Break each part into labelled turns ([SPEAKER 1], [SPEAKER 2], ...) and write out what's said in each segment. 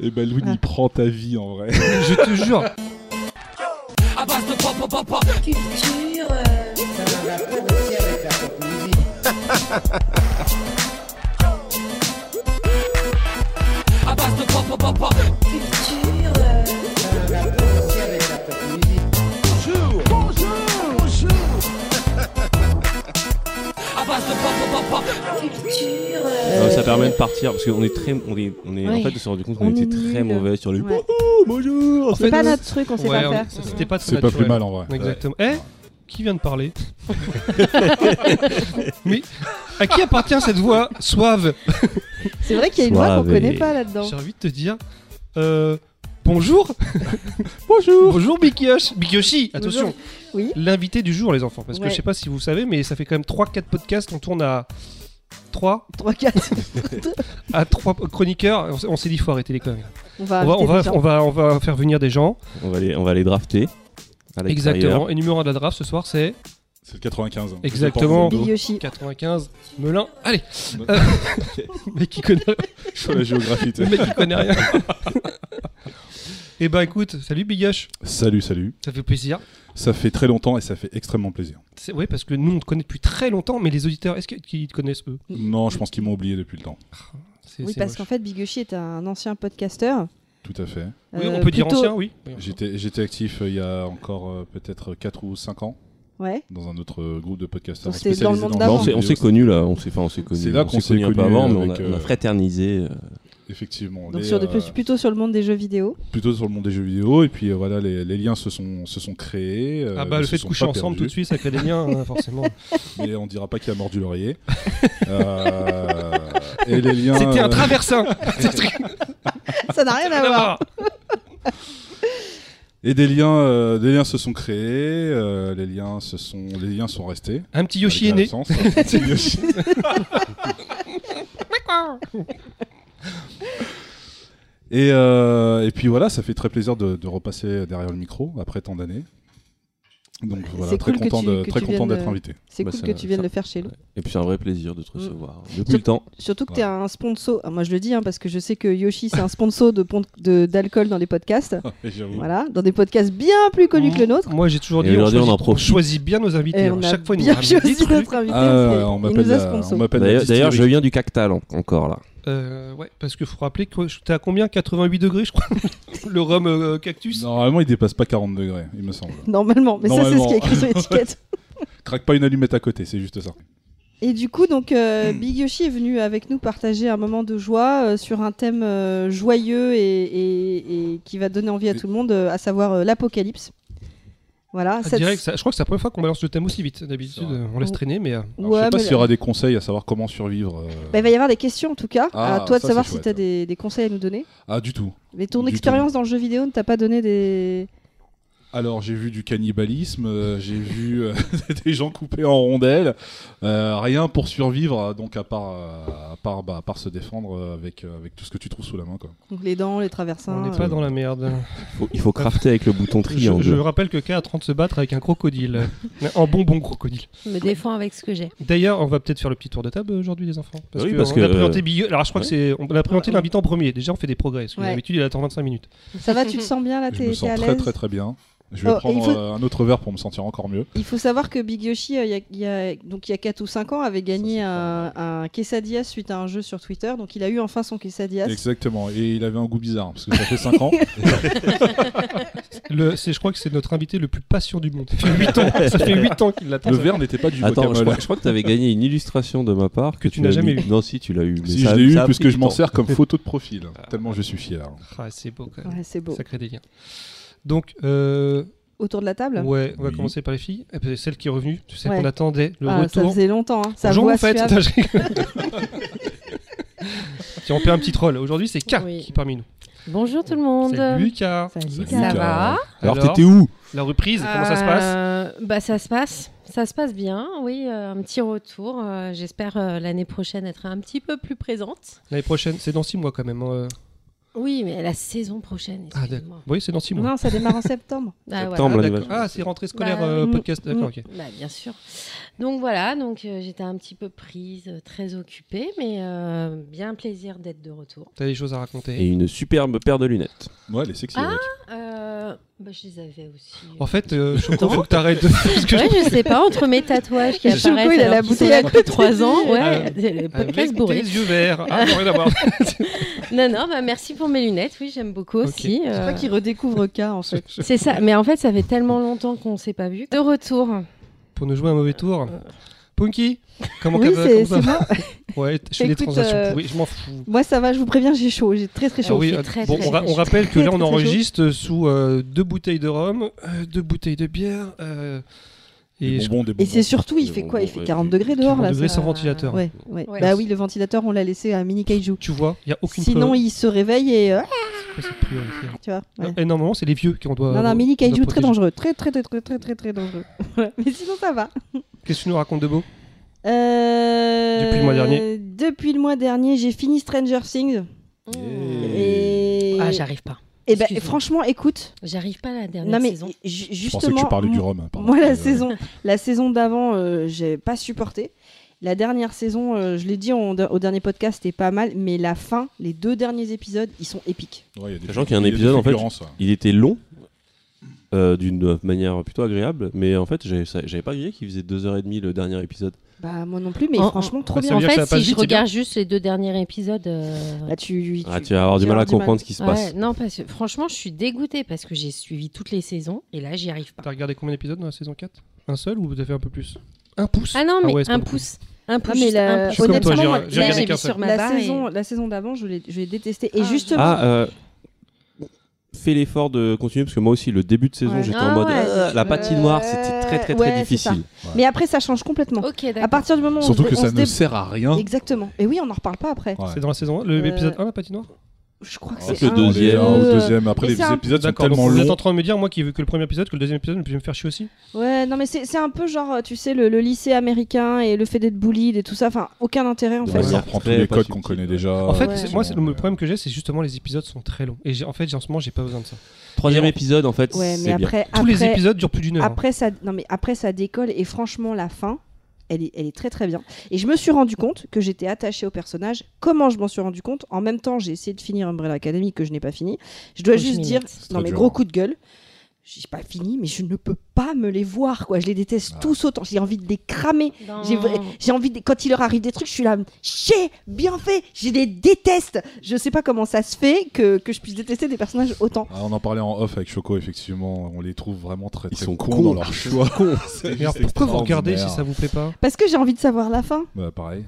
[SPEAKER 1] Et ben Louis,
[SPEAKER 2] Ah.
[SPEAKER 1] il prend ta vie en vrai.
[SPEAKER 3] Je te jure.
[SPEAKER 4] Culture. euh, Culture.
[SPEAKER 5] Non, ça permet de partir parce qu'on est très, on est, on est, en
[SPEAKER 2] Oui.
[SPEAKER 5] fait, on s'est rendu compte
[SPEAKER 2] On
[SPEAKER 5] qu'on était
[SPEAKER 2] est
[SPEAKER 5] très mauvais sur les.
[SPEAKER 2] Ouais.
[SPEAKER 5] Wouhou, bonjour.
[SPEAKER 2] C'est pas notre truc, on sait
[SPEAKER 3] Ouais,
[SPEAKER 2] pas
[SPEAKER 3] on-
[SPEAKER 2] faire.
[SPEAKER 3] ça, C'était pas
[SPEAKER 1] C'est pas plus
[SPEAKER 3] naturel.
[SPEAKER 1] mal en vrai.
[SPEAKER 3] Exactement. Eh Qui vient de parler Mais à qui appartient cette voix suave?
[SPEAKER 2] C'est vrai qu'il y a une voix qu'on connaît pas là-dedans.
[SPEAKER 3] J'ai envie de te dire. Euh, bonjour Bonjour Bonjour Bikyoshi Bikyoshi Attention
[SPEAKER 2] Oui.
[SPEAKER 3] L'invité du jour, les enfants. Parce que
[SPEAKER 2] Ouais.
[SPEAKER 3] je sais pas si vous savez, mais ça fait quand même 3-4 podcasts. On tourne à 3
[SPEAKER 2] 3, 4.
[SPEAKER 3] à 3 chroniqueurs. On s- On s'est dit, faut arrêter les conneries.
[SPEAKER 2] On va,
[SPEAKER 3] On va, on,
[SPEAKER 2] inviter
[SPEAKER 3] va,
[SPEAKER 2] des gens.
[SPEAKER 3] on, va, on va faire venir des gens.
[SPEAKER 5] On va les, on va les drafter. à l'extérieur.
[SPEAKER 3] Exactement. Et numéro 1 de la draft ce soir, c'est
[SPEAKER 1] C'est le 95. hein.
[SPEAKER 3] Exactement.
[SPEAKER 1] Je
[SPEAKER 2] Big Yoshi.
[SPEAKER 3] 95 Melun. Allez Euh, Mec qui connaît,
[SPEAKER 1] Sur la géographie. tu
[SPEAKER 3] le
[SPEAKER 1] sais.
[SPEAKER 3] mec qui connaît rien. Et bah écoute, salut Bigash,
[SPEAKER 1] Salut, salut.
[SPEAKER 3] ça fait plaisir.
[SPEAKER 1] Ça fait très longtemps et ça fait extrêmement plaisir.
[SPEAKER 3] C'est ouais parce que nous on te connaît depuis très longtemps, mais les auditeurs, est-ce qu'ils te connaissent eux
[SPEAKER 1] Non, je pense qu'ils m'ont oublié depuis le temps.
[SPEAKER 3] C'est-
[SPEAKER 2] Oui, parce qu'en fait, Big Yoshi est un ancien podcasteur.
[SPEAKER 1] Tout à fait.
[SPEAKER 3] Oui,
[SPEAKER 2] Euh,
[SPEAKER 3] on peut dire
[SPEAKER 2] plutôt-
[SPEAKER 3] ancien, oui.
[SPEAKER 1] J'étais j'étais actif euh, il y a encore euh, peut-être 4 ou 5 ans
[SPEAKER 2] Ouais.
[SPEAKER 1] dans un autre euh, groupe de podcasteurs
[SPEAKER 2] Donc c'était dans le
[SPEAKER 1] spécialisés
[SPEAKER 2] monde
[SPEAKER 1] dans
[SPEAKER 2] d'avant.
[SPEAKER 5] on s'est, on s'est connus là, on s'est, enfin, on s'est connus.
[SPEAKER 1] C'est là
[SPEAKER 5] on
[SPEAKER 1] qu'on
[SPEAKER 5] s'est connus
[SPEAKER 1] s'est
[SPEAKER 5] un peu avant, mais on
[SPEAKER 1] avec,
[SPEAKER 5] a, on a
[SPEAKER 1] euh,
[SPEAKER 5] fraternisé. euh,
[SPEAKER 1] Effectivement.
[SPEAKER 2] Donc
[SPEAKER 1] les,
[SPEAKER 2] sur de-
[SPEAKER 1] euh,
[SPEAKER 2] plutôt sur le monde des jeux vidéo.
[SPEAKER 1] plutôt sur le monde des jeux vidéo et puis euh, voilà les, les liens se sont se sont créés. euh,
[SPEAKER 3] ah bah le
[SPEAKER 1] se
[SPEAKER 3] fait de coucher ensemble tout de suite, ça crée des liens, hein, forcément.
[SPEAKER 1] Mais on dira pas qui a mordu l'oreiller. Euh, et les liens.
[SPEAKER 3] C'était un
[SPEAKER 1] euh,
[SPEAKER 3] traversin
[SPEAKER 2] Ça n'a rien à voir.
[SPEAKER 1] Et des liens, euh, des liens se sont créés. euh, les liens se sont, les liens sont restés.
[SPEAKER 3] Un petit Yoshi est né.
[SPEAKER 1] l'absence. Un petit Yoshi. Et, euh, et puis voilà, ça fait très plaisir de, de repasser derrière le micro après tant d'années. Donc voilà,
[SPEAKER 2] C'est
[SPEAKER 1] très
[SPEAKER 2] cool que
[SPEAKER 1] content
[SPEAKER 2] tu-
[SPEAKER 1] de-
[SPEAKER 2] que
[SPEAKER 1] très
[SPEAKER 2] tu
[SPEAKER 1] content
[SPEAKER 2] viennes,
[SPEAKER 1] d'être invité.
[SPEAKER 2] C'est
[SPEAKER 5] Bah,
[SPEAKER 2] cool
[SPEAKER 5] ça-
[SPEAKER 2] que tu viennes
[SPEAKER 5] ça-
[SPEAKER 2] le faire chez nous.
[SPEAKER 5] Et puis c'est un vrai plaisir de te
[SPEAKER 2] Mm.
[SPEAKER 5] recevoir. Depuis le temps.
[SPEAKER 2] Surtout que tu es un sponsor. ah, moi je le dis hein, parce que je sais que Yoshi c'est un sponsor de d'alcool dans les podcasts. Voilà, dans des podcasts bien plus connus que le nôtre.
[SPEAKER 3] Moi j'ai toujours dit, on
[SPEAKER 5] en
[SPEAKER 3] choisit, on choisit bien nos invités.
[SPEAKER 2] Et
[SPEAKER 3] hein.
[SPEAKER 2] on a
[SPEAKER 3] Chaque fois,
[SPEAKER 2] bien choisi notre invité.
[SPEAKER 1] Ah, on m'appelle
[SPEAKER 5] D'ailleurs, je viens du cactal en- encore là.
[SPEAKER 3] Euh, ouais, parce qu'il faut rappeler que t'es à combien? 88 degrés, je crois? Le rhum euh, cactus.
[SPEAKER 1] Normalement, il dépasse pas 40 degrés, il me semble.
[SPEAKER 2] Normalement, mais ça c'est ce qui est écrit sur l'étiquette.
[SPEAKER 1] Craque pas une allumette à côté, c'est juste ça.
[SPEAKER 2] Et du coup, donc, euh, Big Yoshi est venu avec nous partager un moment de joie euh, sur un thème euh, joyeux et, et- et qui va donner envie à tout le monde, euh, à savoir euh, l'apocalypse. Voilà.
[SPEAKER 3] Ah,
[SPEAKER 2] cette-
[SPEAKER 3] direct, ça- je crois que c'est la première fois qu'on balance le thème aussi vite. D'habitude, on laisse traîner, mais euh,
[SPEAKER 1] Alors, je sais pas
[SPEAKER 2] mais
[SPEAKER 1] s'il y aura des conseils à savoir comment survivre. euh,
[SPEAKER 2] Bah, il va y avoir des questions en tout cas.
[SPEAKER 1] Ah,
[SPEAKER 2] à toi de savoir si tu as des, des conseils à nous donner.
[SPEAKER 1] Ah, du tout.
[SPEAKER 2] Mais ton
[SPEAKER 1] Du
[SPEAKER 2] expérience dans le jeu vidéo ne t'a pas donné des.
[SPEAKER 1] Alors, j'ai vu du cannibalisme, euh, j'ai vu euh, des gens coupés en rondelles. euh, rien pour survivre, euh, donc à part, euh, à part, bah, à part se défendre avec, euh, avec tout ce que tu trouves sous la main. Quoi.
[SPEAKER 2] Donc les dents, les traversins.
[SPEAKER 3] on n'est
[SPEAKER 2] euh,
[SPEAKER 3] pas dans la merde.
[SPEAKER 5] Faut- il faut crafter avec le bouton triangle.
[SPEAKER 3] je rappelle que K a 30 se battre avec un crocodile. Un bon bon crocodile.
[SPEAKER 6] Je me défends avec ce que j'ai.
[SPEAKER 3] D'ailleurs, on va peut-être faire le petit tour de table aujourd'hui, les enfants. Parce
[SPEAKER 5] Oui,
[SPEAKER 3] que
[SPEAKER 5] parce
[SPEAKER 3] on
[SPEAKER 5] que,
[SPEAKER 3] a présenté
[SPEAKER 5] euh,
[SPEAKER 3] Alors, je crois que c'est. On a présenté l'invité en premier. Déjà, on fait des progrès. Parce que
[SPEAKER 2] Ouais.
[SPEAKER 3] d'habitude, il attend 25 minutes.
[SPEAKER 2] Ça va, tu te sens bien là
[SPEAKER 1] Je me sens
[SPEAKER 2] à
[SPEAKER 1] très très très bien. Je vais
[SPEAKER 2] Oh,
[SPEAKER 1] prendre
[SPEAKER 2] faut-
[SPEAKER 1] un autre verre pour me sentir encore mieux.
[SPEAKER 2] Il faut savoir que Big Yoshi, euh, il y a- il y, a, donc il y a 4 ou 5 ans, avait gagné
[SPEAKER 1] Ça,
[SPEAKER 2] un, un suite à un jeu sur Twitter. Donc il a eu enfin son quesadillas.
[SPEAKER 1] Exactement. Et il avait un goût bizarre, parce que ça fait 5 ans.
[SPEAKER 3] Le, je crois que c'est notre invité le plus patient du monde. Ça fait 8 ans, ça fait 8 ans qu'il l'attend.
[SPEAKER 1] Le verre n'était pas du
[SPEAKER 5] Attends, je crois, je crois que tu avais gagné une illustration de ma part
[SPEAKER 3] Que tu n'as
[SPEAKER 5] as
[SPEAKER 3] jamais eu.
[SPEAKER 5] Non, si, tu l'as eu. mais
[SPEAKER 1] Si
[SPEAKER 5] ça-
[SPEAKER 1] je l'ai eu, puisque
[SPEAKER 5] pris
[SPEAKER 1] je m'en sers comme photo de profil. tellement je suis fier.
[SPEAKER 3] Ah, c'est beau quand même.
[SPEAKER 2] Ouais, c'est beau.
[SPEAKER 3] Ça crée des liens. Donc, euh,
[SPEAKER 2] Autour de la table
[SPEAKER 3] ouais, on va
[SPEAKER 1] Oui.
[SPEAKER 3] commencer par les filles. Et puis, celle qui est revenue, celle
[SPEAKER 2] Ouais.
[SPEAKER 3] qu'on attendait, le
[SPEAKER 2] Ah, Ça
[SPEAKER 3] retour.
[SPEAKER 2] faisait longtemps. Hein. Sa
[SPEAKER 3] Bonjour, je rigole. Tiens, on fait un petit troll. Aujourd'hui, c'est K
[SPEAKER 6] Oui.
[SPEAKER 3] qui est parmi nous.
[SPEAKER 6] Bonjour tout le monde.
[SPEAKER 3] Salut Lucas.
[SPEAKER 2] Salut.
[SPEAKER 6] Ça va
[SPEAKER 1] Alors,
[SPEAKER 3] Alors,
[SPEAKER 1] t'étais où
[SPEAKER 3] La reprise, comment ça se passe
[SPEAKER 6] Euh, Bah ça se passe, ça se passe bien. Oui, euh, un petit retour. Euh, J'espère euh, l'année prochaine être un petit peu plus présente.
[SPEAKER 3] L'année prochaine, c'est dans 6 mois quand même.
[SPEAKER 6] Oui, mais la saison prochaine.
[SPEAKER 3] Ah, d'accord. Oui, c'est dans 6 mois.
[SPEAKER 2] Non, ça démarre en septembre.
[SPEAKER 6] Ah,
[SPEAKER 5] Septembre.
[SPEAKER 3] Ah. Ah, c'est rentrée scolaire
[SPEAKER 6] Bah,
[SPEAKER 3] euh,
[SPEAKER 2] mm,
[SPEAKER 3] podcast. D'accord,
[SPEAKER 2] mm.
[SPEAKER 3] ok.
[SPEAKER 6] Bah, bien sûr. Donc voilà, donc euh, j'étais un petit peu prise, euh, très occupée, mais euh, bien plaisir d'être de retour.
[SPEAKER 3] T'as des choses à raconter.
[SPEAKER 5] Et une superbe paire de lunettes.
[SPEAKER 1] Ouais, elle est sexy
[SPEAKER 6] Ah,
[SPEAKER 1] avec.
[SPEAKER 6] Euh, bah, je les avais aussi.
[SPEAKER 3] En fait, euh, Choco, faut que t'arrêtes. de- parce que
[SPEAKER 6] Ouais, je sais pas, entre mes tatouages qui
[SPEAKER 2] Choco,
[SPEAKER 6] apparaissent
[SPEAKER 2] il a la bouteille à
[SPEAKER 6] depuis
[SPEAKER 2] côté de
[SPEAKER 6] 3
[SPEAKER 2] lui.
[SPEAKER 6] ans, ouais,
[SPEAKER 3] Ah.
[SPEAKER 6] le podcast
[SPEAKER 3] Avec
[SPEAKER 6] bourré.
[SPEAKER 3] tes yeux verts. Ah, rien à voir.
[SPEAKER 6] Non, non, bah merci pour mes lunettes, oui, j'aime beaucoup aussi.
[SPEAKER 2] C'est
[SPEAKER 6] euh,
[SPEAKER 2] pas qu'il redécouvre K en fait.
[SPEAKER 6] C'est ça, mais en fait, ça fait tellement longtemps qu'on s'est pas vu. De retour.
[SPEAKER 3] Pour nous jouer un mauvais tour. Punky Comment
[SPEAKER 2] Oui,
[SPEAKER 3] ça va
[SPEAKER 2] c'est moi.
[SPEAKER 3] Ouais, je fais des
[SPEAKER 2] Écoute,
[SPEAKER 3] transactions
[SPEAKER 2] euh,
[SPEAKER 3] pourries, je m'en fous.
[SPEAKER 2] Moi ça va, je vous préviens, j'ai chaud, j'ai très très
[SPEAKER 3] Ah
[SPEAKER 2] chaud.
[SPEAKER 3] oui,
[SPEAKER 6] fait
[SPEAKER 3] euh,
[SPEAKER 6] très,
[SPEAKER 3] bon,
[SPEAKER 6] très,
[SPEAKER 3] on, ra- rappelle que là on
[SPEAKER 2] très, très
[SPEAKER 3] enregistre sous euh, deux bouteilles de rhum, euh, deux bouteilles de bière, euh, et
[SPEAKER 1] Des bonbons, des
[SPEAKER 2] Et c'est surtout, il
[SPEAKER 5] Des
[SPEAKER 2] fait quoi? Il fait
[SPEAKER 5] ouais,
[SPEAKER 2] 40
[SPEAKER 5] des-
[SPEAKER 2] degrés dehors
[SPEAKER 3] 40
[SPEAKER 2] là.
[SPEAKER 3] degrés
[SPEAKER 2] ça-
[SPEAKER 3] sans ventilateur.
[SPEAKER 2] Ouais, ouais.
[SPEAKER 6] Ouais.
[SPEAKER 2] Bah oui, le ventilateur, on l'a laissé à mini kaiju.
[SPEAKER 3] tu vois, il y a aucune
[SPEAKER 2] Sinon, il se réveille et euh, tu vois. ouais.
[SPEAKER 3] Et normalement, c'est les vieux qui on doit.
[SPEAKER 2] Non, non, mini kaiju très dangereux, très très très très très très très dangereux. Mais sinon ça va.
[SPEAKER 3] Qu'est-ce que tu nous racontes de beau
[SPEAKER 2] Euh,
[SPEAKER 3] Depuis le mois dernier.
[SPEAKER 2] Depuis le mois dernier, j'ai fini Stranger Things. Et
[SPEAKER 6] Ah, j'arrive pas.
[SPEAKER 2] et ben,
[SPEAKER 6] Excuse-moi.
[SPEAKER 2] franchement, écoute.
[SPEAKER 6] J'arrive pas à la dernière
[SPEAKER 2] Non mais
[SPEAKER 6] saison.
[SPEAKER 2] ju-
[SPEAKER 1] Je pensais que
[SPEAKER 2] justement,
[SPEAKER 1] tu parlais du
[SPEAKER 2] moi-
[SPEAKER 1] rhum. hein, pardon.
[SPEAKER 2] Moi, la
[SPEAKER 1] Euh,
[SPEAKER 2] saison, la saison d'avant, euh, j'ai pas supporté. La dernière saison, euh, je l'ai dit au dernier podcast, c'était pas mal, mais la fin, les deux derniers épisodes, ils sont épiques.
[SPEAKER 1] ouais, il y a des
[SPEAKER 5] Sachant qu'il y a un épisode, en fait. Il était long, euh, d'une manière plutôt agréable, mais en fait, j'avais pas grillé qu'il faisait 2h30 le dernier épisode.
[SPEAKER 2] Bah moi non plus, mais
[SPEAKER 6] En-
[SPEAKER 2] franchement, trop
[SPEAKER 3] bah,
[SPEAKER 2] bien.
[SPEAKER 6] En fait, si je
[SPEAKER 3] vite,
[SPEAKER 6] regarde juste les deux derniers épisodes. euh,
[SPEAKER 2] Là, tu,
[SPEAKER 5] Ah, tu vas avoir du mal à comprendre ce qui se
[SPEAKER 6] ouais,
[SPEAKER 5] passe.
[SPEAKER 6] non, parce que franchement, je suis dégoûtée parce que j'ai suivi toutes les saisons et là, j'y arrive pas.
[SPEAKER 3] T'as regardé combien d'épisodes dans la saison 4 Un seul ou t'as fait un peu plus? Un pouce
[SPEAKER 6] Ah non, mais
[SPEAKER 3] ouais, c'est
[SPEAKER 6] un
[SPEAKER 3] beaucoup.
[SPEAKER 6] Un pouce.
[SPEAKER 2] mais la-
[SPEAKER 6] un
[SPEAKER 3] Je
[SPEAKER 6] pouce.
[SPEAKER 3] suis comme toi,
[SPEAKER 2] honnêtement, moi,
[SPEAKER 3] seul.
[SPEAKER 6] sur ma
[SPEAKER 2] La
[SPEAKER 6] et-
[SPEAKER 2] saison, la saison d'avant, je l'ai je l'ai détesté. Et
[SPEAKER 6] Ah.
[SPEAKER 2] justement,
[SPEAKER 5] Ah, euh, fais l'effort de continuer parce que moi aussi, le début de saison,
[SPEAKER 2] Ouais.
[SPEAKER 5] j'étais
[SPEAKER 6] Ah
[SPEAKER 5] en mode
[SPEAKER 6] ouais,
[SPEAKER 5] euh, la patinoire, c'était très très très
[SPEAKER 2] Ouais,
[SPEAKER 5] difficile.
[SPEAKER 2] mais après, ça change complètement.
[SPEAKER 6] Ok,
[SPEAKER 2] À partir du moment où
[SPEAKER 1] Surtout
[SPEAKER 2] on,
[SPEAKER 1] que
[SPEAKER 2] on
[SPEAKER 1] ça ne
[SPEAKER 2] dé-
[SPEAKER 1] sert à rien.
[SPEAKER 2] Exactement. Et oui, on en reparle pas après.
[SPEAKER 1] Ouais.
[SPEAKER 3] C'est dans la saison 1 L'épisode
[SPEAKER 2] Euh,
[SPEAKER 3] 1, la patinoire?
[SPEAKER 2] Je crois que
[SPEAKER 1] Oh,
[SPEAKER 2] c'est
[SPEAKER 5] le deuxième.
[SPEAKER 1] Un ou
[SPEAKER 2] deux.
[SPEAKER 1] deuxième. Après,
[SPEAKER 2] Mais
[SPEAKER 1] les
[SPEAKER 2] un-
[SPEAKER 1] épisodes sont tellement
[SPEAKER 3] vous êtes en
[SPEAKER 1] longs.
[SPEAKER 3] train de me dire, moi qui ai vu que le premier épisode, que le deuxième épisode, puis je vais me faire chier aussi
[SPEAKER 2] Ouais, non, mais c'est un peu genre, tu sais, le, le lycée américain et le fait d'être bullied et tout ça. Enfin, aucun intérêt en
[SPEAKER 1] De
[SPEAKER 2] fait.
[SPEAKER 5] Ouais,
[SPEAKER 1] ça
[SPEAKER 5] c'est
[SPEAKER 1] reprend tous les codes qu'on connaît
[SPEAKER 5] ouais.
[SPEAKER 1] déjà.
[SPEAKER 3] En fait,
[SPEAKER 2] ouais.
[SPEAKER 3] c'est- moi, c'est- le problème que j'ai, c'est justement les épisodes sont très longs. Et j'ai- en fait, en ce moment, j'ai pas besoin de ça.
[SPEAKER 5] Troisième épisode, en fait,
[SPEAKER 2] Ouais, mais
[SPEAKER 5] bien.
[SPEAKER 2] après,
[SPEAKER 3] Tous les épisodes durent plus d'une heure. hein.
[SPEAKER 2] après ça, non mais après ça décolle et franchement la fin, elle est, elle est très très bien. Et je me suis rendu compte que j'étais attachée au personnage. Comment je m'en suis rendu compte? En même temps, j'ai essayé de finir Umbrella Academy que je n'ai pas fini. Je dois juste dire, non mais gros
[SPEAKER 1] hein.
[SPEAKER 2] coup de gueule. J'ai pas fini, mais je ne peux pas me les voir quoi. Je les déteste
[SPEAKER 1] Ah.
[SPEAKER 2] tous autant. J'ai envie de les cramer. J'ai envie de... quand il leur arrive des trucs, je suis là, chier, bien fait. Je les déteste. Je sais pas comment ça se fait que, que je puisse détester des personnages autant.
[SPEAKER 1] Ah, on en parlait en off avec Choco, effectivement. On les trouve vraiment très,
[SPEAKER 5] Ils
[SPEAKER 1] très
[SPEAKER 5] sont
[SPEAKER 1] cons
[SPEAKER 5] cons.
[SPEAKER 1] dans leur choix.
[SPEAKER 3] Pourquoi vous regardez si ça vous plaît pas
[SPEAKER 2] Parce que j'ai envie de savoir la fin.
[SPEAKER 1] Bah, pareil.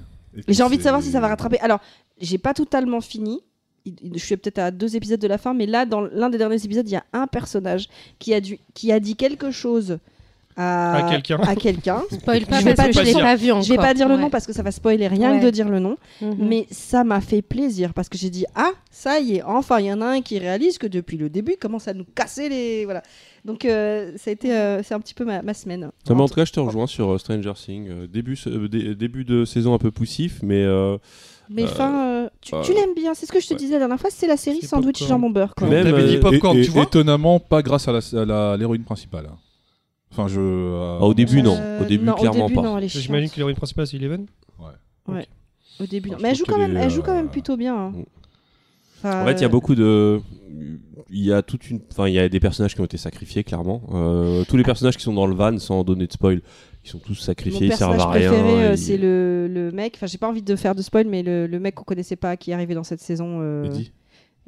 [SPEAKER 2] J'ai envie de savoir si ça va rattraper. Alors, j'ai pas totalement fini. Je suis peut-être à deux épisodes de la fin, mais là, dans l'un des derniers épisodes, il y a un personnage qui a, dû, qui a dit quelque chose à,
[SPEAKER 3] À quelqu'un.
[SPEAKER 6] Spoil pas
[SPEAKER 2] Je vais
[SPEAKER 6] parce
[SPEAKER 2] pas
[SPEAKER 6] que je l'ai
[SPEAKER 3] dire-
[SPEAKER 6] pas vu encore.
[SPEAKER 2] Je vais pas dire le
[SPEAKER 6] Ouais.
[SPEAKER 2] nom parce que ça va spoiler rien
[SPEAKER 6] Ouais.
[SPEAKER 2] que de dire le nom,
[SPEAKER 6] Mhm.
[SPEAKER 2] mais ça m'a fait plaisir parce que j'ai dit ah ça y est enfin il y en a un qui réalise que depuis le début il commence à nous casser les voilà donc euh, ça a été euh, c'est un petit peu ma, ma semaine.
[SPEAKER 5] Mais en tout cas, je te rejoins sur euh, Stranger Things. Euh, début, euh, dé- début de saison un peu poussif, mais euh,
[SPEAKER 2] Mais
[SPEAKER 5] Euh,
[SPEAKER 2] fin, euh, tu,
[SPEAKER 5] euh,
[SPEAKER 2] tu l'aimes bien, c'est ce que je te
[SPEAKER 5] ouais.
[SPEAKER 2] disais la dernière fois, c'est la série
[SPEAKER 3] C'est
[SPEAKER 2] sandwich
[SPEAKER 3] popcorn.
[SPEAKER 2] jambon beurre. quoi.
[SPEAKER 5] Même,
[SPEAKER 3] T'avais dit
[SPEAKER 5] euh,
[SPEAKER 3] popcorn,
[SPEAKER 1] et,
[SPEAKER 3] tu vois
[SPEAKER 1] Étonnamment, pas grâce à la- à la- l'héroïne principale. Enfin, je. euh,
[SPEAKER 5] Ah, au début, non.
[SPEAKER 2] Euh,
[SPEAKER 5] Au début,
[SPEAKER 2] non,
[SPEAKER 5] clairement
[SPEAKER 2] au début,
[SPEAKER 5] pas.
[SPEAKER 2] non, elle est
[SPEAKER 3] J'imagine
[SPEAKER 2] chiante.
[SPEAKER 3] que l'héroïne principale, c'est Eleven.
[SPEAKER 2] Au début, non.
[SPEAKER 1] Je
[SPEAKER 2] Mais elle joue
[SPEAKER 1] trouve
[SPEAKER 2] quand
[SPEAKER 1] qu'elle
[SPEAKER 2] même,
[SPEAKER 1] est,
[SPEAKER 2] elle joue quand même
[SPEAKER 1] euh,
[SPEAKER 2] plutôt bien. hein.
[SPEAKER 5] Mm.
[SPEAKER 2] Enfin,
[SPEAKER 5] En fait, il y a
[SPEAKER 2] euh,
[SPEAKER 5] beaucoup de. Il y a toute une. Enfin, il y a des personnages qui ont été sacrifiés, clairement. Euh, tous les personnages qui sont dans le van, sans donner de spoil, ils sont tous
[SPEAKER 2] Mon
[SPEAKER 5] sacrifiés, ils servent à rien.
[SPEAKER 2] préféré, euh,
[SPEAKER 5] ils-
[SPEAKER 2] c'est le, le mec. Enfin, j'ai pas envie de faire de spoil, mais le, le mec qu'on connaissait pas, qui est arrivé dans cette saison. euh,
[SPEAKER 5] Eddie.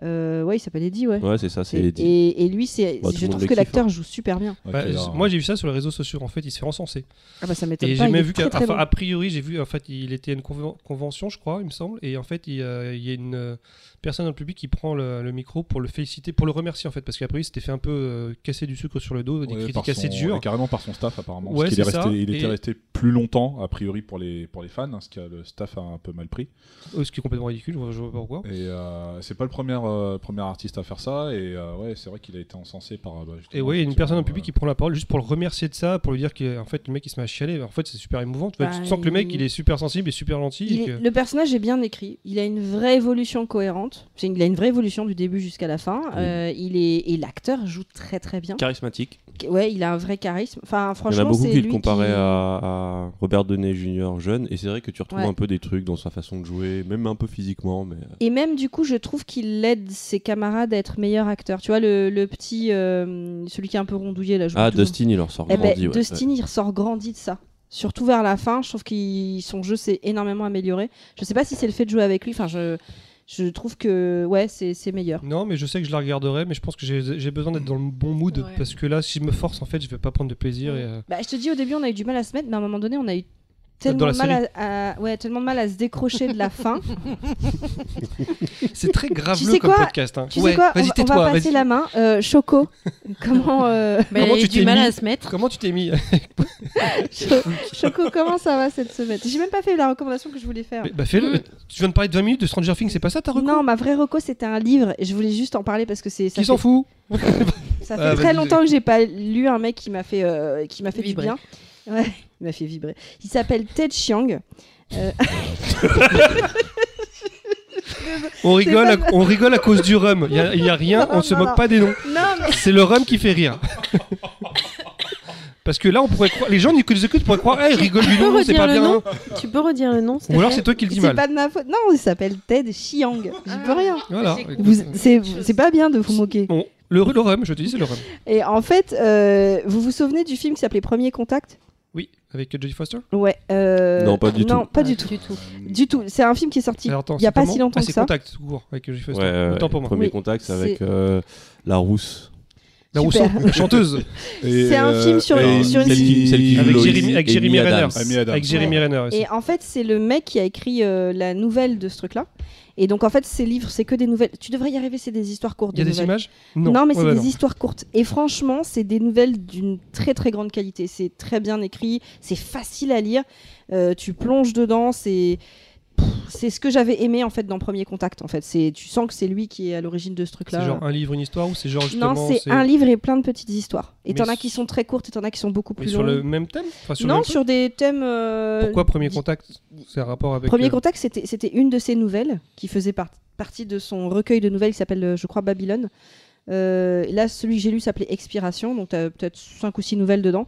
[SPEAKER 2] euh, ouais, il s'appelle Eddie, ouais.
[SPEAKER 5] Ouais, c'est ça, c'est
[SPEAKER 2] Et,
[SPEAKER 5] Eddie.
[SPEAKER 2] et, et lui, c'est,
[SPEAKER 5] Bah,
[SPEAKER 2] je trouve que l'acteur joue super bien.
[SPEAKER 3] Bah, moi, j'ai vu ça sur les réseaux sociaux. En fait, il se fait recenser.
[SPEAKER 2] Ah bah ça m'étonne
[SPEAKER 3] Et
[SPEAKER 2] pas.
[SPEAKER 3] j'ai même vu qu'à
[SPEAKER 2] très
[SPEAKER 3] enfin,
[SPEAKER 2] bon.
[SPEAKER 3] a priori, j'ai vu en fait, il était à une conven- convention, je crois, il me semble, et en fait, il, euh, il y a une euh, personne dans le public qui prend le, le micro pour le féliciter, pour le remercier en fait, parce qu'après, il s'était fait un peu euh, casser du sucre sur le dos, des
[SPEAKER 1] Ouais,
[SPEAKER 3] critiques assez dures.
[SPEAKER 1] Carrément par son staff, apparemment.
[SPEAKER 3] Ouais,
[SPEAKER 1] parce qu'il est
[SPEAKER 3] c'est ça.
[SPEAKER 1] resté, il était
[SPEAKER 3] Et-
[SPEAKER 1] resté plus longtemps, a priori pour les, pour les fans, hein, ce que le staff a un peu mal pris.
[SPEAKER 3] Oh, ce qui est complètement ridicule, je vois, pas pourquoi.
[SPEAKER 1] Et euh, c'est pas le premier, euh, premier artiste à faire ça, et euh, ouais, c'est vrai qu'il a été encensé par. euh, bah,
[SPEAKER 3] Et ouais, il y a une personne dans le public qui prend la parole juste pour le remercier de ça, pour lui dire qu'en fait le mec il se met à chialer. En fait, c'est super émouvant. Tu, vois,
[SPEAKER 2] Bah,
[SPEAKER 3] tu sens que le mec
[SPEAKER 2] il-
[SPEAKER 3] est super sensible et super gentil. Et que-
[SPEAKER 2] Le personnage est bien écrit. Il a une vraie évolution cohérente. C'est- Il a une vraie évolution du début jusqu'à la fin. Euh, il est et l'acteur joue très très bien.
[SPEAKER 5] Charismatique.
[SPEAKER 2] Ouais, il a un vrai charisme. Enfin,
[SPEAKER 5] Il y en
[SPEAKER 2] franchement,
[SPEAKER 5] a beaucoup qui le comparaient
[SPEAKER 2] qui-
[SPEAKER 5] à, à Robert Downey Jr. jeune, et c'est vrai que tu retrouves
[SPEAKER 2] Ouais.
[SPEAKER 5] un peu des trucs dans sa façon de jouer, même un peu physiquement, mais. euh,
[SPEAKER 2] Et même du coup, je trouve qu'il aide ses camarades à être meilleurs acteurs. Tu vois, le, le petit, euh, celui qui est un peu rondouillé là.
[SPEAKER 5] Ah. Dustin, il en sort
[SPEAKER 2] Eh ben,
[SPEAKER 5] grandi. ouais.
[SPEAKER 2] Dustin, il ressort grandi de ça. Surtout vers la fin, je trouve que son jeu s'est énormément amélioré. Je sais pas si c'est le fait de jouer avec lui. Enfin, je, je trouve que ouais, c'est c'est meilleur.
[SPEAKER 3] Non, mais je sais que je la regarderai, mais je pense que j'ai j'ai besoin d'être dans le bon mood
[SPEAKER 6] Ouais.
[SPEAKER 3] parce que là, si je me force, en fait, je vais pas prendre de plaisir. Et, euh,
[SPEAKER 2] Bah, je te dis, au début, on a eu du mal à se mettre, mais à un moment donné, on a eu tellement,
[SPEAKER 3] Dans la
[SPEAKER 2] de mal à, à- ouais, tellement de mal à se décrocher de la fin.
[SPEAKER 3] C'est très graveleux
[SPEAKER 2] sais
[SPEAKER 3] comme
[SPEAKER 2] quoi
[SPEAKER 3] podcast. hein.
[SPEAKER 2] Tu
[SPEAKER 3] Ouais,
[SPEAKER 2] sais quoi On on va passer
[SPEAKER 3] vas-y.
[SPEAKER 2] la main. Euh, Choco, comment, euh,
[SPEAKER 6] Mais
[SPEAKER 3] Comment tu
[SPEAKER 6] du mal
[SPEAKER 3] mis
[SPEAKER 6] à se mettre.
[SPEAKER 3] Comment tu t'es mis
[SPEAKER 2] Cho- Choco, comment ça va cette semaine? J'ai même pas fait la recommandation que je voulais faire.
[SPEAKER 3] Mais- Bah fais-le.
[SPEAKER 6] Mm.
[SPEAKER 3] Tu viens de parler de 20 minutes de Stranger Things, c'est pas ça ta reco?
[SPEAKER 2] Non, ma vraie reco, c'était un livre et je voulais juste en parler parce que c'est ça
[SPEAKER 3] Qui s'en
[SPEAKER 2] fait,
[SPEAKER 3] fout?
[SPEAKER 2] Ça fait
[SPEAKER 3] Ah,
[SPEAKER 2] très longtemps que j'ai pas lu un mec qui m'a fait euh, qui m'a fait
[SPEAKER 6] Vibrer.
[SPEAKER 2] du bien. Ouais, il m'a fait vibrer. Il s'appelle Ted Chiang. Euh,
[SPEAKER 3] On rigole, à, on rigole à cause du rhum. Il y a, rien, on se
[SPEAKER 2] Non,
[SPEAKER 3] moque
[SPEAKER 2] non.
[SPEAKER 3] pas des noms.
[SPEAKER 2] mais
[SPEAKER 3] C'est le rhum qui fait rire. Parce que là, on pourrait croire, les gens qui nous écoutent pourraient croire, hey, rigole du nom, c'est pas
[SPEAKER 6] le
[SPEAKER 3] bien.
[SPEAKER 6] nom Tu peux redire le nom
[SPEAKER 3] Ou alors c'est toi qui le dis
[SPEAKER 2] c'est
[SPEAKER 3] mal.
[SPEAKER 2] pas de ma faute. Non, il s'appelle Ted Chiang. J'y peux rien.
[SPEAKER 3] Voilà.
[SPEAKER 2] C'est c'est pas bien de vous moquer.
[SPEAKER 3] Bon, le, le rhum, je te dis, c'est le rhum.
[SPEAKER 2] Et en fait, euh, vous vous souvenez du film qui s'appelait Premier Contact?
[SPEAKER 3] Avec Jodie Foster.
[SPEAKER 2] Ouais. euh,
[SPEAKER 5] Non, pas du
[SPEAKER 2] Non,
[SPEAKER 5] tout.
[SPEAKER 2] pas du tout.
[SPEAKER 6] Du tout.
[SPEAKER 2] Du tout. C'est un film qui est sorti
[SPEAKER 3] Alors, attends,
[SPEAKER 2] il y a
[SPEAKER 3] c'est
[SPEAKER 2] pas
[SPEAKER 3] comment
[SPEAKER 2] si longtemps
[SPEAKER 3] ah,
[SPEAKER 2] que
[SPEAKER 3] c'est
[SPEAKER 2] ça.
[SPEAKER 3] Contact, tout court, avec Jodie Foster.
[SPEAKER 5] Ouais, ouais,
[SPEAKER 3] Autant pour moi.
[SPEAKER 5] Premier
[SPEAKER 2] Oui,
[SPEAKER 5] contact, c'est avec
[SPEAKER 2] c'est-
[SPEAKER 5] euh, la rousse.
[SPEAKER 3] La. Rousseau, chanteuse,
[SPEAKER 2] C'est un film sur-
[SPEAKER 1] et
[SPEAKER 2] sur une-
[SPEAKER 5] qui- celle qui joue
[SPEAKER 3] avec Jérémy, avec
[SPEAKER 5] Adams.
[SPEAKER 3] Renner. Avec Jérémy
[SPEAKER 2] Ouais.
[SPEAKER 3] Renner aussi.
[SPEAKER 2] Et en fait, c'est le mec qui a écrit euh, la nouvelle de ce truc-là. Et donc, en fait, ces livres, c'est que des nouvelles. Tu devrais y arriver, c'est des histoires courtes.
[SPEAKER 3] Il y a
[SPEAKER 2] de
[SPEAKER 3] des images
[SPEAKER 2] Non, mais
[SPEAKER 3] Ouais,
[SPEAKER 2] c'est
[SPEAKER 3] bah
[SPEAKER 2] des
[SPEAKER 3] non.
[SPEAKER 2] histoires courtes. Et franchement, c'est des nouvelles d'une très très grande qualité. C'est très bien écrit, c'est facile à lire. Euh, tu plonges dedans, c'est. C'est ce que j'avais aimé en fait dans Premier Contact. En fait, c'est tu sens que c'est lui qui est à l'origine de ce
[SPEAKER 3] C'est
[SPEAKER 2] truc-là.
[SPEAKER 3] genre un livre, une histoire ou c'est genre justement.
[SPEAKER 2] non, c'est un livre et plein de petites histoires. Et t'en as qui sont très courtes et t'en as qui sont beaucoup plus
[SPEAKER 3] sur
[SPEAKER 2] longues.
[SPEAKER 3] le même thème Enfin, sur
[SPEAKER 2] non,
[SPEAKER 3] même truc
[SPEAKER 2] sur des thèmes. euh,
[SPEAKER 3] Pourquoi Premier Contact C'est un rapport avec.
[SPEAKER 2] Premier
[SPEAKER 3] euh,
[SPEAKER 2] Contact, c'était c'était une de ses nouvelles qui faisait par- partie de son recueil de nouvelles qui s'appelle, euh, je crois, Babylone. Euh, là, celui que j'ai lu s'appelait Expiration, donc tu as peut-être 5 ou 6 nouvelles dedans.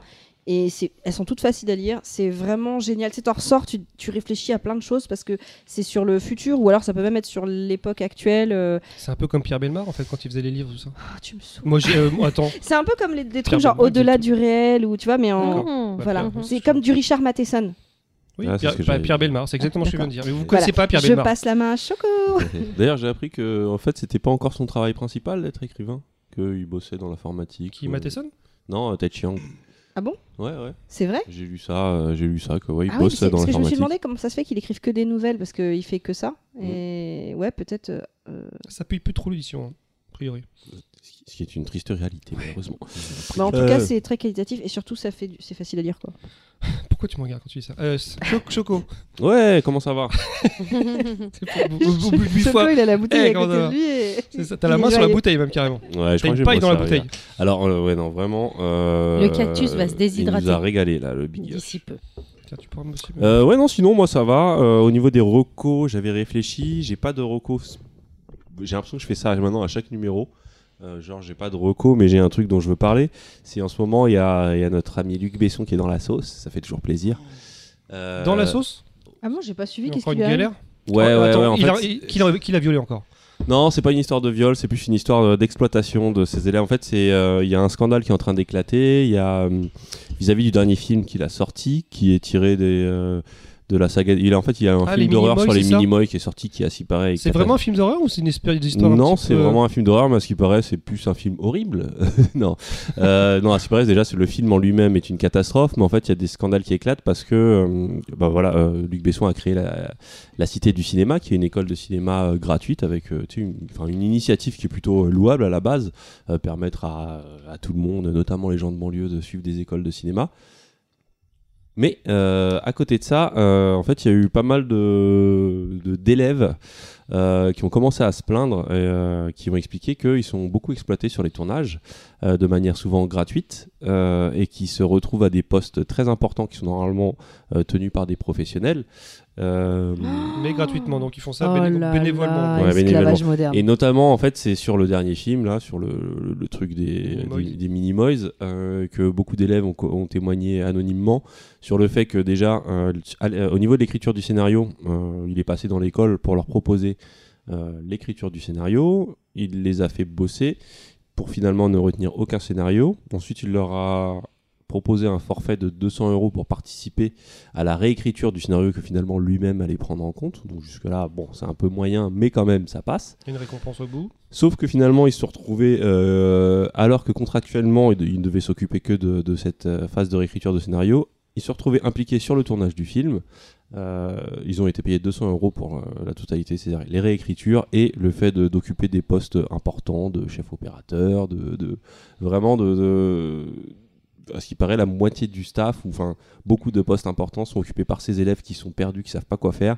[SPEAKER 2] Et elles sont toutes faciles à lire, c'est vraiment génial. Tu t'en ressors, tu, tu réfléchis à plein de choses parce que c'est sur le futur ou alors ça peut même être sur l'époque actuelle. euh.
[SPEAKER 3] C'est un peu comme Pierre Belmar en fait quand il faisait les livres tout ça.
[SPEAKER 2] Ah, tu me saoules.
[SPEAKER 3] Moi j'ai euh, moi, attends.
[SPEAKER 2] C'est un peu comme les, des
[SPEAKER 3] Pierre
[SPEAKER 2] trucs genre au-delà
[SPEAKER 3] du
[SPEAKER 2] réel ou tu vois, mais en.
[SPEAKER 6] Mmh.
[SPEAKER 2] Voilà,
[SPEAKER 3] D'accord.
[SPEAKER 2] c'est comme du Richard Matheson.
[SPEAKER 3] Oui,
[SPEAKER 5] Ah, c'est
[SPEAKER 3] Pierre,
[SPEAKER 5] j'allais
[SPEAKER 3] Pierre. Belmar, c'est exactement ce que je viens de dire. Mais vous
[SPEAKER 2] Voilà.
[SPEAKER 3] connaissez pas Pierre
[SPEAKER 2] Je
[SPEAKER 3] Belmar.
[SPEAKER 2] passe la main à Choco.
[SPEAKER 5] D'ailleurs, j'ai appris que en fait, c'était pas encore son travail principal d'être écrivain, qu'il bossait dans l'informatique.
[SPEAKER 3] Qui
[SPEAKER 5] euh,
[SPEAKER 3] Matheson
[SPEAKER 5] Non, euh, Ted Chiang.
[SPEAKER 2] Ah bon?
[SPEAKER 5] Ouais, ouais.
[SPEAKER 2] C'est vrai?
[SPEAKER 5] J'ai lu ça, euh, j'ai lu ça que ouais, il
[SPEAKER 2] Ah oui,
[SPEAKER 5] bosse
[SPEAKER 2] c'est-
[SPEAKER 5] dans
[SPEAKER 2] parce que je me suis demandé comment ça se fait qu'il écrive que des nouvelles parce qu'il fait que ça.
[SPEAKER 5] Mm.
[SPEAKER 2] Et ouais, peut-être. euh, euh,
[SPEAKER 3] Ça paye plus trop l'édition, hein, a priori.
[SPEAKER 5] Ce qui est une triste réalité, malheureusement.
[SPEAKER 2] Mais en tout
[SPEAKER 5] Euh,
[SPEAKER 2] cas, c'est très qualitatif et surtout, ça fait, du- c'est facile à lire quoi.
[SPEAKER 3] Pourquoi tu me regardes quand tu dis ça? Euh, Cho- Choco.
[SPEAKER 5] Ouais, comment ça va?
[SPEAKER 3] C'est pour-
[SPEAKER 2] Choco,
[SPEAKER 3] fois.
[SPEAKER 2] il a la bouteille
[SPEAKER 3] Eh,
[SPEAKER 2] à côté de lui. Et...
[SPEAKER 3] T'as la
[SPEAKER 2] Il
[SPEAKER 3] main sur la bouteille même carrément.
[SPEAKER 5] Ouais, je crois
[SPEAKER 3] une paille dans la bouteille.
[SPEAKER 5] Alors, euh, ouais, non, vraiment. euh,
[SPEAKER 6] Le cactus va se
[SPEAKER 5] Il
[SPEAKER 6] déshydrater.
[SPEAKER 5] nous a régalé, là, le Big.
[SPEAKER 6] D'ici peu.
[SPEAKER 3] Tiens, tu pourras me aussi.
[SPEAKER 5] Euh, ouais, non, sinon, moi, ça va. Euh, au niveau des recos, j'avais réfléchi. J'ai pas de recos. J'ai l'impression que je fais ça maintenant à chaque numéro. Euh, genre, j'ai pas de recos, mais j'ai un truc dont je veux parler. C'est en ce moment, il y a, y a notre ami Luc Besson qui est dans la sauce. Ça fait toujours plaisir. Euh,
[SPEAKER 3] Dans la sauce
[SPEAKER 2] Ah bon, j'ai pas suivi.
[SPEAKER 3] A
[SPEAKER 2] Qu'est-ce qu'il lui
[SPEAKER 3] galère
[SPEAKER 5] Ouais, ouais,
[SPEAKER 3] attends,
[SPEAKER 5] ouais. En
[SPEAKER 3] il a- il- Qui l'a qui violé encore
[SPEAKER 5] Non, c'est pas une histoire de viol, c'est plus une histoire euh, d'exploitation de ces élèves. En fait, c'est euh, il y a un scandale qui est en train d'éclater. Il y a euh, vis-à-vis du dernier film qu'il a sorti, qui est tiré des euh, de la saga. Il a en fait, il y a un
[SPEAKER 3] Ah,
[SPEAKER 5] film d'horreur sur les Minimoys qui est sorti, qui est assez pareil.
[SPEAKER 3] C'est vraiment un film d'horreur ou c'est une espèce d'histoire
[SPEAKER 5] Non, c'est
[SPEAKER 3] peu- euh,
[SPEAKER 5] vraiment un film d'horreur, mais à ce qui paraît, c'est plus un film horrible. non, euh, non, à ce qui paraît, déjà, c'est le film en lui-même est une catastrophe, mais en fait, il y a des scandales qui éclatent parce que, euh, bah voilà, euh, Luc Besson a créé la, la Cité du cinéma, qui est une école de cinéma euh, gratuite avec, euh, une, enfin, une initiative qui est plutôt louable à la base, euh, permettre à, à tout le monde, notamment les gens de banlieue, de suivre des écoles de cinéma. Mais euh, à côté de ça, euh, en fait, il y a eu pas mal de d'élèves euh, qui ont commencé à se plaindre et qui ont expliqué qu'ils sont beaucoup exploités sur les tournages euh, de manière souvent gratuite euh, et qui se retrouvent à des postes très importants qui sont normalement euh, tenus par des professionnels. Euh,
[SPEAKER 3] Mais gratuitement, donc ils font ça
[SPEAKER 2] Oh
[SPEAKER 3] béné-
[SPEAKER 2] là
[SPEAKER 3] bénévolement.
[SPEAKER 2] là,
[SPEAKER 5] Ouais,
[SPEAKER 2] esclavage moderne.
[SPEAKER 5] Et notamment, en fait, c'est sur le dernier film, là, sur le, le- le truc des, des, des Minimoys, euh, que beaucoup d'élèves ont, témoigné anonymement sur le fait que déjà, euh, au niveau de l'écriture du scénario, euh, il est passé dans l'école pour leur proposer euh, l'écriture du scénario. Il les a fait bosser pour finalement ne retenir aucun scénario. Ensuite, il leur a proposé un forfait de 200 euros pour participer à la réécriture du scénario que finalement lui-même allait prendre en compte. Donc jusque-là, bon, c'est un peu moyen, mais quand même, ça passe.
[SPEAKER 3] Une récompense au bout.
[SPEAKER 5] Sauf que finalement, ils se sont retrouvés, euh, alors que contractuellement, ils ne devaient s'occuper que de, de cette euh, phase de réécriture de scénario, ils se retrouvés impliqués sur le tournage du film. Euh, ils ont été payés 200 euros pour euh, la totalité, c'est-à-dire réécritures et le fait d'occuper des postes importants de chef opérateur, de, vraiment de, à ce qui paraît la moitié du staff, ou enfin beaucoup de postes importants sont occupés par ces élèves qui sont perdus, qui savent pas quoi faire.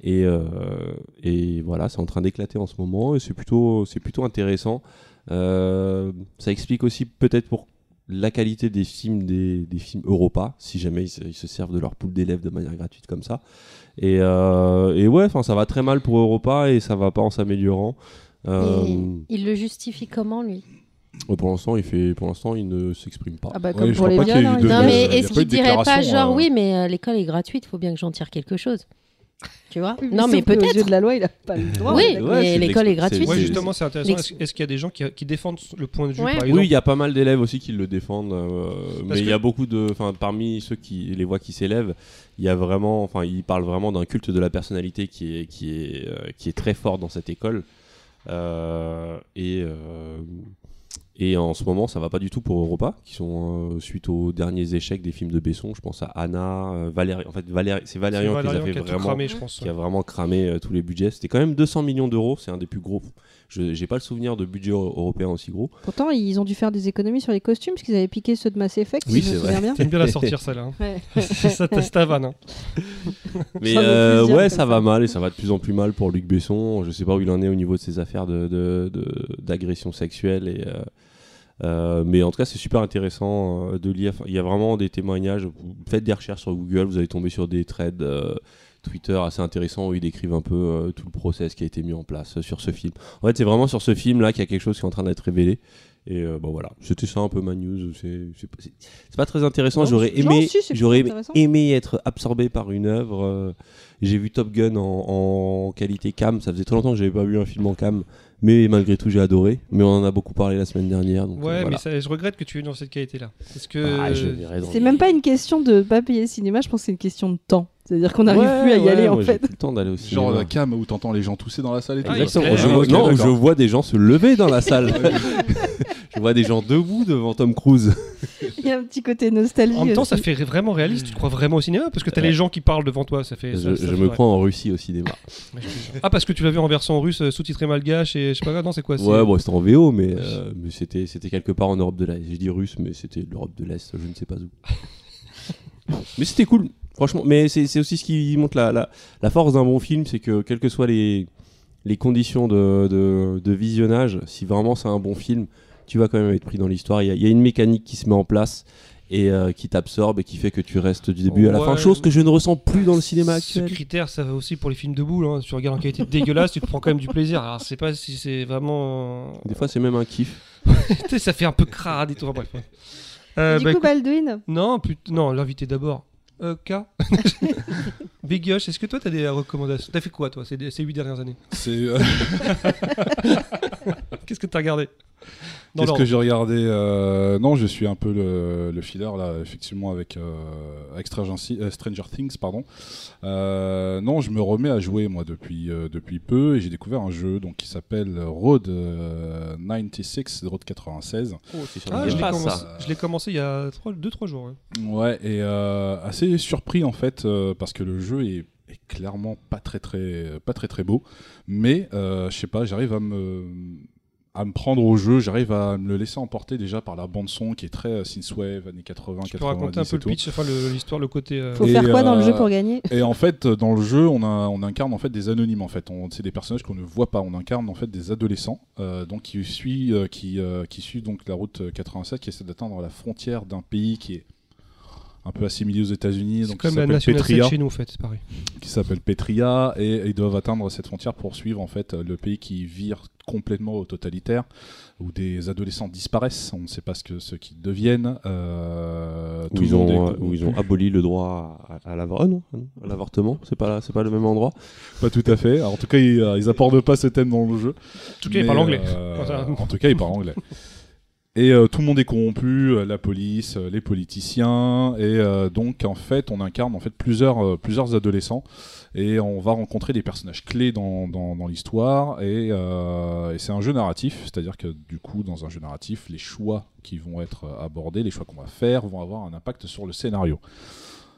[SPEAKER 5] Et, euh, voilà, c'est en train d'éclater en ce moment et c'est plutôt, plutôt intéressant. Ça explique aussi peut-être pour la qualité des films des, des films Europa, si jamais ils se, ils se servent de leur pool d'élèves de manière gratuite comme ça. Et, euh, et ouais, enfin ça va très mal pour Europa et ça va pas en s'améliorant. Euh,
[SPEAKER 6] il le justifie comment, lui?
[SPEAKER 5] Pour l'instant, il fait, pour l'instant, il ne s'exprime pas.
[SPEAKER 2] Ah bah
[SPEAKER 1] Ouais,
[SPEAKER 2] comme
[SPEAKER 1] je
[SPEAKER 2] pour
[SPEAKER 1] crois
[SPEAKER 2] les
[SPEAKER 1] pas qu'il y ait
[SPEAKER 2] viols.
[SPEAKER 1] eu
[SPEAKER 2] hein,
[SPEAKER 1] de-
[SPEAKER 2] il
[SPEAKER 6] Non, mais
[SPEAKER 1] il
[SPEAKER 6] est-ce qu'il dirait pas genre
[SPEAKER 1] euh.
[SPEAKER 6] oui, mais euh, l'école est gratuite, faut bien que j'en tire quelque chose? Tu vois Non, mais
[SPEAKER 2] qu'aux yeux
[SPEAKER 6] peut-être.
[SPEAKER 2] de la loi, il a pas le droit.
[SPEAKER 6] Oui.
[SPEAKER 5] Ouais,
[SPEAKER 6] mais l'école est gratuite.
[SPEAKER 3] Ouais, justement, c'est intéressant. Est-ce qu'il y a des gens qui, qui défendent le point de vue,
[SPEAKER 6] Ouais.
[SPEAKER 3] par
[SPEAKER 6] Oui,
[SPEAKER 5] il y a pas mal d'élèves aussi qui le défendent, euh, mais il y a beaucoup de, enfin, parmi ceux qui, les voix qui s'élèvent, il y a vraiment, enfin, ils parlent vraiment d'un culte de la personnalité qui est, qui est, euh, qui est très fort dans cette école, Euh, et euh, et en ce moment, ça va pas du tout pour Europa, qui sont euh, suite aux derniers échecs des films de Besson. Je pense à Anna, euh, Valérie. En fait, Valérie, c'est Valérian qui les a fait
[SPEAKER 3] qui a tout
[SPEAKER 5] vraiment
[SPEAKER 3] cramé, je pense.
[SPEAKER 5] qui a vraiment cramé euh, tous les budgets. C'était quand même 200 millions d'euros, c'est un des plus gros. Je j'ai pas le souvenir de budget euro- européen aussi gros.
[SPEAKER 2] Pourtant, ils ont dû faire des économies sur les costumes parce qu'ils avaient piqué ceux de Mass Effect.
[SPEAKER 5] Oui,
[SPEAKER 2] si
[SPEAKER 5] c'est
[SPEAKER 2] bien.
[SPEAKER 3] T'aimes bien la sortir, celle-là. hein.
[SPEAKER 2] Ouais.
[SPEAKER 3] ça teste ta vanne. hein.
[SPEAKER 5] Mais
[SPEAKER 2] Ça
[SPEAKER 5] euh, ouais, ça va mal et ça va de plus en plus mal pour Luc Besson. Je sais pas où il en est au niveau de ses affaires de, de- de- d'agression sexuelle et. Euh, mais en tout cas, c'est super intéressant euh, de lire. Il y a vraiment des témoignages. Vous faites des recherches sur Google, vous allez tomber sur des threads euh, Twitter assez intéressants où ils décrivent un peu euh, tout le process qui a été mis en place sur ce film. En fait, c'est vraiment sur ce film là qu'il y a quelque chose qui est en train d'être révélé. Et bon voilà, c'était ça un peu ma news. C'est, pas- très intéressant. J'aurais aimé, j'aurais être absorbé par une œuvre. j'ai vu Top Gun en, en qualité cam. Ça faisait très longtemps que j'avais pas vu un film en cam, mais malgré tout j'ai adoré. Mais on en a beaucoup parlé la semaine dernière. Donc,
[SPEAKER 3] Ouais,
[SPEAKER 5] euh,
[SPEAKER 3] mais
[SPEAKER 5] voilà.
[SPEAKER 3] ça- je regrette que tu aies dans cette qualité-là. Parce que.
[SPEAKER 5] Ah,
[SPEAKER 2] C'est
[SPEAKER 5] les-
[SPEAKER 2] même pas une question de pas payer le cinéma, je pense que c'est une question de temps. C'est-à-dire qu'on n'arrive
[SPEAKER 5] Ouais,
[SPEAKER 2] plus à y
[SPEAKER 5] ouais,
[SPEAKER 2] aller en fait.
[SPEAKER 5] plus le temps d'aller au
[SPEAKER 1] Genre la cam où t'entends les gens tousser dans la salle et tout.
[SPEAKER 3] Ah,
[SPEAKER 5] Exactement. Je, vois- non, je vois des gens se lever dans la salle. je vois des gens debout devant Tom Cruise.
[SPEAKER 2] Il y a un petit côté nostalgie.
[SPEAKER 3] En même temps,
[SPEAKER 2] aussi.
[SPEAKER 3] ça fait vraiment réaliste. Tu crois vraiment au cinéma Parce que t'as les gens qui parlent devant toi. Ça fait.
[SPEAKER 5] Je,
[SPEAKER 3] ça- ça
[SPEAKER 5] je
[SPEAKER 3] fait
[SPEAKER 5] me
[SPEAKER 3] vrai.
[SPEAKER 5] crois en Russie au cinéma.
[SPEAKER 3] Ah, parce que tu l'as vu en version russe, euh, sous-titré malgache et je sais pas quoi. Non, c'est quoi
[SPEAKER 5] Ouais, bon, c'était en VO, mais, euh, mais c'était, c'était quelque part en Europe de l'Est. J'ai dit russe, mais c'était l'Europe de l'Est, je ne sais pas où. mais c'était cool, franchement. Mais c'est, c'est aussi ce qui montre la, la, la force d'un bon film, c'est que quelles que soient les, les conditions de, de, de visionnage, si vraiment c'est un bon film, tu vas quand même être pris dans l'histoire. Il y a, il y a une mécanique qui se met en place et euh, qui t'absorbe et qui fait que tu restes du début à la fin. Chose que je ne ressens plus dans le cinéma
[SPEAKER 3] Ce critère, ça va aussi pour les films de boule. Hein. Tu regardes en qualité dégueulasse, tu te prends quand même du plaisir. Alors, je sais pas si c'est vraiment.
[SPEAKER 5] Des fois, c'est même un kiff.
[SPEAKER 3] Tu sais, ça fait un peu crade et tout. Bref. Euh,
[SPEAKER 2] Du
[SPEAKER 3] bah,
[SPEAKER 2] coup, Baldwin,
[SPEAKER 3] Non, non l'invité d'abord. Euh, K. Big Yosh, est-ce que toi, t'as des recommandations? T'as fait quoi, toi, ces, 8 dernières années?
[SPEAKER 1] C'est euh,
[SPEAKER 3] Qu'est-ce que t'as regardé?
[SPEAKER 1] Qu'est-ce que j'ai regardé euh, Non, je suis un peu le, le filler là, effectivement avec, euh, avec Stranger, Thi- euh, Stranger Things, pardon. Euh, non, je me remets à jouer moi depuis euh, depuis peu et j'ai découvert un jeu donc qui s'appelle Road euh, 96, Road 96.
[SPEAKER 5] Oh,
[SPEAKER 3] Ah, je l'ai commencé, commencé il y a 2-3 jours. ouais.
[SPEAKER 1] Ouais, et euh, assez surpris en fait euh, parce que le jeu est, est clairement pas très très pas très très beau, mais euh, je sais pas, j'arrive à me à me prendre au jeu. J'arrive à me le laisser emporter déjà par la bande son qui est très euh, synthwave années 80,
[SPEAKER 3] Tu peux
[SPEAKER 1] 90
[SPEAKER 3] raconter un peu le pitch, enfin l'histoire, le côté. euh,
[SPEAKER 2] Faut
[SPEAKER 1] Et,
[SPEAKER 2] faire quoi dans le
[SPEAKER 1] euh,
[SPEAKER 2] jeu pour gagner?
[SPEAKER 1] Et en fait, dans le jeu, on, a, on incarne en fait des anonymes. En fait, On- c'est des personnages qu'on ne voit pas. On incarne en fait des adolescents, euh, donc qui suivent, euh, qui, euh, qui suivent donc la route 87, qui essaie d'atteindre la frontière d'un pays qui est un peu assimilé aux États-Unis,
[SPEAKER 3] C'est
[SPEAKER 1] donc qui
[SPEAKER 3] comme la
[SPEAKER 1] s'appelle
[SPEAKER 3] National
[SPEAKER 1] Petria,
[SPEAKER 3] 7 chez nous, en fait, c'est pareil.
[SPEAKER 1] qui s'appelle Petria, et ils doivent atteindre cette frontière pour suivre en fait le pays qui vire complètement au totalitaire, où des adolescents disparaissent. On ne sait pas ce que ce qu'ils deviennent. euh,
[SPEAKER 5] Où ils,
[SPEAKER 1] est
[SPEAKER 5] ont, euh, où ils ont aboli le droit à, à ah l'avortement. C'est pas, c'est pas le même endroit?
[SPEAKER 1] Pas tout à fait. Alors, en tout cas, ils, euh, ils apportent pas ce thème dans le jeu.
[SPEAKER 3] En tout cas, il
[SPEAKER 1] Mais,
[SPEAKER 3] parle anglais.
[SPEAKER 1] euh, en tout cas, il parle anglais. Et euh, tout le monde est corrompu, euh, la police, euh, les politiciens, et donc en fait, on incarne en fait plusieurs, plusieurs adolescents, et on va rencontrer des personnages clés dans, dans, l'histoire, et, c'est un jeu narratif, c'est-à-dire que du coup, dans un jeu narratif, les choix qui vont être abordés, les choix qu'on va faire, vont avoir un impact sur le scénario.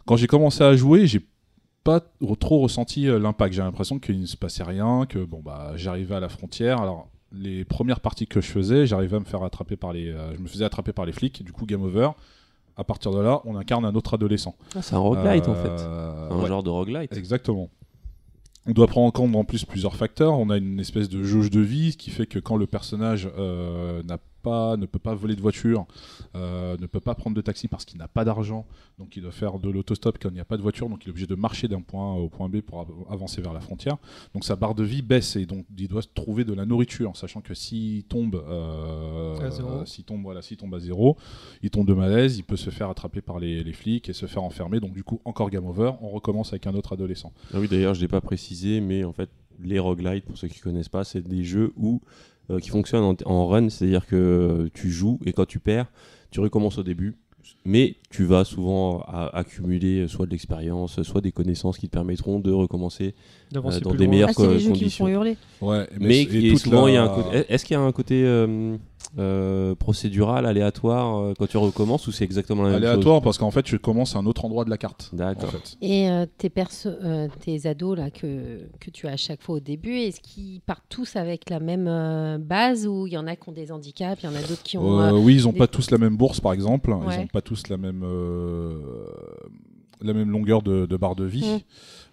[SPEAKER 1] Quand j'ai commencé à jouer, j'ai pas trop ressenti l'impact. J'ai l'impression qu'il ne se passait rien, que bon bah j'arrivais à la frontière. Alors les premières parties que je faisais, j'arrivais à me faire attraper par les, euh, je me faisais attraper par les flics. Du coup game over. À partir de là, on incarne un autre adolescent.
[SPEAKER 5] Ah, c'est un roguelite en fait.
[SPEAKER 1] Euh,
[SPEAKER 5] Un
[SPEAKER 1] ouais.
[SPEAKER 5] genre de roguelite.
[SPEAKER 1] Exactement. On doit prendre en compte en plus plusieurs facteurs. On a une espèce de jauge de vie, ce qui fait que quand le personnage euh, n'a pas, ne peut pas voler de voiture, euh, ne peut pas prendre de taxi parce qu'il n'a pas d'argent, donc il doit faire de l'autostop quand il n'y a pas de voiture, donc il est obligé de marcher d'un point A au point B pour av- avancer vers la frontière. Donc sa barre de vie baisse et donc il doit se trouver de la nourriture, sachant que s'il tombe, euh,
[SPEAKER 3] À zéro.
[SPEAKER 1] s'il tombe, voilà, s'il tombe à zéro, il tombe de malaise, il peut se faire attraper par les, les flics et se faire enfermer. Donc du coup encore game over, on recommence avec un autre adolescent.
[SPEAKER 5] Ah oui, d'ailleurs, je l'ai pas précisé, mais en fait, les roguelites, pour ceux qui connaissent pas, c'est des jeux où, euh, qui fonctionnent en, en run, c'est-à-dire que tu joues et quand tu perds, tu recommences au début. Mais tu vas souvent accumuler soit de l'expérience, soit des connaissances qui te permettront de recommencer. Euh, dans des
[SPEAKER 3] loin.
[SPEAKER 5] meilleures
[SPEAKER 2] Ah, les qui me
[SPEAKER 5] conditions.
[SPEAKER 2] font hurler.
[SPEAKER 1] Ouais,
[SPEAKER 5] Mais,
[SPEAKER 1] et
[SPEAKER 5] qui
[SPEAKER 1] toute
[SPEAKER 5] souvent,
[SPEAKER 1] la-
[SPEAKER 5] il y a un côté. Est-ce qu'il y a un côté euh, euh, procédural, aléatoire euh, quand tu recommences ou c'est exactement la même
[SPEAKER 1] aléatoire parce qu'en fait tu commences à un autre endroit de la carte.
[SPEAKER 5] chose D'accord.
[SPEAKER 1] En fait.
[SPEAKER 6] Et euh, tes, perso euh, tes ados là, que, que tu as à chaque fois au début, est-ce qu'ils partent tous avec la même euh, base ou il y en a qui ont des handicaps, il y en a d'autres qui ont...
[SPEAKER 1] Euh,
[SPEAKER 6] euh,
[SPEAKER 1] oui, ils n'ont
[SPEAKER 6] des-
[SPEAKER 1] pas tous la même bourse par exemple. Ils n'ont pas tous la même euh, la même longueur de, de barre de vie.
[SPEAKER 6] Mm.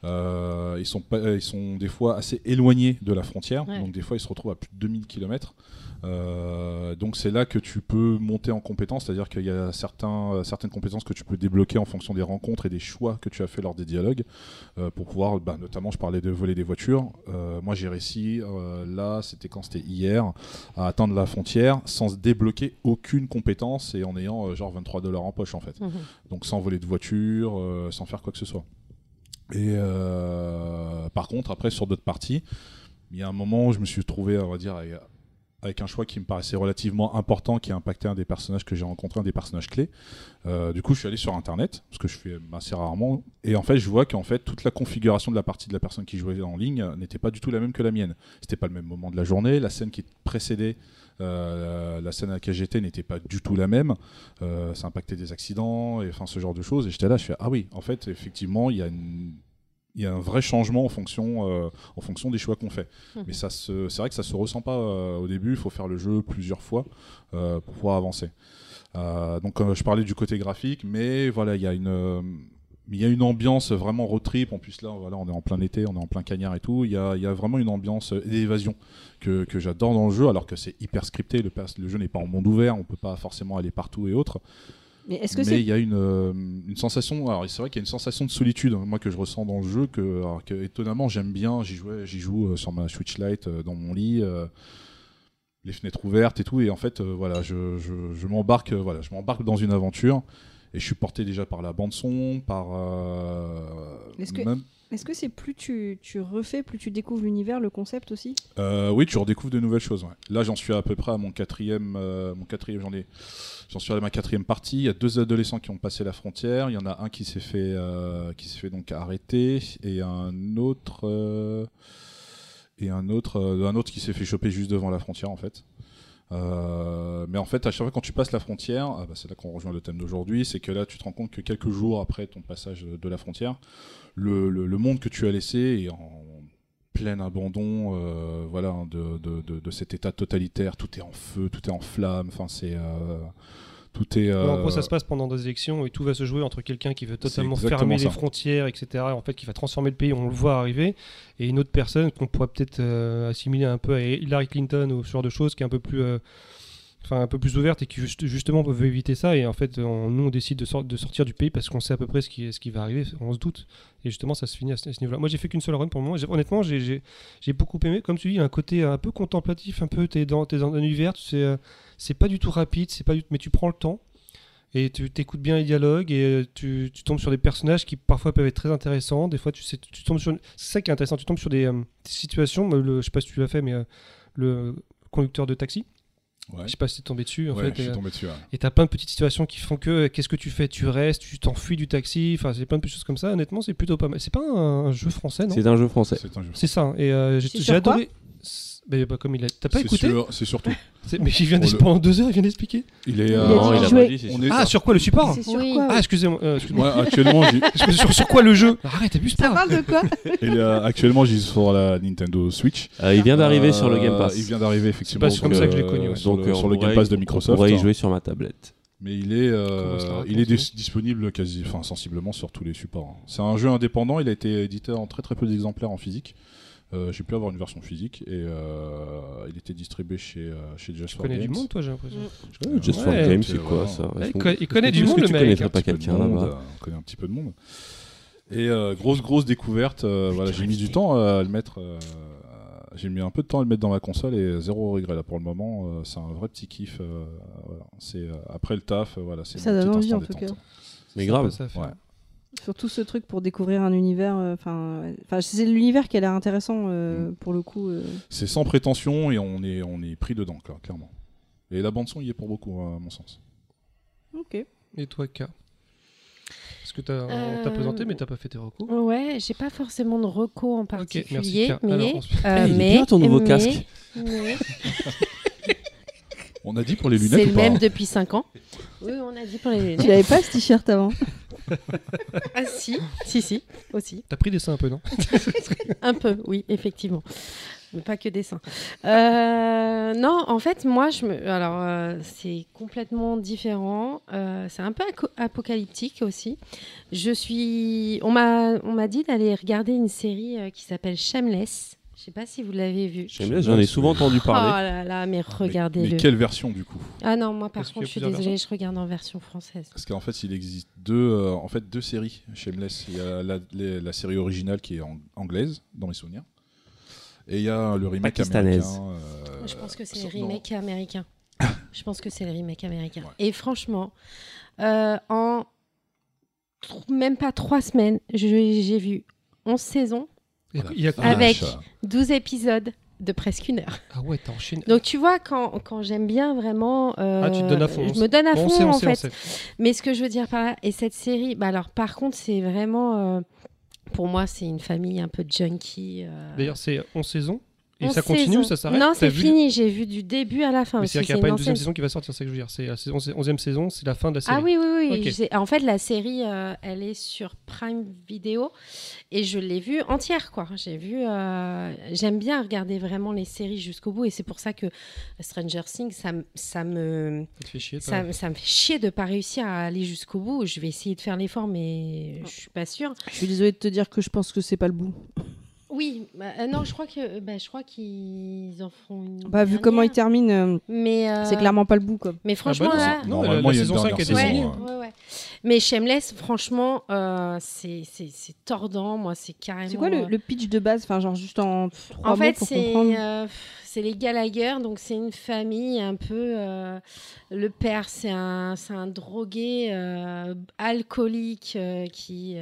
[SPEAKER 1] Euh, ils sont pas, ils sont des fois assez éloignés de la frontière.
[SPEAKER 6] Ouais.
[SPEAKER 1] Donc des fois ils se retrouvent à plus de 2000 km. Euh, donc c'est là que tu peux monter en compétence, c'est-à-dire qu'il y a certains, euh, certaines compétences que tu peux débloquer en fonction des rencontres et des choix que tu as fait lors des dialogues, euh, pour pouvoir, bah, notamment je parlais de voler des voitures, Euh, moi j'ai réussi, là c'était quand c'était hier, à atteindre la frontière sans débloquer aucune compétence et en ayant genre 23 dollars en poche en fait.
[SPEAKER 6] Mhm.
[SPEAKER 1] Donc sans voler de voiture, sans faire quoi que ce soit. Et par contre, après, sur d'autres parties, il y a un moment où je me suis trouvé, on va dire, avec, un choix qui me paraissait relativement important, qui a impacté un des personnages que j'ai rencontré, un des personnages clés. Euh, du coup, je suis allé sur Internet, ce que je fais assez rarement, et en fait, je vois qu'en fait, toute la configuration de la partie de la personne qui jouait en ligne n'était pas du tout la même que la mienne. C'était pas le même moment de la journée, la scène qui précédait euh, la scène à laquelle j'étais n'était pas du tout la même. Euh, ça impactait des accidents et enfin ce genre de choses. Et j'étais là, je fais ah oui, en fait effectivement il y a une- il y a un vrai changement en fonction, euh, en fonction des choix qu'on fait.
[SPEAKER 6] Mhm.
[SPEAKER 1] Mais ça se, c'est vrai que ça se ressent pas euh, au début. Il faut faire le jeu plusieurs fois euh, pour pouvoir avancer. Donc je parlais du côté graphique, mais voilà, il y a une, il y a une ambiance vraiment road trip. En plus là, voilà, on est en plein été, on est en plein cagnard et tout. Il y a, il y a vraiment une ambiance d'évasion que, que j'adore dans le jeu, alors que c'est hyper scripté. Le, le jeu n'est pas en monde ouvert, on peut pas forcément aller partout et autres.
[SPEAKER 2] Mais est-ce que
[SPEAKER 1] Mais il y a une, euh, une sensation, alors c'est vrai qu'il y a une sensation de solitude, hein, moi que je ressens dans le jeu, que, alors que étonnamment j'aime bien, j'y jouais, j'y joue euh, sur ma Switch Lite euh, dans mon lit, les fenêtres ouvertes et tout, et en fait voilà, je, je, je m'embarque, voilà, je m'embarque dans une aventure. Et je suis porté déjà par la bande son, par
[SPEAKER 2] Est-ce que- Est-ce que c'est plus tu, tu refais, plus tu découvres l'univers, le concept aussi?
[SPEAKER 1] Oui, tu redécouvres de nouvelles choses. ouais. Là, j'en suis à peu près à mon quatrième, mon quatrième, j'en ai, j'en suis à ma quatrième partie. Il y a deux adolescents qui ont passé la frontière. Il y en a un qui s'est fait, euh, qui s'est fait donc arrêter, et un autre, euh, et un autre, euh, un autre qui s'est fait choper juste devant la frontière en fait. Mais en fait, à chaque fois quand tu passes la frontière, ah bah, c'est là qu'on rejoint le thème d'aujourd'hui, c'est que là tu te rends compte que quelques jours après ton passage de la frontière, le, monde que tu as laissé est en plein abandon, voilà, de, de, de, cet état totalitaire. Tout est en feu, tout est en flamme. Enfin, c'est tout est.
[SPEAKER 3] Ouais, en gros,
[SPEAKER 1] euh,
[SPEAKER 3] ça se passe pendant des élections et tout va se jouer entre quelqu'un qui veut totalement fermer
[SPEAKER 1] ça.
[SPEAKER 3] les frontières, etc. et en fait, qui va transformer le pays, on le voit arriver, et une autre personne qu'on pourrait peut-être euh, assimiler un peu à Hillary Clinton ou ce genre de choses, qui est un peu plus, euh, enfin un peu plus ouverte et qui juste- justement veut éviter ça. Et en fait, nous, on décide de, sor- de sortir du pays parce qu'on sait à peu près ce qui, va arriver, on se doute. Et justement, ça se finit à ce, niveau-là. Moi, j'ai fait qu'une seule run pour le moment. Honnêtement, j'ai- beaucoup aimé. Comme tu dis, un côté un peu contemplatif, un peu, t'es dans, t'es dans un univers, tu sais, euh, c'est pas du tout rapide, c'est pas mais tu prends le temps et tu t'écoutes bien les dialogues et euh, tu, tombes sur des personnages qui parfois peuvent être très intéressants. Des fois, tu tombes sur, c'est ça qui est intéressant, tu tombes sur des, euh, situations. Le, je sais pas si tu l'as fait, mais le conducteur de taxi,
[SPEAKER 1] ouais.
[SPEAKER 3] je sais pas si t'es tombé dessus en
[SPEAKER 1] Ouais,
[SPEAKER 3] fait.
[SPEAKER 1] je
[SPEAKER 3] et,
[SPEAKER 1] suis
[SPEAKER 3] euh,
[SPEAKER 1] tombé dessus. ouais.
[SPEAKER 3] et t'as plein de petites situations qui font que qu'est-ce que tu fais Tu restes, tu t'enfuis du taxi. Enfin, c'est plein de petites choses comme ça. Honnêtement, c'est plutôt pas mal. C'est pas un, jeu français, non?
[SPEAKER 5] C'est un jeu français.
[SPEAKER 1] C'est un jeu.
[SPEAKER 3] C'est ça. hein. Et euh, j'ai adoré. C'est- mais bah, comme il a... T'as pas écouté
[SPEAKER 1] C'est surtout.
[SPEAKER 3] Mais il vient
[SPEAKER 1] Pour
[SPEAKER 3] d'ex-
[SPEAKER 1] le-
[SPEAKER 3] pendant deux heures, il vient d'expliquer.
[SPEAKER 1] Il est.
[SPEAKER 2] Il
[SPEAKER 1] euh,
[SPEAKER 5] Non, il a pas dit, c'est
[SPEAKER 1] on
[SPEAKER 5] sûr.
[SPEAKER 1] est-
[SPEAKER 3] Ah, sur quoi le support
[SPEAKER 2] sur
[SPEAKER 6] Oui.
[SPEAKER 2] quoi
[SPEAKER 3] Ah, excusez-moi. euh, excuse-moi.
[SPEAKER 1] Moi, actuellement,
[SPEAKER 3] sur, sur quoi le jeu Arrête, abuse
[SPEAKER 2] Ça
[SPEAKER 3] pas.
[SPEAKER 2] parle de quoi
[SPEAKER 1] et, euh, actuellement, j'y suis sur la Nintendo Switch.
[SPEAKER 5] Euh, il vient d'arriver
[SPEAKER 1] Euh,
[SPEAKER 5] sur le Game Pass.
[SPEAKER 1] Il vient d'arriver effectivement.
[SPEAKER 3] C'est pas comme ça que je l'ai connu, ouais.
[SPEAKER 1] Sur
[SPEAKER 5] Donc,
[SPEAKER 1] le,
[SPEAKER 5] euh,
[SPEAKER 1] sur
[SPEAKER 5] on
[SPEAKER 1] le Game Pass de
[SPEAKER 5] On
[SPEAKER 1] Microsoft.
[SPEAKER 5] pourrait y
[SPEAKER 1] hein.
[SPEAKER 5] jouer sur ma tablette.
[SPEAKER 1] Mais il est, euh,
[SPEAKER 3] ça
[SPEAKER 1] il est disponible quasi, enfin sensiblement sur tous les supports. hein. C'est un jeu indépendant. Il a été édité en très très peu d'exemplaires en physique. Euh, J'ai pu avoir une version physique et euh, il était distribué chez euh, chez Just
[SPEAKER 3] Tu
[SPEAKER 1] for
[SPEAKER 3] connais du
[SPEAKER 1] Games.
[SPEAKER 3] monde, toi, j'ai l'impression.
[SPEAKER 5] Euh, Just for
[SPEAKER 3] Ouais,
[SPEAKER 5] Game,
[SPEAKER 1] c'est
[SPEAKER 5] c'est quoi ça
[SPEAKER 3] il connaît du monde, le
[SPEAKER 5] tu
[SPEAKER 3] mec.
[SPEAKER 5] connaîtrais
[SPEAKER 1] Un
[SPEAKER 5] pas quelqu'un là-bas
[SPEAKER 1] On connaît un petit peu de monde. Et euh, grosse grosse découverte. euh, voilà, j'ai mis du temps à le mettre. euh, j'ai mis un peu de temps à le mettre dans ma console et zéro regret là pour le moment. euh, c'est un vrai petit kiff. euh, voilà. C'est euh, après le taf, euh, voilà. C'est
[SPEAKER 2] Ça donne envie, en tout
[SPEAKER 1] détente.
[SPEAKER 2] cas.
[SPEAKER 5] Mais grave.
[SPEAKER 1] Ouais.
[SPEAKER 2] Surtout ce truc pour découvrir un univers. euh, Enfin, ouais. enfin, c'est l'univers qui a l'air intéressant euh,
[SPEAKER 1] Mm.
[SPEAKER 2] pour le coup. euh.
[SPEAKER 1] C'est sans prétention et on est on est pris dedans quoi, clairement. Et la bande son y est pour beaucoup à mon sens.
[SPEAKER 2] Ok.
[SPEAKER 3] Et toi, K? Parce que t'as,
[SPEAKER 6] Euh,
[SPEAKER 3] t'a présenté, mais t'as pas fait tes recours.
[SPEAKER 6] Ouais, j'ai pas forcément de recours en
[SPEAKER 3] Ok,
[SPEAKER 6] particulier,
[SPEAKER 3] merci, K.
[SPEAKER 6] mais,
[SPEAKER 3] Alors,
[SPEAKER 6] euh,
[SPEAKER 5] il est
[SPEAKER 6] mais,
[SPEAKER 5] bien, ton nouveau
[SPEAKER 6] mais-
[SPEAKER 5] casque.
[SPEAKER 6] mais
[SPEAKER 1] On a dit pour les lunettes
[SPEAKER 6] c'est le
[SPEAKER 1] pas
[SPEAKER 6] même
[SPEAKER 1] hein
[SPEAKER 6] depuis 5 ans. Oui, on a dit pour les
[SPEAKER 2] Tu
[SPEAKER 6] lunettes.
[SPEAKER 2] l'avais pas ce t-shirt avant?
[SPEAKER 6] Ah si, si, si, aussi.
[SPEAKER 3] T'as pris des seins un peu, non
[SPEAKER 6] Un peu, oui, effectivement. Mais pas que dessin. Euh, non, en fait, moi, je me. Alors, euh, c'est complètement différent. Euh, c'est un peu apocalyptique aussi. Je suis. On m'a, on m'a dit d'aller regarder une série euh, qui s'appelle Shameless. Je sais pas si vous l'avez.
[SPEAKER 5] Shameless, J'en ai souvent entendu
[SPEAKER 6] Oh
[SPEAKER 5] parler.
[SPEAKER 6] là là, mais regardez-le.
[SPEAKER 1] Mais quelle version du coup?
[SPEAKER 6] Ah non, moi par contre, je suis désolée, je regarde en version française.
[SPEAKER 1] Parce qu'en fait, il existe deux, euh, en fait, deux séries Shameless. Il y a la, série originale qui est en- anglaise, dans mes souvenirs. Et il y a le remake américain. euh,
[SPEAKER 6] je pense que c'est le remake américain. je pense que c'est le remake américain.
[SPEAKER 1] Ouais.
[SPEAKER 6] Et franchement, euh, en même pas trois semaines, j'ai vu 11 saisons,
[SPEAKER 3] Il y a
[SPEAKER 1] Ah,
[SPEAKER 6] Avec-
[SPEAKER 1] vache.
[SPEAKER 6] 12 épisodes de presque une heure.
[SPEAKER 3] Ah ouais, t'as enchaîné.
[SPEAKER 6] Donc tu vois, quand, quand j'aime bien vraiment... euh,
[SPEAKER 3] Ah, tu te donnes à fond,
[SPEAKER 6] Je me donne à
[SPEAKER 3] On
[SPEAKER 6] fond
[SPEAKER 3] sait, on
[SPEAKER 6] en
[SPEAKER 3] sait, on
[SPEAKER 6] fait.
[SPEAKER 3] sait.
[SPEAKER 6] Mais ce que je veux dire par là, et cette série, bah alors par contre, c'est vraiment... euh, pour moi, c'est une famille un peu junkie. euh,
[SPEAKER 3] D'ailleurs, c'est 11 saisons. Et
[SPEAKER 6] 11
[SPEAKER 3] ça continue,
[SPEAKER 6] saisons.
[SPEAKER 3] ça s'arrête
[SPEAKER 6] Non, c'est
[SPEAKER 3] vu-
[SPEAKER 6] fini, j'ai vu du début à la fin.
[SPEAKER 3] C'est-à-dire qu'il n'y a pas une deuxième saison qui va sortir, c'est ça que je veux dire. C'est la saison- c'est 11e saison, c'est la fin de la série.
[SPEAKER 6] Ah oui, oui, oui. En fait, la série, euh, elle est sur Prime Video et je l'ai vue entière, quoi. J'ai vu. euh, J'aime bien regarder vraiment les séries jusqu'au bout et c'est pour ça que Stranger Things, ça, me- ça me,
[SPEAKER 3] Ça te fait chier.
[SPEAKER 6] ça, me- ça me fait chier de pas réussir à aller jusqu'au bout. Je vais essayer de faire l'effort, mais je suis pas sûre.
[SPEAKER 2] Je suis désolée de te dire que je pense que c'est pas le bout.
[SPEAKER 6] Oui, bah, euh, non, je crois que, bah, je crois qu'ils en font une.
[SPEAKER 2] Bah, vu comment il
[SPEAKER 6] dernière.
[SPEAKER 2] termine, euh,
[SPEAKER 6] Mais euh,
[SPEAKER 2] c'est clairement pas le bout, quoi.
[SPEAKER 6] Mais franchement,
[SPEAKER 3] Ah bah non,
[SPEAKER 6] là,
[SPEAKER 3] c'est-
[SPEAKER 1] Non,
[SPEAKER 3] la-
[SPEAKER 1] normalement,
[SPEAKER 3] la saison 5 a
[SPEAKER 1] dernière
[SPEAKER 3] été
[SPEAKER 1] saison,
[SPEAKER 3] signée.
[SPEAKER 1] ouais.
[SPEAKER 6] Ouais, ouais. Mais Shameless, franchement, euh, c'est c'est- c'est tordant. Moi, c'est carrément.
[SPEAKER 2] C'est quoi le,
[SPEAKER 6] euh,
[SPEAKER 2] le pitch de base Enfin, genre juste en trois
[SPEAKER 6] En
[SPEAKER 2] mots
[SPEAKER 6] fait,
[SPEAKER 2] pour
[SPEAKER 6] c'est
[SPEAKER 2] comprendre?
[SPEAKER 6] euh, c'est les Gallagher, donc c'est une famille un peu. euh, le père, c'est un, c'est un drogué euh, alcoolique euh, qui.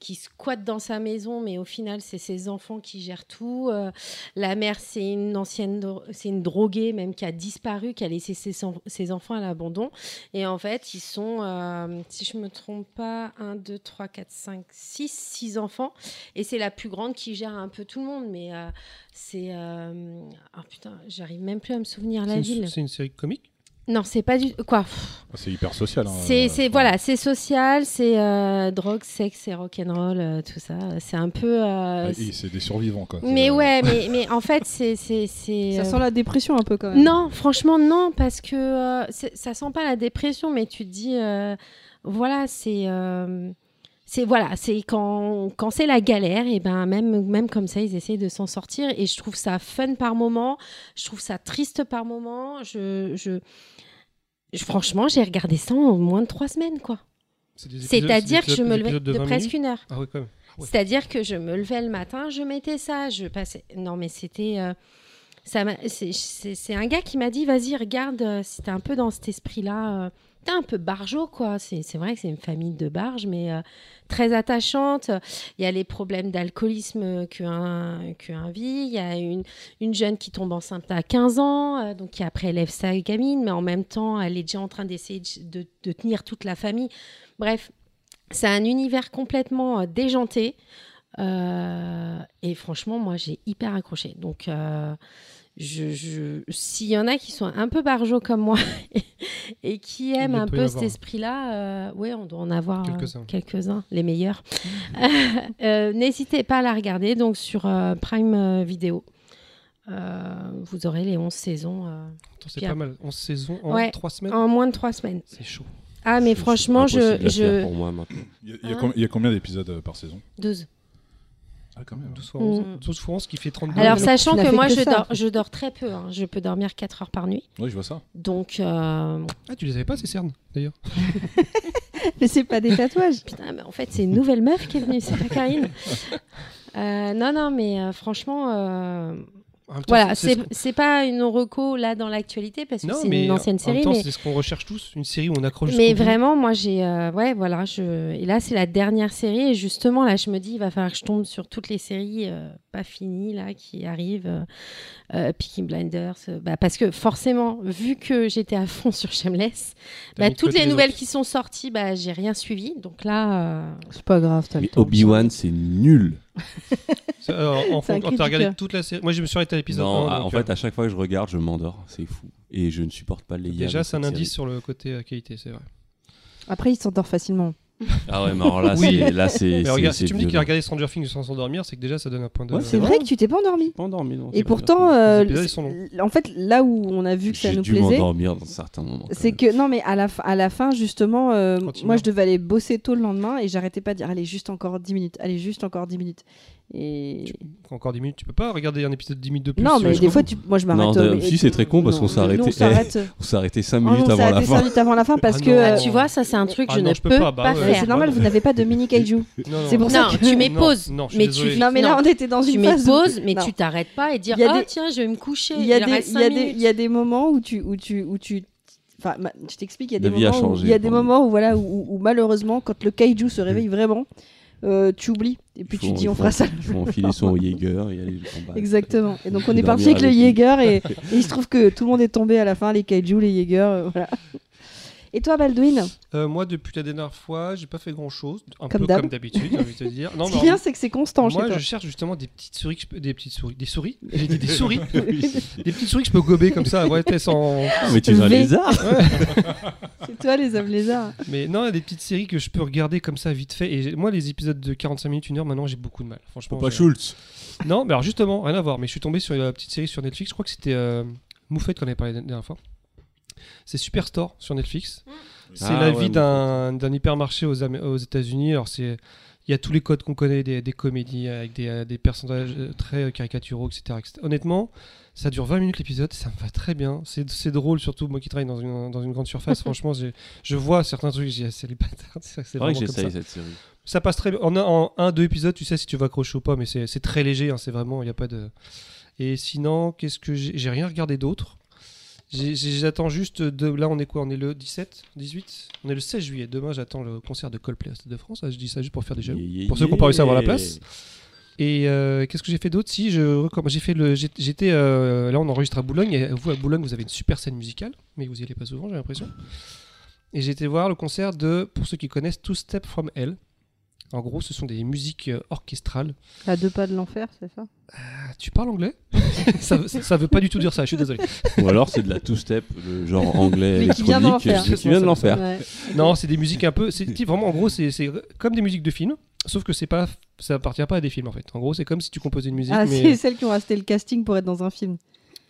[SPEAKER 6] Qui squatte dans sa maison, mais au final, c'est ses enfants qui gèrent tout. Euh, la mère, c'est une ancienne, c'est une droguée même qui a disparu, qui a laissé ses, en- ses enfants à l'abandon. Et en fait, ils sont, euh, si je me trompe pas, 1, 2, 3, 4, 5, 6, 6 enfants. Et c'est la plus grande qui gère un peu tout le monde. Mais euh, c'est. Ah putain, j'arrive même plus à me souvenir la
[SPEAKER 3] une-
[SPEAKER 6] ville.
[SPEAKER 3] C'est une série comique?
[SPEAKER 6] Non, c'est pas du quoi.
[SPEAKER 1] C'est hyper social. hein,
[SPEAKER 6] C'est
[SPEAKER 1] euh,
[SPEAKER 6] voilà, c'est social, c'est euh, drogue, sexe et rock'n'roll, euh, tout ça. C'est un peu. euh,
[SPEAKER 1] et C'est des survivants, quoi.
[SPEAKER 6] mais ouais, mais, mais en fait, c'est c'est c'est.
[SPEAKER 2] Ça
[SPEAKER 6] euh,
[SPEAKER 2] sent la dépression un peu quand même.
[SPEAKER 6] Non, franchement, non, parce que euh, ça sent pas la dépression, mais tu te dis, euh, voilà, c'est. C'est voilà, c'est quand, quand c'est la galère, et ben même, même comme ça, ils essayent de s'en sortir. Et je trouve ça fun par moment, je trouve ça triste par moment. Je, je, je- franchement, j'ai regardé ça en moins de trois semaines, quoi. C'est-à-dire
[SPEAKER 3] c'est
[SPEAKER 6] que je me levais de,
[SPEAKER 3] 20
[SPEAKER 6] presque une heure.
[SPEAKER 3] Ah. Ouais.
[SPEAKER 6] C'est-à-dire que je me levais le matin, je mettais ça, je passais. Non, mais c'était. euh, c'est- un gars qui m'a dit vas-y, regarde, euh, si t'es un peu dans cet esprit-là. euh, un peu barjo, quoi. C'est vrai que c'est une famille de barges, mais euh, très attachante. Il y a les problèmes d'alcoolisme qu'un qu'un vit. Il y a une, une jeune qui tombe enceinte à 15 ans, euh, donc qui après élève sa gamine, mais en même temps, elle est déjà en train d'essayer de, de- tenir toute la famille. Bref, c'est un univers complètement euh, déjanté. Et franchement, moi, j'ai hyper accroché. Donc, je, je- s'il y en a qui sont un peu barjots comme moi et qui aiment un peu cet
[SPEAKER 3] hein.
[SPEAKER 6] esprit-là, euh, ouais, on doit en avoir euh,
[SPEAKER 3] Quelques-uns.
[SPEAKER 6] les meilleurs. Euh, N'hésitez pas à la regarder donc sur euh, Prime Video. Euh, vous aurez les 11 saisons euh,
[SPEAKER 3] C'est pas mal. 11 saisons en
[SPEAKER 6] Ouais.
[SPEAKER 3] 3 semaines?
[SPEAKER 6] en moins de 3 semaines.
[SPEAKER 3] C'est chaud.
[SPEAKER 6] Ah, mais franchement, je. je...
[SPEAKER 5] pour moi maintenant.
[SPEAKER 1] Il y a-
[SPEAKER 6] Hein
[SPEAKER 1] il y combien d'épisodes par saison?
[SPEAKER 6] 12.
[SPEAKER 1] Ah, quand même.
[SPEAKER 3] 12 fois 11,
[SPEAKER 6] Mm.
[SPEAKER 3] 12 fois 11 qui fait 32.
[SPEAKER 6] Alors, sachant que moi,
[SPEAKER 2] que
[SPEAKER 6] je dors, je dors très peu. hein. Je peux dormir 4 heures par nuit.
[SPEAKER 1] Oui, je vois ça.
[SPEAKER 6] Donc, euh,
[SPEAKER 3] Ah, tu les avais pas ces cernes d'ailleurs
[SPEAKER 2] Mais c'est pas des tatouages.
[SPEAKER 6] putain, mais en fait, c'est une nouvelle meuf qui est venue, c'est pas Karine. Euh, non, non, mais euh, franchement, voilà,
[SPEAKER 3] c'est- ce
[SPEAKER 6] pas une reco là dans l'actualité parce que c'est une ancienne
[SPEAKER 3] en
[SPEAKER 6] série,
[SPEAKER 3] temps,
[SPEAKER 6] mais,
[SPEAKER 3] c'est ce qu'on recherche tous, une série où on accroche.
[SPEAKER 6] mais vraiment, moi, j'ai, euh, ouais, voilà, je, et là, c'est la dernière série et justement, là, je me dis, il va falloir que je tombe sur toutes les séries euh, pas finies là qui arrivent, euh, euh, Peaky Blinders, euh, bah, parce que forcément, vu que j'étais à fond sur Shameless, bah, toutes les nouvelles
[SPEAKER 3] autres.
[SPEAKER 6] qui sont sorties, bah, j'ai rien suivi, donc là. euh,
[SPEAKER 2] C'est pas grave, t'as le
[SPEAKER 5] Mais
[SPEAKER 2] temps.
[SPEAKER 5] Obi-Wan, c'est nul.
[SPEAKER 3] Euh, en fond,
[SPEAKER 2] cri
[SPEAKER 3] t'as regardé toute la série. Moi, je me suis arrêté à l'épisode
[SPEAKER 5] Non,
[SPEAKER 3] 1.
[SPEAKER 5] ah, en
[SPEAKER 3] donc,
[SPEAKER 5] fait,
[SPEAKER 3] euh,
[SPEAKER 5] à chaque fois que je regarde, je m'endors. C'est fou. Et je ne supporte pas les
[SPEAKER 3] déjà, c'est un indice sur le côté euh, qualité, c'est vrai.
[SPEAKER 2] Après, il s'endort facilement.
[SPEAKER 5] Ah ouais, mais alors là,
[SPEAKER 3] Oui.
[SPEAKER 5] c'est. Là, c'est.
[SPEAKER 3] Mais
[SPEAKER 5] c'est-
[SPEAKER 3] regarde, si tu me dis qu'il a regardé Stranger Things sans s'endormir, c'est que déjà, ça donne un point de.
[SPEAKER 5] Ouais,
[SPEAKER 2] C'est
[SPEAKER 5] vrai
[SPEAKER 2] que tu t'es pas endormi.
[SPEAKER 5] Pas endormi, non.
[SPEAKER 2] Et pourtant, euh,
[SPEAKER 3] Les épisodes, ils sont longs.
[SPEAKER 2] en fait, là où on a vu que ça
[SPEAKER 5] J'ai
[SPEAKER 2] nous
[SPEAKER 5] dû
[SPEAKER 2] plaisait,
[SPEAKER 5] m'endormir dans certains moments.
[SPEAKER 2] c'est
[SPEAKER 5] même.
[SPEAKER 2] que non, mais à la, fin- à la fin, justement, euh, moi, je devais aller bosser tôt le lendemain et j'arrêtais pas de dire allez, juste encore 10 minutes, allez, juste encore 10 minutes. Et
[SPEAKER 3] Encore 10 minutes, tu peux pas regarder un épisode de 10 minutes de plus.
[SPEAKER 2] non, mais des fois, tu... moi, je m'arrête.
[SPEAKER 5] Non,
[SPEAKER 2] euh,
[SPEAKER 5] si, c'est très con parce qu'on s'est arrêté-
[SPEAKER 2] on.
[SPEAKER 5] On s'est arrêté 5
[SPEAKER 2] Oh non,
[SPEAKER 5] minutes
[SPEAKER 2] on s'est
[SPEAKER 5] avant la
[SPEAKER 2] arrêté
[SPEAKER 5] fin.
[SPEAKER 2] cinq minutes avant la fin parce
[SPEAKER 3] Ah
[SPEAKER 2] que.
[SPEAKER 6] Ah,
[SPEAKER 2] euh,
[SPEAKER 6] tu vois, ça, c'est un truc que
[SPEAKER 3] Ah
[SPEAKER 6] je
[SPEAKER 3] non,
[SPEAKER 6] ne
[SPEAKER 3] je peux pas,
[SPEAKER 6] pas,
[SPEAKER 3] bah
[SPEAKER 6] faire.
[SPEAKER 2] c'est normal, vous n'avez pas de mini kaiju.
[SPEAKER 3] Non, non,
[SPEAKER 2] C'est pour
[SPEAKER 6] Non,
[SPEAKER 2] ça que-
[SPEAKER 6] tu mets pause,
[SPEAKER 3] non,
[SPEAKER 6] mais
[SPEAKER 3] désolé.
[SPEAKER 6] tu
[SPEAKER 2] Non, mais là, on était dans
[SPEAKER 6] tu
[SPEAKER 2] une
[SPEAKER 6] mets
[SPEAKER 2] phase. où-
[SPEAKER 6] pause, mais tu t'arrêtes pas et dire
[SPEAKER 2] Il y a
[SPEAKER 6] ah
[SPEAKER 2] des-
[SPEAKER 6] tiens je vais me coucher.
[SPEAKER 2] Il y a des, moments où tu, où tu, où tu, enfin, je t'explique, il y a
[SPEAKER 5] La
[SPEAKER 2] des
[SPEAKER 5] vie a
[SPEAKER 2] moments, où, il y a des moments où voilà, où, où malheureusement, quand le kaiju se réveille vraiment, euh, tu oublies et puis tu dis on fera ça.
[SPEAKER 5] Il faut enfiler son Jaeger et aller le combattre.
[SPEAKER 2] Exactement. Et donc on est parti avec le. Jaeger et, et il se trouve que tout le monde est tombé à la fin, les kaiju, les Jaeger, euh, voilà. Et toi, Baldwin
[SPEAKER 3] Euh, moi, depuis la dernière fois, j'ai pas fait grand chose. Un
[SPEAKER 2] Comme
[SPEAKER 3] peu comme d'habitude, j'ai envie de te dire. Non,
[SPEAKER 2] Ce qui est bien, c'est que c'est constant chez
[SPEAKER 3] moi,
[SPEAKER 2] toi.
[SPEAKER 3] je cherche justement des petites souris, que je peux- des petites souris, des souris. J'ai dit des souris, des petites souris que je peux gober comme ça. Ouais, t'es sans.
[SPEAKER 5] Ah, Mais tu es un lézard
[SPEAKER 2] C'est toi, les hommes lézards.
[SPEAKER 3] Mais non, il y a des petites séries que je peux regarder comme ça vite fait. Et moi, les épisodes de 45 minutes, 1 heure, maintenant, j'ai beaucoup de mal. Franchement. J'ai-
[SPEAKER 5] Schultz.
[SPEAKER 3] Non, mais alors justement, rien à voir. Mais je suis tombé sur la petite série sur Netflix. Je crois que c'était euh, Moufette qu'on avait parlé la dernière fois. C'est Superstore sur Netflix. C'est
[SPEAKER 5] Ah,
[SPEAKER 3] la
[SPEAKER 5] ouais,
[SPEAKER 3] vie d'un d'un hypermarché aux, Am- aux États-Unis. Alors c'est il y a tous les codes qu'on connaît des, des comédies avec des, euh, des personnages euh, très euh, caricaturaux, etc., etc. Honnêtement, ça dure 20 minutes l'épisode, ça me va très bien. C'est c'est drôle, surtout moi qui travaille dans une, dans une grande surface. franchement, j'ai- je vois certains trucs, j'ai c'est les bâtards. C'est
[SPEAKER 5] vrai que j'essaye cette série.
[SPEAKER 3] Ça passe très bien. En un, en un, deux épisodes, tu sais si tu vas accrocher ou pas, mais c'est c'est très léger. hein, c'est vraiment, il n'y a pas de. Et sinon, qu'est-ce que j'ai j'ai rien regardé d'autre. J'attends juste de. Là, on est quoi? On est le 17 18 On est le 16 juillet. Demain, j'attends le concert de Coldplay à Stade de France. Ah, Je dis ça juste pour faire des jaloux.
[SPEAKER 5] Yeah, yeah,
[SPEAKER 3] Pour ceux qui n'ont pas réussi à avoir la place. Et euh, qu'est-ce que j'ai fait d'autre? Si, je. J'ai fait le. J'étais. euh, là, on enregistre à Boulogne. Et vous, à Boulogne, vous avez une super scène musicale. Mais vous y allez pas souvent, j'ai l'impression. Et j'ai été voir le concert de, pour ceux qui connaissent, Two Step From Hell. En gros, ce sont des musiques euh, orchestrales.
[SPEAKER 2] À deux pas de l'enfer, c'est ça?
[SPEAKER 3] Ah, tu parles anglais? Ça, veut- ça veut pas du tout dire ça, je suis désolé.
[SPEAKER 5] Ou alors c'est de la two-step, le genre anglais
[SPEAKER 2] Mais qui vient d'en
[SPEAKER 5] électronique, qui vient de l'en faire.
[SPEAKER 2] Ouais.
[SPEAKER 3] Non, c'est des musiques un peu. C'est vraiment, en gros, c'est c'est comme des musiques de films, sauf que c'est pas, ça appartient pas à des films en fait. En gros, c'est comme si tu composais une musique,
[SPEAKER 2] Ah,
[SPEAKER 3] mais
[SPEAKER 2] c'est celles qui ont resté le casting pour être dans un film.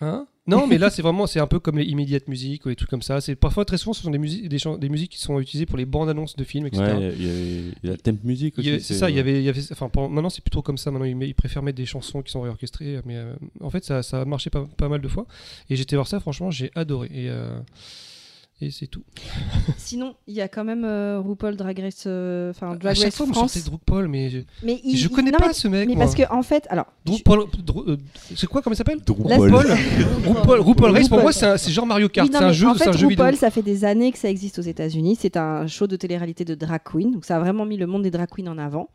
[SPEAKER 3] Hein non, mais là, c'est vraiment, c'est un peu comme les immédiates musiques ou des trucs comme ça. C'est parfois très souvent, ce sont des musiques, des, des musiques qui sont utilisées pour les bandes annonces de films, etc.
[SPEAKER 5] Ouais, il y, a- il y a la temp music aussi.
[SPEAKER 3] avait- C'est ça, il y avait, il y avait, enfin, maintenant c'est plutôt comme ça. Maintenant, ils, ils préfèrent mettre des chansons qui sont réorchestrées, mais euh, en fait, ça, ça a marché pas, pas mal de fois. Et j'étais voir ça, franchement, j'ai adoré. Et, euh, et c'est tout.
[SPEAKER 2] Sinon, il y a quand même euh, RuPaul Drag Race, euh, enfin
[SPEAKER 3] à
[SPEAKER 2] Drag
[SPEAKER 3] chaque
[SPEAKER 2] Race
[SPEAKER 3] fois,
[SPEAKER 2] France.
[SPEAKER 3] Drupal, mais je,
[SPEAKER 2] Mais il-
[SPEAKER 3] je
[SPEAKER 2] il-
[SPEAKER 3] connais
[SPEAKER 2] non,
[SPEAKER 3] pas
[SPEAKER 2] mais-
[SPEAKER 3] ce mec.
[SPEAKER 2] Mais
[SPEAKER 3] moi.
[SPEAKER 2] parce que en fait, alors,
[SPEAKER 3] Dru- euh, c'est quoi, comment il s'appelle? RuPaul. RuPaul, RuPaul Race, pour
[SPEAKER 2] RuPaul.
[SPEAKER 3] moi, c'est genre Mario Kart.
[SPEAKER 2] Oui,
[SPEAKER 3] c'est un jeu,
[SPEAKER 2] en
[SPEAKER 3] c'est un jeu vidéo.
[SPEAKER 2] RuPaul, ça fait des années que ça existe aux États-Unis. C'est un show de télé-réalité de drag queen. Donc, ça a vraiment mis le monde des drag queens en avant.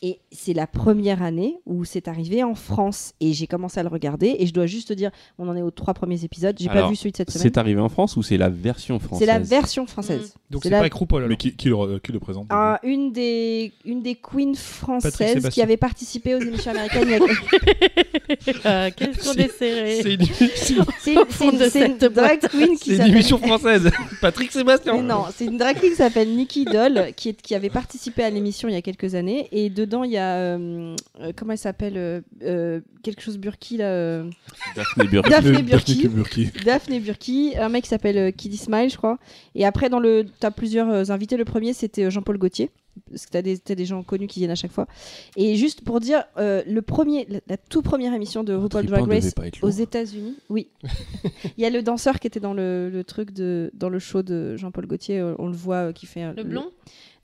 [SPEAKER 2] Et c'est la première année où c'est arrivé en France. Et j'ai commencé à le regarder. Et je dois juste te dire, on en est aux trois premiers épisodes. J'ai pas vu celui de cette semaine.
[SPEAKER 5] C'est arrivé en France ou c'est la version française
[SPEAKER 2] C'est la version française.
[SPEAKER 3] Donc
[SPEAKER 2] c'est la-
[SPEAKER 3] pas alors.
[SPEAKER 1] Mais qui, qui le, re- qui le présente
[SPEAKER 2] une, des, une des queens françaises qui avait participé aux émissions américaines. il y a-
[SPEAKER 6] Ah, Qu'est-ce qu'on est serré
[SPEAKER 3] C'est une,
[SPEAKER 2] drag queen qui
[SPEAKER 3] c'est une émission française. Patrick Sébastien.
[SPEAKER 2] Mais non, c'est une drag queen qui s'appelle Nikki Doll, qui, est, qui avait participé à l'émission il y a quelques années. Et dedans, il y a. euh, euh, comment elle s'appelle euh, euh, Quelque chose Burki, là. euh,
[SPEAKER 5] Daphné Burke.
[SPEAKER 2] Daphné
[SPEAKER 1] Daphné
[SPEAKER 2] Burki.
[SPEAKER 1] Burki.
[SPEAKER 2] Daphné Burki, un mec qui s'appelle euh, Kiddy Smile, je crois. Et après, dans le, t'as plusieurs euh, invités. Le premier, c'était euh, Jean-Paul Gaultier. Parce que t'as des, t'as des gens connus qui viennent à chaque fois. Et juste pour dire, euh, le premier, la, la toute première émission de RuPaul Drag Race
[SPEAKER 5] pas
[SPEAKER 2] aux. États-Unis, oui. Il y a le danseur qui était dans le, le truc de, dans le show de Jean-Paul Gaultier. On le voit euh, qui fait euh,
[SPEAKER 6] Le blond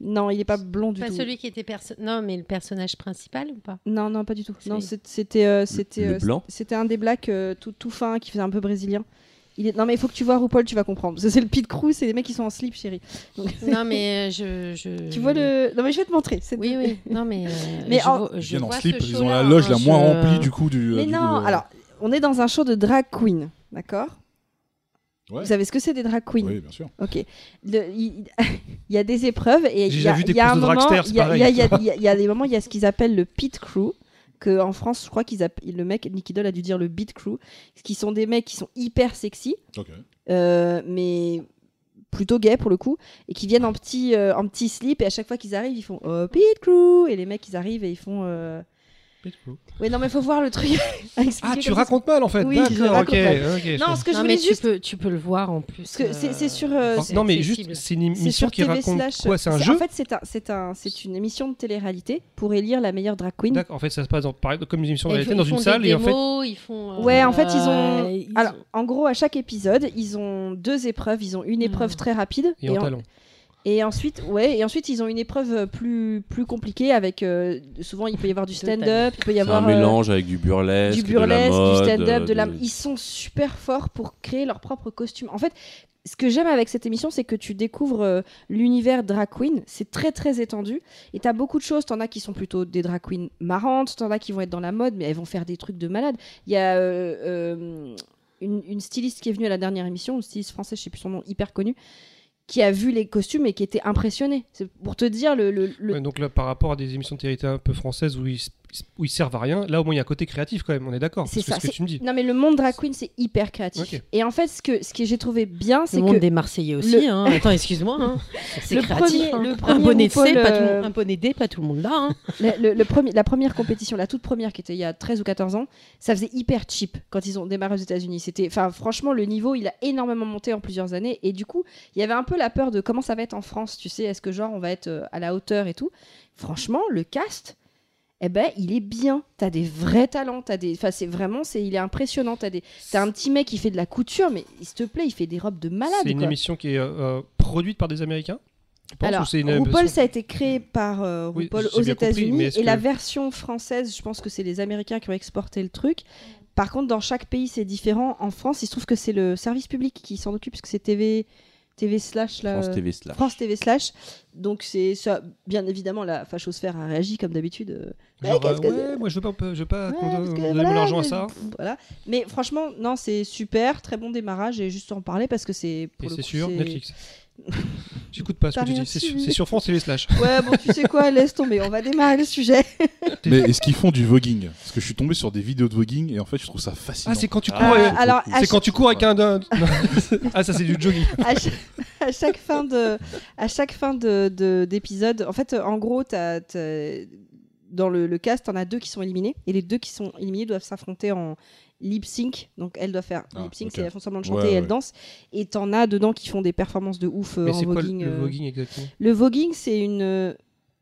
[SPEAKER 2] Non, il est pas blond du
[SPEAKER 6] Pas
[SPEAKER 2] tout.
[SPEAKER 6] celui qui était perso... Non, mais le personnage principal ou pas?
[SPEAKER 2] Non, non, pas du tout.
[SPEAKER 6] C'est
[SPEAKER 2] Non, c'était, euh, c'était,
[SPEAKER 5] le blanc?
[SPEAKER 2] c'était un des blacks euh, tout, tout fin qui faisait un peu brésilien. Il est... Non, mais il faut que tu vois RuPaul, tu vas comprendre. Parce que c'est le pit crew, c'est les mecs qui sont en slip, chérie. Donc-
[SPEAKER 6] Non, mais euh, je, je.
[SPEAKER 2] tu vois le. Non, mais je vais te montrer.
[SPEAKER 6] Oui, oui. Non, mais. euh,
[SPEAKER 2] Mais
[SPEAKER 6] je
[SPEAKER 2] en-
[SPEAKER 6] vois-
[SPEAKER 1] Ils
[SPEAKER 6] je
[SPEAKER 1] viennent en
[SPEAKER 6] vois
[SPEAKER 1] slip, ils ont la loge
[SPEAKER 6] hein,
[SPEAKER 1] la moins
[SPEAKER 6] je-
[SPEAKER 1] remplie du coup du.
[SPEAKER 2] Mais
[SPEAKER 1] du
[SPEAKER 2] non,
[SPEAKER 1] coup, de-
[SPEAKER 2] alors, on est dans un show de drag queen, d'accord?
[SPEAKER 1] Ouais.
[SPEAKER 2] Vous savez ce que c'est des drag queens?
[SPEAKER 1] Oui, bien sûr.
[SPEAKER 2] Ok. Le- Il il y a des épreuves et il y a,
[SPEAKER 3] des
[SPEAKER 2] il y a
[SPEAKER 3] courses
[SPEAKER 2] un
[SPEAKER 3] de
[SPEAKER 2] moment,
[SPEAKER 3] dragster, c'est
[SPEAKER 2] il y a-
[SPEAKER 3] pareil.
[SPEAKER 2] il y a- il y a- il y a- il y a des moments, il y a ce qu'ils appellent le pit crew. Que en France, je crois qu'ils le mec Nicky Doll a dû dire le beat crew, qui sont des mecs qui sont hyper sexy, euh, mais plutôt gays pour le coup, et qui viennent en petit, euh, en petit slip et à chaque fois qu'ils arrivent, ils font oh, pit crew et les mecs ils arrivent et ils font. Ouais non mais faut voir le truc. à expliquer
[SPEAKER 3] Ah, tu racontes mal en fait.
[SPEAKER 2] Oui, je
[SPEAKER 3] D'accord,
[SPEAKER 2] raconte
[SPEAKER 3] ok.
[SPEAKER 2] mal.
[SPEAKER 3] ok, je
[SPEAKER 2] Non, ce que je
[SPEAKER 6] Non,
[SPEAKER 2] voulais
[SPEAKER 6] mais tu
[SPEAKER 2] juste.
[SPEAKER 6] peux, tu peux le voir en plus.
[SPEAKER 2] C'est
[SPEAKER 6] euh,
[SPEAKER 2] c'est sur. euh,
[SPEAKER 3] Non, mais juste, c'est une émission qui
[SPEAKER 2] TV
[SPEAKER 3] raconte
[SPEAKER 2] slash-
[SPEAKER 3] quoi C'est un
[SPEAKER 2] c'est-
[SPEAKER 3] jeu
[SPEAKER 2] En fait, c'est un, c'est un, c'est une émission de télé-réalité pour élire la meilleure drag queen.
[SPEAKER 3] D'accord, en fait, ça se passe dans, pareil, comme une émission de réalité
[SPEAKER 6] ils
[SPEAKER 3] dans
[SPEAKER 6] font
[SPEAKER 3] une
[SPEAKER 6] des
[SPEAKER 3] salle et en fait.
[SPEAKER 6] ils font. euh,
[SPEAKER 2] Ouais, en fait, ils ont- Alors, en gros, à chaque épisode, ils ont deux épreuves. Ils ont une épreuve
[SPEAKER 6] Mhm.
[SPEAKER 2] très rapide
[SPEAKER 3] Et en- talent.
[SPEAKER 2] Et ensuite, ouais, et ensuite ils ont une épreuve plus plus compliquée avec euh, souvent il peut y avoir du stand-up, il peut y avoir
[SPEAKER 5] un
[SPEAKER 2] euh,
[SPEAKER 5] mélange avec du burlesque,
[SPEAKER 2] du
[SPEAKER 5] de la
[SPEAKER 2] burlesque,
[SPEAKER 5] mode,
[SPEAKER 2] du stand-up, de la. Ils sont super forts pour créer leur propre costume. En fait, ce que j'aime avec cette émission, c'est que tu découvres euh, l'univers drag queen. C'est très très étendu. Et t'as beaucoup de choses. T'en as qui sont plutôt des drag queens marrantes. T'en as qui vont être dans la mode, mais elles vont faire des trucs de malade. Il y a euh, euh, une, une styliste qui est venue à la dernière émission, une styliste française, je sais plus son nom, hyper connue, qui a vu les costumes et qui était impressionnée. C'est pour te dire le. le- le-
[SPEAKER 3] Ouais, donc là, par rapport à des émissions de télé un peu françaises où ils, où ils servent à rien, là au moins il y a un côté créatif quand même, on est d'accord.
[SPEAKER 2] C'est ça,
[SPEAKER 3] ce que
[SPEAKER 2] c'est-
[SPEAKER 3] tu me dis.
[SPEAKER 2] Non mais le monde drag queen c'est hyper créatif. Et en fait ce que ce que j'ai trouvé bien c'est
[SPEAKER 6] Le
[SPEAKER 2] que
[SPEAKER 6] monde des Marseillais aussi.
[SPEAKER 2] le-
[SPEAKER 6] hein. Attends, excuse-moi. hein. C'est
[SPEAKER 2] Le
[SPEAKER 6] créatif.
[SPEAKER 2] premier-
[SPEAKER 6] hein.
[SPEAKER 2] le
[SPEAKER 6] un
[SPEAKER 2] premier
[SPEAKER 6] bonnet de C,
[SPEAKER 2] RuPaul,
[SPEAKER 6] pas tout le monde- un bonnet D, pas tout le monde là. hein.
[SPEAKER 2] Le, le- le premier, la première compétition, la toute première qui était il y a 13 ou 14 ans, ça faisait hyper cheap quand ils ont démarré aux États-Unis. C'était, enfin, franchement, le niveau, il a énormément monté en plusieurs années. Et du coup, il y avait un peu la peur de comment ça va être en France. Tu sais, est-ce que genre on va être euh, à la hauteur et tout. Franchement, le cast, eh ben, il est bien. T'as des vrais talents. T'as des, enfin, c'est vraiment, c'est, il est impressionnant. T'as des, t'as un petit mec qui fait de la couture, mais s'il te plaît, il fait des robes de malade.
[SPEAKER 3] C'est une
[SPEAKER 2] quoi.
[SPEAKER 3] émission qui est euh, produite par des Américains
[SPEAKER 2] Alors,
[SPEAKER 3] c'est une
[SPEAKER 2] RuPaul, ça a été créé par euh, RuPaul aux États-Unis et la version française, je pense que c'est les Américains qui ont exporté le truc. Par contre, dans chaque pays, c'est différent. En France, il se trouve que c'est le service public qui s'en occupe, parce que c'est TV, TV slash là,
[SPEAKER 5] France TV Slash.
[SPEAKER 2] France TV slash. Donc c'est ça. Bien évidemment, la fachosphère a réagi comme d'habitude. euh, Ouais,
[SPEAKER 3] Genre,
[SPEAKER 2] que
[SPEAKER 3] euh, ouais, moi je veux pas, je veux pas
[SPEAKER 2] Ouais,
[SPEAKER 3] qu'on donne
[SPEAKER 2] voilà,
[SPEAKER 3] mon argent à ça.
[SPEAKER 2] Voilà. Mais franchement, non, c'est super, très bon démarrage et juste en parler parce que c'est.
[SPEAKER 3] Et c'est sûr, Netflix. J'écoute pas ce que tu dis. C'est sur, sur France et les slash.
[SPEAKER 2] Ouais, bon, tu sais quoi, laisse tomber. On va démarrer le sujet.
[SPEAKER 1] Mais est-ce qu'ils font du voguing? Parce que je suis tombé sur des vidéos de voguing et en fait, je trouve ça fascinant.
[SPEAKER 3] Ah, c'est quand tu cours.
[SPEAKER 5] Ah,
[SPEAKER 3] euh,
[SPEAKER 2] alors,
[SPEAKER 3] C'est quand tu cours avec un. ah, ça c'est du jogging.
[SPEAKER 2] à chaque, à chaque fin de à chaque fin de de- d'épisode en fait en gros t'as- dans le, le cast t'en as deux qui sont éliminés et les deux qui sont éliminés doivent s'affronter en lip sync donc elle doit faire
[SPEAKER 1] Ah,
[SPEAKER 2] lip sync c'est elles font semblant de
[SPEAKER 1] Ouais,
[SPEAKER 2] chanter et elle
[SPEAKER 1] ouais.
[SPEAKER 2] danse et t'en as dedans qui font des performances de ouf euh,
[SPEAKER 3] Mais
[SPEAKER 2] en
[SPEAKER 3] c'est quoi le,
[SPEAKER 2] voguing
[SPEAKER 3] le
[SPEAKER 2] euh.
[SPEAKER 3] voguing exactement?
[SPEAKER 2] Le voguing c'est une euh,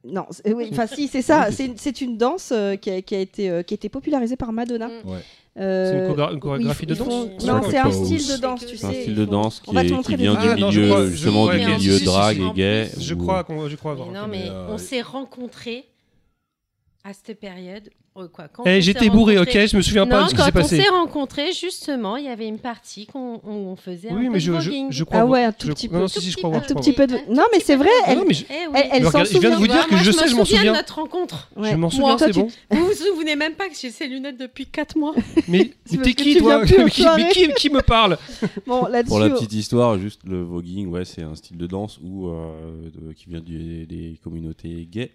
[SPEAKER 2] non, c'est- oui, enfin si, c'est ça. C'est une, c'est une danse euh, qui, a, qui a été euh, qui a été popularisée par Madonna.
[SPEAKER 6] Mm.
[SPEAKER 1] Ouais.
[SPEAKER 2] Euh,
[SPEAKER 3] C'est une chorégraphie de danse
[SPEAKER 2] Non,
[SPEAKER 6] crois
[SPEAKER 2] c'est un style de danse, tu
[SPEAKER 5] C'est un
[SPEAKER 2] sais.
[SPEAKER 5] style de danse
[SPEAKER 2] On
[SPEAKER 5] qui,
[SPEAKER 2] va te
[SPEAKER 5] est-
[SPEAKER 2] montrer
[SPEAKER 5] qui vient
[SPEAKER 3] Ah,
[SPEAKER 5] du
[SPEAKER 3] non, je
[SPEAKER 5] milieu,
[SPEAKER 3] crois- je-
[SPEAKER 5] justement
[SPEAKER 3] ouais,
[SPEAKER 5] du milieu
[SPEAKER 3] Si, si,
[SPEAKER 5] drague
[SPEAKER 3] si,
[SPEAKER 5] et gay.
[SPEAKER 3] Je crois, qu'on- je crois avoir.
[SPEAKER 6] Mais non, mais
[SPEAKER 1] euh,
[SPEAKER 6] on s'est rencontrés à cette période. Quoi, quand
[SPEAKER 3] Eh,
[SPEAKER 6] on
[SPEAKER 3] j'étais bourré, ok, je me souviens pas de ce qui
[SPEAKER 6] quand
[SPEAKER 3] s'est
[SPEAKER 6] on
[SPEAKER 3] passé.
[SPEAKER 6] s'est rencontrés, justement, il y avait une partie qu'on où on faisait un
[SPEAKER 3] Oui,
[SPEAKER 6] peu
[SPEAKER 3] mais
[SPEAKER 6] de
[SPEAKER 3] je, je, je crois.
[SPEAKER 2] Ah ouais, un tout
[SPEAKER 3] je-
[SPEAKER 2] petit
[SPEAKER 3] non,
[SPEAKER 2] peu.
[SPEAKER 3] si, si, je
[SPEAKER 6] Tout
[SPEAKER 3] crois
[SPEAKER 6] petit
[SPEAKER 3] voir.
[SPEAKER 2] Un
[SPEAKER 3] je
[SPEAKER 2] tout
[SPEAKER 3] crois
[SPEAKER 2] petit peu de. Non, mais c'est vrai. Elle,
[SPEAKER 3] Non, mais je,
[SPEAKER 6] Eh oui.
[SPEAKER 2] elle, elle
[SPEAKER 3] Mais je viens de vous dire
[SPEAKER 6] Moi,
[SPEAKER 3] que je sais, je m'en
[SPEAKER 6] souviens de notre rencontre.
[SPEAKER 2] Ouais.
[SPEAKER 3] je m'en souviens, c'est bon.
[SPEAKER 6] Vous vous souvenez même pas que j'ai ces lunettes depuis 4 mois.
[SPEAKER 3] Mais t'es qui, toi mais qui, me parle
[SPEAKER 2] Bon, là-dessus.
[SPEAKER 5] Pour la petite histoire, juste le voguing, ouais, c'est un style de danse où, euh, qui vient du- des communautés gays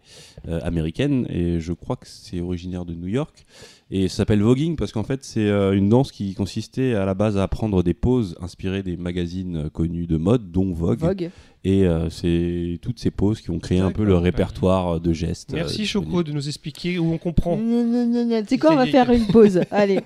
[SPEAKER 5] euh, américaines et je crois que c'est originaire de New York. Et ça s'appelle voguing parce qu'en fait c'est euh, une danse qui consistait à la base à prendre des poses inspirées des magazines euh, connus de mode, dont Vogue.
[SPEAKER 2] Vogue.
[SPEAKER 5] Et euh, c'est toutes ces poses qui ont créé un peu le répertoire de gestes.
[SPEAKER 3] Merci. Choco de nous expliquer où on comprend.
[SPEAKER 2] Sais quoi, on va
[SPEAKER 3] C'est-
[SPEAKER 2] faire une pause? Allez.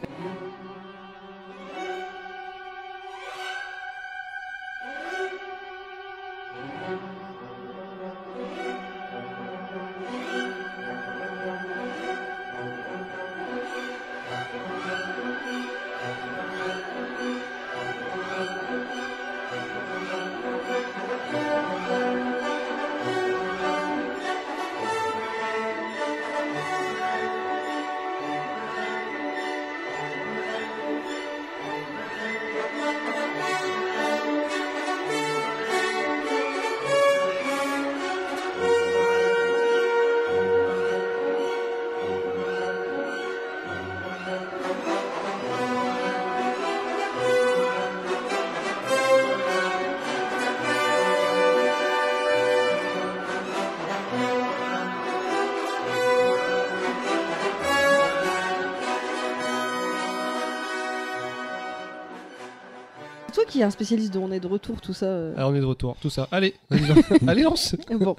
[SPEAKER 2] Un spécialiste de on est de retour, tout ça. euh.
[SPEAKER 3] Ah, on est de retour, tout ça. Allez, vas-y, allez lance.
[SPEAKER 2] Bon.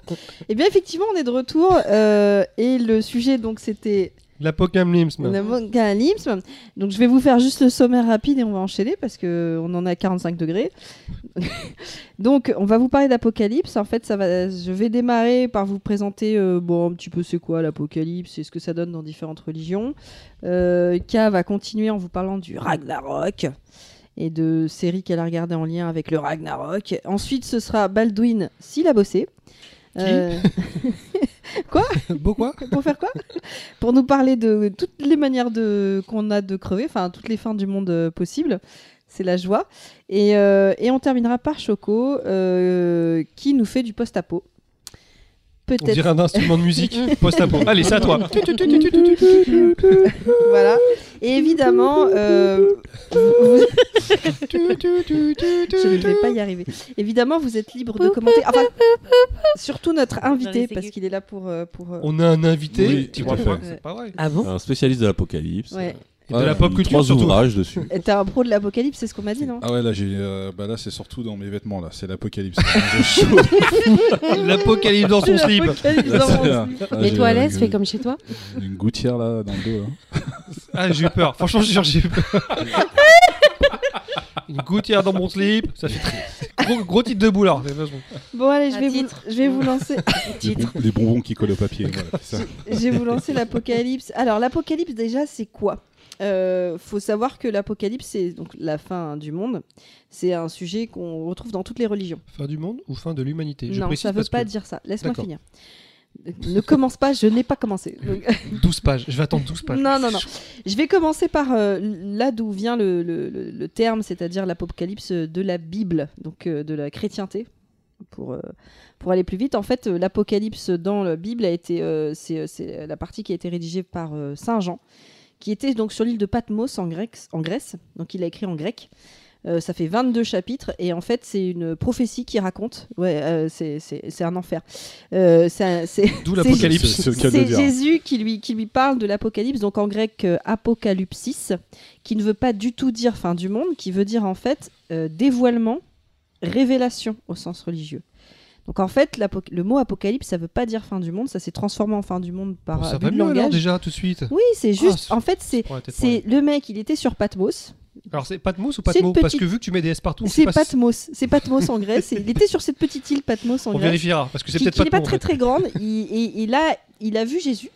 [SPEAKER 2] Eh bien, effectivement, on est de retour. euh, et le sujet, donc, c'était
[SPEAKER 3] L'apocalypse.
[SPEAKER 2] l'apocalypse. Donc, je vais vous faire juste le sommaire rapide et on va enchaîner parce qu'on en est à 45 degrés. donc, on va vous parler d'apocalypse. En fait, ça va, je vais démarrer par vous présenter euh, bon, un petit peu c'est quoi l'apocalypse et ce que ça donne dans différentes religions. Euh, K va continuer en vous parlant du Ragnarok et de séries qu'elle a regardées en lien avec le Ragnarok. Ensuite, ce sera Baldwin s'il a bossé. Euh,
[SPEAKER 3] Beau quoi
[SPEAKER 2] pour faire quoi Pour nous parler de toutes les manières de qu'on a de crever, enfin toutes les fins du monde euh, possibles. C'est la joie. Et, euh, et on terminera par Choco, qui nous fait du post-apo.
[SPEAKER 3] On
[SPEAKER 2] Peut-être.
[SPEAKER 3] dirait un instrument de musique post-apo. Allez, c'est à toi.
[SPEAKER 2] voilà. Et évidemment, euh, vous- je ne vais pas y arriver. Évidemment, vous êtes libre de commenter. Enfin, surtout notre invité, parce qu'il est là pour. euh, pour euh,
[SPEAKER 3] On a un invité.
[SPEAKER 1] Oui,
[SPEAKER 3] tu. C'est pas vrai.
[SPEAKER 6] Ah bon
[SPEAKER 5] Un spécialiste de l'apocalypse.
[SPEAKER 2] Ouais.
[SPEAKER 3] Et de la pop culture
[SPEAKER 5] Trois
[SPEAKER 3] surtout.
[SPEAKER 5] ouvrages dessus.
[SPEAKER 2] T'es un pro de l'apocalypse, c'est ce qu'on m'a dit, non
[SPEAKER 1] Ah ouais, là, j'ai, euh, bah là, c'est surtout dans mes vêtements, là. C'est l'apocalypse.
[SPEAKER 3] L'apocalypse dans son slip.
[SPEAKER 2] L'apocalypse dans mon
[SPEAKER 6] Mais toi, Alès,
[SPEAKER 1] une-
[SPEAKER 6] fais comme chez toi.
[SPEAKER 1] Une gouttière, là, dans le dos, là.
[SPEAKER 3] Ah, j'ai eu peur. Franchement, je te jure, j'ai eu peur. Une gouttière dans mon slip. Ça fait très... gros, gros titre de boulard.
[SPEAKER 2] Bon, allez, je vais, vous, je vais vous lancer.
[SPEAKER 1] Les, bon- les bonbons qui collent au papier. voilà, ça.
[SPEAKER 2] je vais vous lancer l'apocalypse. Alors, l'apocalypse, déjà, c'est quoi? Euh, faut savoir que l'apocalypse, c'est donc la fin du monde. C'est un sujet qu'on retrouve dans toutes les religions.
[SPEAKER 3] Fin du monde ou fin de l'humanité?
[SPEAKER 2] Non, ça veut
[SPEAKER 3] parce
[SPEAKER 2] pas
[SPEAKER 3] que
[SPEAKER 2] dire ça. Laisse-moi finir. Ne commence pas, je n'ai pas commencé. Donc,
[SPEAKER 3] 12 pages. Je vais attendre 12 pages.
[SPEAKER 2] Non, non, non. Je vais commencer par euh, là d'où vient le, le- le- le terme, c'est-à-dire l'apocalypse de la Bible, donc euh, de la chrétienté. Pour, euh, pour aller plus vite, en fait, l'apocalypse dans la Bible a été, c'est, euh, c'est la partie qui a été rédigée par euh, Saint Jean, qui était donc sur l'île de Patmos en, grec, en Grèce, donc il a écrit en grec. Euh, ça fait 22 chapitres et en fait c'est une prophétie qui raconte. Ouais, euh, c'est- un enfer. Euh,
[SPEAKER 3] D'où l'apocalypse.
[SPEAKER 1] C'est-.
[SPEAKER 2] Jésus qui lui, qui lui parle de l'apocalypse, donc en grec apocalypsis, qui ne veut pas du tout dire fin du monde, qui veut dire en fait dévoilement, révélation au sens religieux. Donc en fait, le mot apocalypse, ça veut pas dire fin du monde, ça s'est transformé en fin du monde par
[SPEAKER 3] Bon, ça
[SPEAKER 2] abus
[SPEAKER 3] va mieux alors
[SPEAKER 2] langage.
[SPEAKER 3] déjà tout de suite.
[SPEAKER 2] Oui, c'est juste.
[SPEAKER 3] Ah,
[SPEAKER 2] en fait, c'est c'est le mec, il était sur Patmos.
[SPEAKER 3] Alors c'est Patmos ou
[SPEAKER 2] C'est
[SPEAKER 3] Patmo
[SPEAKER 2] une
[SPEAKER 3] Parce que vu que tu mets des S partout, on
[SPEAKER 2] C'est
[SPEAKER 3] pas
[SPEAKER 2] Patmos, c'est Patmos en Grèce. Il était sur cette petite île Patmos en
[SPEAKER 3] On
[SPEAKER 2] Grèce.
[SPEAKER 3] vérifiera parce que c'est peut-être
[SPEAKER 2] n'est pas très très grande. Il, et, et là, il a vu Jésus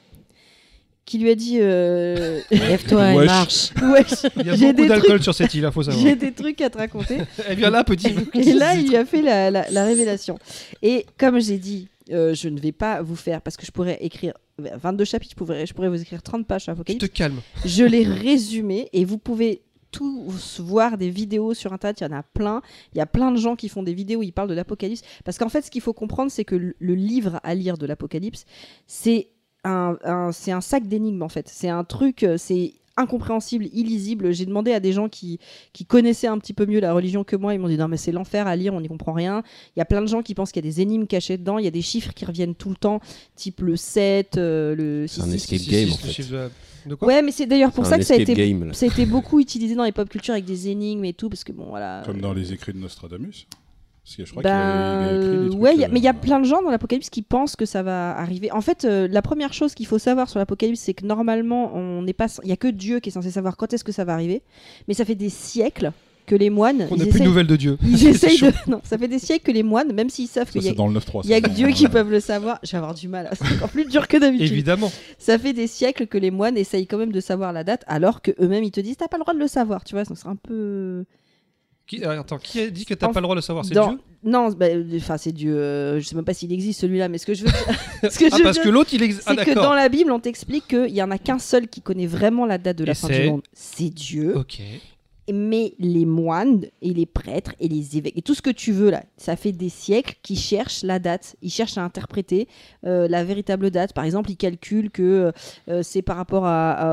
[SPEAKER 2] qui lui a dit euh,
[SPEAKER 6] Lève-toi et
[SPEAKER 1] Wesh.
[SPEAKER 6] marche.
[SPEAKER 2] Wesh,
[SPEAKER 3] Il y a
[SPEAKER 2] j'ai
[SPEAKER 3] beaucoup d'alcool
[SPEAKER 2] trucs-
[SPEAKER 3] sur cette île, il faut savoir.
[SPEAKER 2] j'ai des trucs à te raconter.
[SPEAKER 3] Eh bien là, petit.
[SPEAKER 2] Et là, il lui a fait la, la- la révélation. Et comme j'ai dit, euh, je ne vais pas vous faire, parce que je pourrais écrire 22 chapitres, je pourrais, je pourrais vous écrire 30 pages sur Apocalypse.
[SPEAKER 3] te calmes.
[SPEAKER 2] Je l'ai résumé et vous pouvez tous voir des vidéos sur internet, il y en a plein. Il y a plein de gens qui font des vidéos où ils parlent de l'Apocalypse. Parce qu'en fait, ce qu'il faut comprendre, c'est que le livre à lire de l'Apocalypse, c'est un, un- c'est un sac d'énigmes en fait. C'est un truc, euh, c'est incompréhensible, illisible. J'ai demandé à des gens qui, qui connaissaient un petit peu mieux la religion que moi, ils m'ont dit non mais c'est l'enfer à lire, on n'y comprend rien. Il y a plein de gens qui pensent qu'il y a des énigmes cachées dedans, il y a des chiffres qui reviennent tout le temps, type le 7, euh, le
[SPEAKER 5] C'est un
[SPEAKER 2] 6,
[SPEAKER 5] escape game en fait.
[SPEAKER 3] de- quoi
[SPEAKER 2] Ouais, mais c'est d'ailleurs pour ça que ça a
[SPEAKER 5] escape
[SPEAKER 2] été
[SPEAKER 5] game, là.
[SPEAKER 2] ça a été beaucoup utilisé dans les pop culture avec des énigmes et tout, parce que bon, voilà.
[SPEAKER 1] Comme dans les écrits de Nostradamus. Parce que je crois qu'il a, il a écrit des trucs.
[SPEAKER 2] ouais, il y a-
[SPEAKER 1] euh,
[SPEAKER 2] mais il y a plein de gens dans l'Apocalypse qui pensent que ça va arriver. En fait, euh, la première chose qu'il faut savoir sur l'Apocalypse, c'est que normalement, on n'est pas, il y a que Dieu qui est censé savoir quand est-ce que ça va arriver. Mais ça fait des siècles que les moines,
[SPEAKER 3] On n'a plus de nouvelles de Dieu.
[SPEAKER 2] ils essayent de, non, ça fait des siècles que les moines, même s'ils savent qu'il y a,
[SPEAKER 1] c'est dans le 9-3.
[SPEAKER 2] il y a que Dieu qui peuvent le savoir, je vais avoir du mal, c'est encore plus dur que d'habitude.
[SPEAKER 3] Évidemment.
[SPEAKER 2] Ça fait des siècles que les moines essayent quand même de savoir la date, alors que eux-mêmes ils te disent t'as pas le droit de le savoir, tu vois, donc c'est un peu.
[SPEAKER 3] Qui, euh, attends, qui a dit que t'as
[SPEAKER 2] En-
[SPEAKER 3] pas le droit de le savoir C'est
[SPEAKER 2] Dans-
[SPEAKER 3] Dieu
[SPEAKER 2] Non, bah, enfin c'est Dieu. euh, je sais même pas s'il existe celui-là, mais ce que je veux dire, ce que
[SPEAKER 3] Ah,
[SPEAKER 2] je
[SPEAKER 3] parce que l'autre, il existe. Ah,
[SPEAKER 2] c'est que dans la Bible, on t'explique qu'il y en a qu'un seul qui connaît vraiment la date de la
[SPEAKER 3] Et
[SPEAKER 2] fin du monde. C'est Dieu.
[SPEAKER 3] Ok.
[SPEAKER 2] Mais les moines et les prêtres et les évêques et tout ce que tu veux là, ça fait des siècles qu'ils cherchent la date. Ils cherchent à interpréter euh, la véritable date. Par exemple, ils calculent que euh, c'est par rapport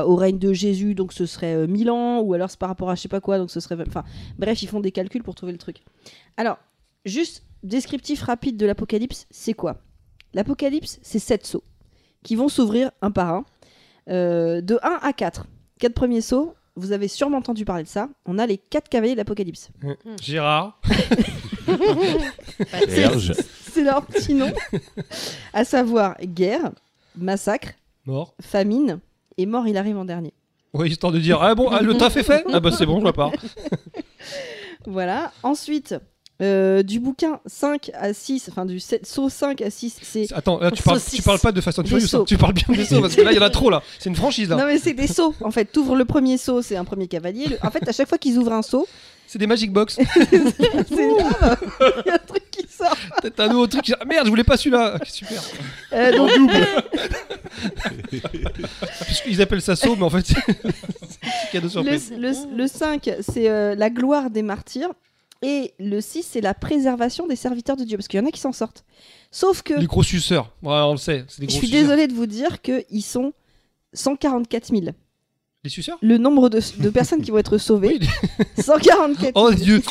[SPEAKER 2] au règne de Jésus, donc ce serait euh, 1000 ans, ou alors c'est par rapport à je sais pas quoi, donc ce serait. Enfin, bref, ils font des calculs pour trouver le truc. Alors, juste descriptif rapide de l'Apocalypse, c'est quoi? L'Apocalypse, c'est sept sceaux qui vont s'ouvrir un par un, euh, de 1 à 4. Quatre premiers sceaux, vous avez sûrement entendu parler de ça. On a les quatre cavaliers de l'Apocalypse.
[SPEAKER 3] Gérard.
[SPEAKER 5] Herge.
[SPEAKER 2] C'est leur petit nom. à savoir guerre, massacre,
[SPEAKER 3] Mort.
[SPEAKER 2] famine et mort, il arrive en dernier.
[SPEAKER 3] Oui, histoire de dire Ah bon, ah, le taf est fait? Ah bah c'est bon, je repars.
[SPEAKER 2] Voilà. Ensuite, euh, du bouquin 5 à 6, enfin du saut 5 à 6, c'est.
[SPEAKER 3] Attends, là, tu parles, tu parles pas de Fast and Furious, hein. tu parles bien des sauts parce que là il y en a trop là. C'est une franchise là.
[SPEAKER 2] Non mais c'est des sauts. En fait, t'ouvres le premier saut, c'est un premier cavalier. Le- En fait, à chaque fois qu'ils ouvrent un saut,
[SPEAKER 3] C'est des Magic Box.
[SPEAKER 2] c'est là, il y a un truc qui sort.
[SPEAKER 3] T'as un nouveau truc. Ah merde, je voulais pas celui-là. Ok, Super.
[SPEAKER 2] Euh, donc,
[SPEAKER 3] Puisqu'ils appellent ça saut, mais en fait c'est cadeau surprise.
[SPEAKER 2] le, le, le 5, c'est euh, la gloire des martyrs. Et le 6, c'est la préservation des serviteurs de Dieu. Parce qu'il y en a qui s'en sortent. Sauf que,
[SPEAKER 3] Les gros suceurs. Ouais, on le sait.
[SPEAKER 2] Je suis désolée de vous dire qu'ils sont 144 000.
[SPEAKER 3] Les suceurs?
[SPEAKER 2] Le nombre de, de personnes qui vont être sauvées, 144 000.
[SPEAKER 3] Oh Dieu.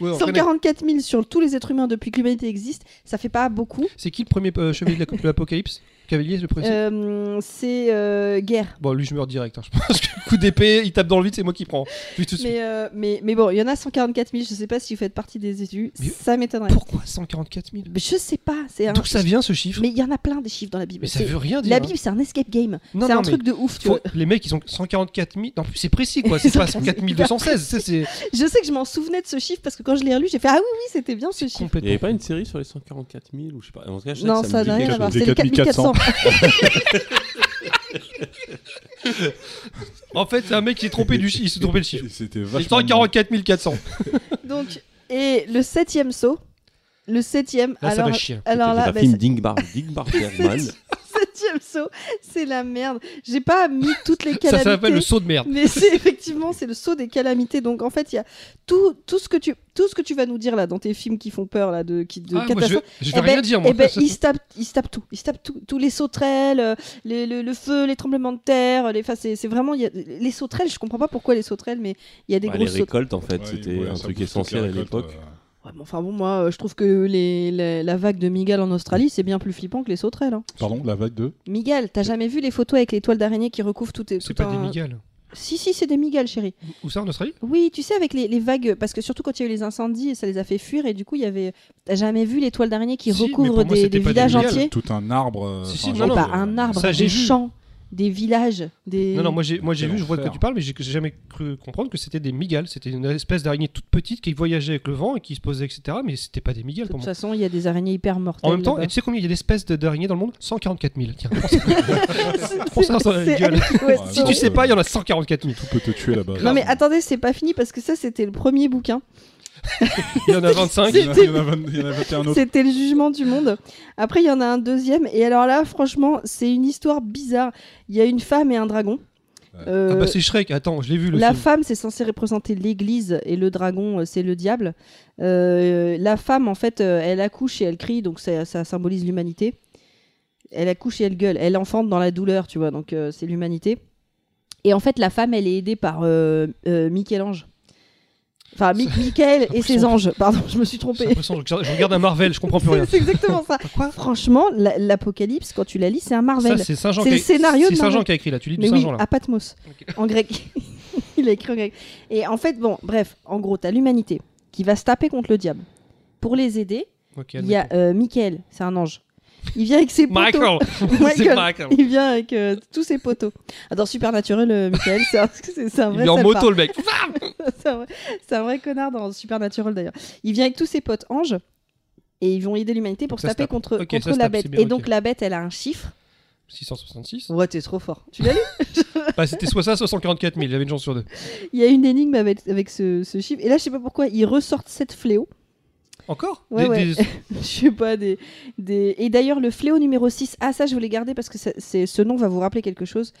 [SPEAKER 3] Ouais, on connaît.
[SPEAKER 2] 144 000 sur tous les êtres humains depuis que l'humanité existe, ça fait pas beaucoup.
[SPEAKER 3] C'est qui le premier euh, chevalier de l'Apocalypse? Cavalier, le premier
[SPEAKER 2] Euh, c'est euh, guerre.
[SPEAKER 3] Bon, lui, je meurs direct. hein, je pense que coup d'épée, il tape dans le vide, c'est moi qui prends. Tout.
[SPEAKER 2] Mais, euh, mais, mais bon, il y en a 144 000, je sais pas si vous faites partie des élus,
[SPEAKER 3] Mais
[SPEAKER 2] ça m'étonnerait.
[SPEAKER 3] Pourquoi 144 000
[SPEAKER 2] Mais Je sais pas, c'est un...
[SPEAKER 3] D'où ça vient ce chiffre
[SPEAKER 2] Mais il y en a plein des chiffres dans la Bible.
[SPEAKER 3] Mais ça veut rien dire.
[SPEAKER 2] La
[SPEAKER 3] hein.
[SPEAKER 2] Bible, c'est un escape game.
[SPEAKER 3] Non,
[SPEAKER 2] c'est un truc de ouf, tu
[SPEAKER 3] faut-
[SPEAKER 2] vois.
[SPEAKER 3] Les mecs, ils ont 144 000. Non, c'est précis quoi. C'est pas 104 216. ça, C'est
[SPEAKER 2] Je sais que je m'en souvenais de ce chiffre parce que quand je l'ai relu, j'ai fait Ah oui, oui, c'était bien ce chiffre.
[SPEAKER 5] Il n'y avait pas une série sur les 144 000 ou je sais pas. En tout cas, je sais
[SPEAKER 2] Non, ça
[SPEAKER 5] me
[SPEAKER 2] n'a rien à voir. C'est les
[SPEAKER 1] 4400.
[SPEAKER 2] 4400.
[SPEAKER 3] En fait, c'est un mec qui s'est trompé du chiffre. Il s'est trompé le chiffre.
[SPEAKER 1] C'était
[SPEAKER 3] Il
[SPEAKER 1] vachement.
[SPEAKER 3] 144 400.
[SPEAKER 2] Donc, et le septième saut, le septième,
[SPEAKER 3] Là, ça
[SPEAKER 2] alors,
[SPEAKER 3] va chier.
[SPEAKER 2] alors
[SPEAKER 5] C'est
[SPEAKER 2] là,
[SPEAKER 5] un
[SPEAKER 2] bah,
[SPEAKER 5] film d'Ingmar Ingmar Bergman.
[SPEAKER 2] Septième saut, c'est la merde. J'ai pas mis toutes les
[SPEAKER 3] Ça
[SPEAKER 2] calamités.
[SPEAKER 3] s'appelle le saut de merde.
[SPEAKER 2] Mais c'est effectivement c'est le saut des calamités. Donc en fait il y a tout, tout ce que tu tout ce que tu vas nous dire là dans tes films qui font peur là de qui de
[SPEAKER 3] Ah, moi, je vais
[SPEAKER 2] Eh ben-
[SPEAKER 3] rien dire, moi.
[SPEAKER 2] eh ben, il se tape, il se tape tout. Il se tape tout. Tous les sauterelles, euh, les- le, le feu, les tremblements de terre. Les, enfin, c'est, c'est vraiment. il y a- les sauterelles, je comprends pas pourquoi les sauterelles, mais il y a des
[SPEAKER 5] Bah, les
[SPEAKER 2] grosses
[SPEAKER 5] récoltes, en fait,
[SPEAKER 1] Ouais,
[SPEAKER 5] c'était
[SPEAKER 1] ouais,
[SPEAKER 5] un
[SPEAKER 1] ça
[SPEAKER 5] truc essentiel à l'époque.
[SPEAKER 1] euh.
[SPEAKER 2] Ouais, mais enfin bon, moi, euh, je trouve que les, les- la vague de Miguel en Australie, c'est bien plus flippant que les sauterelles. hein.
[SPEAKER 1] Pardon, la vague de
[SPEAKER 2] Miguel, t'as jamais vu les photos avec les toiles d'araignée qui recouvrent tout,
[SPEAKER 3] C'est pas
[SPEAKER 2] un-
[SPEAKER 3] des migales.
[SPEAKER 2] Si, si, c'est des Miguel, chérie.
[SPEAKER 3] Où ça en Australie?
[SPEAKER 2] Oui, tu sais, avec les, les vagues, parce que surtout quand il y a eu les incendies, ça les a fait fuir, et du coup, il y avait. T'as jamais vu les toiles d'araignée qui
[SPEAKER 3] Si, mais
[SPEAKER 2] recouvrent
[SPEAKER 3] pour moi,
[SPEAKER 2] des,
[SPEAKER 3] c'était
[SPEAKER 2] des
[SPEAKER 3] pas des
[SPEAKER 2] villages
[SPEAKER 3] Miguel.
[SPEAKER 2] entiers?
[SPEAKER 1] Tout un arbre. euh,
[SPEAKER 3] Si, si,
[SPEAKER 1] enfin,
[SPEAKER 3] non,
[SPEAKER 1] genre
[SPEAKER 2] Mais
[SPEAKER 3] non,
[SPEAKER 1] de-
[SPEAKER 2] pas un arbre,
[SPEAKER 3] Ça, j'ai
[SPEAKER 2] des
[SPEAKER 3] vu.
[SPEAKER 2] champs, des villages, des.
[SPEAKER 3] Non, non, moi j'ai, moi j'ai vu, je vois de quoi tu parles, mais j'ai j'ai jamais cru comprendre que c'était des migales. C'était une espèce d'araignée toute petite qui voyageait avec le vent et qui se posait, etc. Mais c'était pas des migales
[SPEAKER 2] De
[SPEAKER 3] pour
[SPEAKER 2] toute façon, il y a des araignées hyper mortelles.
[SPEAKER 3] En même temps,
[SPEAKER 2] là-bas.
[SPEAKER 3] et tu sais combien il y a d'espèces de- d'araignées dans le monde? 144 000. Tiens, ça. Dans la gueule.
[SPEAKER 2] ouais,
[SPEAKER 3] Si tu sais pas, il y en a 144 000.
[SPEAKER 1] Tout peut te tuer là-bas.
[SPEAKER 2] Non mais attendez, c'est pas fini parce que ça c'était le premier bouquin.
[SPEAKER 3] Il y en a 25.
[SPEAKER 1] Il y en a- il y en a vingt- il y en a 21 autres.
[SPEAKER 2] C'était le jugement du monde. Après il y en a un deuxième et alors là franchement c'est une histoire bizarre. Il y a une femme et un dragon. Euh,
[SPEAKER 3] Ah bah c'est Shrek, attends, je l'ai vu le
[SPEAKER 2] la
[SPEAKER 3] film.
[SPEAKER 2] femme c'est censé représenter l'Église et le dragon euh, c'est le diable. Euh, la femme en fait euh, elle accouche et elle crie donc ça, ça symbolise l'humanité. Elle accouche et elle gueule, elle enfante dans la douleur tu vois donc euh, c'est l'humanité. Et en fait la femme elle est aidée par euh, euh, Michel-Ange. Enfin Mi- Michael et ses anges pardon je me suis trompée.
[SPEAKER 3] je regarde un Marvel, je comprends plus rien.
[SPEAKER 2] C'est exactement ça.
[SPEAKER 3] Quoi
[SPEAKER 2] Franchement la- l'Apocalypse quand tu la lis c'est un Marvel.
[SPEAKER 3] C'est Saint-Jean
[SPEAKER 2] C'est
[SPEAKER 3] qui a-
[SPEAKER 2] le scénario
[SPEAKER 3] C'est
[SPEAKER 2] de
[SPEAKER 3] Saint-Jean
[SPEAKER 2] Marvel.
[SPEAKER 3] qui a écrit là, tu lis du
[SPEAKER 2] Mais oui,
[SPEAKER 3] Saint-Jean là.
[SPEAKER 2] à Patmos, en grec. Il a écrit en grec. Et en fait, bon, bref, en gros, t'as l'humanité qui va se taper contre le diable. Pour les aider, il y a euh, Michael, c'est un ange. Il vient avec ses poteaux.
[SPEAKER 3] Michael
[SPEAKER 2] Michael.
[SPEAKER 3] Michael
[SPEAKER 2] Il vient avec euh, tous ses poteaux. Ah, Dans Supernatural, euh, Michael, c'est un, c'est- un
[SPEAKER 3] Il est en moto le mec.
[SPEAKER 2] c'est un, vrai- c'est un vrai connard dans Supernatural d'ailleurs. Il vient avec tous ses potes anges et ils vont aider l'humanité pour se
[SPEAKER 3] ça se
[SPEAKER 2] taper
[SPEAKER 3] tape.
[SPEAKER 2] contre, contre la
[SPEAKER 3] tape,
[SPEAKER 2] bête.
[SPEAKER 3] bien,
[SPEAKER 2] et donc la bête, elle a un chiffre.
[SPEAKER 3] 666
[SPEAKER 2] Ouais, t'es trop fort. Tu l'as lu
[SPEAKER 3] Bah c'était soit ça, soit 144 000, j'avais une chance sur deux.
[SPEAKER 2] Il y a une énigme avec, avec ce, ce chiffre. Et là, je sais pas pourquoi, ils ressortent sept fléaux.
[SPEAKER 3] Encore
[SPEAKER 2] Ouais,
[SPEAKER 3] Des-
[SPEAKER 2] ouais.
[SPEAKER 3] des-
[SPEAKER 2] je sais pas, des, des... Et d'ailleurs, le fléau numéro 6, ah ça je voulais garder parce que c'est, ce nom va vous rappeler quelque chose.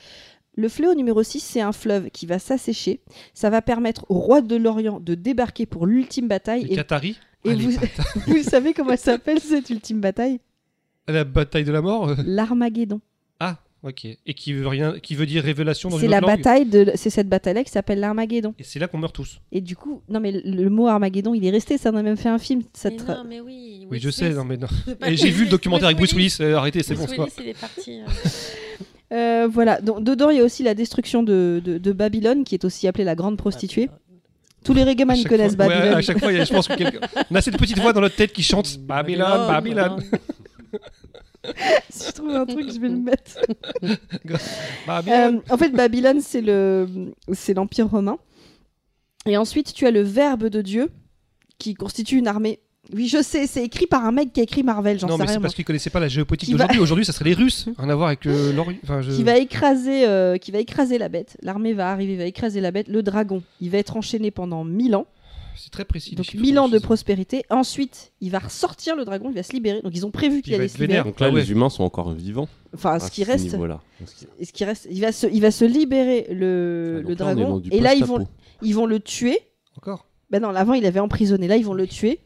[SPEAKER 2] Le fléau numéro 6, c'est un fleuve qui va s'assécher. Ça va permettre au roi de l'Orient de débarquer pour l'ultime bataille.
[SPEAKER 3] Les
[SPEAKER 2] Et,
[SPEAKER 3] Qataris
[SPEAKER 2] et
[SPEAKER 3] Ah,
[SPEAKER 2] vous, vous savez comment elle s'appelle cette ultime bataille?
[SPEAKER 3] La bataille de la mort?
[SPEAKER 2] L'Armageddon.
[SPEAKER 3] Ah, ok. Et qui veut, rien... qui veut dire révélation dans
[SPEAKER 2] C'est
[SPEAKER 3] une
[SPEAKER 2] la
[SPEAKER 3] autre langue
[SPEAKER 2] bataille de, c'est cette bataille-là qui s'appelle l'Armageddon.
[SPEAKER 3] Et c'est là qu'on meurt tous.
[SPEAKER 2] Et du coup, non mais le, le mot Armageddon, il est resté. Ça en a même fait un film. Ça
[SPEAKER 6] Mais
[SPEAKER 2] tra-
[SPEAKER 6] non, mais oui.
[SPEAKER 3] Oui, je sais, non mais non.
[SPEAKER 6] C'est
[SPEAKER 3] Et j'ai vu le documentaire avec Bruce Willis, euh, arrêtez, c'est bon,
[SPEAKER 6] Bruce
[SPEAKER 3] c'est pas.
[SPEAKER 6] Willis, il est parti. euh.
[SPEAKER 2] Euh, voilà, donc dedans il y a aussi la destruction de, de- de Babylone, qui est aussi appelée la grande prostituée. Tous les reggaeman connaissent
[SPEAKER 3] fois- ouais,
[SPEAKER 2] Babylone.
[SPEAKER 3] à chaque fois, il y a- je pense que quelqu'un. On a cette petite voix dans notre tête qui chante Babylone, Babylone,
[SPEAKER 2] si je trouve un truc, je vais le mettre. Euh, en fait, Babylone, c'est le, c'est l'empire romain. Et ensuite, tu as le Verbe de Dieu, qui constitue une armée. Oui, je sais, c'est écrit par un mec qui a écrit Marvel, j'en
[SPEAKER 3] Non,
[SPEAKER 2] sais
[SPEAKER 3] mais
[SPEAKER 2] rien.
[SPEAKER 3] c'est
[SPEAKER 2] moi.
[SPEAKER 3] parce qu'ils connaissaient pas la géopolitique
[SPEAKER 2] va-
[SPEAKER 3] d'aujourd'hui. Aujourd'hui, ça serait les Russes. Rien à voir avec euh, l'Orient. Enfin, je-
[SPEAKER 2] Qui va écraser, euh, qui va écraser la bête. L'armée va arriver, va écraser la bête. Le dragon, il va être enchaîné pendant 1000 ans.
[SPEAKER 3] C'est très précis.
[SPEAKER 2] Donc 1000 ans de prospérité. Ensuite, il va ressortir le dragon, il va se libérer. Donc ils ont prévu qu'il allait se libérer.
[SPEAKER 5] Donc là,
[SPEAKER 3] Ah ouais.
[SPEAKER 5] les humains sont encore vivants.
[SPEAKER 2] Enfin, ce qui
[SPEAKER 5] ce
[SPEAKER 2] reste,
[SPEAKER 5] niveau-là.
[SPEAKER 2] ce qui reste, il va se, il va se libérer le,
[SPEAKER 5] Ah, là,
[SPEAKER 2] dragon. Et là, ils vont, ils vont le tuer.
[SPEAKER 3] Encore?
[SPEAKER 2] Ben non, avant, il avait emprisonné. Là, ils vont le tuer.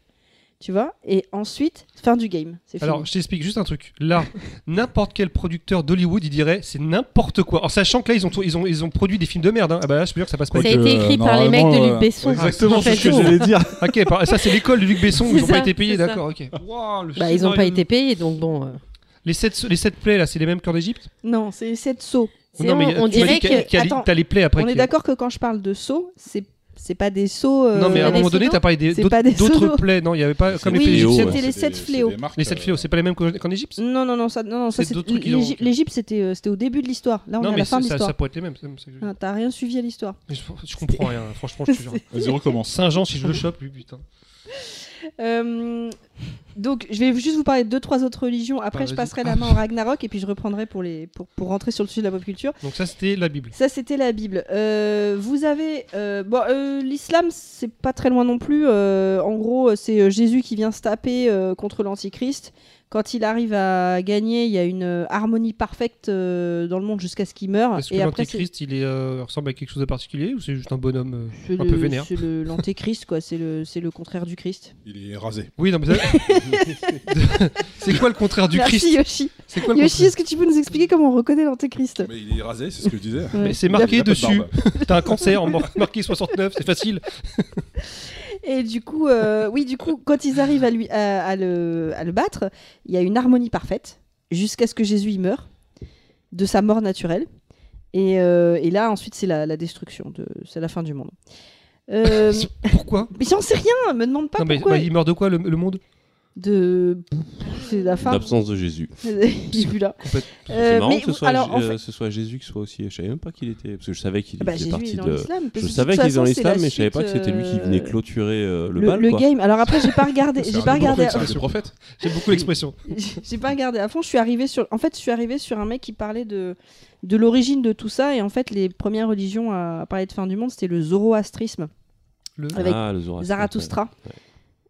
[SPEAKER 2] Tu vois Et ensuite, fin du game. C'est
[SPEAKER 3] Alors,
[SPEAKER 2] fini.
[SPEAKER 3] je t'explique juste un truc. Là, n'importe quel producteur d'Hollywood, il dirait c'est n'importe quoi. En sachant que là, ils ont, ils ont, ils ont produit des films de merde. hein. Ah bah là, je peux dire que ça passe pas.
[SPEAKER 6] Ça a été écrit
[SPEAKER 1] euh,
[SPEAKER 6] par les mecs de Luc Besson.
[SPEAKER 1] euh, Exactement,
[SPEAKER 6] En
[SPEAKER 1] c'est ce que j'allais dire.
[SPEAKER 3] Ok, par- ça c'est l'école de Luc Besson, ils
[SPEAKER 6] C'est
[SPEAKER 3] ont pas été payés, d'accord, ok. Wow, le
[SPEAKER 6] Bah, ils n'ont pas été payés, donc bon. euh.
[SPEAKER 3] Les 7 les sept plaies là, c'est les mêmes cœurs d'Égypte
[SPEAKER 2] Non, c'est sept sauts.
[SPEAKER 6] C'est-
[SPEAKER 3] Non, mais
[SPEAKER 6] on, dirait
[SPEAKER 3] dit qu'il y a-
[SPEAKER 6] que.
[SPEAKER 3] t'as les plaies après.
[SPEAKER 2] On est d'accord que quand je parle de sauts, c'est c'est pas des sauts. euh,
[SPEAKER 3] Non, mais à un moment donné, t'as parlé des- d'autres
[SPEAKER 2] pas des
[SPEAKER 3] d'autres plaies. Non, il y avait pas comme les
[SPEAKER 2] Oui,
[SPEAKER 5] fléaux,
[SPEAKER 3] égyptiennes.
[SPEAKER 2] c'était les sept fléaux.
[SPEAKER 3] Les 7
[SPEAKER 1] euh,
[SPEAKER 3] fléaux, c'est pas les mêmes qu'en Égypte?
[SPEAKER 2] Non, non, non, ça, non, non, ça
[SPEAKER 3] C'est
[SPEAKER 2] l'Égypte, c'était euh, c'était au début de l'histoire. Là, on est
[SPEAKER 3] Non,
[SPEAKER 2] à
[SPEAKER 3] mais
[SPEAKER 2] la fin de
[SPEAKER 3] ça, ça,
[SPEAKER 2] l'histoire.
[SPEAKER 3] ça pourrait être les mêmes.
[SPEAKER 2] Ah, T'as rien suivi à l'histoire.
[SPEAKER 3] Je, je comprends rien, franchement, je te jure.
[SPEAKER 1] Vas-y, recommence.
[SPEAKER 3] Saint-Jean, si je le chope, lui, putain.
[SPEAKER 2] Euh, donc, je vais juste vous parler de deux, trois autres religions. Après,
[SPEAKER 3] Ah,
[SPEAKER 2] je passerai la main au Ragnarok et puis je reprendrai pour, les, pour, pour rentrer sur le sujet de la pop culture.
[SPEAKER 3] Donc, ça, c'était la Bible.
[SPEAKER 2] Ça, c'était la Bible. Euh, vous avez. euh, bon, l'islam, c'est pas très loin non plus. En gros, c'est Jésus qui vient se taper contre l'Antichrist. Quand il arrive à gagner, il y a une euh, harmonie parfaite euh, dans le monde jusqu'à ce qu'il meure.
[SPEAKER 3] Est-ce que
[SPEAKER 2] Et après, c'est-
[SPEAKER 3] l'antéchrist, il est, euh, ressemble à quelque chose de particulier ou c'est juste un bonhomme euh,
[SPEAKER 2] c'est
[SPEAKER 3] un
[SPEAKER 2] le-
[SPEAKER 3] peu vénère
[SPEAKER 2] c'est le- l'antéchrist, quoi. C'est le, c'est le contraire du Christ.
[SPEAKER 1] Il est rasé.
[SPEAKER 3] Oui, non, mais ça- c'est quoi le contraire du
[SPEAKER 2] Merci
[SPEAKER 3] Christ
[SPEAKER 2] Yoshi.
[SPEAKER 3] C'est quoi le
[SPEAKER 2] Yoshi, est-ce que tu peux nous expliquer comment on reconnaît l'antéchrist
[SPEAKER 1] Mais il est rasé, c'est ce que je disais.
[SPEAKER 2] Ouais.
[SPEAKER 3] Mais c'est marqué dessus. T'as un cancer, mar- marqué 69, c'est facile.
[SPEAKER 2] Et du coup, euh, oui, du coup, quand ils arrivent à, lui, à, à le, à le battre, il y a une harmonie parfaite jusqu'à ce que Jésus y meure de sa mort naturelle. Et, euh, et là, ensuite, c'est la, la destruction, de, c'est la fin du monde. Euh,
[SPEAKER 3] Pourquoi?
[SPEAKER 2] mais j'en sais rien, me demande pas
[SPEAKER 3] Non, mais
[SPEAKER 2] pourquoi.
[SPEAKER 3] bah, il meurt de quoi le, le monde?
[SPEAKER 2] De, c'est la fin.
[SPEAKER 5] L'absence de Jésus.
[SPEAKER 2] il est plus là.
[SPEAKER 3] Complète-
[SPEAKER 5] C'est
[SPEAKER 2] Euh,
[SPEAKER 5] marrant
[SPEAKER 2] mais
[SPEAKER 5] que ce soit,
[SPEAKER 2] alors, en
[SPEAKER 5] euh,
[SPEAKER 2] fait-
[SPEAKER 5] ce soit Jésus qui soit aussi. Je savais même pas qu'il était. Parce que je savais qu'il
[SPEAKER 2] Bah, Jésus
[SPEAKER 5] partie
[SPEAKER 2] est dans
[SPEAKER 5] de. Je savais qu'il était dans l'islam,
[SPEAKER 2] la
[SPEAKER 5] mais je savais pas que c'était lui qui
[SPEAKER 2] euh,
[SPEAKER 5] venait clôturer euh, le,
[SPEAKER 2] le,
[SPEAKER 5] bal.
[SPEAKER 2] le
[SPEAKER 5] quoi.
[SPEAKER 2] game. Alors après, j'ai pas regardé. J'ai pas regardé.
[SPEAKER 1] prophète, c'est le prophète.
[SPEAKER 3] J'aime beaucoup l'expression.
[SPEAKER 2] j'ai pas regardé à fond. Je suis arrivée sur. En fait, je suis arrivée sur un mec qui parlait de de l'origine de tout ça. Et en fait, les premières religions à parler de fin du monde, c'était le zoroastrisme,
[SPEAKER 3] Le...
[SPEAKER 2] avec
[SPEAKER 5] Ah, le.
[SPEAKER 2] Zarathustra.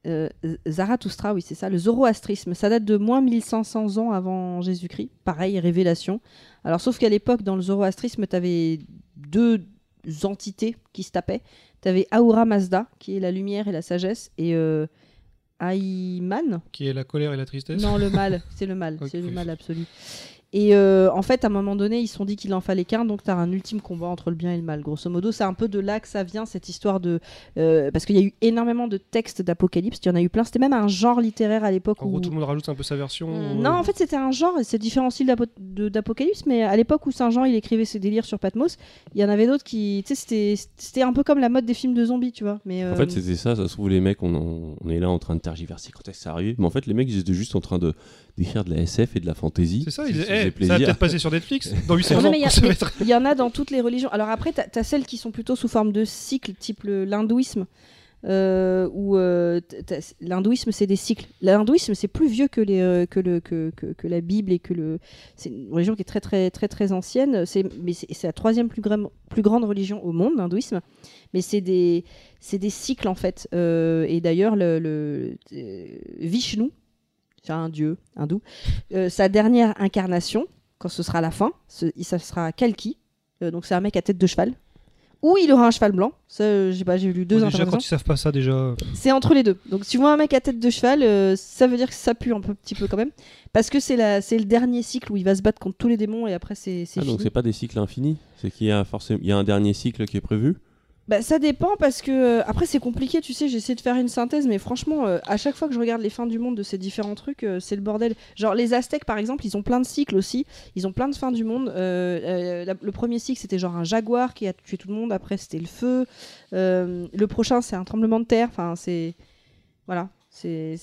[SPEAKER 2] Euh, Zarathustra, oui, c'est ça. Le zoroastrisme, ça date de moins 1500 ans avant Jésus-Christ. Pareil, révélation. Alors, sauf qu'à l'époque, dans le zoroastrisme, tu avais deux entités qui se tapaient. Tu avais Ahura Mazda, qui est la lumière et la sagesse, et euh, Ayman,
[SPEAKER 3] Qui est la colère et la tristesse.
[SPEAKER 2] non, le mal, c'est le mal, c'est le mal absolu. Et euh, en fait, à un moment donné, ils se sont dit qu'il en fallait qu'un, donc tu as un ultime combat entre le bien et le mal. Grosso modo, c'est un peu de là que ça vient, cette histoire de. euh, parce qu'il y a eu énormément de textes d'Apocalypse, il y en a eu plein. C'était même un genre littéraire à l'époque
[SPEAKER 3] En
[SPEAKER 2] où.
[SPEAKER 3] gros, tout le monde rajoute un peu sa version. euh,
[SPEAKER 2] Non, en fait, c'était un genre, c'est différent style d'Apo- de- d'Apocalypse, mais à l'époque où Saint-Jean il écrivait ses délires sur Patmos, il y en avait d'autres qui. Tu sais, c'était- c'était un peu comme la mode des films de zombies, tu vois. Mais,
[SPEAKER 5] En fait, c'était ça, ça se trouve, les mecs, on, en- on est là en train de tergiverser quand est-ce que ça arrive. Mais en fait, les mecs, ils étaient juste en train de d'écrire de la SF et de la fantasy.
[SPEAKER 3] C'est ça,
[SPEAKER 5] Ça
[SPEAKER 3] il eh, ça
[SPEAKER 5] plaisir.
[SPEAKER 3] va peut-être passer sur Netflix dans 800
[SPEAKER 2] Non,
[SPEAKER 3] ans.
[SPEAKER 2] mais il y en a dans toutes les religions. Alors après, tu as, celles qui sont plutôt sous forme de cycles, type l'hindouisme. Euh, où euh, l'hindouisme c'est des cycles. L'hindouisme c'est plus vieux que, les, euh, que, le, que, que, que la Bible et que le. C'est une religion qui est très très très très ancienne. C'est mais c'est la troisième plus, gra- plus grande religion au monde, l'hindouisme. Mais c'est des c'est des cycles en fait. Euh, et d'ailleurs le, le euh, Vishnu, un dieu hindou, euh, sa dernière incarnation quand ce sera la fin, ce, ça sera Kalki. Euh, donc c'est un mec à tête de cheval. Ou il aura un cheval blanc. Ça, euh, j'ai pas, j'ai lu deux
[SPEAKER 3] Bon, déjà, quand ils savent pas ça, déjà.
[SPEAKER 2] C'est entre les deux. Donc si tu vois un mec à tête de cheval, euh, ça veut dire que ça pue un peu, petit peu quand même. Parce que c'est, la, c'est le dernier cycle où il va se battre contre tous les démons et après c'est, c'est
[SPEAKER 5] Ah,
[SPEAKER 2] fini.
[SPEAKER 5] donc c'est pas des cycles infinis, c'est qu'il y a forcément il y a un dernier cycle qui est prévu.
[SPEAKER 2] Bah, ça dépend parce que euh, après c'est compliqué, tu sais. J'ai essayé de faire une synthèse, mais franchement, euh, à chaque fois que je regarde les fins du monde de ces différents trucs, euh, c'est le bordel. Genre les Aztèques par exemple, ils ont plein de cycles aussi. Ils ont plein de fins du monde. Le premier cycle c'était genre un jaguar qui a tué tout le monde. Après c'était le feu. Le prochain c'est un tremblement de terre. Enfin c'est voilà. C'est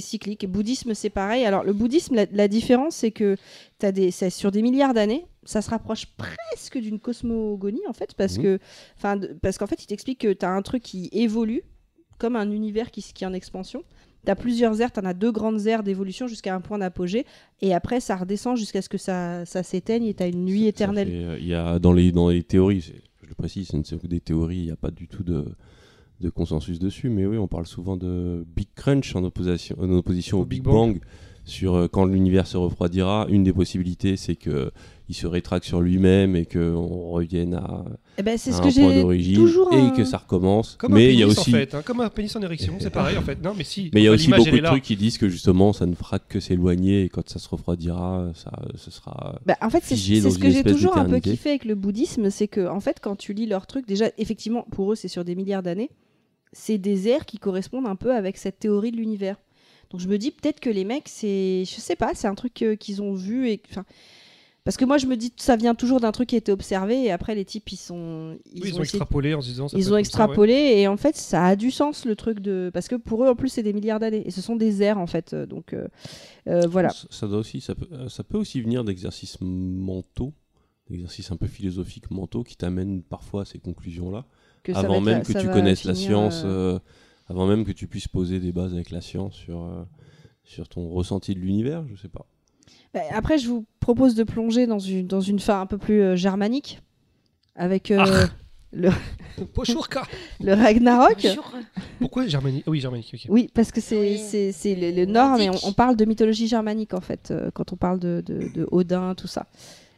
[SPEAKER 2] cyclique. Et bouddhisme, c'est pareil. Alors, le bouddhisme, la, la différence, c'est que t'as des, sur des milliards d'années, ça se rapproche presque d'une cosmogonie, en fait, parce
[SPEAKER 5] Mhm.
[SPEAKER 2] que, parce qu'en fait, il t'explique que t'as un truc qui évolue, comme un univers qui, qui est en expansion. T'as plusieurs aires, t'en as deux grandes aires d'évolution jusqu'à un point d'apogée, et après, ça redescend jusqu'à ce que ça, ça s'éteigne et t'as une nuit éternelle.
[SPEAKER 5] euh, Il y a dans les dans les théories, je le précise, c'est une- des théories, il n'y a pas du tout de de consensus dessus, mais oui, on parle souvent de Big Crunch en opposition, en opposition au,
[SPEAKER 3] Au
[SPEAKER 5] Big
[SPEAKER 3] Big
[SPEAKER 5] Bang. Sur euh, quand l'univers se refroidira, une des possibilités, c'est que il se rétracte sur lui-même et qu'on revienne à,
[SPEAKER 2] Eh ben, c'est
[SPEAKER 5] à
[SPEAKER 2] ce
[SPEAKER 5] un
[SPEAKER 2] que
[SPEAKER 5] point d'origine et
[SPEAKER 2] un-
[SPEAKER 5] que ça recommence.
[SPEAKER 3] Comme un
[SPEAKER 5] mais
[SPEAKER 3] pénis,
[SPEAKER 5] il y a aussi,
[SPEAKER 3] en fait. hein, comme un pénis en érection, c'est pareil, en fait. Non, mais si.
[SPEAKER 5] mais il y a aussi beaucoup de trucs qui disent que justement, ça ne fera que s'éloigner et quand ça se refroidira, ça, ce sera.
[SPEAKER 2] Bah, en fait, c'est ce que j'ai toujours un peu kiffé avec le bouddhisme, c'est que en fait, quand tu lis leurs trucs, déjà, effectivement, pour eux, c'est sur des milliards d'années, c'est des ères qui correspondent un peu avec cette théorie de l'univers. Donc je me dis peut-être que les mecs, c'est, je sais pas, c'est un truc euh, qu'ils ont vu et, enfin, parce que moi je me dis ça vient toujours d'un truc qui a été observé et après les types ils sont, ils,
[SPEAKER 3] Oui, ils
[SPEAKER 2] ont
[SPEAKER 3] extrapolé en se disant. ça
[SPEAKER 2] ils ont
[SPEAKER 3] ça, ouais.
[SPEAKER 2] extrapolé et en fait ça a du sens le truc de parce que pour eux en plus c'est des milliards d'années et ce sont des ères en fait euh, donc euh, euh, voilà
[SPEAKER 5] Ça, ça doit aussi, ça peut, ça peut aussi venir d'exercices mentaux, d'exercices un peu philosophiques mentaux qui t'amènent parfois à ces conclusions-là,
[SPEAKER 2] que ça va
[SPEAKER 5] avant même
[SPEAKER 2] la-
[SPEAKER 5] que
[SPEAKER 2] ça
[SPEAKER 5] tu
[SPEAKER 2] va
[SPEAKER 5] connaisses la science,
[SPEAKER 2] euh,
[SPEAKER 5] euh, avant même que tu puisses poser des bases avec la science sur, euh, sur ton ressenti de l'univers, je sais pas.
[SPEAKER 2] Bah, après, je vous propose de plonger dans une, dans une fin un peu plus euh, germanique. Avec. euh, le,
[SPEAKER 3] Pochurka.
[SPEAKER 2] le Ragnarok.
[SPEAKER 6] Bonjour.
[SPEAKER 3] Pourquoi germanique Ah Oui, germanique.
[SPEAKER 2] Oui, parce que c'est
[SPEAKER 6] Oui.
[SPEAKER 2] c'est- c'est le, le Nord, mais on, parle de mythologie germanique en fait, euh, quand on parle de, de- de Odin, tout ça.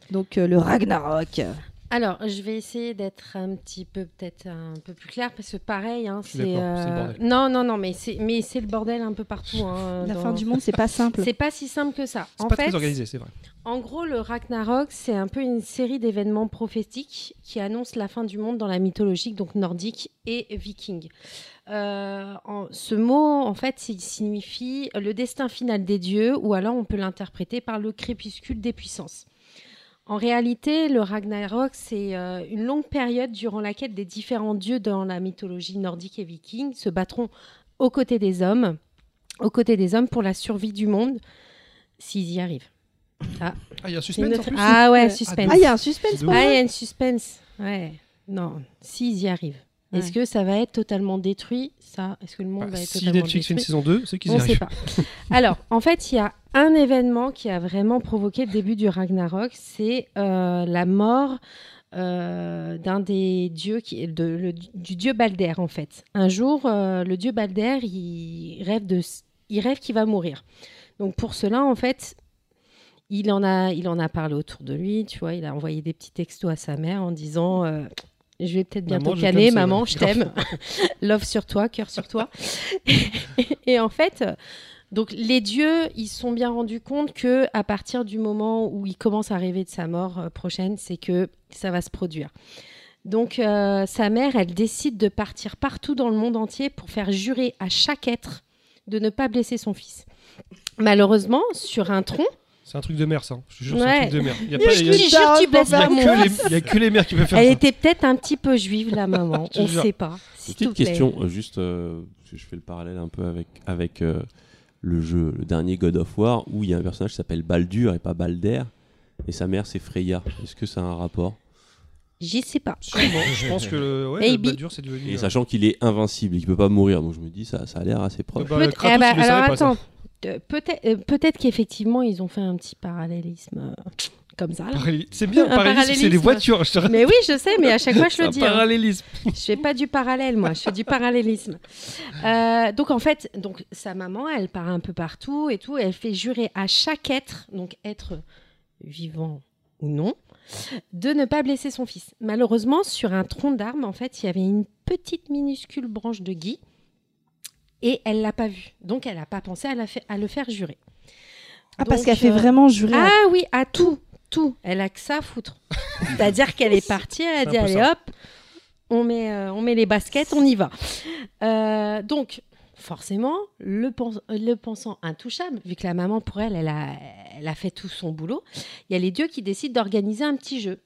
[SPEAKER 2] Donc euh, le Ragnarok.
[SPEAKER 6] Alors, je vais essayer d'être un petit peu peut-être un peu plus clair parce que pareil, hein, c'est euh,
[SPEAKER 3] bordel.
[SPEAKER 6] non non non mais c'est mais c'est le bordel un peu partout. hein,
[SPEAKER 2] La
[SPEAKER 6] dans-
[SPEAKER 2] fin du monde, c'est pas simple.
[SPEAKER 6] C'est pas si simple que ça.
[SPEAKER 3] C'est
[SPEAKER 6] En
[SPEAKER 3] pas
[SPEAKER 6] fait,
[SPEAKER 3] très organisé, c'est vrai.
[SPEAKER 6] En gros, le Ragnarok, c'est un peu une série d'événements prophétiques qui annoncent la fin du monde dans la mythologie donc nordique et viking. Euh, en- ce mot, en fait, il signifie le destin final des dieux, ou alors on peut l'interpréter par le crépuscule des puissances. En réalité, le Ragnarok, c'est euh, une longue période durant laquelle des différents dieux dans la mythologie nordique et viking se battront aux côtés des hommes, aux côtés des hommes pour la survie du monde, s'ils y arrivent.
[SPEAKER 3] Ah, il y a un suspense en plus
[SPEAKER 6] Ah ouais,
[SPEAKER 2] Ah,
[SPEAKER 6] suspense.
[SPEAKER 2] Ah, il y a un suspense
[SPEAKER 6] Ah, il y a une suspense. Ouais. Non, s'ils y arrivent. Est-ce que ça va être totalement détruit Ça, est-ce que le monde
[SPEAKER 3] Bah,
[SPEAKER 6] va être
[SPEAKER 3] si
[SPEAKER 6] totalement
[SPEAKER 3] Netflix fait une
[SPEAKER 6] détruit?
[SPEAKER 3] saison 2, c'est qu'ils y
[SPEAKER 6] On ne sait
[SPEAKER 3] arrivent.
[SPEAKER 6] pas. Alors, en fait, il y a un événement qui a vraiment provoqué le début du Ragnarok, c'est euh, la mort euh, d'un des dieux, qui, de, le- du dieu Balder, en fait. Un jour, euh, le dieu Balder, il rêve, de, il rêve qu'il va mourir. Donc, pour cela, en fait, il en, a, il en a parlé autour de lui, tu vois, il a envoyé des petits textos à sa mère en disant... je vais peut-être bientôt
[SPEAKER 3] c'est
[SPEAKER 6] maman, je t'aime. Love sur toi, cœur sur toi. et en fait, donc les dieux, ils se sont bien rendus compte que à partir du moment où il commence à rêver de sa mort euh, prochaine, c'est que ça va se produire. Donc euh, sa mère, elle décide de partir partout dans le monde entier pour faire jurer à chaque être de ne pas blesser son fils. Malheureusement, sur un tronc,
[SPEAKER 3] C'est un truc de mère, ça. Je te jure, c'est un
[SPEAKER 6] Ouais.
[SPEAKER 3] truc de mère. Il y a pas-
[SPEAKER 6] je
[SPEAKER 3] il y
[SPEAKER 6] te
[SPEAKER 3] a-
[SPEAKER 6] jure, tu
[SPEAKER 2] Il y a
[SPEAKER 6] blesses
[SPEAKER 2] que
[SPEAKER 6] pas
[SPEAKER 3] il y
[SPEAKER 6] mon
[SPEAKER 3] les-
[SPEAKER 6] fils.
[SPEAKER 3] il y a que les mères qui peuvent faire
[SPEAKER 6] Elle
[SPEAKER 3] ça.
[SPEAKER 6] était peut-être un petit peu juive, la maman. On
[SPEAKER 3] jure.
[SPEAKER 6] sait pas.
[SPEAKER 5] Petite question, euh, juste, euh, je je fais le parallèle un peu avec, avec euh, le jeu, le dernier God of War, où il y a un personnage qui s'appelle Baldur et pas Balder, et sa mère c'est Freya. Est-ce que ça a un rapport?
[SPEAKER 6] J'y sais pas.
[SPEAKER 3] Sûrement. Je pense que le, ouais, le. Baldur, c'est devenu.
[SPEAKER 5] Et
[SPEAKER 3] euh,
[SPEAKER 5] sachant qu'il est invincible et qu'il peut pas mourir, donc je me dis ça, ça a l'air assez proche.
[SPEAKER 3] bah, Kratos,
[SPEAKER 6] eh ben,
[SPEAKER 3] il
[SPEAKER 6] alors
[SPEAKER 3] pas, ça.
[SPEAKER 6] Euh, peut-être qu'effectivement ils ont fait un petit parallélisme euh, comme ça.
[SPEAKER 3] C'est bien, parallélisme, c'est les voitures. Je te
[SPEAKER 6] Mais oui, je sais, mais à chaque fois je le dis. hein.
[SPEAKER 3] parallélisme.
[SPEAKER 6] Je fais pas du parallèle, moi, je fais du parallélisme. Euh, donc en fait, donc sa maman, elle part un peu partout et tout, et elle fait jurer à chaque être, donc être vivant ou non, de ne pas blesser son fils. Malheureusement, sur un tronc d'arbre, en fait, il y avait une petite minuscule branche de gui et elle l'a pas vu. Donc elle n'a pas pensé à, la fa- à le faire jurer.
[SPEAKER 2] Ah, parce qu'elle fait
[SPEAKER 6] euh,
[SPEAKER 2] vraiment jurer. à-
[SPEAKER 6] Ah oui, à tout, tout. Elle a que ça à foutre. C'est-à-dire qu'elle est partie, elle a dit allez
[SPEAKER 3] ça.
[SPEAKER 6] hop, on met, euh, on met les baskets, on y va. Euh, donc forcément, le, pen- le pensant intouchable, vu que la maman pour elle, elle a, elle a fait tout son boulot, il y a les dieux qui décident d'organiser un petit jeu.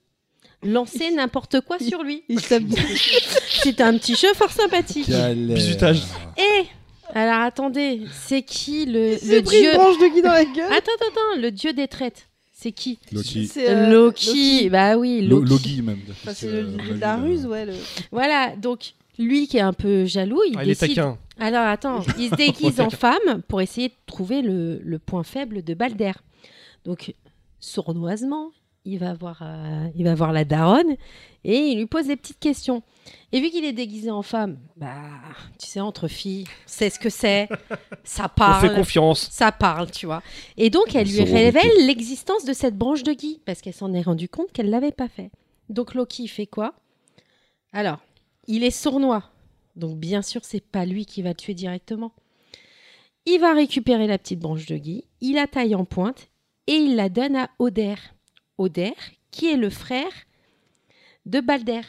[SPEAKER 6] Lancer n'importe quoi sur lui. C'est un petit jeu fort sympathique.
[SPEAKER 3] Bisutage.
[SPEAKER 6] Et alors attendez, c'est qui le,
[SPEAKER 2] Il
[SPEAKER 6] le dieu
[SPEAKER 2] une branche de gui dans la gueule.
[SPEAKER 6] Attends, attends, attends, le dieu des traites. C'est qui
[SPEAKER 1] Loki.
[SPEAKER 2] C'est, euh,
[SPEAKER 6] Loki. Bah oui,
[SPEAKER 1] Lo-
[SPEAKER 6] Loki.
[SPEAKER 1] Logi même.
[SPEAKER 2] Enfin, c'est
[SPEAKER 1] Euh,
[SPEAKER 2] la
[SPEAKER 1] euh,
[SPEAKER 2] ruse, ouais. le-
[SPEAKER 6] Voilà, donc lui qui est un peu jaloux, il
[SPEAKER 3] Ah, il est
[SPEAKER 6] décide.
[SPEAKER 3] taquin.
[SPEAKER 6] Alors attends, il se déguise en femme pour essayer de trouver le, le point faible de Balder. Donc sournoisement, il va voir, euh, il va voir la daronne et il lui pose des petites questions. Et vu qu'il est déguisé en femme, bah tu sais entre filles, c'est ce que c'est, ça
[SPEAKER 3] On fait
[SPEAKER 6] parle.
[SPEAKER 3] confiance.
[SPEAKER 6] Ça parle, tu vois. Et donc, elle lui révèle l'existence de cette branche de Guy, parce qu'elle s'en est rendue compte qu'elle l'avait pas fait. Donc, Loki il fait quoi? Alors, il est sournois. Donc, bien sûr, c'est pas lui qui va le tuer directement. Il va récupérer la petite branche de Guy, il la taille en pointe et il la donne à Oder. Oder, qui est le frère de Balder.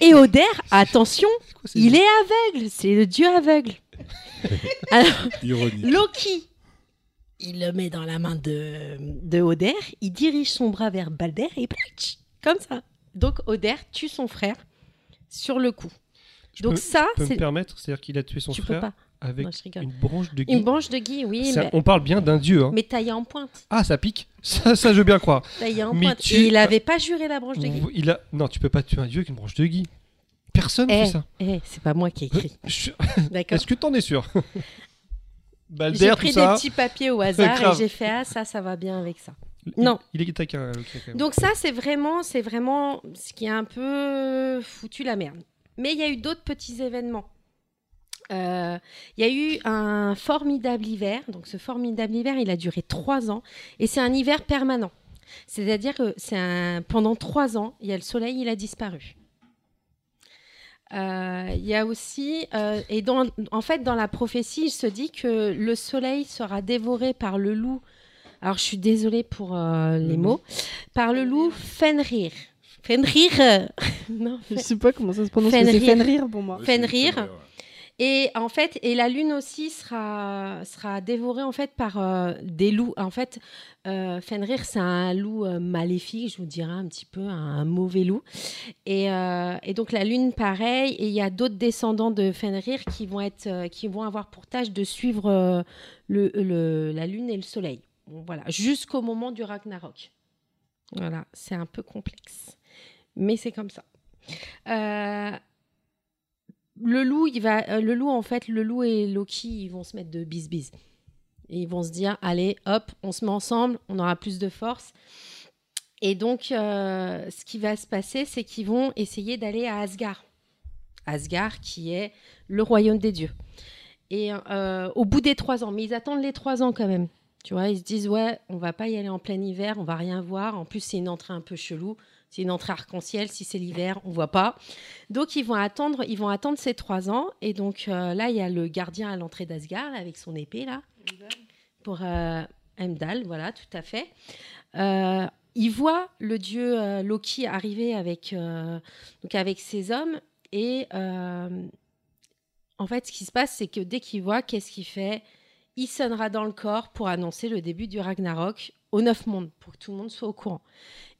[SPEAKER 6] et Oder, attention,
[SPEAKER 3] quoi,
[SPEAKER 6] il est aveugle, c'est le dieu aveugle. Alors. Loki, il le met dans la main de, de Oder, il dirige son bras vers Balder et comme ça. Donc Oder tue son frère sur le coup.
[SPEAKER 3] Je
[SPEAKER 6] Donc
[SPEAKER 3] peux-
[SPEAKER 6] ça,
[SPEAKER 3] peux me
[SPEAKER 6] c'est
[SPEAKER 3] permettre, c'est-à-dire qu'il a tué son
[SPEAKER 6] tu peux
[SPEAKER 3] frère
[SPEAKER 6] pas.
[SPEAKER 3] Avec
[SPEAKER 6] Non,
[SPEAKER 3] une branche de gui.
[SPEAKER 6] Une branche de gui, oui,
[SPEAKER 3] Ça-
[SPEAKER 6] mais,
[SPEAKER 3] On parle bien d'un dieu. Hein.
[SPEAKER 6] mais taillée en pointe.
[SPEAKER 3] Ah, ça pique. Ça, ça, je veux bien croire.
[SPEAKER 6] Taillée en
[SPEAKER 3] Mais
[SPEAKER 6] pointe.
[SPEAKER 3] tu-
[SPEAKER 6] Et il avait pas juré la branche de gui.
[SPEAKER 3] Il a... Non, tu peux pas tuer un dieu avec une branche de gui. Personne
[SPEAKER 6] Eh,
[SPEAKER 3] fait ça.
[SPEAKER 6] eh, c'est pas moi qui ai écrit.
[SPEAKER 3] Je-
[SPEAKER 6] D'accord.
[SPEAKER 3] Est-ce que t'en es sûr?
[SPEAKER 6] J'ai pris des petits papiers au hasard et j'ai fait ah ça, ça va bien avec ça. Non.
[SPEAKER 3] Il est taquin, même.
[SPEAKER 6] Donc ça, c'est vraiment, c'est vraiment ce qui a un peu foutu la merde. Mais il y a eu d'autres petits événements. Euh, Il y a eu un formidable hiver. Donc ce formidable hiver, il a duré trois ans. Et c'est un hiver permanent. C'est-à-dire que c'est un... pendant trois ans, il y a le soleil, il a disparu. Euh, Il y a aussi, euh, et dans, en fait, dans la prophétie, il se dit que le soleil sera dévoré par le loup. Alors, je suis désolée pour euh, les mots. Par le loup Fenrir. Fenrir euh, Non,
[SPEAKER 2] Je sais pas comment ça se prononce,
[SPEAKER 6] Fenrir.
[SPEAKER 2] c'est Fenrir pour moi.
[SPEAKER 6] Fenrir. Et en fait, et la lune aussi sera, sera dévorée en fait par euh, des loups. En fait, euh, Fenrir, c'est un loup euh, maléfique, je vous dirais un petit peu un, mauvais loup. Et, donc la lune, pareil. Et il y a d'autres descendants de Fenrir qui vont être, qui vont avoir pour tâche de suivre le, le- la lune et le soleil. Voilà, jusqu'au moment du Ragnarok. Voilà, c'est un peu complexe, mais c'est comme ça. Le loup, il va, euh, le loup en fait, le loup et Loki, ils vont se mettre de bis bis. Et ils vont se dire, allez, hop, on se met ensemble, on aura plus de force. Et donc, euh, ce qui va se passer, c'est qu'ils vont essayer d'aller à Asgard. Asgard, qui est le royaume des dieux. Et euh, au bout des trois ans, mais ils attendent les trois ans quand même. Tu vois, ils se disent, ouais, on va pas y aller en plein hiver, on va rien voir. En plus, c'est une entrée un peu chelou. C'est une entrée arc-en-ciel. Si c'est l'hiver, on voit pas. Donc ils vont attendre, ils vont attendre ces trois ans. Et donc euh, là, il y a le gardien à l'entrée d'Asgard avec son épée là pour euh, voilà, tout à fait. Euh, il voit le dieu euh, Loki arriver avec avec ses hommes et en fait, ce qui se passe, c'est que dès qu'il voit, qu'est-ce qu'il fait? Il sonnera dans le corps pour annoncer le début du Ragnarok aux neuf mondes, pour que tout le monde soit au courant.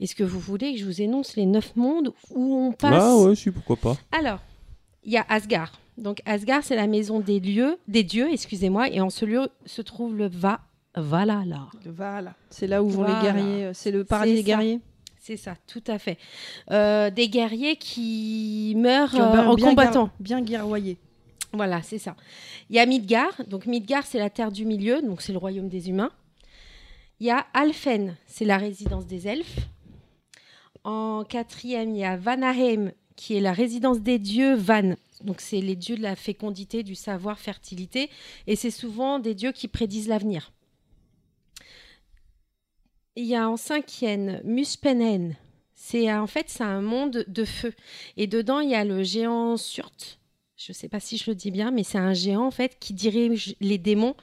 [SPEAKER 6] Est-ce que vous voulez que je vous énonce les neuf mondes où on passe?
[SPEAKER 5] Ah ouais, si, pourquoi pas.
[SPEAKER 6] alors, il y a Asgard. Donc Asgard, c'est la maison des lieux, des dieux, excusez-moi, et en ce lieu se trouve le Va Valhalla.
[SPEAKER 2] Voilà. C'est là où vont
[SPEAKER 6] Voilà.
[SPEAKER 2] les guerriers. euh, C'est le paradis des
[SPEAKER 6] ça.
[SPEAKER 2] guerriers?
[SPEAKER 6] C'est ça, tout à fait. Euh, des guerriers qui meurent
[SPEAKER 2] Qui
[SPEAKER 6] euh, en
[SPEAKER 2] bien
[SPEAKER 6] combattant.
[SPEAKER 2] Bien guerroyés.
[SPEAKER 6] Voilà, c'est ça. Il y a Midgard. Donc Midgard, c'est la terre du milieu, donc c'est le royaume des humains. Il y a Alphen, c'est la résidence des elfes. En quatrième, il y a Vanaheim, qui est la résidence des dieux Van. Donc c'est les dieux de la fécondité, du savoir, fertilité. Et c'est souvent des dieux qui prédisent l'avenir. Il y a en cinquième Muspenen. C'est en fait c'est un monde de feu. Et dedans il y a le géant Surt. Je ne sais pas si je le dis bien, mais c'est un géant en fait qui dirige les démons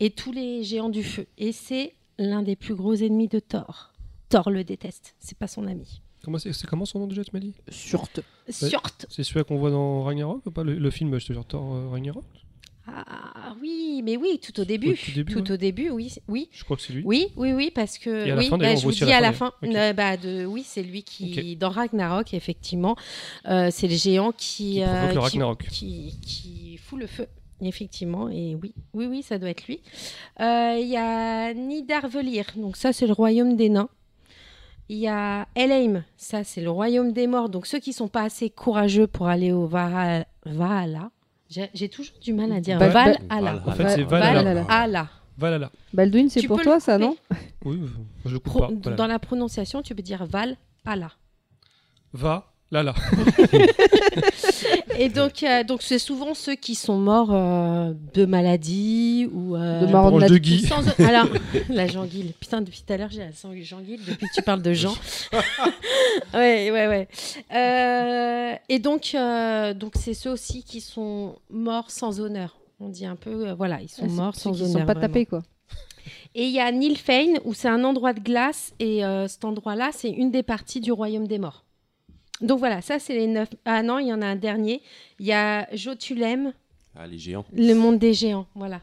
[SPEAKER 6] et tous les géants du feu. Et c'est l'un des plus gros ennemis de Thor. Thor le déteste. C'est pas son ami.
[SPEAKER 3] Comment c'est c'est comment son nom déjà, tu m'as dit?
[SPEAKER 2] Surte.
[SPEAKER 6] Surt.
[SPEAKER 3] C'est celui qu'on voit dans Ragnarok ou pas? Le, le film, je te jure, Thor euh, Ragnarok?
[SPEAKER 6] Ah oui, mais oui, tout au début.
[SPEAKER 3] Au tout début,
[SPEAKER 6] Tout
[SPEAKER 3] ouais.
[SPEAKER 6] au début, oui, oui.
[SPEAKER 3] Je crois que c'est lui.
[SPEAKER 6] Oui, oui, oui, parce que
[SPEAKER 3] Et à la
[SPEAKER 6] oui,
[SPEAKER 3] fin,
[SPEAKER 6] bah, je vous dis
[SPEAKER 3] la
[SPEAKER 6] à la
[SPEAKER 3] fin,
[SPEAKER 6] fin,
[SPEAKER 3] ok.
[SPEAKER 6] euh, bah, de, oui, c'est lui qui dans Ragnarok effectivement, euh, c'est le géant qui
[SPEAKER 3] Qui
[SPEAKER 6] euh,
[SPEAKER 3] le
[SPEAKER 6] qui-
[SPEAKER 3] Ragnarok.
[SPEAKER 6] qui, qui fout le feu. Effectivement, et oui, oui, oui, ça doit être lui. Euh, Il y a Nidarvelir, donc ça c'est le royaume des nains. Il y a Elheim, ça c'est le royaume des morts. Donc ceux qui sont pas assez courageux pour aller au Valhalla, j'ai toujours du mal à dire
[SPEAKER 2] Val-
[SPEAKER 6] Valhalla.
[SPEAKER 5] Valhalla.
[SPEAKER 3] En fait, c'est
[SPEAKER 2] Valhalla.
[SPEAKER 3] Valhalla.
[SPEAKER 6] Valhalla.
[SPEAKER 3] Valhalla.
[SPEAKER 2] Baldwin, c'est pour toi ça, non
[SPEAKER 3] Oui, je le coupe
[SPEAKER 6] Pro-
[SPEAKER 3] pas. Voilà.
[SPEAKER 6] Dans la prononciation, tu peux dire Valhalla.
[SPEAKER 3] Va, là, là.
[SPEAKER 6] Et donc, euh, donc c'est souvent ceux qui sont morts euh, de maladie ou euh,
[SPEAKER 2] De mort
[SPEAKER 3] branche
[SPEAKER 2] nat-
[SPEAKER 3] de Guy.
[SPEAKER 6] sans- Alors, la Jean-Guil. Putain, depuis tout à l'heure, j'ai la sang- Jean-Guil depuis que tu parles de Jean. ouais, ouais, ouais. Euh, et donc, euh, donc c'est ceux aussi qui sont morts sans honneur. On dit un peu, euh, voilà, ils sont
[SPEAKER 2] Ah,
[SPEAKER 6] morts
[SPEAKER 2] ceux
[SPEAKER 6] sans
[SPEAKER 2] qui
[SPEAKER 6] honneur.
[SPEAKER 2] sont pas
[SPEAKER 6] vraiment.
[SPEAKER 2] tapés quoi.
[SPEAKER 6] Et il y a Nilfheim où c'est un endroit de glace et euh, cet endroit-là, c'est une des parties du royaume des morts. Donc voilà, ça c'est les neuf. Ah non, il y en a un dernier. Il y a Jotulem,
[SPEAKER 5] Ah, les géants.
[SPEAKER 6] le monde des géants. Voilà.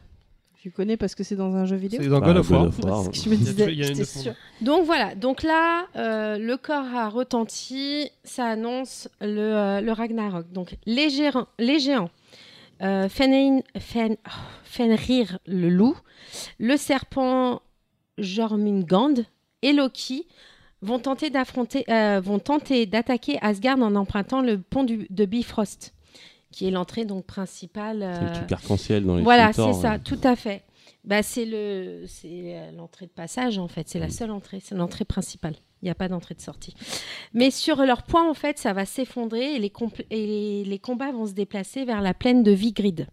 [SPEAKER 2] Je connais parce que c'est dans un jeu vidéo.
[SPEAKER 3] C'est dans God of War.
[SPEAKER 5] God of War.
[SPEAKER 2] C'est ce que je me disais.
[SPEAKER 3] il y a une
[SPEAKER 2] j'étais
[SPEAKER 3] neuf
[SPEAKER 2] sûre.
[SPEAKER 6] Donc voilà, donc là, euh, le corps a retenti, ça annonce le, euh, le Ragnarok. Donc les géants, les géants euh, Fenrir, Fen- oh, Fenrir le loup, le serpent Jormungand et Loki vont tenter d'affronter, euh, vont tenter d'attaquer Asgard en empruntant le pont du- de Bifrost, qui est l'entrée donc principale.
[SPEAKER 5] C'est le
[SPEAKER 6] euh,
[SPEAKER 5] arc-en-ciel dans les
[SPEAKER 6] voilà, c'est ça,
[SPEAKER 5] ouais.
[SPEAKER 6] tout à fait. Bah, c'est le, c'est euh, l'entrée de passage en fait. C'est la seule entrée. C'est l'entrée principale. Il n'y a pas d'entrée de sortie. Mais sur leur point, en fait, ça va s'effondrer et les, compl- et les, les combats vont se déplacer vers la plaine de Vigrid.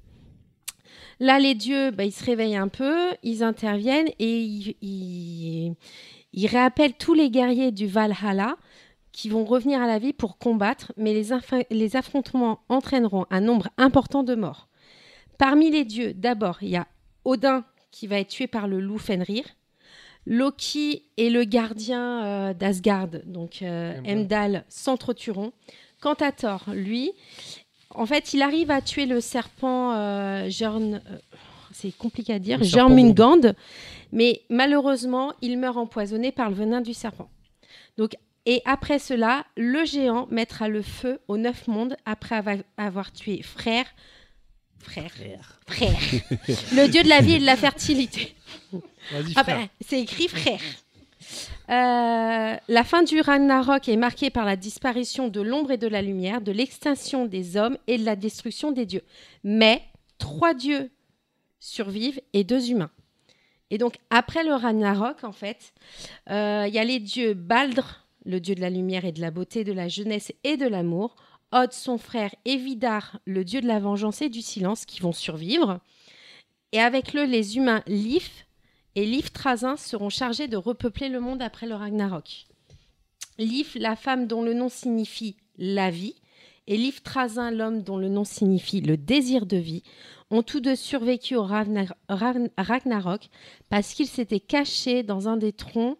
[SPEAKER 6] Là, les dieux, bah, ils se réveillent un peu, ils interviennent et ils, ils, ils réappellent tous les guerriers du Valhalla qui vont revenir à la vie pour combattre, mais les, affrontements entraîneront un nombre important de morts. Parmi les dieux, d'abord, il y a Odin qui va être tué par le loup Fenrir. Loki et le gardien euh, d'Asgard, donc euh.
[SPEAKER 3] Heimdall,
[SPEAKER 6] s'entretueront. Quant à Thor, lui, en fait, il arrive à tuer le serpent euh, Jörn- euh, c'est compliqué à dire, Jörmungand, mais malheureusement, il meurt empoisonné par le venin du serpent. Donc, et après cela, le géant mettra le feu aux neuf mondes après avoir tué frère, frère, frère, le dieu de la vie et de la fertilité. Ah
[SPEAKER 3] frère.
[SPEAKER 6] bah, c'est écrit frère. Euh, la fin du Ragnarok est marquée par la disparition de l'ombre et de la lumière, de l'extinction des hommes et de la destruction des dieux. Mais trois dieux survivent et deux humains. Et donc, après le Ragnarok, en fait, euh, il y a les dieux Baldr, le dieu de la lumière et de la beauté, de la jeunesse et de l'amour, Od, son frère, et Vidar, le dieu de la vengeance et du silence, qui vont survivre. Et avec eux, les humains Lif et Lif Trazin seront chargés de repeupler le monde après le Ragnarok. Lif, la femme dont le nom signifie la vie, et Lif Trazin, l'homme dont le nom signifie le désir de vie, ont tous deux survécu au Ragnarok parce qu'ils s'étaient cachés dans un des troncs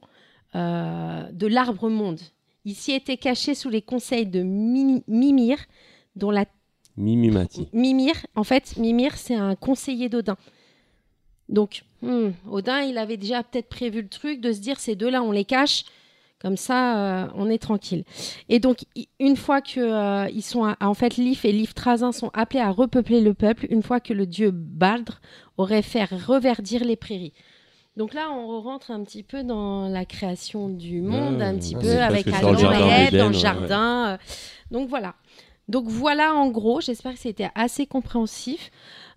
[SPEAKER 6] euh, de l'arbre monde. Ils s'y étaient cachés sous les conseils de Mi- Mimir, dont la
[SPEAKER 5] Mimimati.
[SPEAKER 6] Mimir, en fait, Mimir, c'est un conseiller d'Odin. Donc, hmm, Odin, il avait déjà peut-être prévu le truc de se dire ces deux-là, on les cache, comme ça, euh, on est tranquille. Et donc, une fois que euh, ils sont, à- en fait, Lif et Lif Trazin sont appelés à repeupler le peuple, une fois que le dieu Baldr aurait fait reverdir les prairies. Donc là, on rentre un petit peu dans la création du monde, un petit peu avec Adam
[SPEAKER 5] le
[SPEAKER 6] et
[SPEAKER 5] jardin
[SPEAKER 6] Ève dans le
[SPEAKER 5] ouais,
[SPEAKER 6] jardin. euh, Donc voilà. Donc voilà en gros, j'espère que c'était assez compréhensif.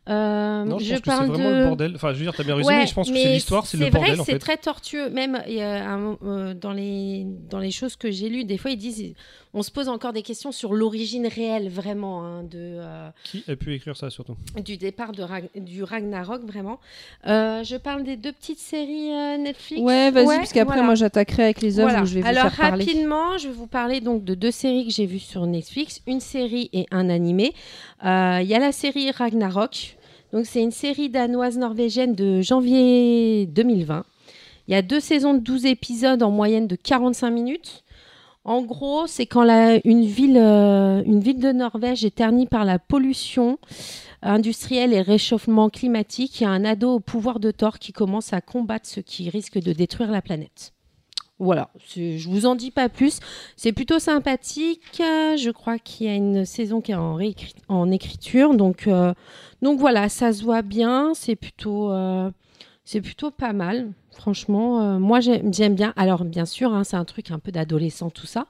[SPEAKER 6] Euh,
[SPEAKER 3] Non, je,
[SPEAKER 6] je
[SPEAKER 3] pense que c'est
[SPEAKER 6] parle
[SPEAKER 3] vraiment
[SPEAKER 6] de...
[SPEAKER 3] le bordel. Enfin, je veux dire, t'as bien résumé,
[SPEAKER 6] Ouais,
[SPEAKER 3] mais je pense que c'est l'histoire, c'est le
[SPEAKER 6] vrai
[SPEAKER 3] bordel
[SPEAKER 6] que
[SPEAKER 3] en
[SPEAKER 6] c'est très tortueux. Même il y a un- euh, dans, les, dans les choses que j'ai lues, des fois ils disent, on se pose encore des questions sur l'origine réelle vraiment hein, de, euh,
[SPEAKER 3] Qui a pu écrire ça surtout
[SPEAKER 6] du départ de Rag- du Ragnarok vraiment. Euh, je parle des deux petites séries euh, Netflix.
[SPEAKER 2] Ouais, vas-y,
[SPEAKER 6] Ouais,
[SPEAKER 2] parce qu'après,
[SPEAKER 6] voilà.
[SPEAKER 2] moi, j'attaquerai avec les œuvres
[SPEAKER 6] Voilà.
[SPEAKER 2] où je vais vous
[SPEAKER 6] Alors
[SPEAKER 2] faire parler.
[SPEAKER 6] rapidement, je vais vous parler donc de deux séries que j'ai vues sur Netflix, une série et un animé. Euh, Il y a la série Ragnarok. Donc c'est une série danoise norvégienne de janvier 2020. Il y a deux saisons de 12 épisodes en moyenne de 45 minutes. En gros, c'est quand la- une, ville, euh, une ville de Norvège est ternie par la pollution industrielle et le réchauffement climatique. Il y a un ado au pouvoir de Thor qui commence à combattre ce qui risque de détruire la planète. Voilà, je vous en dis pas plus. C'est plutôt sympathique. Je crois qu'il y a une saison qui est en, écriture. Donc, euh, donc voilà, ça se voit bien. C'est plutôt, euh, c'est plutôt pas mal. Franchement, euh, moi j'aime bien. Alors bien sûr, hein, c'est un truc un peu d'adolescent tout ça.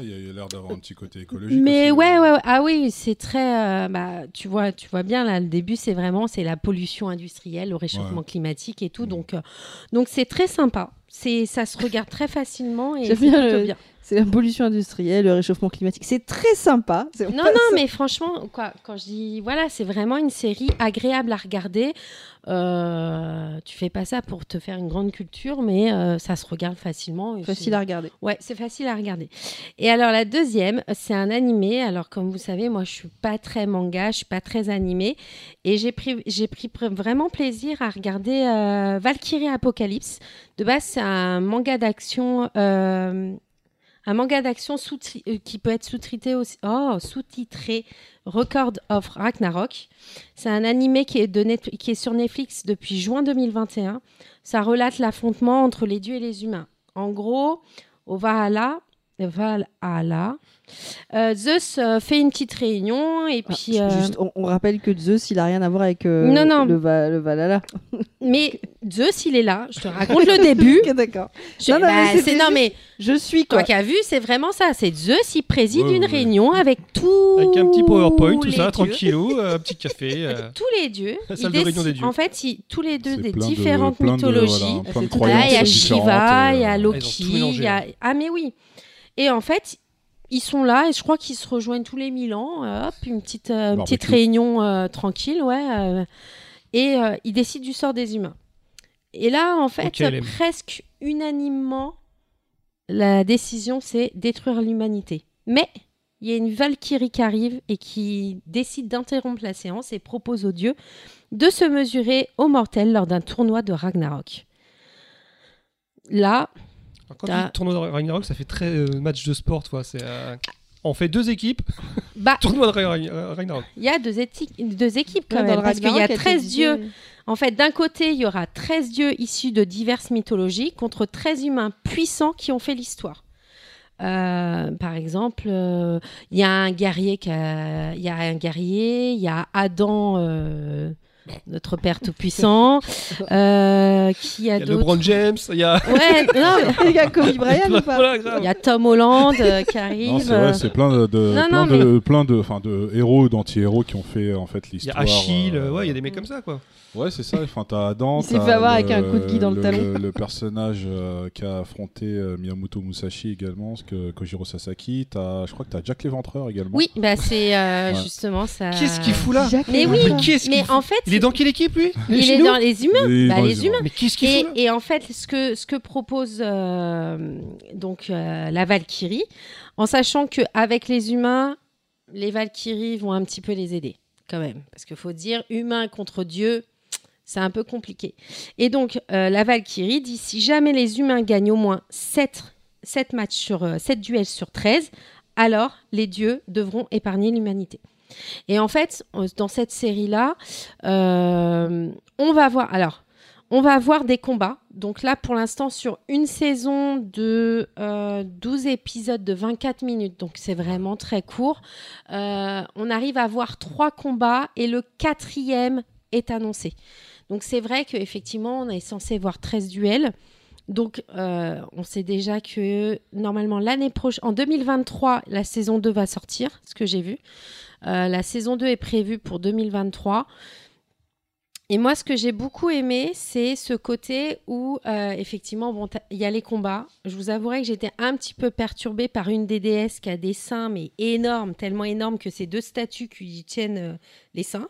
[SPEAKER 1] Il y a- l'air d'avoir un petit côté écologique.
[SPEAKER 6] Mais
[SPEAKER 1] aussi,
[SPEAKER 6] ouais,
[SPEAKER 1] euh.
[SPEAKER 6] ouais, ouais. ah oui, c'est très, euh, bah, tu vois, tu vois bien là, le début, c'est vraiment, c'est la pollution industrielle, le réchauffement climatique et tout,
[SPEAKER 1] Mm.
[SPEAKER 6] donc, euh, donc c'est très sympa. C'est, ça se regarde très facilement et c'est
[SPEAKER 2] bien
[SPEAKER 6] plutôt
[SPEAKER 2] le-
[SPEAKER 6] bien.
[SPEAKER 2] C'est la pollution industrielle, le réchauffement climatique. C'est très sympa.
[SPEAKER 6] Non, non, mais franchement, quoi, quand je dis, voilà, c'est vraiment une série agréable à regarder. Euh, tu fais pas ça pour te faire une grande culture, mais euh, ça se regarde facilement. et
[SPEAKER 2] Facile à regarder.
[SPEAKER 6] Ouais, c'est facile à regarder. Et alors la deuxième, c'est un animé. Alors comme vous savez, moi je suis pas très manga, je suis pas très animé, et j'ai pris j'ai pris pr- vraiment plaisir à regarder euh, Valkyrie Apocalypse. De base, c'est un manga d'action. euh, un manga d'action sous qui peut être sous-titré aussi, oh, sous-titré Record of Ragnarok. C'est un animé qui est, sur Netflix depuis juin 2021. Ça relate l'affrontement entre les dieux et les humains. En gros, au Valhalla. Euh, Zeus euh, fait une petite réunion et
[SPEAKER 2] Ah,
[SPEAKER 6] puis. euh,
[SPEAKER 2] juste, on, on rappelle que Zeus, il a rien à voir avec euh,
[SPEAKER 6] Non, non.
[SPEAKER 2] Le, Va- le Valhalla.
[SPEAKER 6] Mais Zeus, il est là. Je te raconte le début.
[SPEAKER 2] D'accord.
[SPEAKER 6] Je-
[SPEAKER 2] Non, mais
[SPEAKER 6] bah, non
[SPEAKER 2] juste-
[SPEAKER 6] mais
[SPEAKER 2] Je suis
[SPEAKER 6] toi
[SPEAKER 2] quoi.
[SPEAKER 6] qui as vu, c'est vraiment ça. C'est Zeus, il préside
[SPEAKER 1] Ouais,
[SPEAKER 6] une
[SPEAKER 1] ouais.
[SPEAKER 6] réunion avec tout.
[SPEAKER 3] Avec un petit PowerPoint, tout ça,
[SPEAKER 6] dieux.
[SPEAKER 3] tranquillou, un petit café. euh.
[SPEAKER 6] Tous les dieux.
[SPEAKER 3] La salle de réunion des dieux.
[SPEAKER 6] En fait, ils- tous les deux des différentes
[SPEAKER 1] de-
[SPEAKER 6] mythologies.
[SPEAKER 1] de
[SPEAKER 6] Là, il y a Shiva, il y a Loki, il y a... Ah mais oui. Et en fait, ils sont là et je crois qu'ils se rejoignent tous les mille ans. euh, Hop, une petite, euh, petite réunion euh, tranquille, ouais. et ils décident du sort des humains. Et là, en fait, presque unanimement, la décision, c'est détruire l'humanité. Mais il y a une Valkyrie qui arrive et qui décide d'interrompre la séance et propose aux dieux de se mesurer aux mortels lors d'un tournoi de Ragnarok. Là,
[SPEAKER 3] Quand
[SPEAKER 6] T'as-
[SPEAKER 3] tu dis tournoi de Ragnarok, ça fait très euh, match de sport, toi. C'est, euh, On fait deux équipes,
[SPEAKER 6] bah,
[SPEAKER 3] tournoi de Ra- Ragnarok.
[SPEAKER 6] il y a deux, équipes quand
[SPEAKER 2] Ouais,
[SPEAKER 6] même, parce qu'il y a
[SPEAKER 2] Ragnarok, elle te
[SPEAKER 6] 13
[SPEAKER 2] disait-
[SPEAKER 6] dieux. En fait, d'un côté, il y aura 13 dieux issus de diverses mythologies contre 13 humains puissants qui ont fait l'histoire. Euh, par exemple, euh, il y a un guerrier, il y a un guerrier, il y a Adam, euh, notre père tout puissant, euh, qui a
[SPEAKER 3] Il y a
[SPEAKER 6] d'autres.
[SPEAKER 3] LeBron James, il y a.
[SPEAKER 6] Ouais, non,
[SPEAKER 2] Il y a Kobe Bryant ou pas
[SPEAKER 6] il y a Tom Holland euh, qui arrive.
[SPEAKER 1] Non, c'est
[SPEAKER 6] euh,
[SPEAKER 1] vrai, c'est plein de, de-
[SPEAKER 6] Non,
[SPEAKER 1] plein
[SPEAKER 6] non,
[SPEAKER 1] de, plein de, enfin, de héros, d'anti-héros qui ont fait en fait
[SPEAKER 3] Il y
[SPEAKER 1] l'histoire.
[SPEAKER 3] a Achille,
[SPEAKER 1] euh,
[SPEAKER 3] ouais, il y a des mecs comme ça, quoi.
[SPEAKER 1] Ouais, c'est ça. Enfin, t'as Adam.
[SPEAKER 2] Il s'est fait avoir
[SPEAKER 1] le-
[SPEAKER 2] avec un coup de gui dans le talon.
[SPEAKER 1] Le, le personnage euh, qui a affronté euh, Miyamoto Musashi également, ce que Kojiro Sasaki. T'as, je crois que t'as Jack l'Éventreur également.
[SPEAKER 6] Oui, bah c'est euh,
[SPEAKER 1] Ouais.
[SPEAKER 6] justement ça.
[SPEAKER 3] Qu'est-ce qu'il fout là?
[SPEAKER 2] Jacques
[SPEAKER 6] Mais oui.
[SPEAKER 3] Mais qu'est-ce qu'il
[SPEAKER 6] Mais
[SPEAKER 3] fout?
[SPEAKER 6] en fait,
[SPEAKER 3] Il est dans quelle équipe, lui?
[SPEAKER 6] Il est dans les humains.
[SPEAKER 1] Et
[SPEAKER 6] Bah,
[SPEAKER 1] dans
[SPEAKER 6] les humains.
[SPEAKER 3] Mais qu'est-ce qu'il
[SPEAKER 6] Et, et en fait, ce que, ce que propose euh, donc euh, la Valkyrie, en sachant qu'avec les humains, les Valkyries vont un petit peu les aider, quand même. Parce qu'il faut dire, humain contre Dieu, c'est un peu compliqué. Et donc, euh, la Valkyrie dit, si jamais les humains gagnent au moins 7, matchs sur, euh, 7 duels sur 13, alors les dieux devront épargner l'humanité. Et en fait, euh, dans cette série-là, euh, on va voir... Alors, on va avoir des combats. Donc là, pour l'instant, sur une saison de euh, 12 épisodes de 24 minutes, donc c'est vraiment très court, euh, on arrive à voir trois combats et le quatrième est annoncé. Donc c'est vrai qu'effectivement, on est censé voir 13 duels. Donc euh, on sait déjà que normalement l'année prochaine, en 2023, la saison 2 va sortir, ce que j'ai vu. Euh, la saison 2 est prévue pour 2023. Et moi, ce que j'ai beaucoup aimé, c'est ce côté où, euh, effectivement, bon, il y a les combats. Je vous avouerai que j'étais un petit peu perturbée par une des déesses qui a des seins, mais énormes, tellement énormes que c'est deux statues qui lui tiennent euh, les seins.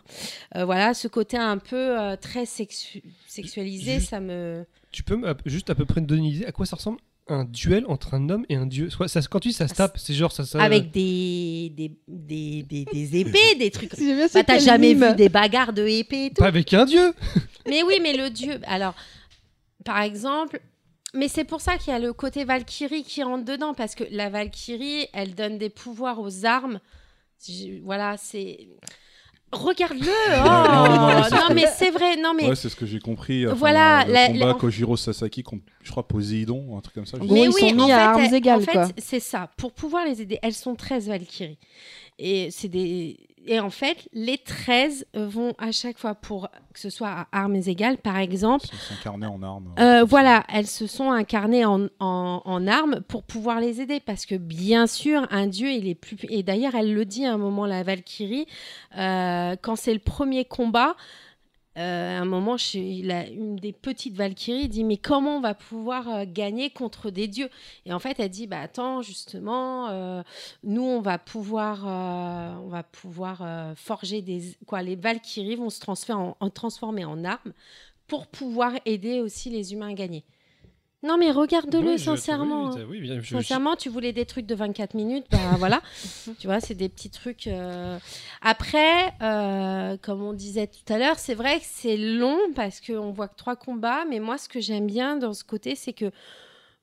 [SPEAKER 6] Euh, voilà, ce côté un peu très sexu- sexualisé,
[SPEAKER 3] Juste-
[SPEAKER 6] ça me...
[SPEAKER 3] Tu peux juste à peu près me donner une idée à quoi ça ressemble? Un duel entre un homme et un dieu Soit ça, Quand tu dis ça se tape, c'est genre ça. ça
[SPEAKER 6] Avec des, des, des, des, des épées, des trucs... Bah, t'as jamais
[SPEAKER 2] mime.
[SPEAKER 6] vu des bagarres de épées et tout
[SPEAKER 3] Pas avec un dieu
[SPEAKER 6] Mais oui, mais le dieu. Alors, par exemple, mais c'est pour ça qu'il y a le côté Valkyrie qui rentre dedans, parce que la Valkyrie, elle donne des pouvoirs aux armes. Je- Voilà, c'est. Regarde-le Oh
[SPEAKER 1] non, non, mais c'est
[SPEAKER 6] Non,
[SPEAKER 1] ce que-
[SPEAKER 6] mais c'est vrai, non, mais.
[SPEAKER 1] Ouais, c'est ce que j'ai compris. Enfin,
[SPEAKER 6] Voilà,
[SPEAKER 1] le
[SPEAKER 6] la-
[SPEAKER 1] combat
[SPEAKER 6] la-
[SPEAKER 1] Kojiro Sasaki contre, je crois, Poséidon, un truc comme ça. je
[SPEAKER 6] mais
[SPEAKER 2] ils sont mis
[SPEAKER 6] en
[SPEAKER 2] à
[SPEAKER 6] fait,
[SPEAKER 2] armes
[SPEAKER 6] elles-
[SPEAKER 2] égales,
[SPEAKER 6] En fait,
[SPEAKER 2] quoi.
[SPEAKER 6] c'est ça. Pour pouvoir les aider, elles sont 13 Valkyries. Et c'est des. Et en fait, les 13 vont à chaque fois pour que ce soit à armes égales, par exemple,
[SPEAKER 1] incarnés en armes.
[SPEAKER 6] Euh, voilà, elles se sont incarnées en, en, en armes pour pouvoir les aider. Parce que bien sûr, un dieu, il est plus. Et d'ailleurs, elle le dit à un moment, la Valkyrie, euh, quand c'est le premier combat. Euh, à un moment, la- une des petites Valkyries dit mais comment on va pouvoir euh, gagner contre des dieux? Et en fait, elle dit bah attends justement, euh, nous on va pouvoir, on va pouvoir forger des quoi Les Valkyries vont se transformer en- transformer en armes pour pouvoir aider aussi les humains à gagner. Non mais regarde-le
[SPEAKER 3] Oui, je-
[SPEAKER 6] sincèrement.
[SPEAKER 3] oui, je-
[SPEAKER 6] Sincèrement, tu voulais des trucs de 24 minutes, bah voilà. tu vois, c'est des petits trucs. euh. Après, euh, comme on disait tout à l'heure, c'est vrai que c'est long parce qu'on voit que trois combats, mais moi, ce que j'aime bien dans ce côté, c'est que.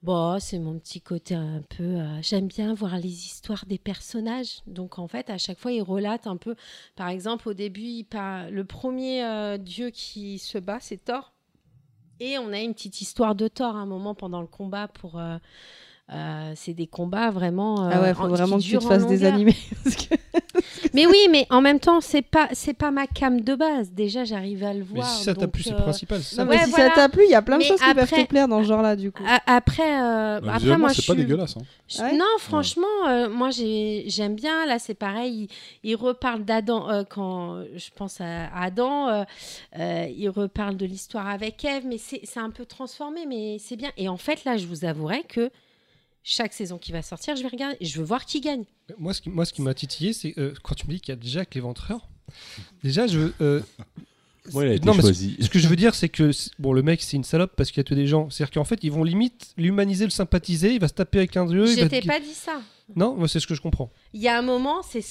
[SPEAKER 6] Bon, c'est mon petit côté un peu. euh, J'aime bien voir les histoires des personnages. Donc, en fait, à chaque fois, ils relatent un peu. Par exemple, au début, il le premier dieu qui se bat, c'est Thor. Et on a une petite histoire de Thor à un moment pendant le combat pour. euh, euh, c'est des combats vraiment. euh,
[SPEAKER 2] Ah ouais, faut
[SPEAKER 6] en-
[SPEAKER 2] vraiment que tu te fasses des animés. Que-
[SPEAKER 6] Mais oui, mais en même temps, c'est pas c'est pas ma cam de base. Déjà, j'arrive à le
[SPEAKER 3] Mais
[SPEAKER 6] voir.
[SPEAKER 3] si ça t'a plu, c'est
[SPEAKER 6] euh,
[SPEAKER 3] le principal. c'est ça.
[SPEAKER 2] Non, mais
[SPEAKER 6] Ouais,
[SPEAKER 2] si
[SPEAKER 6] voilà.
[SPEAKER 2] ça t'a plu, il y a plein de
[SPEAKER 6] Mais
[SPEAKER 2] choses qui peuvent te plaire dans ce genre-là, du coup.
[SPEAKER 6] Après, euh,
[SPEAKER 1] Bah,
[SPEAKER 6] après moi, je
[SPEAKER 1] c'est pas
[SPEAKER 6] suis.
[SPEAKER 1] dégueulasse. hein.
[SPEAKER 6] je-
[SPEAKER 2] Ouais.
[SPEAKER 6] Non, franchement, euh, moi j'ai- j'aime bien. Là, c'est pareil. Il, il reparle d'Adam euh, quand je pense à Adam. euh, euh, il reparle de l'histoire avec Ève, mais c'est c'est un peu transformé, mais c'est bien. Et en fait, là, je vous avouerai que chaque saison qui va sortir, je vais regarder. Je veux voir qui gagne.
[SPEAKER 3] Moi, ce qui, moi, ce qui m'a titillé, c'est euh, quand tu me dis qu'il y a Jack l'éventreur. Déjà, je. euh,
[SPEAKER 5] il a été
[SPEAKER 3] non, mais ce-
[SPEAKER 5] choisi.
[SPEAKER 3] Ce que je veux dire, c'est que bon, le mec, c'est une salope parce qu'il y a tué des gens. C'est-à-dire qu'en fait, ils vont limite l'humaniser, le sympathiser. Il va se taper avec un dieu.
[SPEAKER 6] Je
[SPEAKER 3] va-
[SPEAKER 6] t'ai pas dit ça.
[SPEAKER 3] Non, moi, c'est ce que je comprends.
[SPEAKER 6] Il y a un moment, c'est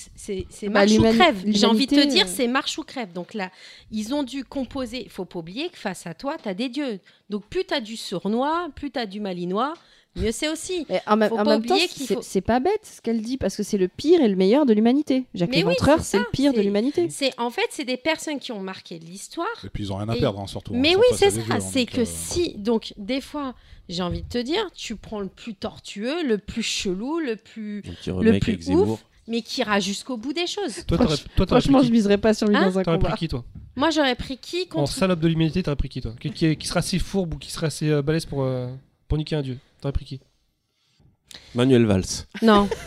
[SPEAKER 2] Bah,
[SPEAKER 6] marche ou crève. J'ai envie de te dire,
[SPEAKER 2] euh.
[SPEAKER 6] c'est marche ou crève. Donc là, ils ont dû composer. Il faut pas oublier que face à toi, tu as des dieux. Donc plus tu as du sournois, plus tu as du malinois, mieux c'est aussi.
[SPEAKER 2] Mais en
[SPEAKER 6] Faut
[SPEAKER 2] en
[SPEAKER 6] pas
[SPEAKER 2] même temps,
[SPEAKER 6] oublier qu'il
[SPEAKER 2] c'est
[SPEAKER 6] faut-
[SPEAKER 2] c'est pas bête ce qu'elle dit, parce que c'est le pire et le meilleur de l'humanité. Jacques
[SPEAKER 6] Mais oui,
[SPEAKER 2] Léventreur,
[SPEAKER 6] c'est
[SPEAKER 2] le pire de l'humanité.
[SPEAKER 6] C'est En fait, c'est des personnes qui ont marqué l'histoire.
[SPEAKER 1] Et puis ils ont rien à
[SPEAKER 6] Et-
[SPEAKER 1] perdre, hein, surtout. hein.
[SPEAKER 6] Mais oui, c'est ça.
[SPEAKER 1] hein,
[SPEAKER 6] C'est que
[SPEAKER 1] euh,
[SPEAKER 6] si. Donc, des fois, j'ai envie de te dire, tu prends le plus tortueux, le plus chelou, le plus.
[SPEAKER 5] Remake
[SPEAKER 6] plus ouf. Mais qui ira jusqu'au bout des choses.
[SPEAKER 3] Toi, toi,
[SPEAKER 2] Franchement, je miserais pas sur lui
[SPEAKER 6] Hein
[SPEAKER 2] dans un
[SPEAKER 3] T'aurais
[SPEAKER 2] combat.
[SPEAKER 3] pris qui, toi?
[SPEAKER 6] Moi, j'aurais pris qui
[SPEAKER 3] En
[SPEAKER 6] contre.
[SPEAKER 3] salope de l'humanité, t'aurais pris qui, toi? Qui, qui- qui sera assez fourbe ou qui sera assez euh, balèze pour, euh, pour niquer un dieu T'aurais pris qui?
[SPEAKER 5] Manuel Valls.
[SPEAKER 6] Non.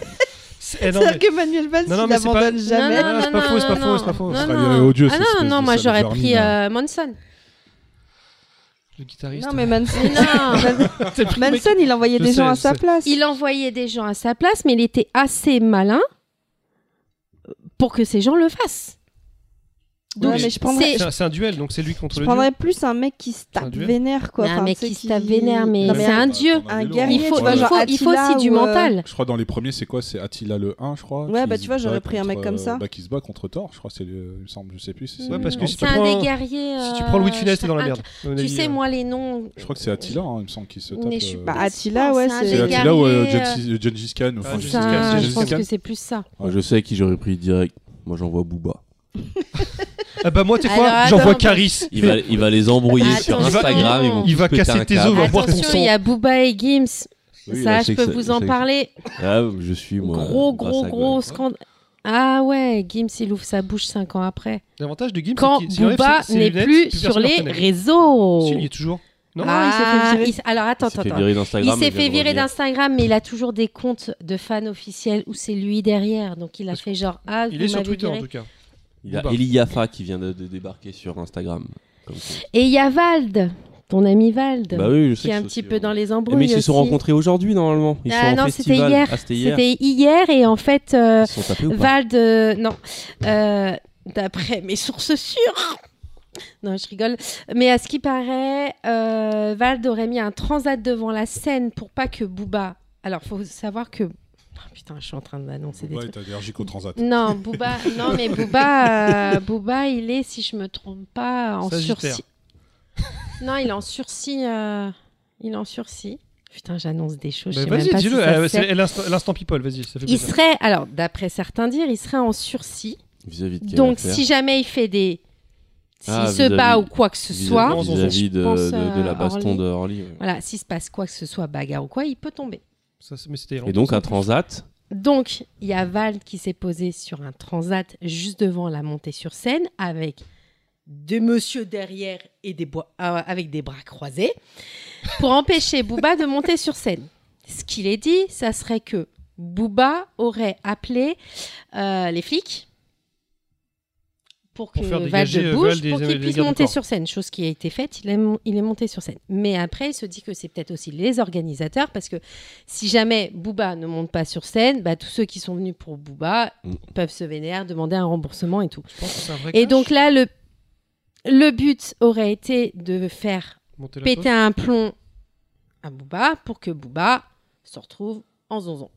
[SPEAKER 3] Eh, non,
[SPEAKER 2] C'est-à-dire
[SPEAKER 3] mais-
[SPEAKER 2] que Manuel Valls,
[SPEAKER 3] Non, non,
[SPEAKER 2] il
[SPEAKER 3] mais c'est pas-
[SPEAKER 2] jamais.
[SPEAKER 3] non, c'est pas faux, c'est pas faux, c'est pas faux.
[SPEAKER 6] Non, non.
[SPEAKER 1] odieux,
[SPEAKER 6] Ah
[SPEAKER 1] cette
[SPEAKER 6] non,
[SPEAKER 1] espèce
[SPEAKER 6] non,
[SPEAKER 1] de
[SPEAKER 6] moi
[SPEAKER 1] sale
[SPEAKER 6] j'aurais
[SPEAKER 1] vermine,
[SPEAKER 6] pris
[SPEAKER 1] là.
[SPEAKER 6] euh, Manson.
[SPEAKER 3] Le guitariste.
[SPEAKER 2] Non, mais Manson,
[SPEAKER 6] Mais non.
[SPEAKER 3] C'est le mec-
[SPEAKER 2] Manson, il envoyait
[SPEAKER 3] Je
[SPEAKER 2] des gens à
[SPEAKER 3] je
[SPEAKER 2] sa
[SPEAKER 3] sais.
[SPEAKER 2] place.
[SPEAKER 6] Il envoyait des gens à sa place, mais il était assez malin pour que ces gens le fassent.
[SPEAKER 2] Mais je prendrais,
[SPEAKER 6] c'est-
[SPEAKER 3] un- duel, donc c'est lui contre
[SPEAKER 2] je
[SPEAKER 3] le
[SPEAKER 2] prendrais
[SPEAKER 3] dieu.
[SPEAKER 2] plus un mec qui se tape vénère, quoi.
[SPEAKER 6] Un mec qui se tape vénère, mais c'est un dieu.
[SPEAKER 2] un guerrier,
[SPEAKER 6] Il faut,
[SPEAKER 2] tu vois,
[SPEAKER 6] il
[SPEAKER 1] Ouais,
[SPEAKER 2] genre
[SPEAKER 6] faut, il faut
[SPEAKER 2] Attila
[SPEAKER 6] aussi du
[SPEAKER 2] ou, euh,
[SPEAKER 6] mental.
[SPEAKER 1] Je crois dans les premiers, c'est quoi? C'est Attila le 1, je crois.
[SPEAKER 2] Ouais, bah, tu vois, j'aurais pris un mec comme
[SPEAKER 1] euh,
[SPEAKER 2] ça.
[SPEAKER 1] bah, qui se bat contre Thor, je crois, c'est le- il me semble, je sais plus. si c'est-
[SPEAKER 3] Ouais, parce que si
[SPEAKER 6] c'est
[SPEAKER 3] tu
[SPEAKER 6] un
[SPEAKER 3] prends-
[SPEAKER 6] des guerriers.
[SPEAKER 3] Si tu
[SPEAKER 6] euh,
[SPEAKER 3] prends Louis de Funès, t'es dans la merde.
[SPEAKER 6] Tu sais,
[SPEAKER 3] euh.
[SPEAKER 6] moi, les noms.
[SPEAKER 1] Je crois que c'est Attila, hein, il me semble, qui se tape.
[SPEAKER 6] Mais je suis
[SPEAKER 1] euh,
[SPEAKER 2] Bah,
[SPEAKER 6] pas
[SPEAKER 2] Attila, ouais, c'est-
[SPEAKER 1] Attila ou euh,
[SPEAKER 6] euh,
[SPEAKER 1] Gengis- Khan
[SPEAKER 3] Ah,
[SPEAKER 6] je pense que c'est plus ça.
[SPEAKER 5] Ouais, je sais qui j'aurais pris direct. Moi, j'envoie Booba.
[SPEAKER 3] Ah bah moi, tu sais quoi
[SPEAKER 6] Alors,
[SPEAKER 3] J'envoie Caris.
[SPEAKER 5] Il va, il va les embrouiller sur
[SPEAKER 6] Attention.
[SPEAKER 5] Instagram. Ils vont
[SPEAKER 3] Il va casser tes os, va boire ton
[SPEAKER 6] Attention,
[SPEAKER 3] sang.
[SPEAKER 6] il y a Booba et Gims.
[SPEAKER 5] Oui,
[SPEAKER 6] ça,
[SPEAKER 5] là,
[SPEAKER 6] je peux
[SPEAKER 5] ça-
[SPEAKER 6] vous
[SPEAKER 5] je
[SPEAKER 6] en parler.
[SPEAKER 5] Ah, je suis moi.
[SPEAKER 6] gros, gros, gros scandale. Ah ouais, Gims, il ouvre sa bouche 5 ans après.
[SPEAKER 3] L'avantage de Gims,
[SPEAKER 6] Quand
[SPEAKER 3] c'est
[SPEAKER 6] Booba n'est plus sur les réseaux.
[SPEAKER 3] Si, il est toujours. Non
[SPEAKER 2] Ah, il s'est fait virer.
[SPEAKER 6] il s- Alors attends,
[SPEAKER 5] Il s'est
[SPEAKER 6] attends,
[SPEAKER 5] fait virer
[SPEAKER 6] Il
[SPEAKER 5] d'Instagram.
[SPEAKER 6] s'est
[SPEAKER 5] mais vient
[SPEAKER 6] fait
[SPEAKER 5] de
[SPEAKER 6] virer
[SPEAKER 5] revenir.
[SPEAKER 6] d'Instagram, mais il a toujours des comptes de fans officiels où c'est lui derrière. Donc il a
[SPEAKER 3] Parce
[SPEAKER 6] fait genre Ah,
[SPEAKER 3] Il
[SPEAKER 6] vous
[SPEAKER 3] est sur Twitter en
[SPEAKER 6] viré.
[SPEAKER 3] tout cas.
[SPEAKER 5] Il y a
[SPEAKER 3] Booba.
[SPEAKER 5] Eli Yafa qui vient de, de débarquer sur Instagram. Comme.
[SPEAKER 6] Et il y a Vald, ton ami Vald,
[SPEAKER 5] Bah oui, je sais
[SPEAKER 6] qui est un petit
[SPEAKER 5] aussi,
[SPEAKER 6] peu dans les
[SPEAKER 5] Mais
[SPEAKER 6] embrouilles.
[SPEAKER 5] ils se sont rencontrés aujourd'hui normalement. Ils
[SPEAKER 6] Ah
[SPEAKER 5] sont
[SPEAKER 6] non,
[SPEAKER 5] en
[SPEAKER 6] c'était hier.
[SPEAKER 5] Ah, c'était hier.
[SPEAKER 6] C'était hier et en fait, euh, Vald, euh, non, euh, d'après mes sources sûres. Non, je rigole. Mais à ce qui paraît, euh, Vald aurait mis un transat devant la scène pour pas que Booba. Alors, faut savoir que. Oh, putain, je suis en train d'annoncer des
[SPEAKER 1] Booba
[SPEAKER 6] trucs.
[SPEAKER 1] est allergique au transat.
[SPEAKER 6] Non, Booba, non, mais Booba, euh, Booba, il est, si je me trompe pas, en
[SPEAKER 3] Sagittaire.
[SPEAKER 6] sursis. Non, il est en sursis. euh, Il est en sursis. Putain, j'annonce des choses.
[SPEAKER 3] Bah,
[SPEAKER 6] je sais même
[SPEAKER 3] Vas-y,
[SPEAKER 6] pas si
[SPEAKER 3] dis-le.
[SPEAKER 6] ça
[SPEAKER 3] euh,
[SPEAKER 6] se fait.
[SPEAKER 3] C'est l'instant l'instant people, vas-y. Ça fait
[SPEAKER 6] Il
[SPEAKER 3] plaisir.
[SPEAKER 6] serait, alors, d'après certains dire, il serait en sursis.
[SPEAKER 5] Vis-à-vis de quelle
[SPEAKER 6] Donc,
[SPEAKER 5] affaire
[SPEAKER 6] si jamais il fait des. S'il
[SPEAKER 5] Ah,
[SPEAKER 6] se
[SPEAKER 5] vis-à-vis-
[SPEAKER 6] bat ou quoi que ce
[SPEAKER 5] Vis-à-vis-
[SPEAKER 6] soit,
[SPEAKER 5] Vis-à-vis
[SPEAKER 6] je
[SPEAKER 5] de,
[SPEAKER 6] pense,
[SPEAKER 5] de- de la baston
[SPEAKER 6] Orly.
[SPEAKER 5] de Orly. ouais.
[SPEAKER 6] voilà, s'il se passe quoi que ce soit, bagarre ou quoi, il peut tomber.
[SPEAKER 3] Ça, c'est- mais c'était
[SPEAKER 5] Et donc un transat.
[SPEAKER 6] Donc, il y a Val qui s'est posé sur un transat juste devant la montée sur scène avec des messieurs derrière et des bois, euh, avec des bras croisés pour empêcher Booba de monter sur scène. Ce qu'il est dit, ça serait que Booba aurait appelé euh, les flics pour que
[SPEAKER 3] Pour faire
[SPEAKER 6] Val
[SPEAKER 3] dégager,
[SPEAKER 6] de bouge
[SPEAKER 3] Val des-
[SPEAKER 6] pour
[SPEAKER 3] des
[SPEAKER 6] qu'il puisse monter sur scène, chose qui a été faite. Il est, mon- il est monté sur scène. Mais après, il se dit que c'est peut-être aussi les organisateurs parce que si jamais Booba ne monte pas sur scène, bah, tous ceux qui sont venus pour Booba
[SPEAKER 5] Mm.
[SPEAKER 6] peuvent se vénérer, demander un remboursement et tout.
[SPEAKER 3] Je pense que c'est un vrai
[SPEAKER 6] Et donc là, le, le but aurait été de faire péter un plomb à Booba pour que Booba se retrouve en zonzon.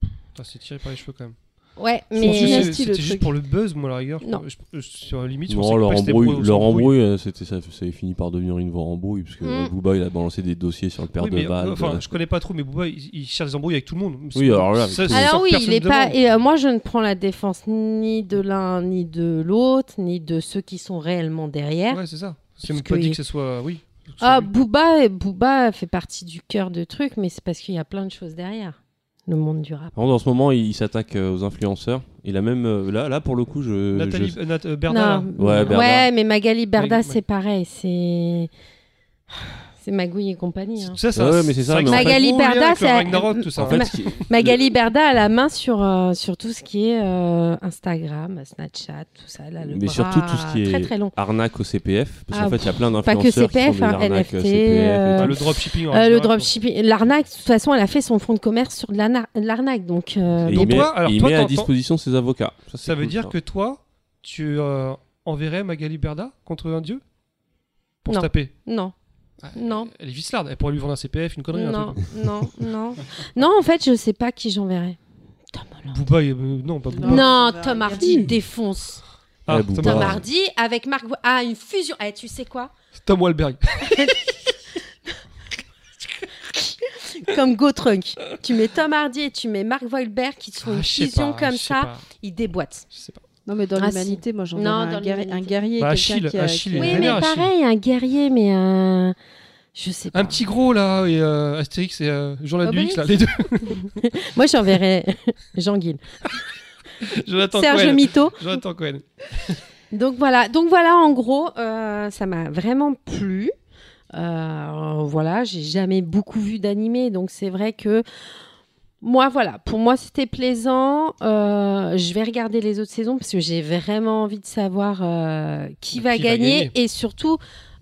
[SPEAKER 3] Putain, C'est tiré par les cheveux quand même.
[SPEAKER 6] Ouais, mais
[SPEAKER 3] C'était juste pour le buzz, moi, à la rigueur.
[SPEAKER 6] Non.
[SPEAKER 3] Je- sur la limite, je
[SPEAKER 5] Non, leur embrouille, leur
[SPEAKER 3] embrouille.
[SPEAKER 5] euh, c'était ça, ça avait fini par devenir une vraie embrouille parce que
[SPEAKER 6] Mm.
[SPEAKER 5] euh, Booba il a balancé des dossiers sur le père
[SPEAKER 3] Oui,
[SPEAKER 5] de Val.
[SPEAKER 3] euh, enfin,
[SPEAKER 5] euh,
[SPEAKER 3] je connais pas trop, mais Booba, il, il cherche des embrouilles avec tout le monde.
[SPEAKER 5] Oui, alors là,
[SPEAKER 3] Ça,
[SPEAKER 6] Alors oui, il est pas. Et euh, moi, je ne prends la défense ni de l'un ni de l'autre, ni de ceux qui sont réellement derrière.
[SPEAKER 3] Ouais, c'est ça. C'est même pas
[SPEAKER 6] que
[SPEAKER 3] dit que ce soit. Oui.
[SPEAKER 6] Ah, Booba, Booba fait partie du cœur de truc, mais c'est parce qu'il y a plein de choses derrière. Le monde du rap.
[SPEAKER 5] En ce moment, il, il s'attaque euh, aux influenceurs. Il a même euh, là, là pour le coup, je.
[SPEAKER 3] Nathalie
[SPEAKER 5] je-
[SPEAKER 3] euh, Nat- Berda.
[SPEAKER 6] Non.
[SPEAKER 5] Ouais, Berda.
[SPEAKER 6] Ouais, mais Magali Berda, c'est pareil. C'est. C'est Magouille et compagnie. hein.
[SPEAKER 3] Ça,
[SPEAKER 5] Ouais, ouais, mais c'est ça, mais en
[SPEAKER 3] a
[SPEAKER 6] fait- Magali Berda, c'est-
[SPEAKER 3] Ragnarok, tout ça.
[SPEAKER 5] En fait,
[SPEAKER 6] Ma-
[SPEAKER 5] ce qui-
[SPEAKER 6] Magali Berda a la main sur, euh, sur tout ce qui est euh, Instagram, Snapchat, tout ça. Là, le
[SPEAKER 5] Mais
[SPEAKER 6] bras
[SPEAKER 5] surtout tout ce qui est
[SPEAKER 6] très très long.
[SPEAKER 5] arnaque au CPF, parce
[SPEAKER 6] Ah,
[SPEAKER 5] qu'en fait, il y a plein
[SPEAKER 6] pas que
[SPEAKER 5] d'influenceurs qui font
[SPEAKER 6] CPF,
[SPEAKER 5] des
[SPEAKER 6] hein,
[SPEAKER 5] arnaques
[SPEAKER 6] NFT,
[SPEAKER 5] euh, CPF.
[SPEAKER 3] Ah, le dropshipping. en
[SPEAKER 6] Euh, le
[SPEAKER 3] général,
[SPEAKER 6] dropshipping, l'arnaque, de toute façon, elle a fait son fonds de commerce sur de l'arna- de l'arnaque. Donc, euh,
[SPEAKER 5] Et
[SPEAKER 3] Donc
[SPEAKER 5] il met,
[SPEAKER 3] toi, alors
[SPEAKER 5] il
[SPEAKER 3] toi,
[SPEAKER 5] met à disposition ses avocats.
[SPEAKER 3] Ça veut dire
[SPEAKER 5] ça.
[SPEAKER 3] que toi, tu enverrais Magali Berda contre un dieu Pour se taper?
[SPEAKER 6] Non,
[SPEAKER 3] Ah,
[SPEAKER 6] non,
[SPEAKER 3] Elle est vicelarde, elle pourrait lui vendre un CPF, une connerie, un
[SPEAKER 6] non,
[SPEAKER 3] truc.
[SPEAKER 6] non, non. Non, en fait, je sais pas qui j'enverrai. Tom Holland.
[SPEAKER 3] Booba, il- euh, non, pas Booba.
[SPEAKER 2] Non.
[SPEAKER 6] Tom. Hardy il défonce.
[SPEAKER 3] Ah, Tom.
[SPEAKER 6] Hardy avec Mark. Ah, une fusion. Eh, tu sais quoi
[SPEAKER 3] Tom Wahlberg.
[SPEAKER 6] Comme Go Trunk. Tu mets Tom Hardy et tu mets Mark Wahlberg qui te font
[SPEAKER 3] Ah,
[SPEAKER 6] une
[SPEAKER 3] je sais
[SPEAKER 6] fusion
[SPEAKER 3] pas,
[SPEAKER 6] comme
[SPEAKER 3] je sais
[SPEAKER 6] ça,
[SPEAKER 3] pas,
[SPEAKER 6] ils déboîtent.
[SPEAKER 3] je sais pas.
[SPEAKER 2] Non, mais dans
[SPEAKER 6] Ah,
[SPEAKER 2] l'humanité, moi j'en
[SPEAKER 6] Non,
[SPEAKER 2] un, un guerrier.
[SPEAKER 3] Bah, Achille,
[SPEAKER 2] qui a-
[SPEAKER 3] Achille,
[SPEAKER 2] qui
[SPEAKER 6] Oui, mais
[SPEAKER 3] vénère, Achille.
[SPEAKER 6] pareil, un guerrier, mais un. Je sais pas.
[SPEAKER 3] Un petit gros là, et euh, Astérix et euh, Jean Laduix, là, les deux.
[SPEAKER 6] Moi, j'enverrais Jean Guil.
[SPEAKER 3] Jonathan
[SPEAKER 6] Serge
[SPEAKER 3] Cohen.
[SPEAKER 6] Mito.
[SPEAKER 3] Jonathan Cohen.
[SPEAKER 6] Donc voilà, donc voilà, en gros, euh, ça m'a vraiment plu. Euh, voilà, j'ai jamais beaucoup vu d'animé, donc c'est vrai que moi, voilà, pour moi c'était plaisant. Euh, je vais regarder les autres saisons parce que j'ai vraiment envie de savoir euh, qui, va,
[SPEAKER 3] Qui va
[SPEAKER 6] gagner et surtout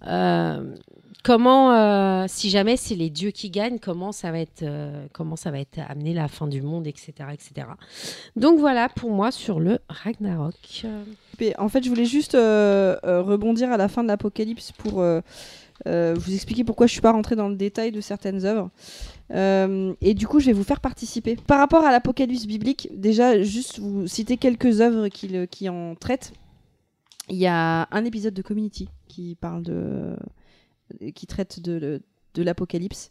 [SPEAKER 6] euh, comment, euh, si jamais c'est les dieux qui gagnent, comment ça va être, euh, comment ça va être amené la fin du monde, etc., etc. Donc voilà pour moi sur le Ragnarok.
[SPEAKER 2] Et En fait, je voulais juste rebondir à la fin de l'Apocalypse pour euh, vous expliquer pourquoi je suis pas rentrée dans le détail de certaines œuvres. Euh, et du coup, je vais vous faire participer. Par rapport à l'Apocalypse biblique, déjà, juste vous citer quelques œuvres qui, le- qui en traitent. Il y a un épisode de Community qui parle de. qui traite de l'Apocalypse.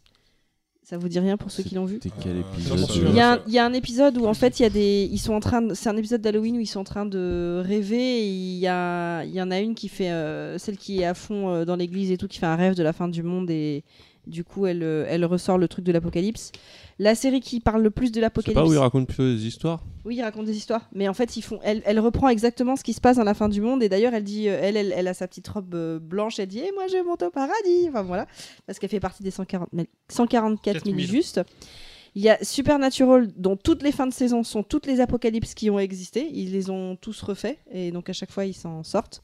[SPEAKER 2] Ça vous dit rien pour ceux qui l'ont vu
[SPEAKER 5] C'était quel
[SPEAKER 3] J'en
[SPEAKER 5] épisode
[SPEAKER 3] suis
[SPEAKER 5] euh,
[SPEAKER 2] il y, a un, il y a un épisode où en fait il y a des ils sont en train de- c'est un épisode d'Halloween où ils sont en train de rêver et il y a il y en a une qui fait euh, celle qui est à fond euh, dans l'église et tout qui fait un rêve de la fin du monde et du coup elle euh, elle ressort le truc de l'apocalypse la série qui parle le plus de
[SPEAKER 5] C'est
[SPEAKER 2] l'apocalypse
[SPEAKER 5] pas où il raconte plus des histoires
[SPEAKER 2] oui, il raconte des histoires, mais en fait, ils font. Elle, elle reprend exactement ce qui se passe dans la fin du monde, et d'ailleurs, elle dit, euh, elle, elle, elle a sa petite robe euh, blanche, elle dit, et moi, je monte au paradis. Enfin voilà, parce qu'elle fait partie des 140 000 144 000
[SPEAKER 3] 4000.
[SPEAKER 2] justes. Il y a Supernatural, dont toutes les fins de saison sont toutes les apocalypses qui ont existé. Ils les ont tous refaits, et donc à chaque fois, ils s'en sortent.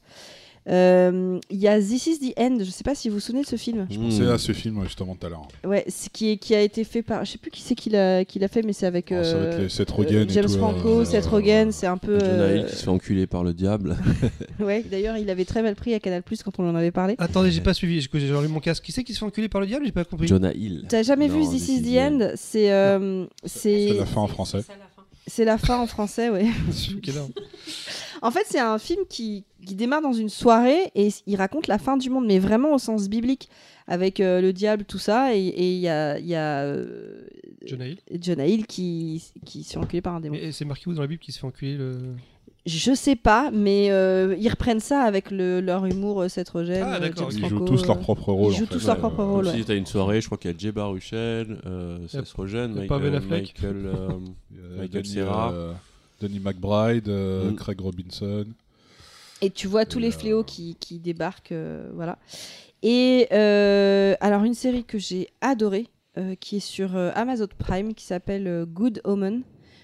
[SPEAKER 2] Euh, Il y a This Is the End. Je sais pas si vous vous souvenez de ce film.
[SPEAKER 1] Je
[SPEAKER 5] Hmm.
[SPEAKER 1] pensais à ce film justement tout à l'heure.
[SPEAKER 2] Ouais, qui, est- qui a été fait par. Je sais plus qui c'est qui l'a qui l'a fait, mais c'est avec.
[SPEAKER 1] Oh, c'est avec
[SPEAKER 2] euh,
[SPEAKER 1] les Seth
[SPEAKER 2] euh,
[SPEAKER 1] Rogen et
[SPEAKER 2] James
[SPEAKER 1] tout,
[SPEAKER 2] Franco,
[SPEAKER 1] euh,
[SPEAKER 2] Seth
[SPEAKER 1] euh,
[SPEAKER 2] Rogen, c'est un peu.
[SPEAKER 5] Jonah
[SPEAKER 2] euh,
[SPEAKER 5] Hill qui se fait enculer par le diable.
[SPEAKER 2] Ouais, d'ailleurs, il avait très mal pris à Canal Plus quand on en avait parlé.
[SPEAKER 3] Attendez, j'ai pas suivi, j'ai j'ai enlevé mon casque. Qui c'est qui se fait enculer par le diable? J'ai pas compris.
[SPEAKER 5] Jonah Hill.
[SPEAKER 2] T'as jamais
[SPEAKER 5] Non,
[SPEAKER 2] vu This is the End C'est euh,
[SPEAKER 1] C'est
[SPEAKER 2] c'est
[SPEAKER 1] la fin en français.
[SPEAKER 2] C'est la fin en français, ouais. En fait, c'est un film qui, qui démarre dans une soirée et il raconte la fin du monde, mais vraiment au sens biblique, avec euh, le diable, tout ça, et et il y a, y a euh,
[SPEAKER 3] Jonah Hill?
[SPEAKER 2] Jonah Hill qui, qui se fait enculer par un démon.
[SPEAKER 3] Mais c'est marqué où dans la Bible qui se fait enculer le.
[SPEAKER 2] Je sais pas, mais euh, ils reprennent ça avec le, leur humour, Seth Rogen,
[SPEAKER 3] Ah, d'accord,
[SPEAKER 2] James.
[SPEAKER 1] Ils jouent
[SPEAKER 2] Franco,
[SPEAKER 1] tous leur
[SPEAKER 2] euh,
[SPEAKER 1] propre rôle.
[SPEAKER 2] ils jouent
[SPEAKER 1] en fait.
[SPEAKER 2] tous leur propre
[SPEAKER 1] Euh,
[SPEAKER 2] rôle.
[SPEAKER 5] Comme
[SPEAKER 2] ouais.
[SPEAKER 5] si t'as une soirée, je crois qu'il y a Jay Baruchel, euh, Seth Rogen,
[SPEAKER 3] y a pas
[SPEAKER 5] Michael,
[SPEAKER 3] Ben Affleck
[SPEAKER 5] Michael, euh,
[SPEAKER 1] euh,
[SPEAKER 5] Michael
[SPEAKER 1] Denis,
[SPEAKER 5] Cera.
[SPEAKER 1] euh, Denis McBride, euh,
[SPEAKER 5] Mm.
[SPEAKER 1] Craig Robinson.
[SPEAKER 2] Et tu vois tous
[SPEAKER 1] Et,
[SPEAKER 2] les
[SPEAKER 1] euh,
[SPEAKER 2] fléaux qui, qui débarquent, euh, voilà. Et euh, alors une série que j'ai adorée, euh, qui est sur euh, Amazon Prime, qui s'appelle euh, Good Omen.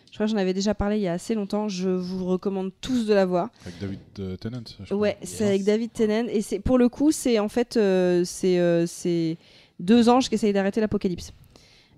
[SPEAKER 2] Je crois que j'en avais déjà parlé il y a assez longtemps. Je vous recommande tous de la voir.
[SPEAKER 1] Avec David euh, Tennant. je crois.
[SPEAKER 2] Ouais, c'est avec David Tennant et c'est pour le coup, c'est en fait euh, c'est euh, c'est deux anges qui essayent d'arrêter l'apocalypse.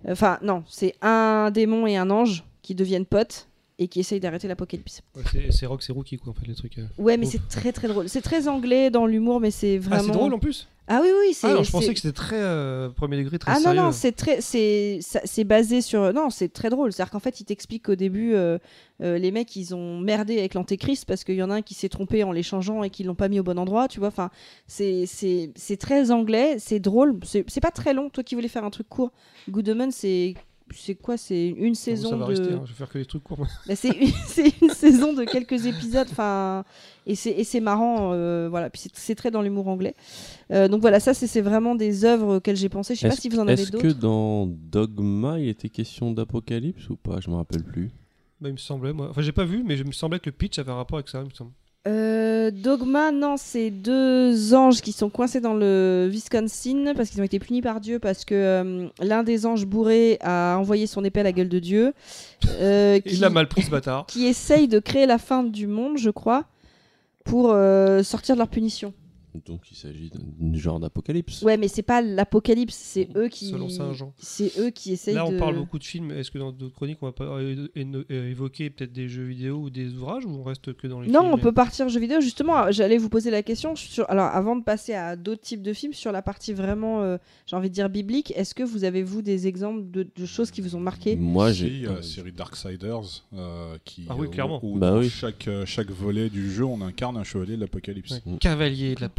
[SPEAKER 2] Enfin non, c'est un démon et un ange qui deviennent potes et qui essayent d'arrêter l'apocalypse.
[SPEAKER 3] Ouais, c'est- c'est Rock, c'est Rookie, quoi, en fait, les trucs. euh.
[SPEAKER 2] Ouais, mais c'est très très drôle. C'est très anglais dans l'humour, mais c'est vraiment.
[SPEAKER 3] Ah, c'est drôle en plus?
[SPEAKER 2] Ah oui oui, c'est.
[SPEAKER 3] Ah, non, je pensais que c'était très euh, premier degré, très
[SPEAKER 2] Ah non
[SPEAKER 3] sérieux.
[SPEAKER 2] non, c'est très c'est basé sur non, c'est très drôle. C'est-à-dire qu'en fait, il t'explique qu'au début euh, les mecs ils ont merdé avec l'antéchrist parce qu'il y en a un qui s'est trompé en les changeant et qu'ils l'ont pas mis au bon endroit, tu vois. Enfin, c'est très anglais, c'est drôle, c'est pas très long. Toi qui voulais faire un truc court, Good c'est c'est quoi C'est une
[SPEAKER 3] Ça
[SPEAKER 2] saison
[SPEAKER 3] va
[SPEAKER 2] de.
[SPEAKER 3] rester, hein, je vais faire que des trucs courts.
[SPEAKER 2] Bah, c'est une, saison de quelques épisodes, enfin, et c'est et c'est marrant, euh, voilà. Puis c'est- très dans l'humour anglais. Euh, donc voilà, ça c'est c'est vraiment des œuvres auxquelles j'ai pensé. Je sais pas si vous en avez
[SPEAKER 5] est-ce que
[SPEAKER 2] d'autres.
[SPEAKER 5] dans Dogma, il était question d'apocalypse ou pas? Je me rappelle plus.
[SPEAKER 3] Bah, il me semblait, moi. Enfin, j'ai pas vu, mais je me semblait que le pitch avait un rapport avec ça, il me semble.
[SPEAKER 2] Euh, Dogma, non, c'est deux anges qui sont coincés dans le Wisconsin parce qu'ils ont été punis par Dieu parce que euh, l'un des anges bourrés a envoyé son épée à la gueule de Dieu. euh, qui,
[SPEAKER 3] Il a mal pris ce bâtard.
[SPEAKER 2] qui essaye de créer la fin du monde, je crois, pour sortir de leur punition.
[SPEAKER 5] Donc il s'agit d'un genre d'apocalypse.
[SPEAKER 2] Ouais, mais c'est pas l'apocalypse, c'est eux qui.
[SPEAKER 3] Selon Saint Jean.
[SPEAKER 2] C'est eux qui essayent
[SPEAKER 3] Là, on
[SPEAKER 2] de.
[SPEAKER 3] parle beaucoup de films. Est-ce que dans d'autres chroniques, on va pas euh, euh, évoquer peut-être des jeux vidéo ou des ouvrages ou on reste que dans les
[SPEAKER 2] Non,
[SPEAKER 3] films
[SPEAKER 2] on peut partir jeux vidéo. Justement, j'allais vous poser la question. Sur... Alors, avant de passer à d'autres types de films, sur la partie vraiment, euh, j'ai envie de dire biblique, est-ce que vous avez, vous, des exemples de, de choses qui vous ont marqué?
[SPEAKER 5] Moi,
[SPEAKER 1] Si,
[SPEAKER 5] j'ai.
[SPEAKER 1] euh, la série Darksiders, euh, qui,
[SPEAKER 3] Ah oui, clairement.
[SPEAKER 1] Où,
[SPEAKER 5] Bah
[SPEAKER 1] dans
[SPEAKER 5] oui.
[SPEAKER 1] chaque, chaque volet du jeu, on incarne un chevalier de l'apocalypse.
[SPEAKER 3] Ouais. Cavalier de l'Apocalypse.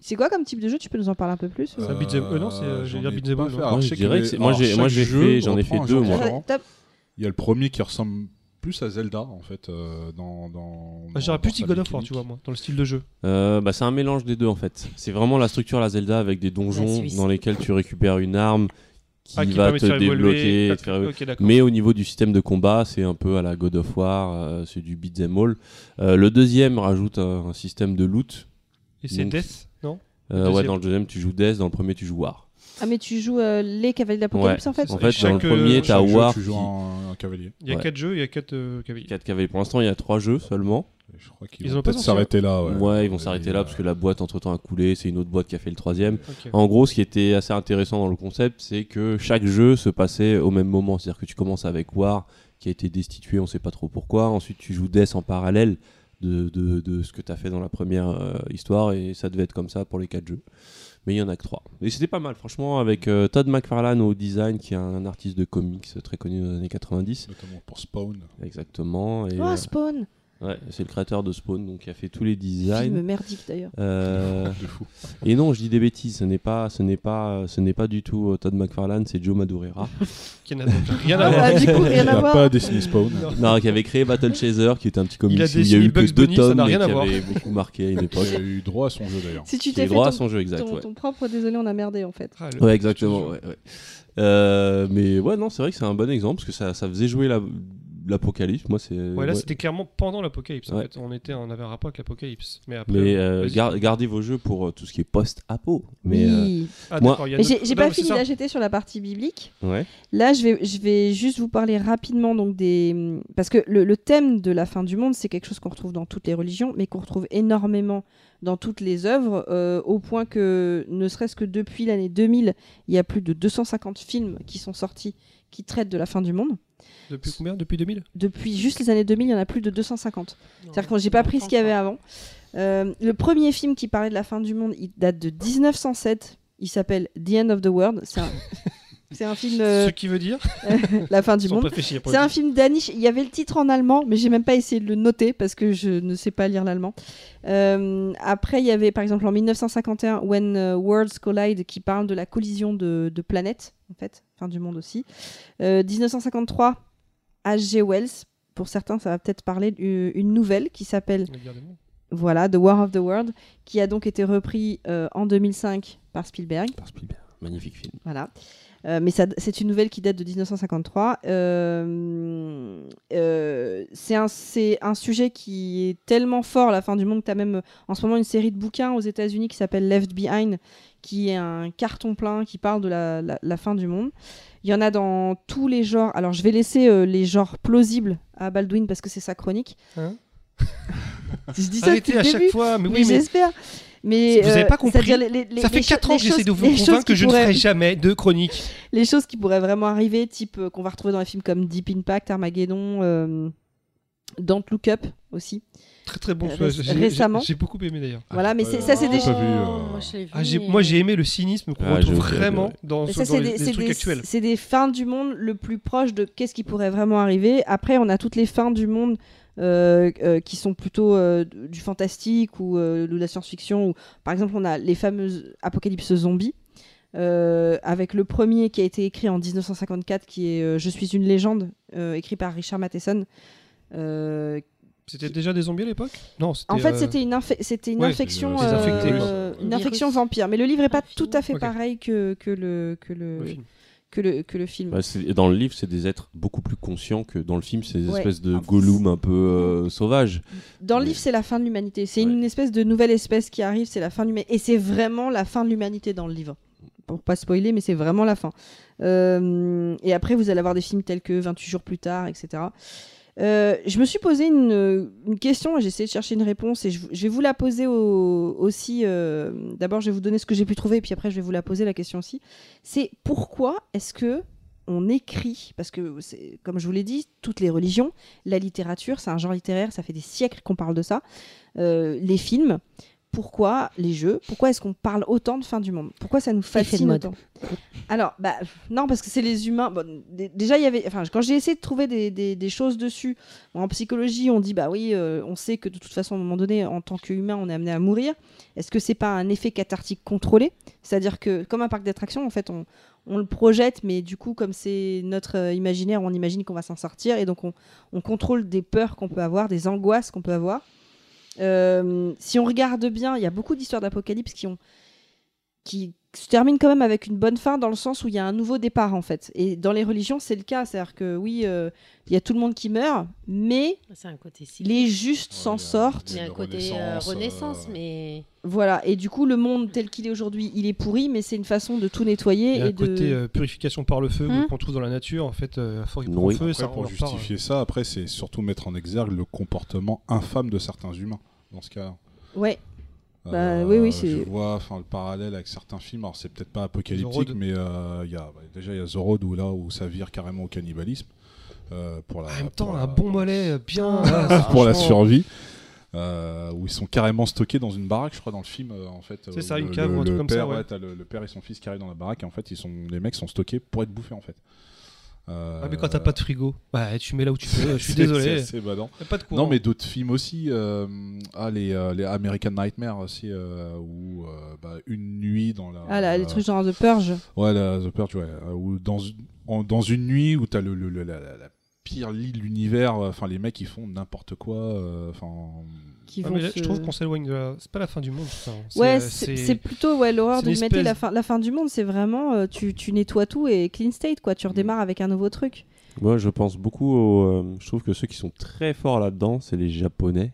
[SPEAKER 2] C'est quoi comme type de jeu? Tu peux nous en parler un peu plus?
[SPEAKER 3] C'est un beat'em- euh, non, c'est, euh, dire beat'em up,
[SPEAKER 1] Alors,
[SPEAKER 5] Ouais,
[SPEAKER 1] je
[SPEAKER 5] dirais que moi, j'ai- moi, j'ai
[SPEAKER 1] jeu
[SPEAKER 5] fait- j'en ai fait deux, moi.
[SPEAKER 1] Il y a le premier qui ressemble plus à Zelda, en fait, euh, dans, dans,
[SPEAKER 3] Bah,
[SPEAKER 1] dans-
[SPEAKER 3] J'aurais plus dit God of War, tu vois, moi, dans le style de jeu.
[SPEAKER 5] Euh, bah, c'est un mélange des deux en fait. C'est vraiment la structure à la Zelda avec des donjons dans lesquels tu récupères une arme qui,
[SPEAKER 3] Ah, qui
[SPEAKER 5] va te débloquer. te faire. Mais au niveau du système de combat, c'est un peu à la God of War, euh, c'est du beat'em all. Euh, le deuxième rajoute un, un système de loot.
[SPEAKER 3] Et c'est
[SPEAKER 5] donc-
[SPEAKER 3] Death, non?
[SPEAKER 5] Euh, ouais, dans le deuxième, tu joues Death, dans le premier, tu joues War.
[SPEAKER 2] Ah, mais tu joues euh, les Cavaliers de l'Apocalypse en fait?
[SPEAKER 5] En fait,
[SPEAKER 3] chaque,
[SPEAKER 5] dans le premier,
[SPEAKER 3] euh,
[SPEAKER 5] t'as
[SPEAKER 1] Chaque jeu,
[SPEAKER 5] War.
[SPEAKER 1] tu joues
[SPEAKER 5] qui-
[SPEAKER 1] un, un cavalier.
[SPEAKER 3] Il y a
[SPEAKER 5] Ouais.
[SPEAKER 3] 4 jeux, il y a 4 cavaliers.
[SPEAKER 5] 4 cavaliers. Pour l'instant, il y a 3 jeux seulement.
[SPEAKER 1] Je crois qu'ils
[SPEAKER 3] Ils
[SPEAKER 1] vont
[SPEAKER 3] pas
[SPEAKER 1] peut-être
[SPEAKER 3] sorti
[SPEAKER 1] s'arrêter là. Ouais,
[SPEAKER 5] Ouais, ils vont s'arrêter là parce que la boîte entre temps a coulé. C'est une autre boîte qui a fait le troisième.
[SPEAKER 3] Ok.
[SPEAKER 5] En gros, ce qui était assez intéressant dans le concept, c'est que chaque jeu se passait au même moment. C'est-à-dire que tu commences avec War, qui a été destitué, on sait pas trop pourquoi. Ensuite, tu joues Death en parallèle de, de, de ce que tu as fait dans la première euh, histoire, et ça devait être comme ça pour les quatre jeux. Mais il y en a que trois. Et c'était pas mal, franchement, avec euh, Todd McFarlane au design, qui est un artiste de comics très connu dans les années 90.
[SPEAKER 1] Notamment pour Spawn.
[SPEAKER 5] Exactement. Et,
[SPEAKER 2] Oh,
[SPEAKER 5] euh,
[SPEAKER 2] Spawn
[SPEAKER 5] ouais, c'est le créateur de Spawn, donc il a fait tous les
[SPEAKER 2] Film
[SPEAKER 5] designs.
[SPEAKER 2] merdique d'ailleurs.
[SPEAKER 5] Euh, et non, je dis des bêtises. Ce n'est pas, ce n'est pas, ce n'est pas du tout euh, Todd McFarlane, c'est Joe Madureira.
[SPEAKER 3] Qui n'a rien à
[SPEAKER 2] Ah,
[SPEAKER 3] voir.
[SPEAKER 2] rien
[SPEAKER 1] Il
[SPEAKER 2] à
[SPEAKER 1] n'a pas dessiné Spawn.
[SPEAKER 3] Non.
[SPEAKER 5] non, qui avait créé Battle Chaser, qui était un petit comics
[SPEAKER 3] Il a
[SPEAKER 5] y a
[SPEAKER 3] dessiné
[SPEAKER 5] eu que
[SPEAKER 3] Bugs
[SPEAKER 5] deux
[SPEAKER 3] Bunny, ça
[SPEAKER 5] tomes,
[SPEAKER 3] n'a
[SPEAKER 5] mais
[SPEAKER 3] rien à
[SPEAKER 5] qui
[SPEAKER 3] voir.
[SPEAKER 5] avait beaucoup marqué à une époque.
[SPEAKER 1] Il a eu droit à son jeu d'ailleurs.
[SPEAKER 2] Si tu
[SPEAKER 5] Qui a
[SPEAKER 2] t'es fait
[SPEAKER 5] droit à
[SPEAKER 2] ton,
[SPEAKER 5] son jeu, exact.
[SPEAKER 2] ton,
[SPEAKER 5] ouais.
[SPEAKER 2] ton propre, désolé, on a merdé en fait.
[SPEAKER 3] Ah,
[SPEAKER 5] Ouais, exactement. Ouais, ouais. Euh, mais ouais, non, c'est vrai que c'est un bon exemple parce que ça, ça faisait jouer la- l'apocalypse. Moi, c'est.
[SPEAKER 3] Ouais, là,
[SPEAKER 5] ouais.
[SPEAKER 3] c'était clairement pendant l'apocalypse. En
[SPEAKER 5] Ouais.
[SPEAKER 3] fait, on était, on avait un rapport avec l'apocalypse. Mais après,
[SPEAKER 5] Mais euh, gar- gardez vos jeux pour euh, tout ce qui est post-apo. Mais euh,
[SPEAKER 2] oui.
[SPEAKER 3] Ah,
[SPEAKER 5] moi-
[SPEAKER 2] j'ai pas fini j'étais sur la partie biblique.
[SPEAKER 5] ouais.
[SPEAKER 2] Là, je vais, je vais juste vous parler rapidement donc des parce que le, le thème de la fin du monde, c'est quelque chose qu'on retrouve dans toutes les religions, mais qu'on retrouve énormément dans toutes les œuvres, euh, au point que ne serait-ce que depuis l'année 2000, il y a plus de 250 films qui sont sortis qui traitent de la fin du monde.
[SPEAKER 3] Depuis combien? Depuis 2000
[SPEAKER 2] Depuis juste les années 2000, il y en a plus de 250. C'est-à-dire que j'ai pas pris ce qu'il y avait avant. Euh, le premier film qui parlait de la fin du monde, il date de 1907. Il s'appelle The End of the World. C'est un, c'est un film euh,
[SPEAKER 3] Ce qui veut dire?
[SPEAKER 2] La fin du
[SPEAKER 3] Sans
[SPEAKER 2] monde.
[SPEAKER 3] réfléchir. pour
[SPEAKER 2] C'est un film danish. Il y avait le titre en allemand, mais j'ai même pas essayé de le noter parce que je ne sais pas lire l'allemand. Euh, après, il y avait par exemple en 1951 When euh, Worlds Collide qui parle de la collision de, de planètes, en fait, fin du monde aussi. Euh, 1953, H.G. Wells. Pour certains, ça va peut-être parler d'une nouvelle qui s'appelle voilà The War of the World, qui a donc été repris euh, en 2005 par Spielberg.
[SPEAKER 5] Par Spielberg. Magnifique film.
[SPEAKER 2] Voilà. Euh, mais c'est une nouvelle qui date de 1953. Euh, euh, c'est un, sujet qui est tellement fort, la fin du monde, que tu as même en ce moment une série de bouquins aux États-Unis qui s'appelle Left Behind, qui est un carton plein qui parle de la, la- la fin du monde. Il y en a dans tous les genres. Alors, je vais laisser les genres plausibles à Baldwin parce que c'est sa chronique.
[SPEAKER 3] Hein
[SPEAKER 2] je dis ça
[SPEAKER 3] Arrêtez
[SPEAKER 2] depuis
[SPEAKER 3] à
[SPEAKER 2] le
[SPEAKER 3] chaque
[SPEAKER 2] début.
[SPEAKER 3] fois. Mais
[SPEAKER 2] Mais
[SPEAKER 3] oui, mais
[SPEAKER 2] Mais
[SPEAKER 3] Vous avez
[SPEAKER 2] euh,
[SPEAKER 3] pas compris.
[SPEAKER 2] c'est-à-dire les- les-
[SPEAKER 3] ça fait
[SPEAKER 2] cho-
[SPEAKER 3] 4 ans que j'essaie de vous convaincre que je ne ferai jamais de chronique.
[SPEAKER 2] les choses qui pourraient vraiment arriver, type euh, qu'on va retrouver dans les films comme Deep Impact, Armageddon, euh, Don't Look Up aussi.
[SPEAKER 3] Très très bon.
[SPEAKER 2] Euh,
[SPEAKER 3] choix.
[SPEAKER 2] ré-
[SPEAKER 3] J'ai-
[SPEAKER 2] récemment.
[SPEAKER 3] J'ai beaucoup aimé d'ailleurs.
[SPEAKER 2] voilà, mais ça c'est
[SPEAKER 1] ouais.
[SPEAKER 2] des
[SPEAKER 6] moi,
[SPEAKER 3] Ah, j'ai- moi j'ai aimé le cynisme qu'on
[SPEAKER 5] Ah,
[SPEAKER 3] retrouve vraiment dans, ce-
[SPEAKER 2] ça,
[SPEAKER 3] dans
[SPEAKER 2] des,
[SPEAKER 3] les
[SPEAKER 2] c'est
[SPEAKER 3] trucs
[SPEAKER 2] des-
[SPEAKER 3] actuels.
[SPEAKER 2] c'est des fins du monde le plus proche de qu'est-ce qui pourrait vraiment arriver. Après, on a toutes les fins du monde qui sont plutôt euh, du fantastique ou euh, de la science-fiction. Ou, par exemple, on a les fameuses apocalypses zombies. euh, avec le premier qui a été écrit en 1954, qui est euh, Je suis une légende, euh, écrit par Richard Matheson. Euh,
[SPEAKER 3] C'était déjà des zombies à l'époque? Non,
[SPEAKER 2] en fait,
[SPEAKER 3] euh,
[SPEAKER 2] c'était une, inf- c'était une
[SPEAKER 3] ouais,
[SPEAKER 2] infection,
[SPEAKER 3] infectés,
[SPEAKER 2] euh, une
[SPEAKER 6] Un
[SPEAKER 2] infection vampire. Mais le livre est pas tout à fait pareil que, que le que le
[SPEAKER 3] le film.
[SPEAKER 2] Que le que le film.
[SPEAKER 5] Bah, dans le livre, c'est des êtres beaucoup plus conscients que dans le film, c'est des
[SPEAKER 2] Ouais.
[SPEAKER 5] espèces de
[SPEAKER 2] Ah,
[SPEAKER 5] Gollum un peu euh, sauvages.
[SPEAKER 2] Dans le
[SPEAKER 5] Mais-
[SPEAKER 2] livre, c'est la fin de l'humanité. C'est
[SPEAKER 5] Ouais.
[SPEAKER 2] une espèce de nouvelle espèce qui arrive, c'est la fin de l'humanité. Et c'est vraiment la fin de l'humanité dans le livre. Pour pas spoiler, mais c'est vraiment la fin. Euh, et après, vous allez avoir des films tels que 28 jours plus tard, etc. Euh, je me suis posé une, question et j'ai essayé de chercher une réponse et je, vais vous la poser au- aussi. euh, D'abord, je vais vous donner ce que j'ai pu trouver et puis après, je vais vous la poser la question aussi. C'est pourquoi est-ce que on écrit Parce que, comme je vous l'ai dit, toutes les religions, la littérature, c'est un genre littéraire, ça fait des siècles qu'on parle de ça. Euh, les films, pourquoi les jeux, pourquoi est-ce qu'on parle autant de fin du monde? Pourquoi ça nous fascine autant? Alors, bah, non, parce que c'est les humains. Bon, déjà, il y avait. Enfin, quand j'ai essayé de trouver des, des- des choses dessus, en psychologie, on dit bah oui, euh, on sait que de toute façon, à un moment donné, en tant qu'humain, on est amené à mourir. Est-ce que c'est pas un effet cathartique contrôlé? C'est-à-dire que, comme un parc d'attractions, en fait, on, on le projette, mais du coup, comme c'est notre euh, imaginaire, on imagine qu'on va s'en sortir, et donc on, on contrôle des peurs qu'on peut avoir, des angoisses qu'on peut avoir. Euh, si on regarde bien, il y a beaucoup d'histoires d'apocalypse qui ont qui se terminent quand même avec une bonne fin dans le sens où il y a un nouveau départ en fait. Et dans les religions, c'est le cas, c'est-à-dire que oui, euh, il y a tout le monde qui meurt, mais
[SPEAKER 6] un côté
[SPEAKER 2] les justes s'en sortent.
[SPEAKER 6] Il y a un côté euh,
[SPEAKER 1] renaissance,
[SPEAKER 6] renaissance,
[SPEAKER 1] euh,
[SPEAKER 6] mais
[SPEAKER 2] Voilà. Et du coup, le monde tel qu'il est aujourd'hui, il est pourri, mais c'est une façon de tout nettoyer
[SPEAKER 3] Il y a
[SPEAKER 2] et
[SPEAKER 3] un côté
[SPEAKER 2] de.
[SPEAKER 3] euh, purification par le feu
[SPEAKER 6] Hmm.
[SPEAKER 3] qu'on trouve dans la nature. En fait, euh, à force
[SPEAKER 5] oui.
[SPEAKER 3] feu,
[SPEAKER 1] Après,
[SPEAKER 3] ça
[SPEAKER 1] pour
[SPEAKER 3] euh,
[SPEAKER 1] justifier ça, après, c'est surtout mettre en exergue le comportement infâme de certains humains, dans ce cas.
[SPEAKER 2] Ouais. Bah, oui,
[SPEAKER 1] Je vois enfin, le parallèle avec certains films. Alors, c'est peut-être pas apocalyptique, mais euh, il y a, bah, déjà, il y a The Road où, là, où ça vire carrément au cannibalisme. euh, pour la,
[SPEAKER 3] En même temps, un bon mollet, euh, bien.
[SPEAKER 2] Ah,
[SPEAKER 1] pour la survie. euh, où ils sont carrément stockés dans une baraque, je crois, dans le film. euh, en fait,
[SPEAKER 3] C'est ça, une cave
[SPEAKER 1] le,
[SPEAKER 3] ou un truc comme ça,
[SPEAKER 1] père,
[SPEAKER 3] ouais.
[SPEAKER 1] t'as le, le père et son fils qui arrivent dans la baraque, et en fait, ils sont, les mecs sont stockés pour être bouffés, en fait. Euh,
[SPEAKER 3] Ah, mais quand t'as pas de frigo, bah, tu mets là où tu veux. Je suis
[SPEAKER 1] c'est-
[SPEAKER 3] désolé.
[SPEAKER 1] C'est badant.
[SPEAKER 3] A pas de courant.
[SPEAKER 1] Non, mais d'autres films aussi. euh, ah, les, euh, les American Nightmare aussi, euh, où euh, bah, une nuit dans la.
[SPEAKER 2] Ah là, les trucs genre The Purge.
[SPEAKER 1] Ouais, la, The Purge, ouais. où dans, en- dans une nuit où t'as le, le, le- la, la- la pire lit de l'univers, enfin, les mecs, ils font n'importe quoi. euh, Enfin.
[SPEAKER 2] Qui
[SPEAKER 3] Ah,
[SPEAKER 2] vont
[SPEAKER 3] mais là,
[SPEAKER 2] se-
[SPEAKER 3] je trouve qu'on s'éloigne de la... C'est pas la fin du monde, ça. C'est,
[SPEAKER 2] Ouais, c'est c'est plutôt ouais, l'horreur
[SPEAKER 3] c'est
[SPEAKER 2] de
[SPEAKER 3] espèce-
[SPEAKER 2] La fin, la fin du monde, c'est vraiment euh, tu, tu nettoies tout et clean state quoi. Tu redémarres avec un nouveau truc.
[SPEAKER 5] Moi, je pense beaucoup au. euh, je trouve que ceux qui sont très forts là-dedans, c'est les Japonais.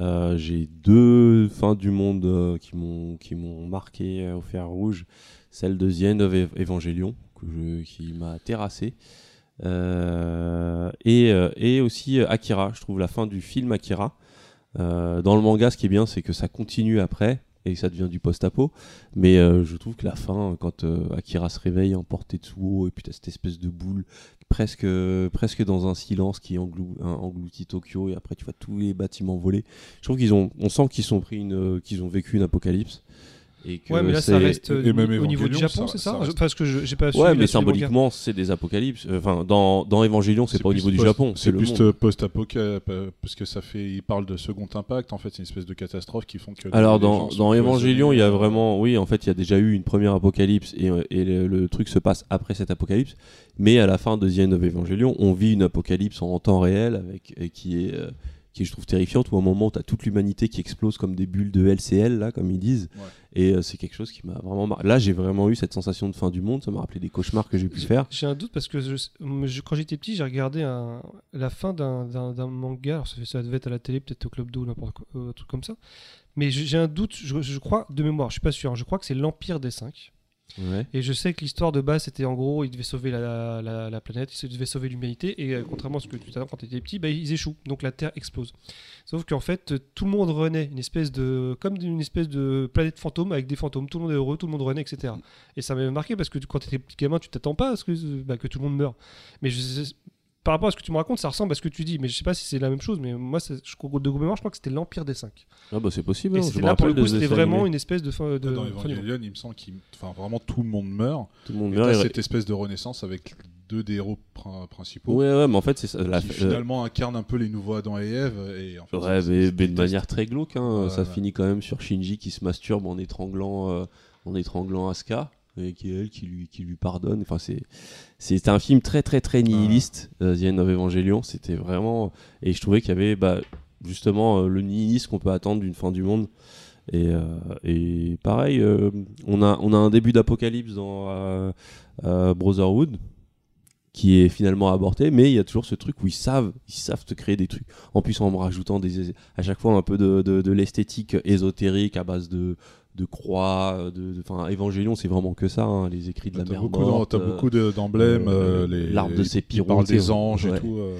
[SPEAKER 5] Euh, J'ai deux fins du monde euh, qui m'ont qui m'ont marqué euh, au fer rouge. Celle de The End of Evangelion, que je- qui m'a terrassé. Euh, et, euh, et aussi Akira. Je trouve la fin du film Akira. Euh, dans le manga, ce qui est bien, c'est que ça continue après et ça devient du post-apo. Mais euh, je trouve que la fin, quand euh, Akira se réveille emporté de Tetsuo, et puis t'as cette espèce de boule presque, presque dans un silence qui engloutit Tokyo, et après tu vois tous les bâtiments voler. Je trouve qu'ils ont, on sent qu'ils sont pris une, qu'ils ont vécu une apocalypse. Et que
[SPEAKER 3] Ouais, mais là, ça reste euh,
[SPEAKER 1] et même
[SPEAKER 3] au niveau du Japon, c'est ça,
[SPEAKER 1] ça reste-
[SPEAKER 3] Parce que je- j'ai pas
[SPEAKER 5] Ouais, mais symboliquement, c'est des apocalypses. Enfin, dans, dans Evangelion, c'est pas au niveau du Japon, c'est monde.
[SPEAKER 1] euh, post-apoca, euh, parce que ça fait. Il parle de second impact, en fait, c'est une espèce de catastrophe qui font que.
[SPEAKER 5] Alors dans, dans Evangelion, il y a vraiment, oui, en fait, il y a déjà eu une première apocalypse et, et le, le truc se passe après cette apocalypse. Mais à la fin de The End of Evangelion, on vit une apocalypse en temps réel avec et qui est euh, qui est, je trouve terrifiante où à un moment tu as toute l'humanité qui explose comme des bulles de LCL là comme ils disent
[SPEAKER 1] Ouais.
[SPEAKER 5] et euh, c'est quelque chose qui m'a vraiment mar- là j'ai vraiment eu cette sensation de fin du monde ça m'a rappelé des cauchemars que j'ai pu faire
[SPEAKER 3] J'ai un doute parce que je- je- quand j'étais petit, j'ai regardé un- la fin d'un- manga. Alors ça, devait être à la télé, peut-être au Club d'eau, n'importe quoi, euh, un truc comme ça. Mais j'ai j'ai un doute, je, je crois, de mémoire, je suis pas sûr. hein, je crois que c'est l'Empire des Cinq. Et je sais que l'histoire de base, c'était en gros, ils devaient sauver la, la- la planète, ils devaient sauver l'humanité. Et euh, contrairement à ce que tu disais quand tu étais petit, bah, ils échouent. Donc la Terre explose. Sauf qu'en fait, euh, tout le monde renaît, une espèce comme une espèce de planète fantôme avec des fantômes. Tout le monde est heureux, tout le monde renaît, etc. Et ça m'avait marqué parce que quand tu étais petit gamin, tu t'attends pas à ce que, bah, tout le monde meure. Mais par rapport à ce que tu me racontes, ça ressemble à ce que tu dis. Mais je sais pas si c'est la même chose. Mais moi, je, de mémoire, je crois que c'était l'Empire des Cinq.
[SPEAKER 5] ah bah c'est possible hein,
[SPEAKER 3] c'était là, pour le coup, c'était vraiment une espèce de fin de.
[SPEAKER 1] Dans. Evangelion, il me semble qu'il. Enfin, vraiment, tout le monde meurt.
[SPEAKER 5] tout le monde
[SPEAKER 1] Et
[SPEAKER 5] meurt et-
[SPEAKER 1] cette espèce de renaissance avec deux des héros prin- principaux.
[SPEAKER 5] ouais ouais mais en fait c'est ça la-
[SPEAKER 1] qui
[SPEAKER 5] euh,
[SPEAKER 1] finalement incarnent un peu les nouveaux Adam et Ève. Et en fait,
[SPEAKER 5] Ouais,
[SPEAKER 1] c'est-
[SPEAKER 5] mais, de manière très glauque, hein. Ça
[SPEAKER 1] ouais.
[SPEAKER 5] finit quand même sur Shinji qui se masturbe en étranglant, euh, en étranglant Asuka. Et qui est elle qui lui, qui lui pardonne. Enfin, c'est, c'était un film très, très, très nihiliste, euh, The End of Evangelion. C'était vraiment. Et je trouvais qu'il y avait bah, justement euh, le nihilisme qu'on peut attendre d'une fin du monde. Et, euh, et pareil, euh, on, a, on a un début d'apocalypse dans euh, Brotherhood qui est finalement aborté, mais il y a toujours ce truc où ils savent, ils savent te créer des trucs. En plus, en me rajoutant des, à chaque fois un peu de, de, de l'esthétique ésotérique à base de, de croix, de, de- enfin, Évangélion, c'est vraiment que ça, hein, les écrits de la mer
[SPEAKER 1] beaucoup,
[SPEAKER 5] morte,
[SPEAKER 1] t'as
[SPEAKER 5] euh,
[SPEAKER 1] beaucoup de- d'emblèmes,
[SPEAKER 5] euh,
[SPEAKER 1] euh, les-
[SPEAKER 5] l'arbre de
[SPEAKER 1] Ils parlent des anges
[SPEAKER 5] ouais.
[SPEAKER 1] et tout. euh.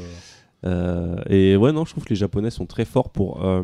[SPEAKER 5] euh, et ouais, non, je trouve que les Japonais sont très forts pour. euh,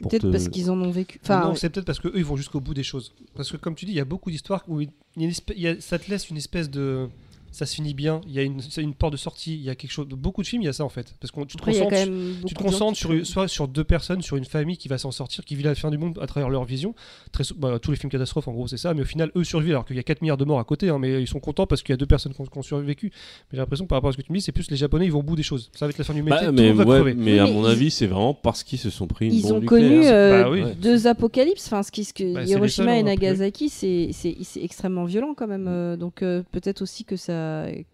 [SPEAKER 5] pour
[SPEAKER 2] Peut-être
[SPEAKER 5] te-
[SPEAKER 2] parce qu'ils en ont vécu. Enfin,
[SPEAKER 3] non, c'est peut-être parce qu'eux, ils vont jusqu'au bout des choses. Parce que, comme tu dis, il y a beaucoup d'histoires où il y a une espèce- il y a- ça te laisse une espèce de. Ça se finit bien, il y a une, c'est une porte de sortie, il y a quelque chose. Beaucoup de films, il y a ça en fait. Parce que tu te
[SPEAKER 2] après,
[SPEAKER 3] concentres, tu te concentres sur, soit sur deux personnes, sur une famille qui va s'en sortir, qui vit la fin du monde à travers leur vision. Très, bah, tous les films catastrophes, en gros, c'est ça. Mais au final, eux survivent alors qu'il y a 4 milliards de morts à côté. hein, mais ils sont contents parce qu'il y a deux personnes qui ont, qui ont survécu. Mais j'ai l'impression par rapport à ce que tu me dis, c'est plus les Japonais, ils vont au bout des choses. Ça va être la fin du
[SPEAKER 5] Bah,
[SPEAKER 3] métier, tout
[SPEAKER 5] mais
[SPEAKER 3] va
[SPEAKER 5] mais à mon
[SPEAKER 2] ils-
[SPEAKER 5] avis, c'est vraiment parce qu'ils se sont pris une
[SPEAKER 2] Ils
[SPEAKER 5] bombe
[SPEAKER 2] ont
[SPEAKER 5] nucléaire.
[SPEAKER 2] connu euh,
[SPEAKER 3] Bah oui.
[SPEAKER 2] deux apocalypses. Enfin, ce qui, ce que
[SPEAKER 3] Bah,
[SPEAKER 2] Hiroshima
[SPEAKER 3] seuls,
[SPEAKER 2] et Nagasaki, c'est c'est- c'est extrêmement violent quand même. euh, donc euh, peut-être aussi que ça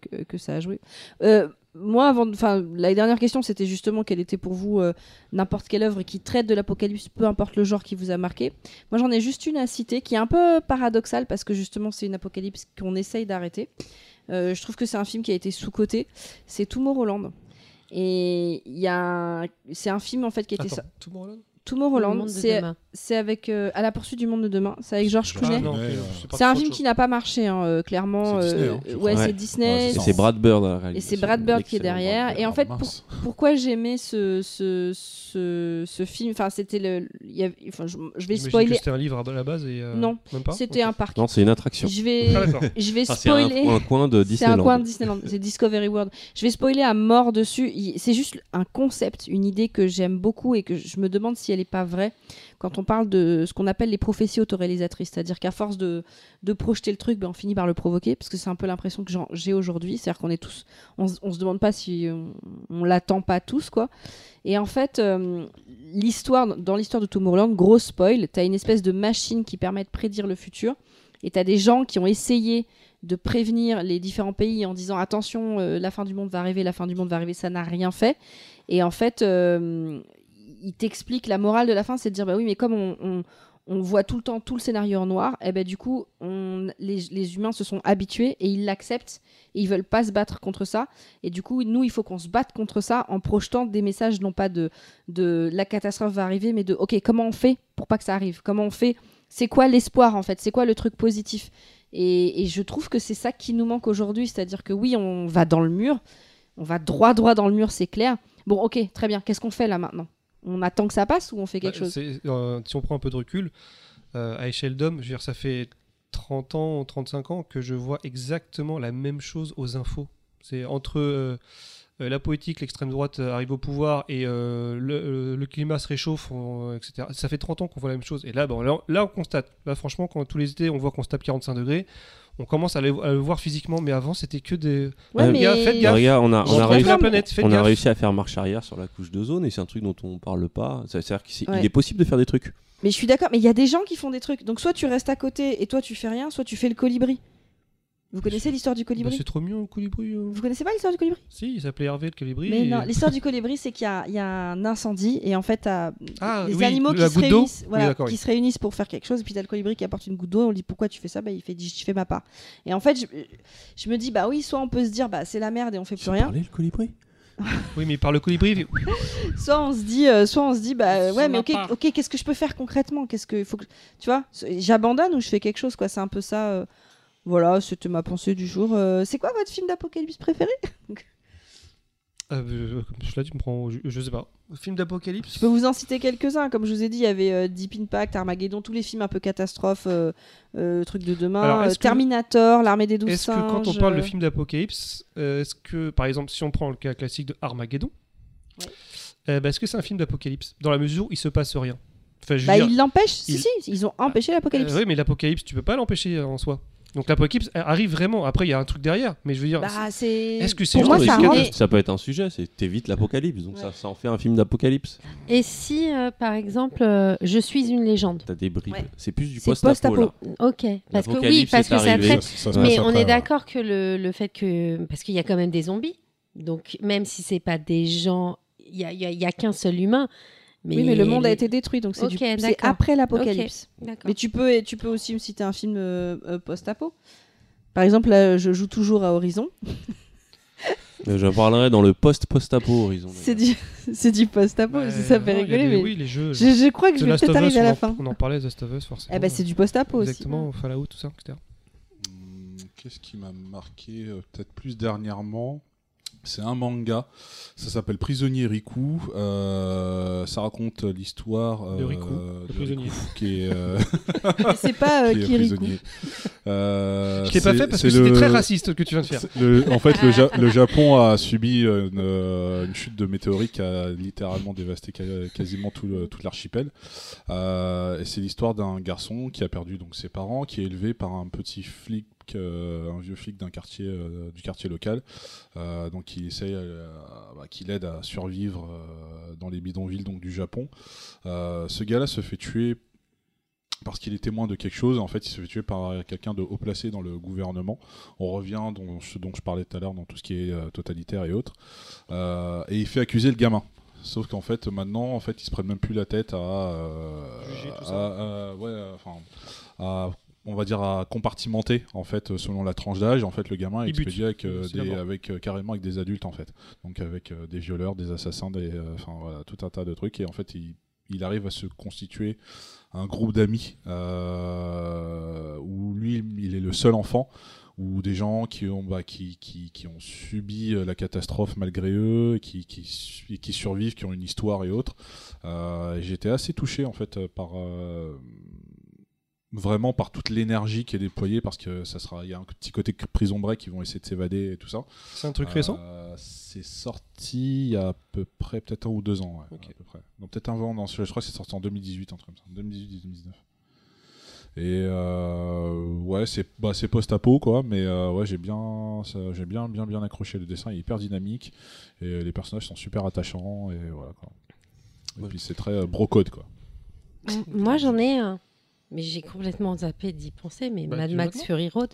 [SPEAKER 2] que, que ça a joué. Euh, moi, avant, de- enfin, la dernière question, c'était justement quelle était pour vous euh, n'importe quelle œuvre qui traite de l'apocalypse, peu importe le genre qui vous a marqué. Moi, j'en ai juste une à citer qui est un peu paradoxale parce que justement, c'est une apocalypse qu'on essaye d'arrêter. Euh, je trouve que c'est un film qui a été sous-coté. C'est Tomorrowland. Et il y a un- c'est un film en fait qui été
[SPEAKER 3] Attends, Tomorrowland?
[SPEAKER 2] Tomorrowland, c'est c'est avec euh, à la poursuite du monde de demain. C'est avec George
[SPEAKER 1] Ah,
[SPEAKER 2] Clooney.
[SPEAKER 3] c'est
[SPEAKER 2] c'est un film qui n'a pas marché, hein, euh, clairement.
[SPEAKER 1] C'est Disney,
[SPEAKER 2] euh,
[SPEAKER 1] hein, je
[SPEAKER 2] ouais, c'est. Disney.
[SPEAKER 5] Et
[SPEAKER 1] c'est
[SPEAKER 5] c'est Brad Bird à la
[SPEAKER 2] Et c'est Brad Bird qui est derrière. Et en fait,
[SPEAKER 1] Ah,
[SPEAKER 2] pour- pourquoi j'aimais ce, ce, ce, ce film? Enfin, c'était le. il y avait- Enfin, je, je vais spoiler.
[SPEAKER 3] C'était un livre à la base et. euh,
[SPEAKER 2] Non, C'était un parc.
[SPEAKER 5] Non, c'est une attraction.
[SPEAKER 2] Je vais,
[SPEAKER 3] Ah,
[SPEAKER 2] je vais
[SPEAKER 5] Enfin, c'est un,
[SPEAKER 2] spoiler.
[SPEAKER 5] un coin de
[SPEAKER 2] C'est
[SPEAKER 5] Disneyland.
[SPEAKER 2] un coin de Disneyland, c'est Discovery World. Je vais spoiler à mort dessus. C'est juste un concept, une idée que j'aime beaucoup et que je me demande si elle n'est pas vraie quand on parle de ce qu'on appelle les prophéties autoréalisatrices. C'est-à-dire qu'à force de, projeter le truc, ben, on finit par le provoquer parce que c'est un peu l'impression que j'ai aujourd'hui. C'est-à-dire qu'on est tous, on se demande pas si on, on l'attend pas tous, quoi. Et en fait, euh, l'histoire, dans l'histoire de Tomorrowland, gros spoil, tu as une espèce de machine qui permet de prédire le futur. Et tu as des gens qui ont essayé de prévenir les différents pays en disant attention, euh, la fin du monde va arriver, la fin du monde va arriver, ça n'a rien fait. Et en fait, euh, il t'explique la morale de la fin, c'est de dire bah oui, mais comme on, on- voit tout le temps tout le scénario en noir, et ben du coup, on, les, les humains se sont habitués et ils l'acceptent et ils veulent pas se battre contre ça. Et du coup, nous, il faut qu'on se batte contre ça en projetant des messages non pas de, de la catastrophe va arriver, mais de ok, comment on fait pour pas que ça arrive? Comment on fait? C'est quoi l'espoir en fait? C'est quoi le truc positif? Et, et je trouve que c'est ça qui nous manque aujourd'hui, c'est-à-dire que oui, on va dans le mur, on va droit droit dans le mur, c'est clair. Bon, ok, très bien. Qu'est-ce qu'on fait là maintenant? On attend que ça passe ou on fait quelque
[SPEAKER 3] Bah,
[SPEAKER 2] chose
[SPEAKER 3] euh, si on prend un peu de recul, euh, à échelle d'homme, je veux dire, ça fait 30 ans, 35 ans que je vois exactement la même chose aux infos. C'est entre euh, la politique, l'extrême droite arrive au pouvoir et le, le climat se réchauffe, on- etc. Ça fait 30 ans qu'on voit la même chose. Et là, bon, là, là, on constate. Là, franchement, quand tous les étés, on voit qu'on se tape 45 degrés, on commence à le, à le voir physiquement. Mais avant, c'était que des.
[SPEAKER 2] Ouais,
[SPEAKER 5] Euh,
[SPEAKER 2] mais
[SPEAKER 3] gars, faites gaffe.
[SPEAKER 5] regarde, on a, on réussi,
[SPEAKER 3] la
[SPEAKER 2] mais-
[SPEAKER 3] planète, faites
[SPEAKER 5] on a
[SPEAKER 3] gaffe.
[SPEAKER 5] réussi à faire marche arrière sur la couche d'ozone et c'est un truc dont on parle pas. Ça- C'est-à-dire qu'il
[SPEAKER 2] Ouais.
[SPEAKER 5] est possible de faire des trucs.
[SPEAKER 2] Mais je suis d'accord, mais il y a des gens qui font des trucs. Donc soit tu restes à côté et toi tu fais rien, soit tu fais le colibri. Vous connaissez l'histoire du
[SPEAKER 3] Bah,
[SPEAKER 2] colibri
[SPEAKER 3] c'est trop mignon, le colibri. euh.
[SPEAKER 2] Vous connaissez pas l'histoire du colibri?
[SPEAKER 3] Si, il s'appelait Hervé, le colibri.
[SPEAKER 2] Mais
[SPEAKER 3] et-
[SPEAKER 2] non, l'histoire du colibri, c'est qu'il y a, il y a un incendie et en fait, t'as
[SPEAKER 3] Ah,
[SPEAKER 2] les
[SPEAKER 3] oui,
[SPEAKER 2] animaux qui se, réunissent, voilà,
[SPEAKER 3] Oui, d'accord,
[SPEAKER 2] qui
[SPEAKER 3] oui.
[SPEAKER 2] se réunissent pour faire quelque chose. Et puis t'as le colibri qui apporte une goutte d'eau. On lui dit pourquoi tu fais ça? Bah il fait, je fais ma part. Et en fait, je, je me dis bah oui, soit on peut se dire bah c'est la merde et on fait plus rien.
[SPEAKER 5] parlais, le colibri?
[SPEAKER 3] Oui, mais par le colibri, fait-
[SPEAKER 2] Soit on se dit, euh, soit on se dit bah ouais, mais
[SPEAKER 6] ma
[SPEAKER 2] ok, ok, qu'est-ce que je peux faire concrètement? Qu'est-ce que faut que tu vois J'abandonne ou je fais quelque chose quoi? C'est un peu ça. Euh, Voilà, c'était ma pensée du jour. Euh, c'est quoi votre film d'apocalypse préféré
[SPEAKER 3] euh, comme je l'ai dit, tu me prends. au ju- Je sais pas. Film d'apocalypse
[SPEAKER 2] Je peux vous en citer quelques-uns. Comme je vous ai dit, il y avait euh, Deep Impact, Armageddon, tous les films un peu catastrophes, euh, euh, truc de demain,
[SPEAKER 3] Alors,
[SPEAKER 2] euh,
[SPEAKER 3] est-ce que-
[SPEAKER 2] Terminator, L'armée des douze
[SPEAKER 3] Est-ce que quand on parle de
[SPEAKER 2] euh,
[SPEAKER 3] film d'apocalypse, euh, est-ce que, par exemple, si on prend le cas classique de Armageddon,
[SPEAKER 2] Ouais.
[SPEAKER 3] euh, bah, est-ce que c'est un film d'apocalypse Dans la mesure où il se passe rien? Enfin, je
[SPEAKER 2] Bah,
[SPEAKER 3] dire,
[SPEAKER 2] ils l'empêchent. Si,
[SPEAKER 3] il-
[SPEAKER 2] si, ils ont empêché l'apocalypse.
[SPEAKER 3] euh, oui, mais l'apocalypse, tu peux pas l'empêcher euh, en soi. Donc l'apocalypse arrive vraiment. Après, il y a un truc derrière. Mais je veux dire,
[SPEAKER 2] Bah, c'est.
[SPEAKER 3] Est-ce que c'est
[SPEAKER 2] Pour moi,
[SPEAKER 3] juste
[SPEAKER 2] ça
[SPEAKER 5] Ça peut être un sujet, c'est t'évites l'apocalypse, donc ça, ça en fait un film d'apocalypse.
[SPEAKER 6] Et si, euh, par exemple, euh, je suis une légende
[SPEAKER 5] T'as des bribes.
[SPEAKER 2] Ouais.
[SPEAKER 5] C'est plus du
[SPEAKER 2] C'est
[SPEAKER 5] post-apo là.
[SPEAKER 2] post-apo.
[SPEAKER 6] Ok, parce que oui,
[SPEAKER 5] L'apocalypse
[SPEAKER 6] parce
[SPEAKER 5] est
[SPEAKER 6] que ça
[SPEAKER 5] arrivé.
[SPEAKER 6] traite.
[SPEAKER 1] Ça- ça se
[SPEAKER 6] Mais
[SPEAKER 1] passe
[SPEAKER 6] on
[SPEAKER 1] après,
[SPEAKER 6] est
[SPEAKER 1] ouais.
[SPEAKER 6] d'accord que le, le fait que. Parce qu'il y a quand même des zombies. Donc, même si c'est pas des gens. Il n'y a, il y a- il y a qu'un seul humain. Mais
[SPEAKER 2] Oui, mais le monde a été détruit, donc c'est
[SPEAKER 6] Ok,
[SPEAKER 2] du- c'est
[SPEAKER 6] d'accord.
[SPEAKER 2] après l'apocalypse. Mais tu peux, tu peux aussi me citer un film euh, euh, post-apo. Par exemple, là, je joue toujours à Horizon.
[SPEAKER 5] Mais J'en parlerai dans le post-post-apo Horizon.
[SPEAKER 2] C'est du, post-apo, ça fait rigoler,
[SPEAKER 3] des-
[SPEAKER 2] mais
[SPEAKER 3] Oui, les jeux.
[SPEAKER 2] je, je crois que
[SPEAKER 3] The
[SPEAKER 2] je vais peut-être arriver à la
[SPEAKER 3] en-
[SPEAKER 2] fin.
[SPEAKER 3] On en parlait, The Last of Us, forcément.
[SPEAKER 2] Eh ben, c'est du post-apo aussi.
[SPEAKER 3] Exactement, Fallout, tout ça, etc.
[SPEAKER 1] Hum, Qu'est-ce qui m'a marqué euh, peut-être plus dernièrement C'est un manga, ça s'appelle Prisonnier Riku. Euh, ça raconte l'histoire
[SPEAKER 3] De
[SPEAKER 1] euh,
[SPEAKER 3] Riku, le
[SPEAKER 1] de
[SPEAKER 3] prisonnier.
[SPEAKER 1] Riku, qui est, euh,
[SPEAKER 2] c'est pas euh,
[SPEAKER 1] qui est
[SPEAKER 2] Kirikou.
[SPEAKER 1] prisonnier. Euh,
[SPEAKER 3] Je l'ai pas fait parce que c'était
[SPEAKER 1] le-
[SPEAKER 3] très raciste ce que tu viens de faire.
[SPEAKER 1] le- en fait, le, Ja- le Japon a subi une, une chute de météorite qui a littéralement dévasté quasiment tout, le- tout l'archipel. Euh, et c'est l'histoire d'un garçon qui a perdu donc ses parents, qui est élevé par un petit flic, euh, un vieux flic d'un quartier, euh, du quartier local, euh, donc qui essaye, bah, qui l'aide à survivre dans les bidonvilles donc du Japon. Ce gars-là se fait tuer parce qu'il est témoin de quelque chose. En fait, il se fait tuer par quelqu'un de haut placé dans le gouvernement. On revient dans ce dont je parlais tout à l'heure, dans tout ce qui est euh, totalitaire et autres. Euh, et il fait accuser le gamin. Sauf qu'en fait, maintenant, en fait, ils se prennent même plus la tête à, euh,
[SPEAKER 3] Juger tout ça.
[SPEAKER 1] à- à- ouais, enfin, à- on va dire à compartimenter en fait selon la tranche d'âge. En fait, le gamin est expédié avec, euh, des- avec euh, carrément avec des adultes en fait. Donc avec euh, des violeurs, des assassins, des, enfin voilà, tout un tas de trucs. Et en fait, il, il arrive à se constituer un groupe d'amis où lui, il est le seul enfant, ou des gens qui ont, bah, qui, qui, qui ont subi la catastrophe malgré eux, qui, qui, su- qui survivent, qui ont une histoire et autres. Euh, J'étais assez touché en fait par euh, vraiment par toute l'énergie qui est déployée parce que ça sera il y a un petit côté prison break qui vont essayer de s'évader et tout ça
[SPEAKER 3] C'est un truc récent?
[SPEAKER 1] Euh, C'est sorti il y a à peu près peut-être un ou deux ans. Ouais, à peu près. Non, peut-être un an. Non, je crois que c'est sorti en 2018, un truc comme ça. 2018-2019. Et euh, ouais, c'est bah, c'est post-apo quoi, mais euh, ouais, j'ai bien, j'ai bien, bien, bien accroché. Le dessin est hyper dynamique et les personnages sont super attachants et voilà quoi. Et
[SPEAKER 5] Ouais.
[SPEAKER 1] puis c'est très brocode quoi.
[SPEAKER 6] Moi, j'en ai un. Mais j'ai complètement zappé d'y penser. Mais
[SPEAKER 3] Bah,
[SPEAKER 6] Mad
[SPEAKER 3] tu
[SPEAKER 6] Max Fury Road,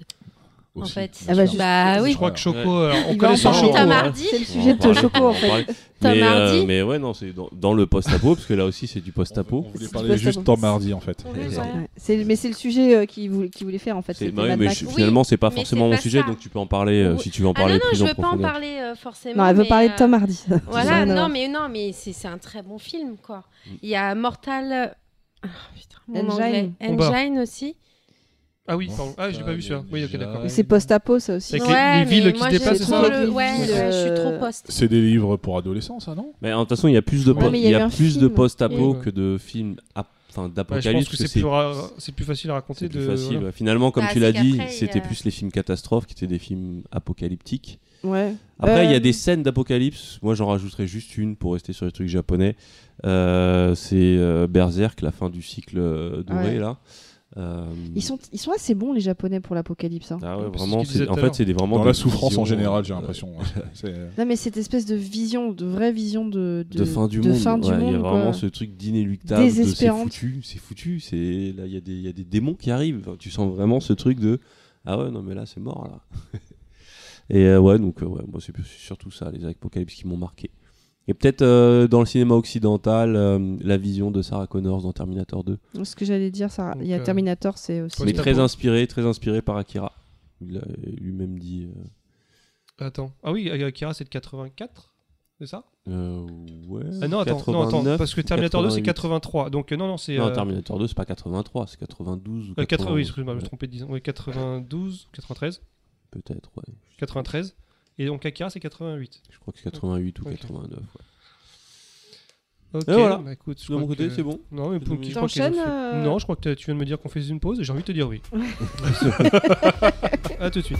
[SPEAKER 6] en
[SPEAKER 1] Aussi.
[SPEAKER 6] fait.
[SPEAKER 2] Ah bah, juste-
[SPEAKER 6] bah oui.
[SPEAKER 3] Je crois que Choco,
[SPEAKER 1] Ouais.
[SPEAKER 3] alors, on
[SPEAKER 2] Il va
[SPEAKER 3] connaît
[SPEAKER 2] en
[SPEAKER 3] son
[SPEAKER 2] parler.
[SPEAKER 3] Choco.
[SPEAKER 6] Tom
[SPEAKER 3] hein.
[SPEAKER 6] Hardy.
[SPEAKER 2] C'est le
[SPEAKER 5] On
[SPEAKER 2] sujet de Choco
[SPEAKER 5] on
[SPEAKER 2] en fait.
[SPEAKER 6] Tom
[SPEAKER 5] mais, euh,
[SPEAKER 6] Hardy.
[SPEAKER 5] mais ouais, non, c'est dans, dans le post-apo, parce que là aussi c'est du post-apo.
[SPEAKER 1] on voulait
[SPEAKER 2] C'est
[SPEAKER 1] parler
[SPEAKER 2] du
[SPEAKER 1] juste. Tom Hardy en fait.
[SPEAKER 5] Ouais.
[SPEAKER 2] C'est- Mais c'est le sujet euh, qu'il voulait, qu'il voulait faire en fait.
[SPEAKER 5] C'est-
[SPEAKER 2] c'était
[SPEAKER 5] bah ouais,
[SPEAKER 2] Mad
[SPEAKER 5] mais
[SPEAKER 2] Max.
[SPEAKER 5] je- finalement, c'est pas
[SPEAKER 6] mais
[SPEAKER 5] forcément
[SPEAKER 6] c'est
[SPEAKER 5] mon
[SPEAKER 6] pas
[SPEAKER 5] sujet,
[SPEAKER 6] ça.
[SPEAKER 5] donc tu peux en parler euh, si tu veux en
[SPEAKER 6] Ah
[SPEAKER 5] parler
[SPEAKER 6] non, non,
[SPEAKER 5] plus
[SPEAKER 6] je
[SPEAKER 5] en
[SPEAKER 6] veux pas en
[SPEAKER 5] profondeur.
[SPEAKER 6] parler euh, forcément.
[SPEAKER 2] Non, elle veut
[SPEAKER 6] mais,
[SPEAKER 2] parler de
[SPEAKER 6] euh,
[SPEAKER 2] Tom Hardy.
[SPEAKER 6] Voilà, non, mais non, mais c'est c'est un très bon film, quoi.
[SPEAKER 5] Mm.
[SPEAKER 6] Il y a Mortal. Ah, putain, mon
[SPEAKER 2] Engine.
[SPEAKER 6] anglais.
[SPEAKER 3] Combat.
[SPEAKER 6] Engine aussi.
[SPEAKER 3] Ah oui, pardon. Ah, j'ai
[SPEAKER 1] pas
[SPEAKER 3] pas vu celui-là. Oui, ok, d'accord.
[SPEAKER 2] C'est post-apo ça aussi.
[SPEAKER 3] Avec
[SPEAKER 2] non
[SPEAKER 3] les- les villes qui
[SPEAKER 6] moi, j'aime
[SPEAKER 3] c'est
[SPEAKER 6] trop
[SPEAKER 3] ça
[SPEAKER 6] le- Ouais, ouais, je suis
[SPEAKER 2] euh,
[SPEAKER 6] trop post.
[SPEAKER 1] C'est des livres pour adolescents, ça non?
[SPEAKER 5] Mais en toute façon, il y a plus de,
[SPEAKER 2] Ouais,
[SPEAKER 5] po-
[SPEAKER 2] mais
[SPEAKER 5] il y a
[SPEAKER 2] un
[SPEAKER 5] plus de
[SPEAKER 2] film.
[SPEAKER 5] post-apo
[SPEAKER 3] Oui.
[SPEAKER 5] que de films ap- enfin,
[SPEAKER 3] Ouais, je
[SPEAKER 5] d'apocalypse.
[SPEAKER 3] pense que
[SPEAKER 5] parce
[SPEAKER 3] c'est plus, ra- c'est plus facile à raconter.
[SPEAKER 5] C'est plus
[SPEAKER 3] de...
[SPEAKER 5] facile.
[SPEAKER 3] voilà.
[SPEAKER 5] ouais. Finalement, comme
[SPEAKER 6] Bah,
[SPEAKER 5] tu l'as dit,
[SPEAKER 6] qu'après, il y
[SPEAKER 5] c'était
[SPEAKER 6] a-
[SPEAKER 5] plus les films catastrophes qui étaient des films apocalyptiques.
[SPEAKER 2] Ouais.
[SPEAKER 5] Après, il y a
[SPEAKER 2] Euh,
[SPEAKER 5] des scènes d'apocalypse. Moi, j'en rajouterais juste une pour rester sur les trucs japonais. Euh, c'est euh, Berserk, la fin du cycle doré,
[SPEAKER 2] Ouais.
[SPEAKER 5] là. Euh,
[SPEAKER 2] Ils sont, ils sont assez bons les japonais pour l'apocalypse. hein.
[SPEAKER 5] ah ouais, vraiment, c'est- en fait, c'est des vraiment
[SPEAKER 1] Dans
[SPEAKER 5] des
[SPEAKER 1] la souffrance en général, j'ai
[SPEAKER 5] euh,
[SPEAKER 1] l'impression.
[SPEAKER 2] Non mais cette espèce de vision, de vraie vision de,
[SPEAKER 5] de, fin du
[SPEAKER 2] de
[SPEAKER 5] monde.
[SPEAKER 2] fin du
[SPEAKER 5] ouais, il y a vraiment
[SPEAKER 2] quoi.
[SPEAKER 5] ce truc d'inéluctable, c'est foutu, c'est foutu. C'est là, il y a des, il y a des démons qui arrivent. Enfin, tu sens vraiment ce truc de ah ouais, non mais là c'est mort là. Et euh, ouais, donc euh, ouais, moi c'est surtout ça, les apocalypses qui m'ont marqué. Et peut-être euh, dans le cinéma occidental, euh, la vision de Sarah Connor dans Terminator 2.
[SPEAKER 2] Ce que j'allais dire, ça, il y a Terminator, c'est aussi.
[SPEAKER 5] Mais très inspiré, très inspiré par Akira. Il a lui-même dit. euh,
[SPEAKER 3] Attends. Ah oui, Akira, c'est de 84 C'est ça?
[SPEAKER 5] euh, ouais.
[SPEAKER 3] Ah non, attends, non, attends,
[SPEAKER 5] 89
[SPEAKER 3] parce que Terminator 2 c'est
[SPEAKER 5] 88.
[SPEAKER 3] 83. Donc euh, non, non, c'est.
[SPEAKER 5] Non, Terminator 2, c'est pas 83, c'est 92 ou
[SPEAKER 3] euh, 80,
[SPEAKER 5] 91.
[SPEAKER 3] oui, excuse-moi, je me suis trompé de 10 ans. Oui, 92, 93,
[SPEAKER 5] Peut-être, ouais.
[SPEAKER 3] 93. Et donc Akira, c'est 88.
[SPEAKER 5] Je crois que c'est 88 ou
[SPEAKER 3] Ok.
[SPEAKER 5] 89. ouais.
[SPEAKER 3] Ok,
[SPEAKER 5] Et voilà.
[SPEAKER 3] bah écoute, je
[SPEAKER 5] De mon côté,
[SPEAKER 3] que-
[SPEAKER 5] c'est bon.
[SPEAKER 3] Non, mais pour
[SPEAKER 5] T'enchaînes,
[SPEAKER 3] je crois fait-
[SPEAKER 2] euh,
[SPEAKER 3] Non, je crois que tu viens de me dire qu'on faisait une pause et j'ai envie de te dire oui. à tout de suite.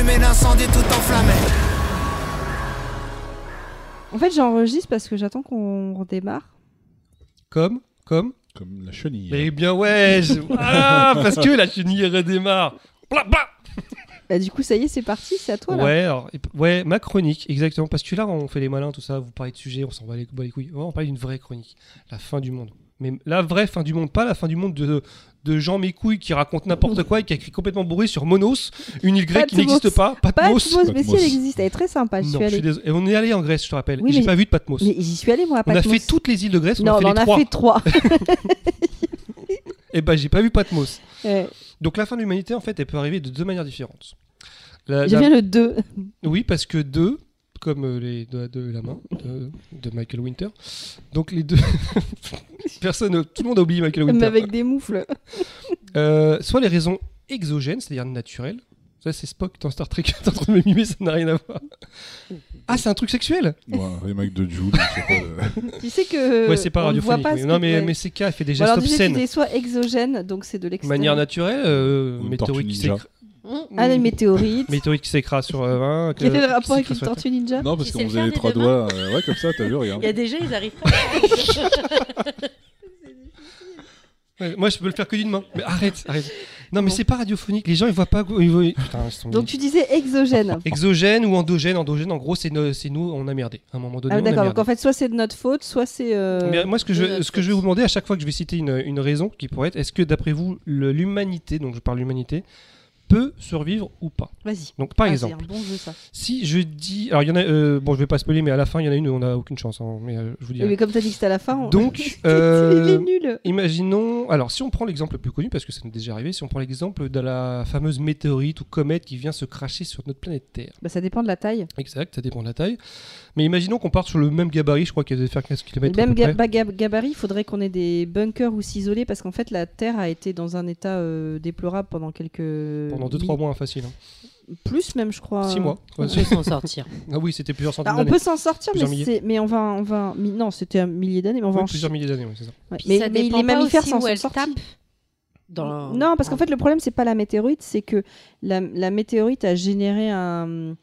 [SPEAKER 7] allumer l'incendie tout enflammé.
[SPEAKER 2] En fait, j'enregistre parce que j'attends qu'on redémarre.
[SPEAKER 3] Comme Comme
[SPEAKER 1] Comme la chenille.
[SPEAKER 3] Eh bien ouais je- Voilà Parce que la chenille redémarre Bla, bla
[SPEAKER 2] Bah, du coup, ça y est, c'est parti, c'est à toi là.
[SPEAKER 3] Ouais, alors, et ouais, ma chronique, exactement. Parce que là, on fait les malins, tout ça, vous parlez de sujets, on s'en bat les, bat les couilles. Ouais, on parle d'une vraie chronique. La fin du monde. Mais la vraie fin du monde, pas la fin du monde de, de Jean Mécouille qui raconte n'importe quoi et qui a écrit complètement bourré sur Monos, une île grecque qui
[SPEAKER 2] Patmos.
[SPEAKER 3] n'existe pas. Patmos.
[SPEAKER 2] Patmos, mais si
[SPEAKER 1] Patmos.
[SPEAKER 2] elle existe, elle est très sympa. J'y
[SPEAKER 3] Non,
[SPEAKER 2] suis
[SPEAKER 3] je suis désolé. Et on est allé en Grèce, je te rappelle.
[SPEAKER 2] Oui,
[SPEAKER 3] et j'ai pas vu de Patmos.
[SPEAKER 2] Mais j'y suis allée moi à
[SPEAKER 3] on a
[SPEAKER 2] Patmos.
[SPEAKER 3] fait toutes les îles de Grèce, on
[SPEAKER 2] Non,
[SPEAKER 3] a fait
[SPEAKER 2] on
[SPEAKER 3] les
[SPEAKER 2] en a
[SPEAKER 3] trois.
[SPEAKER 2] fait trois.
[SPEAKER 3] Et ben, j'ai pas vu Patmos.
[SPEAKER 2] Ouais.
[SPEAKER 3] Donc la fin de l'humanité, en fait, elle peut arriver de deux manières différentes. La-
[SPEAKER 2] J'aime
[SPEAKER 3] la-
[SPEAKER 2] bien le 2.
[SPEAKER 3] Oui, parce que deux, comme euh, les doigts de la main de, de Michael Winter. Donc les deux. Personne, tout le monde a oublié Michael Winter.
[SPEAKER 2] avec des moufles.
[SPEAKER 3] Euh, soit les raisons exogènes, c'est-à-dire naturelles. Ça, c'est Spock dans Star Trek. T'es en train de me mimer, ça n'a rien à voir. Ah, c'est un truc sexuel
[SPEAKER 1] Ouais, remake de Jules, sais pas. euh,
[SPEAKER 2] Tu sais que.
[SPEAKER 3] Ouais, c'est pas radiophonique.
[SPEAKER 2] pas
[SPEAKER 3] oui. Non, mais, mais CK elle fait des gestes
[SPEAKER 2] alors déjà, tu
[SPEAKER 3] obscènes.
[SPEAKER 2] dis soit exogène, donc c'est de
[SPEAKER 3] De
[SPEAKER 2] l'extérieur.
[SPEAKER 3] manière naturelle, euh, météorite qui s'écrase.
[SPEAKER 2] Ah, les météorites.
[SPEAKER 3] Météorite qui s'écrase sur euh, un.
[SPEAKER 2] Quel
[SPEAKER 3] que-
[SPEAKER 2] est le rapport avec une tortue ninja
[SPEAKER 1] Non, parce qu'on faisait
[SPEAKER 6] faire
[SPEAKER 1] les
[SPEAKER 6] des
[SPEAKER 1] trois doigts. euh, ouais, comme ça, t'as vu, regarde.
[SPEAKER 6] Il y a des gens, ils arrivent pas.
[SPEAKER 3] Ouais, moi, je peux le faire que d'une main. Mais arrête, arrête. Non, mais c'est pas radiophonique. Les gens, ils voient pas. Ils voient... Putain, ils sont
[SPEAKER 2] Donc tu disais exogène.
[SPEAKER 3] Exogène ou endogène. Endogène, en gros, c'est no- c'est nous, on a merdé. À un moment donné,
[SPEAKER 2] Ah
[SPEAKER 3] on a
[SPEAKER 2] d'accord,
[SPEAKER 3] merdé.
[SPEAKER 2] donc en fait soit c'est de notre faute, soit c'est... euh,
[SPEAKER 3] Mais moi, ce que, je, ce que je vais vous demander à chaque fois que je vais citer une, une raison qui pourrait être, est-ce que d'après vous, le- l'humanité, donc je parle de l'humanité, peut survivre ou pas
[SPEAKER 2] Vas-y.
[SPEAKER 3] Donc, par
[SPEAKER 2] Ah,
[SPEAKER 3] exemple,
[SPEAKER 2] C'est un bon jeu ça.
[SPEAKER 3] si je dis. Alors, il y en a. euh, bon, je vais pas spoiler, mais à la fin, il y en a une où on a aucune chance. hein, mais euh, je vous
[SPEAKER 2] mais comme t'as dit que c'était à la fin... on-
[SPEAKER 3] Donc,
[SPEAKER 2] il
[SPEAKER 3] euh,
[SPEAKER 2] est nul.
[SPEAKER 3] Imaginons, alors si on prend l'exemple le plus connu, parce que ça nous est déjà arrivé, si on prend l'exemple de la fameuse météorite ou comète qui vient se cracher sur notre planète Terre.
[SPEAKER 2] Bah, ça dépend de la taille.
[SPEAKER 3] Exact, ça dépend de la taille. Mais imaginons qu'on parte sur le même gabarit, je crois qu'il devait faire 15
[SPEAKER 2] Le
[SPEAKER 3] km.
[SPEAKER 2] même ga- ba- ga- gabarit, il faudrait qu'on ait des bunkers où s'isoler parce qu'en fait la Terre a été dans un état euh, déplorable pendant quelques...
[SPEAKER 3] Pendant 2-3 mois, facile. Hein.
[SPEAKER 2] Plus même je crois.
[SPEAKER 3] 6 mois.
[SPEAKER 6] On peut s'en sortir.
[SPEAKER 3] ah oui, c'était plusieurs
[SPEAKER 2] Bah,
[SPEAKER 3] centaines
[SPEAKER 2] on
[SPEAKER 3] d'années.
[SPEAKER 2] peut s'en sortir, mais, on va, on va, non, c'était un millier d'années, mais on va
[SPEAKER 3] Oui,
[SPEAKER 2] en
[SPEAKER 3] plusieurs milliers d'années, c'est ça.
[SPEAKER 2] ouais. Mais,
[SPEAKER 6] ça
[SPEAKER 2] mais
[SPEAKER 6] dépend
[SPEAKER 2] les
[SPEAKER 6] pas
[SPEAKER 2] mammifères s'en
[SPEAKER 6] où
[SPEAKER 2] sont
[SPEAKER 6] elle
[SPEAKER 2] sortis.
[SPEAKER 6] Dans...
[SPEAKER 2] Non, parce qu'en fait, le problème, c'est pas la météorite, c'est que la, la météorite a généré un,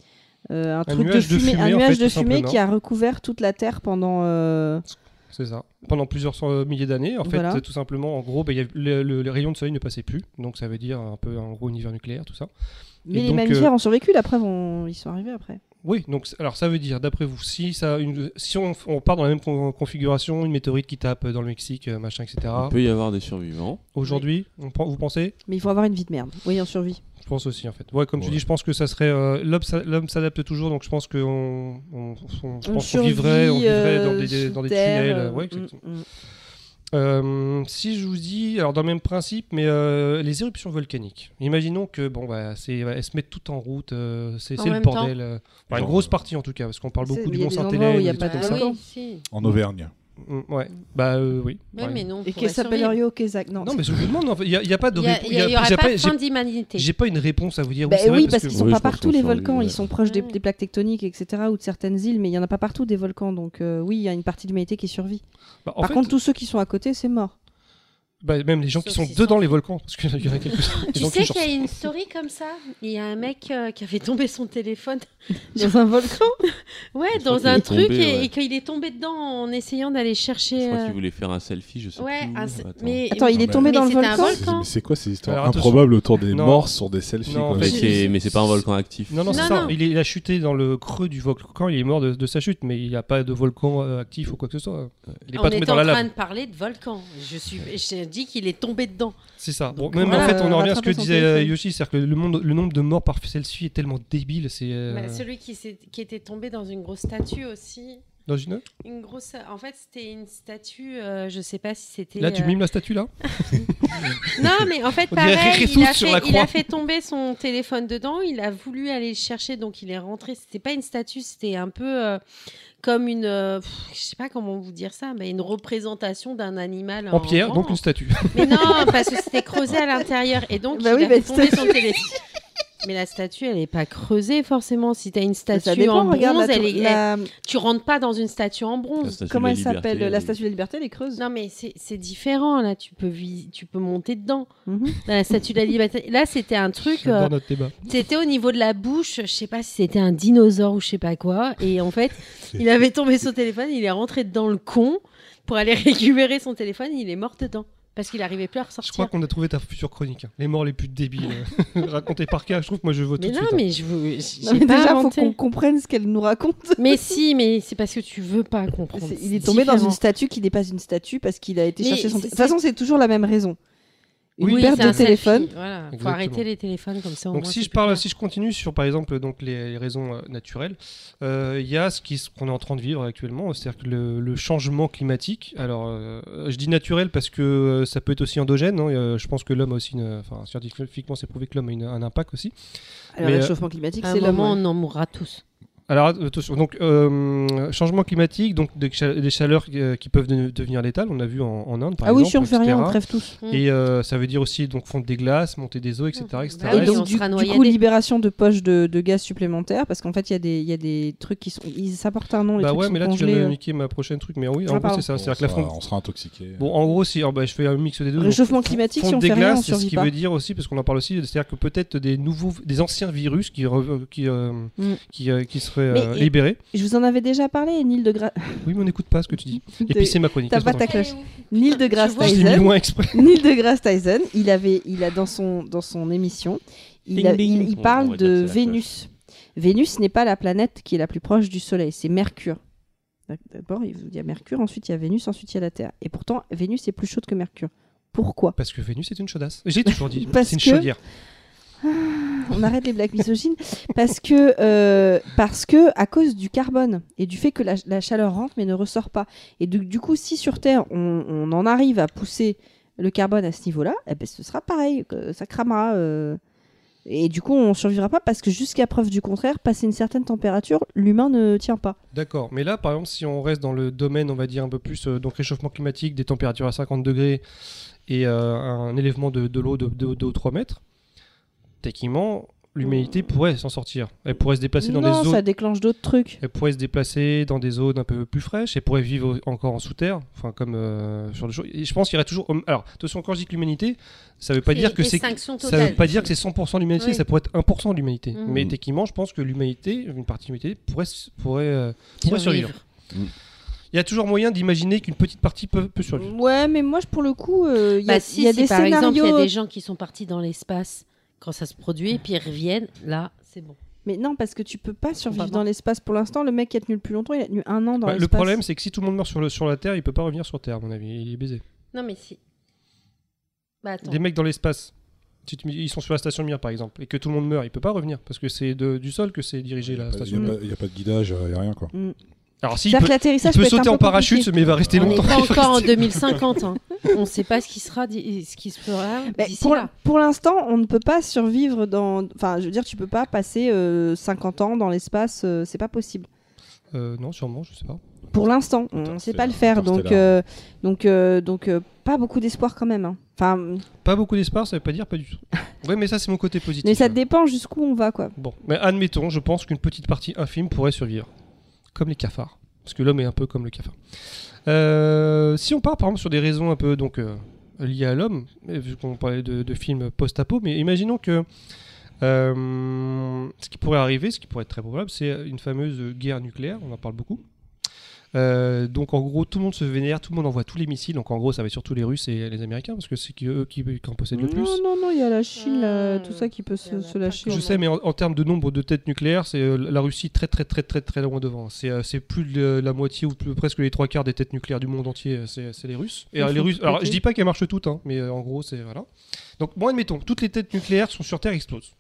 [SPEAKER 2] euh, un, truc de
[SPEAKER 3] nuage de
[SPEAKER 2] fumée,
[SPEAKER 3] en fait,
[SPEAKER 2] de qui a recouvert toute la Terre pendant. euh,
[SPEAKER 3] C'est ça. Pendant plusieurs cent- milliers d'années, en fait,
[SPEAKER 2] Voilà.
[SPEAKER 3] tout simplement, en gros, bah, il y a- le, le- les rayons de soleil ne passaient plus. Donc ça veut dire un peu, en gros, univers nucléaire, tout ça.
[SPEAKER 2] Mais
[SPEAKER 3] Et
[SPEAKER 2] les
[SPEAKER 3] donc,
[SPEAKER 2] mammifères
[SPEAKER 3] euh,
[SPEAKER 2] ont survécu, la preuve, on- ils sont arrivés après.
[SPEAKER 3] Oui, donc alors ça veut dire, d'après vous, si, ça, une, si on, on part dans la même con- configuration, une météorite qui tape dans le Mexique, euh, machin, etc.
[SPEAKER 5] Il peut y avoir des survivants.
[SPEAKER 3] Aujourd'hui, on vous pensez?
[SPEAKER 2] Mais il faut avoir une vie de merde. Oui, en survie.
[SPEAKER 3] Je pense aussi, en fait. Ouais, comme tu dis, je pense que ça serait. euh, L'homme s'a- L'homme s'adapte toujours, donc je pense qu'on on, on-
[SPEAKER 2] On
[SPEAKER 3] vivrait, on
[SPEAKER 2] survit,
[SPEAKER 3] dans des, dans tunnels.
[SPEAKER 2] euh,
[SPEAKER 3] ouais,
[SPEAKER 2] mm,
[SPEAKER 3] exactement.
[SPEAKER 2] mm.
[SPEAKER 3] Euh, si je vous dis, alors dans le même principe, mais euh, les éruptions volcaniques. Imaginons que bon, bah, c'est, elles se mettent toutes en route, euh, c'est
[SPEAKER 6] En
[SPEAKER 3] c'est le
[SPEAKER 6] même
[SPEAKER 3] bordel. euh, enfin, une grosse partie en tout cas, parce qu'on parle beaucoup du Mont Saint-Hélène. des trucs comme ça.
[SPEAKER 1] En Auvergne.
[SPEAKER 3] Mm, ouais, bah euh, oui.
[SPEAKER 6] Ouais,
[SPEAKER 3] Ouais.
[SPEAKER 6] mais non.
[SPEAKER 2] Et qui s'appelle. Rio Kezak. Non,
[SPEAKER 3] Non, mais je vous demande, il n'y a, y a pas de
[SPEAKER 6] Il y a-
[SPEAKER 3] réponse.
[SPEAKER 6] il y a- il y aurait
[SPEAKER 3] j'ai
[SPEAKER 6] pas de fin d'humanité.
[SPEAKER 3] j'ai pas une réponse à vous dire.
[SPEAKER 2] Bah
[SPEAKER 3] oui,
[SPEAKER 2] parce
[SPEAKER 3] que-
[SPEAKER 2] qu'ils sont
[SPEAKER 5] Oui,
[SPEAKER 2] pas partout les volcans, ils sont proches des, plaques tectoniques, etc., ou de certaines îles, mais il y en a pas partout des volcans, donc euh, oui, il y a une partie de l'humanité qui survit.
[SPEAKER 3] Bah,
[SPEAKER 2] Par
[SPEAKER 3] fait,
[SPEAKER 2] contre, tous ceux qui sont à côté, c'est mort.
[SPEAKER 3] Bah, même les gens qui sont dedans
[SPEAKER 6] sont-
[SPEAKER 3] les volcans, parce qu'il y en a quelques-uns. des
[SPEAKER 6] Tu sais
[SPEAKER 3] qui
[SPEAKER 6] qu'il y a une story comme ça? Il y a un mec euh, qui avait tombé son téléphone
[SPEAKER 2] Dans un volcan
[SPEAKER 6] ouais,
[SPEAKER 5] Je crois
[SPEAKER 6] dans un
[SPEAKER 5] est
[SPEAKER 6] truc
[SPEAKER 5] tombé,
[SPEAKER 6] et,
[SPEAKER 5] ouais.
[SPEAKER 6] et qu'il est tombé dedans en essayant d'aller
[SPEAKER 5] Je
[SPEAKER 6] chercher.
[SPEAKER 5] crois
[SPEAKER 6] euh,
[SPEAKER 5] qu'il voulait faire un selfie, je sais
[SPEAKER 6] Ouais,
[SPEAKER 5] plus.
[SPEAKER 6] un-.
[SPEAKER 5] Attends.
[SPEAKER 6] mais
[SPEAKER 2] Attends, il est tombé
[SPEAKER 6] mais
[SPEAKER 2] dans le volcan
[SPEAKER 1] C'est-
[SPEAKER 6] volcan.
[SPEAKER 1] mais C'est quoi ces histoires
[SPEAKER 3] Alors,
[SPEAKER 1] improbables autour des
[SPEAKER 3] Non.
[SPEAKER 1] morts sur des selfies
[SPEAKER 3] Non, en fait,
[SPEAKER 5] Mais
[SPEAKER 3] c'est-
[SPEAKER 5] c'est mais c'est pas un volcan actif.
[SPEAKER 3] Non, non, c'est ça. Il, est, il a chuté dans le creux du volcan, il est mort de, de sa chute, mais il n'y a pas de volcan euh, actif ou quoi que ce soit. Il est
[SPEAKER 6] on
[SPEAKER 3] pas tombé
[SPEAKER 6] est
[SPEAKER 3] dans
[SPEAKER 6] en
[SPEAKER 3] la
[SPEAKER 6] train
[SPEAKER 3] lave.
[SPEAKER 6] de parler de volcan. Je suis, dis qu'il est tombé dedans.
[SPEAKER 3] C'est ça. Bon, même
[SPEAKER 2] voilà,
[SPEAKER 3] en fait, on en revient à ce que disait euh,
[SPEAKER 2] téléphone.
[SPEAKER 3] Yoshi, c'est-à-dire que le, monde, le nombre de morts par Celsius est tellement débile. C'est. euh,
[SPEAKER 6] Bah, celui qui était tombé dans une grosse statue aussi.
[SPEAKER 3] Dans une
[SPEAKER 6] Une grosse. En fait, c'était une statue. euh, je sais pas si c'était.
[SPEAKER 3] Là, tu
[SPEAKER 6] euh,
[SPEAKER 3] mimes la statue là
[SPEAKER 6] Non, mais en fait,
[SPEAKER 3] On
[SPEAKER 6] pareil, il a, fait, il a fait tomber son téléphone dedans. Il a voulu aller le chercher, donc il est rentré. C'était pas une statue, c'était un peu euh, comme une. euh, pff, je sais pas comment vous dire ça, mais une représentation d'un animal
[SPEAKER 3] En pierre,
[SPEAKER 6] grand.
[SPEAKER 3] donc une statue.
[SPEAKER 6] Mais non, parce que c'était creusé à l'intérieur. Et donc,
[SPEAKER 2] Bah
[SPEAKER 6] il
[SPEAKER 2] oui,
[SPEAKER 6] a
[SPEAKER 2] bah,
[SPEAKER 6] fait tomber
[SPEAKER 2] statue.
[SPEAKER 6] son téléphone. Mais la statue, elle n'est pas creusée forcément. Si tu as une statue
[SPEAKER 2] dépend,
[SPEAKER 6] en bronze,
[SPEAKER 2] la,
[SPEAKER 6] elle
[SPEAKER 2] tour-
[SPEAKER 6] est-
[SPEAKER 2] la-
[SPEAKER 6] tu rentres pas dans une statue en bronze.
[SPEAKER 5] statue
[SPEAKER 2] Comment elle s'appelle La statue de la liberté, elle est creuse.
[SPEAKER 6] Non, mais c'est différent. Là, tu peux, tu peux monter dedans.
[SPEAKER 2] Mhm.
[SPEAKER 6] Dans la statue de la liberté. Là, c'était un truc. Euh. C'était au niveau de la bouche, je sais pas si c'était un dinosaure ou je sais pas quoi. Et en fait, il avait tombé son téléphone, il est rentré dans le con pour aller récupérer son téléphone, il est mort dedans. Parce qu'il arrivait plus à
[SPEAKER 3] Je
[SPEAKER 6] ressortir.
[SPEAKER 3] crois qu'on a trouvé ta future chronique. hein. Les morts les plus débiles. Racontées par cas, je trouve que moi je vote
[SPEAKER 6] mais
[SPEAKER 3] tout de
[SPEAKER 6] non,
[SPEAKER 3] suite. hein.
[SPEAKER 6] mais je vous.
[SPEAKER 2] Non,
[SPEAKER 6] j'ai
[SPEAKER 2] mais
[SPEAKER 6] pas
[SPEAKER 2] déjà, faut qu'on comprenne ce qu'elle nous raconte.
[SPEAKER 6] Mais si, mais c'est parce que tu veux pas comprendre.
[SPEAKER 2] Il est tombé dans une statue qui n'est pas une statue parce qu'il a été
[SPEAKER 6] Mais
[SPEAKER 2] chercher son. De toute façon, c'est toujours la même raison. Une
[SPEAKER 6] Oui,
[SPEAKER 2] perte
[SPEAKER 6] c'est
[SPEAKER 2] de
[SPEAKER 6] un selfie,
[SPEAKER 2] téléphone.
[SPEAKER 6] Voilà, faut arrêter les téléphones comme ça. au
[SPEAKER 3] Donc
[SPEAKER 6] moins,
[SPEAKER 3] si je parle,
[SPEAKER 6] clair.
[SPEAKER 3] si je continue sur par exemple donc les, les raisons euh, naturelles, euh, il y a ce qu'on est en train de vivre actuellement, c'est-à-dire que le, le changement climatique. Alors euh, je dis naturel parce que euh, ça peut être aussi endogène. hein, euh, je pense que l'homme a aussi, une, enfin scientifiquement c'est prouvé que l'homme a une- un impact aussi.
[SPEAKER 2] Alors, le réchauffement climatique, c'est l'homme.
[SPEAKER 6] moment,
[SPEAKER 2] ouais.
[SPEAKER 6] on en mourra tous.
[SPEAKER 3] Alors attention, donc euh, changement climatique, donc des, cha- des chaleurs euh, qui peuvent de- devenir létales. On a vu en, en Inde par
[SPEAKER 2] Ah oui,
[SPEAKER 3] exemple.
[SPEAKER 2] si on fait rien, on crève tous.
[SPEAKER 3] Et euh, ça veut dire aussi donc fonte des glaces, montée des eaux, etc. etc.
[SPEAKER 6] Bah oui,
[SPEAKER 2] et donc,
[SPEAKER 6] on
[SPEAKER 2] du, coup, libération de poches de, de gaz supplémentaires, parce qu'en fait, il y, a des- il y a des trucs qui sont. Ils, ça porte un nom, les
[SPEAKER 3] Bah
[SPEAKER 2] trucs
[SPEAKER 3] ouais, mais là tu viens de niquer ma prochaine truc. Mais oui,
[SPEAKER 2] Ah,
[SPEAKER 3] en gros c'est ça.
[SPEAKER 1] On
[SPEAKER 3] C'est-à-dire que la
[SPEAKER 1] sera,
[SPEAKER 3] fonte,
[SPEAKER 1] on sera intoxiqué.
[SPEAKER 3] Bon, en gros, si, alors, bah, je fais un mix des deux.
[SPEAKER 2] Réchauffement
[SPEAKER 3] Donc,
[SPEAKER 2] climatique,
[SPEAKER 3] fonte
[SPEAKER 2] si on
[SPEAKER 3] des
[SPEAKER 2] fait rien, on
[SPEAKER 3] glaces, c'est ce qui
[SPEAKER 2] pas.
[SPEAKER 3] veut dire aussi, parce qu'on en parle aussi, c'est-à-dire que peut-être des nouveaux, des anciens virus qui, qui,
[SPEAKER 2] Mm.
[SPEAKER 3] qui, euh, euh, libérés.
[SPEAKER 2] Je vous en avais déjà parlé, Neil de Gra...
[SPEAKER 3] Oui, mais on n'écoute pas ce que tu dis. Et puis c'est ma chronique.
[SPEAKER 2] T'as pas ta cloche. Neil
[SPEAKER 3] l'ai mis
[SPEAKER 2] Tyson.
[SPEAKER 3] loin exprès.
[SPEAKER 2] Neil deGrasse Tyson, il avait, il a dans son dans son émission, il, a- parle de Vénus. Vénus n'est pas la planète qui est la plus proche du Soleil, c'est Mercure. D'abord, il y a Mercure, ensuite il y a Vénus, ensuite il y a la Terre. Et pourtant, Vénus est plus chaude que Mercure. Pourquoi?
[SPEAKER 3] Parce que Vénus est une chaudasse. J'ai toujours dit.
[SPEAKER 2] Parce
[SPEAKER 3] C'est une
[SPEAKER 2] que-
[SPEAKER 3] chaudière.
[SPEAKER 2] On arrête les blagues misogynes parce que euh, parce que à cause du carbone et du fait que la, chaleur rentre mais ne ressort pas. Et du, coup, si sur Terre on, en arrive à pousser le carbone à ce niveau-là, eh ben, ce sera pareil, ça cramera. euh, et du coup, on survivra pas parce que jusqu'à preuve du contraire, passer une certaine température, l'humain ne tient pas.
[SPEAKER 3] D'accord. Mais là, par exemple, si on reste dans le domaine, on va dire un peu plus, euh, donc réchauffement climatique, des températures à 50 degrés et un élèvement de, de l'eau de 2 ou 3 mètres, techniquement, l'humanité pourrait s'en sortir. Elle pourrait se déplacer dans
[SPEAKER 2] non,
[SPEAKER 3] des zones.
[SPEAKER 2] ça déclenche d'autres trucs.
[SPEAKER 3] Elle pourrait se déplacer dans des zones un peu plus fraîches. Elle pourrait vivre encore en sous-terre. Enfin, comme euh, sur choses. Et je pense qu'il y aurait toujours. Alors, attention, quand je dis que l'humanité, ça veut pas dire que c'est. Ça veut pas dire que c'est 100% de l'humanité,
[SPEAKER 6] Oui.
[SPEAKER 3] ça pourrait être 1% de l'humanité.
[SPEAKER 6] Mhm.
[SPEAKER 3] Mais techniquement, je pense que l'humanité, une partie de l'humanité, pourrait, pourrait, euh, pourrait survivre. Il y a toujours moyen d'imaginer qu'une petite partie peut, peut survivre.
[SPEAKER 2] Ouais, mais moi, pour le coup, euh, il y a,
[SPEAKER 6] Bah si,
[SPEAKER 2] il y a
[SPEAKER 6] si
[SPEAKER 2] des
[SPEAKER 6] par exemple,
[SPEAKER 2] scénarios.
[SPEAKER 6] il y a des gens qui sont partis dans l'espace quand ça se produit, et puis ils reviennent, là, c'est bon.
[SPEAKER 2] Mais non, parce que tu peux pas survivre
[SPEAKER 6] Pas
[SPEAKER 2] dans l'espace pour l'instant. Le mec qui a tenu le plus longtemps, il a tenu un an dans
[SPEAKER 3] Bah,
[SPEAKER 2] l'espace.
[SPEAKER 3] le problème, c'est que si tout le monde meurt sur, le, sur la Terre, il peut pas revenir sur Terre, à mon avis. Il est baisé.
[SPEAKER 6] Non, mais si. Bah attends.
[SPEAKER 3] Des mecs dans l'espace, ils sont sur la station Mir, par exemple, et que tout le monde meurt, il peut pas revenir, parce que c'est de- du sol que c'est dirigé la
[SPEAKER 1] Il
[SPEAKER 3] station.
[SPEAKER 1] n'y a, pas de guidage, il n'y a rien quoi.
[SPEAKER 3] Alors, s'il
[SPEAKER 2] C'est-à-dire
[SPEAKER 3] peut,
[SPEAKER 2] l'atterrissage
[SPEAKER 3] il peut sauter en parachute,
[SPEAKER 2] compliqué.
[SPEAKER 3] mais il va rester
[SPEAKER 6] On
[SPEAKER 3] longtemps. Il
[SPEAKER 6] encore en
[SPEAKER 3] rester-
[SPEAKER 6] 2050. hein. On ne sait pas ce qui sera, ce qui se fera d'ici
[SPEAKER 2] pour
[SPEAKER 6] là.
[SPEAKER 2] pour l'instant, on ne peut pas survivre dans. Enfin, je veux dire, tu peux pas passer euh, 50 ans dans l'espace, euh, c'est pas possible.
[SPEAKER 3] Euh, non, sûrement, je sais pas.
[SPEAKER 2] Pour l'instant, on ne sait pas le faire, donc euh, donc euh, donc euh, pas beaucoup d'espoir quand même. hein. Enfin,
[SPEAKER 3] Pas beaucoup d'espoir, ça veut pas dire pas du tout. Ouais, mais ça, c'est mon côté positif.
[SPEAKER 2] mais ça dépend jusqu'où on va, quoi.
[SPEAKER 3] Bon, mais admettons, je pense qu'une petite partie infime pourrait survivre. Comme les cafards. Parce que l'homme est un peu comme le cafard. Euh, si on part par exemple sur des raisons un peu donc, euh, liées à l'homme, vu qu'on parlait de, de films post-apo, mais imaginons que euh, ce qui pourrait arriver, ce qui pourrait être très probable, c'est une fameuse guerre nucléaire, on en parle beaucoup. Euh, donc en gros, tout le monde se vénère, tout le monde envoie tous les missiles. Donc en gros, ça va être surtout les Russes et les Américains, parce que c'est eux qui, qui en possèdent le plus.
[SPEAKER 2] Non, non, non, il y a la Chine,
[SPEAKER 6] Hmm.
[SPEAKER 2] tout ça qui peut se, lâcher.
[SPEAKER 3] Je sais, mais en, en termes de nombre de têtes nucléaires, c'est euh, la Russie très très très très très loin devant. C'est euh, plus de la moitié ou plus, presque les trois quarts des têtes nucléaires du monde entier, c'est les Russes. Et euh, les Russes. Alors, je dis pas qu'elles marchent toutes, hein, mais euh, en gros, c'est voilà. Donc, bon, admettons, toutes les têtes nucléaires sont sur Terre explosent.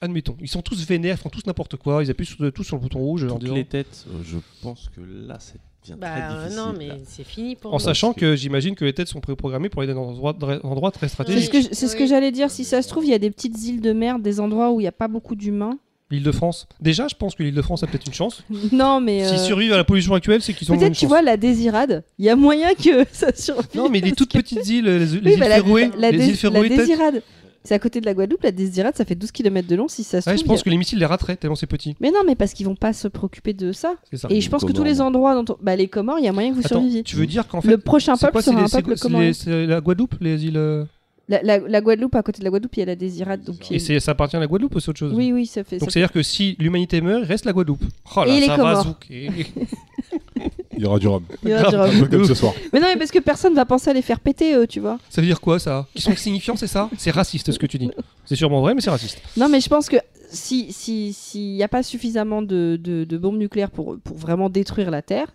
[SPEAKER 3] Admettons, ils sont tous vénères, ils font tous n'importe quoi, ils appuient sur, tous sur le bouton rouge en
[SPEAKER 5] Toutes
[SPEAKER 3] disant.
[SPEAKER 5] les têtes, euh, je pense que là, c'est
[SPEAKER 6] Bah
[SPEAKER 5] très
[SPEAKER 6] euh,
[SPEAKER 5] difficile.
[SPEAKER 6] non, mais c'est fini pour
[SPEAKER 3] En sachant que j'imagine que les têtes sont préprogrammées pour aller dans des endroits, endroits très
[SPEAKER 2] C'est
[SPEAKER 3] stratégiques.
[SPEAKER 2] ce que, je- c'est ce que
[SPEAKER 6] Oui.
[SPEAKER 2] j'allais dire. Si ça se trouve, il y a des petites îles de merde, des endroits où il n'y a pas beaucoup d'humains.
[SPEAKER 3] L'île de France. Déjà, je pense que l'île de France a peut-être une chance.
[SPEAKER 2] non, mais. euh,
[SPEAKER 3] S'ils survivent à la pollution actuelle, c'est qu'ils ont
[SPEAKER 2] Peut-être,
[SPEAKER 3] une
[SPEAKER 2] tu
[SPEAKER 3] chance.
[SPEAKER 2] vois, la Désirade. Il y a moyen que ça survive.
[SPEAKER 3] Non, mais les toutes
[SPEAKER 2] que-
[SPEAKER 3] petites îles, les, les
[SPEAKER 2] Oui,
[SPEAKER 3] îles
[SPEAKER 2] bah, la,
[SPEAKER 3] Féroé,
[SPEAKER 2] la,
[SPEAKER 3] les îles
[SPEAKER 2] la
[SPEAKER 3] Féroé, peut-être.
[SPEAKER 2] Désirade. C'est à côté de la Guadeloupe. La Désirade, ça fait 12 km de long si ça se
[SPEAKER 3] Ouais, je pense que les missiles les rateraient tellement c'est petit.
[SPEAKER 2] Mais non, mais parce qu'ils vont pas se préoccuper de ça.
[SPEAKER 3] C'est ça.
[SPEAKER 2] Et je pense que tous
[SPEAKER 5] Comores.
[SPEAKER 2] les endroits dont on... Bah, les Comores, il y a moyen que vous
[SPEAKER 3] Attends,
[SPEAKER 2] surviviez.
[SPEAKER 3] tu veux dire qu'en fait.
[SPEAKER 2] le prochain
[SPEAKER 3] c'est
[SPEAKER 2] peuple
[SPEAKER 3] quoi, c'est
[SPEAKER 2] sera
[SPEAKER 3] les-
[SPEAKER 2] un
[SPEAKER 3] c'est-
[SPEAKER 2] peuple
[SPEAKER 3] c'est
[SPEAKER 2] comorien.
[SPEAKER 3] les- C'est la Guadeloupe, les îles. euh,
[SPEAKER 2] La, la- la Guadeloupe, à côté de la Guadeloupe, il y a la Désirade. Donc,
[SPEAKER 3] Et c'est- ça appartient à la Guadeloupe ou c'est autre chose
[SPEAKER 2] Oui, oui, ça fait.
[SPEAKER 3] Donc
[SPEAKER 2] ça
[SPEAKER 3] c'est-à-dire que si l'humanité meurt, il reste la Guadeloupe. Oh là,
[SPEAKER 2] Et les
[SPEAKER 3] ça va
[SPEAKER 2] Comores.
[SPEAKER 3] zouker.
[SPEAKER 1] Il y aura du rhum.
[SPEAKER 2] il y aura du rhum.
[SPEAKER 1] Un peu comme ce soir.
[SPEAKER 2] Mais non, mais parce que personne va penser à les faire péter, eux, tu vois.
[SPEAKER 3] Ça veut dire quoi ça? Qu'ils sont signifiants, c'est ça? C'est raciste ce que tu dis. C'est sûrement vrai, mais c'est raciste.
[SPEAKER 2] Non, mais je pense que si s'il si, n'y a pas suffisamment de, de- de bombes nucléaires pour, pour vraiment détruire la Terre,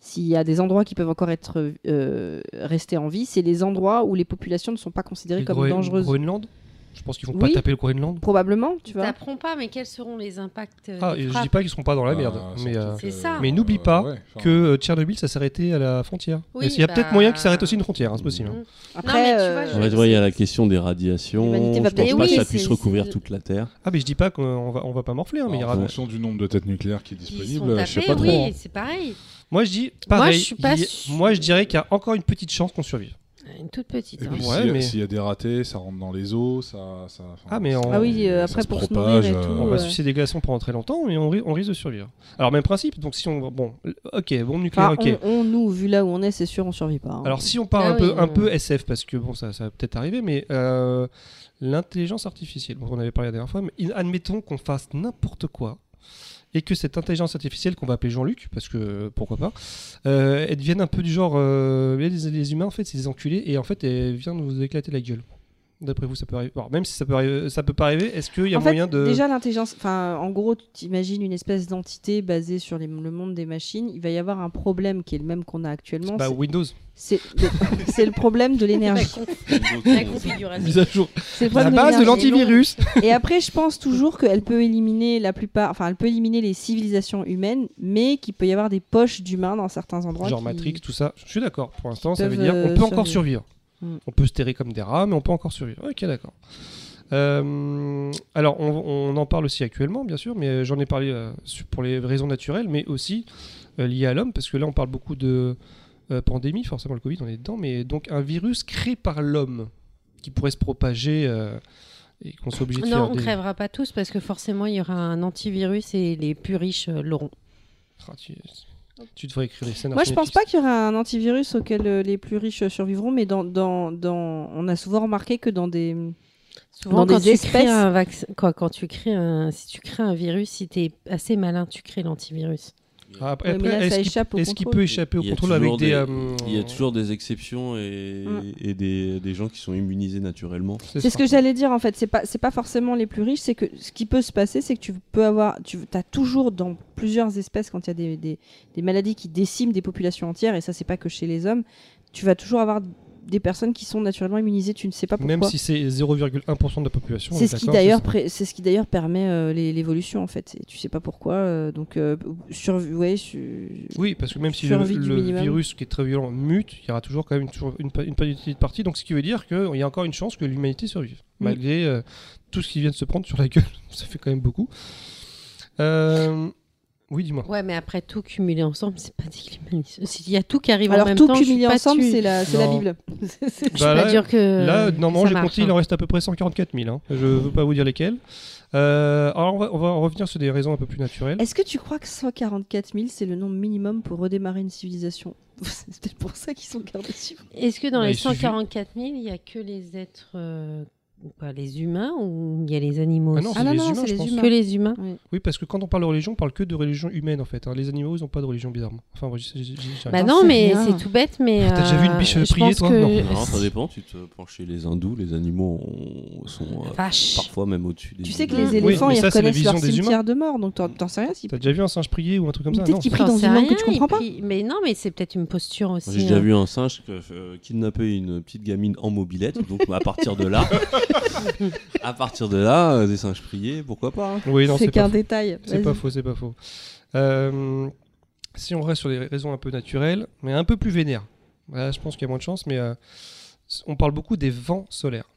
[SPEAKER 2] s'il y a des endroits qui peuvent encore être euh, restés en vie, c'est les endroits où les populations ne sont pas considérées
[SPEAKER 3] Et
[SPEAKER 2] comme
[SPEAKER 3] Groen-
[SPEAKER 2] dangereuses.
[SPEAKER 3] Groenland? Je pense qu'ils vont
[SPEAKER 2] Oui.
[SPEAKER 3] pas taper le Groenland.
[SPEAKER 2] Probablement, tu
[SPEAKER 6] Ils
[SPEAKER 2] vois.
[SPEAKER 6] taperont pas, mais quels seront les impacts euh,
[SPEAKER 3] Ah, et je dis pas qu'ils seront pas dans la merde,
[SPEAKER 1] Ah,
[SPEAKER 3] mais,
[SPEAKER 1] surtout
[SPEAKER 3] euh,
[SPEAKER 1] que-
[SPEAKER 6] C'est ça.
[SPEAKER 3] mais n'oublie pas
[SPEAKER 1] ouais, enfin,
[SPEAKER 3] que euh, Tchernobyl ça s'est arrêté à la frontière.
[SPEAKER 6] Oui,
[SPEAKER 3] Et Il y a
[SPEAKER 6] bah-
[SPEAKER 3] peut-être moyen qu'il s'arrête aussi une frontière, hein, c'est possible.
[SPEAKER 6] Mhm.
[SPEAKER 2] Après,
[SPEAKER 6] mais tu
[SPEAKER 2] euh,
[SPEAKER 6] vois,
[SPEAKER 5] En fait,
[SPEAKER 6] je-
[SPEAKER 5] ouais, il y a la question des radiations. Je pense pas
[SPEAKER 6] Oui,
[SPEAKER 5] que ça puisse recouvrir toute la Terre.
[SPEAKER 3] Ah, mais je dis pas qu'on va, on va pas morfler, hein, mais il y
[SPEAKER 1] en
[SPEAKER 3] aura.
[SPEAKER 1] fonction du nombre de têtes nucléaires qui est disponible, je sais pas trop.
[SPEAKER 6] oui, c'est pareil.
[SPEAKER 3] Moi je dis pareil. moi je dirais qu'il y a encore une petite chance qu'on survive.
[SPEAKER 6] Une toute petite.
[SPEAKER 1] Et
[SPEAKER 6] hein.
[SPEAKER 3] Ouais,
[SPEAKER 1] s'il y a-
[SPEAKER 3] mais-
[SPEAKER 1] s'il y a des ratés, ça rentre dans les eaux, ça.
[SPEAKER 3] Ah, mais on-
[SPEAKER 2] Ah oui, euh, après
[SPEAKER 1] se
[SPEAKER 2] pour se
[SPEAKER 1] propage,
[SPEAKER 2] nourrir et tout.
[SPEAKER 1] euh,
[SPEAKER 3] On va
[SPEAKER 2] ouais.
[SPEAKER 3] sucer des glaçons pendant très longtemps, mais on, ri- on risque de survivre. Alors même principe. Donc si on bon, ok, bombe nucléaire,
[SPEAKER 2] Enfin,
[SPEAKER 3] ok.
[SPEAKER 2] on, on, nous, vu là où on est, c'est sûr, on survit pas. hein.
[SPEAKER 3] Alors si on part
[SPEAKER 6] Ah
[SPEAKER 3] un, peu,
[SPEAKER 6] oui,
[SPEAKER 3] un
[SPEAKER 6] euh.
[SPEAKER 3] peu SF, parce que bon, ça, ça va peut-être arriver, mais euh, l'intelligence artificielle, bon, on en avait parlé la dernière fois, mais admettons qu'on fasse n'importe quoi et que cette intelligence artificielle qu'on va appeler Jean-Luc, parce que pourquoi pas, euh, elle devienne un peu du genre, euh, les, les humains en fait c'est des enculés et en fait elle vient de vous éclater la gueule. D'après vous, ça peut arriver. Alors, même si ça peut arriver, ça peut pas arriver, est-ce qu'il y a
[SPEAKER 2] en fait,
[SPEAKER 3] moyen de
[SPEAKER 2] déjà l'intelligence, enfin, en gros, tu imagines une espèce d'entité basée sur les- le monde des machines. Il va y avoir un problème qui est le même qu'on a actuellement.
[SPEAKER 3] bah,
[SPEAKER 2] c'est-
[SPEAKER 3] Windows
[SPEAKER 2] c'est le, c'est le problème de
[SPEAKER 6] La,
[SPEAKER 2] l'énergie.
[SPEAKER 6] la configuration.
[SPEAKER 3] mise à jour.
[SPEAKER 2] C'est le
[SPEAKER 3] La
[SPEAKER 2] problème
[SPEAKER 3] base de
[SPEAKER 2] l'énergie.
[SPEAKER 3] l'antivirus.
[SPEAKER 2] Et après, je pense toujours qu'elle peut éliminer la plupart, enfin, elle peut éliminer les civilisations humaines, mais qu'il peut y avoir des poches d'humains dans certains endroits.
[SPEAKER 3] Genre
[SPEAKER 2] qui-
[SPEAKER 3] Matrix, tout ça. Je suis d'accord. Pour l'instant, ça veut dire
[SPEAKER 2] euh,
[SPEAKER 3] on peut encore
[SPEAKER 2] survivre. Mm.
[SPEAKER 3] On peut se terrer comme des rats, mais on peut encore survivre. Ok, d'accord. Euh, alors, on, on en parle aussi actuellement, bien sûr, mais j'en ai parlé euh, pour les raisons naturelles, mais aussi euh, liées à l'homme, parce que là, on parle beaucoup de pandémie, forcément le Covid, on est dedans, mais donc un virus créé par l'homme qui pourrait se propager et qu'on soit obligé de
[SPEAKER 6] Non,
[SPEAKER 3] faire
[SPEAKER 6] on
[SPEAKER 3] des...
[SPEAKER 6] crèvera pas tous parce que forcément il y aura un antivirus et les plus riches l'auront.
[SPEAKER 3] Ah, tu, tu devrais écrire des scènes.
[SPEAKER 2] Moi, je pense pas qu'il y aura un antivirus auquel euh, les plus riches survivront, mais dans, dans, dans... on a souvent remarqué que dans des.
[SPEAKER 6] Souvent,
[SPEAKER 2] Dans
[SPEAKER 6] quand
[SPEAKER 2] des
[SPEAKER 6] tu crées
[SPEAKER 2] espèces-
[SPEAKER 6] un vaccin, quand tu crées un, si tu crées un virus, si tu es assez malin, tu crées l'antivirus.
[SPEAKER 3] Ah, après,
[SPEAKER 2] Ouais, mais là,
[SPEAKER 3] après,
[SPEAKER 2] ça
[SPEAKER 3] est-ce qu'il-
[SPEAKER 2] échappe au
[SPEAKER 3] est-ce qu'il
[SPEAKER 2] contrôle.
[SPEAKER 3] peut échapper au
[SPEAKER 5] Il y a
[SPEAKER 3] contrôle avec
[SPEAKER 5] toujours
[SPEAKER 3] des.
[SPEAKER 5] des-
[SPEAKER 3] euh,
[SPEAKER 5] Il y a toujours des exceptions et,
[SPEAKER 2] Mm.
[SPEAKER 5] et des, des gens qui sont immunisés naturellement.
[SPEAKER 2] C'est ce
[SPEAKER 3] ça.
[SPEAKER 2] que j'allais dire en fait. C'est pas, c'est pas forcément les plus riches. C'est que ce qui peut se passer, c'est que tu peux avoir, tu as toujours dans plusieurs espèces quand il y a des, des, des maladies qui déciment des populations entières, et ça c'est pas que chez les hommes, tu vas toujours avoir des personnes qui sont naturellement immunisées. Tu ne sais pas pourquoi.
[SPEAKER 3] Même si c'est 0,1% de la population. on
[SPEAKER 2] C'est
[SPEAKER 3] est
[SPEAKER 2] ce qui d'ailleurs
[SPEAKER 3] ça.
[SPEAKER 2] pré- c'est ce qui d'ailleurs permet euh, l'é- l'évolution en fait. Et tu sais pas pourquoi. euh, donc euh, sur ouais,
[SPEAKER 3] Oui, parce que même si le, virus qui est très violent mute, il y aura toujours quand même une, une, partie. Donc ce qui veut dire qu'il y a encore une chance que l'humanité survive.
[SPEAKER 2] Mm.
[SPEAKER 3] Malgré euh, tout ce qui vient de se prendre sur la gueule. Ça fait quand même beaucoup. Euh, Oui, dis-moi.
[SPEAKER 6] Ouais, mais après tout cumulé ensemble, c'est pas l'humanité- S'il y a tout qui arrive en
[SPEAKER 2] Alors
[SPEAKER 6] même
[SPEAKER 2] tout
[SPEAKER 6] temps, je suis
[SPEAKER 2] cumulé
[SPEAKER 6] pas
[SPEAKER 2] ensemble, c'est la, c'est la
[SPEAKER 3] Non.
[SPEAKER 2] Bible. C'est-
[SPEAKER 6] Je
[SPEAKER 3] Bah
[SPEAKER 6] pas
[SPEAKER 3] là-
[SPEAKER 6] dire que.
[SPEAKER 3] Là, normalement, j'ai compté, il
[SPEAKER 6] hein.
[SPEAKER 3] en reste à peu près 144 000. hein. Je veux pas vous dire lesquels. Euh, alors, on va, on va revenir sur des raisons un peu plus naturelles.
[SPEAKER 2] Est-ce que tu crois que 144 000 c'est le nombre minimum pour redémarrer une civilisation? C'est peut-être pour ça qu'ils sont gardés.
[SPEAKER 6] Est-ce que dans
[SPEAKER 3] Bah,
[SPEAKER 6] les
[SPEAKER 3] il suffit-
[SPEAKER 6] 144 000, il y a que les êtres. euh, Pas les humains ou il y a les animaux
[SPEAKER 3] Ah non,
[SPEAKER 6] aussi
[SPEAKER 3] c'est
[SPEAKER 2] Ah non,
[SPEAKER 3] les
[SPEAKER 2] non,
[SPEAKER 3] humains,
[SPEAKER 2] c'est
[SPEAKER 3] je
[SPEAKER 2] les
[SPEAKER 3] pense.
[SPEAKER 2] humains.
[SPEAKER 6] Que les humains
[SPEAKER 3] Oui, parce que quand on parle de religion, on parle que de religion humaine en fait. hein. Les animaux, ils n'ont pas de religion bizarrement. Enfin, moi, j'ai- j'ai- j'ai-
[SPEAKER 6] Bah non, mais c'est tout bête, mais.
[SPEAKER 3] T'as déjà vu une
[SPEAKER 6] euh,
[SPEAKER 3] biche
[SPEAKER 6] je
[SPEAKER 3] prier,
[SPEAKER 6] pense
[SPEAKER 3] toi
[SPEAKER 6] que-
[SPEAKER 3] Non.
[SPEAKER 5] Non, ça dépend. Tu te penches chez les hindous, les animaux ont- sont euh,
[SPEAKER 6] Vache.
[SPEAKER 5] parfois même au-dessus des
[SPEAKER 2] Tu sais que
[SPEAKER 5] humains.
[SPEAKER 2] les
[SPEAKER 6] Oui,
[SPEAKER 2] éléphants
[SPEAKER 3] mais
[SPEAKER 2] ils
[SPEAKER 3] ça, c'est la
[SPEAKER 2] reconnaissent leur
[SPEAKER 3] des
[SPEAKER 2] cimetière de mort, donc t'en t'en sais rien. si-
[SPEAKER 3] T'as déjà vu un singe prier ou un truc comme ça?
[SPEAKER 2] Peut-être
[SPEAKER 3] Non.
[SPEAKER 2] qu'il prie
[SPEAKER 6] J'en
[SPEAKER 2] dans
[SPEAKER 6] sais
[SPEAKER 2] une langue
[SPEAKER 6] rien,
[SPEAKER 2] que tu comprends
[SPEAKER 6] et
[SPEAKER 2] pas.
[SPEAKER 6] puis- Mais non, mais c'est peut-être une posture aussi.
[SPEAKER 5] Moi, J'ai déjà
[SPEAKER 6] hein.
[SPEAKER 5] vu un singe que- euh, kidnapper une petite gamine en mobilette. Donc à partir de là, à partir de là, euh, des singes priés, pourquoi pas hein.
[SPEAKER 3] Oui, non,
[SPEAKER 2] C'est qu'un détail.
[SPEAKER 3] C'est pas faux, c'est pas faux. Euh, Si on reste sur des raisons un peu naturelles, mais un peu plus vénères, là, je pense qu'il y a moins de chance, mais euh, on parle beaucoup des vents solaires.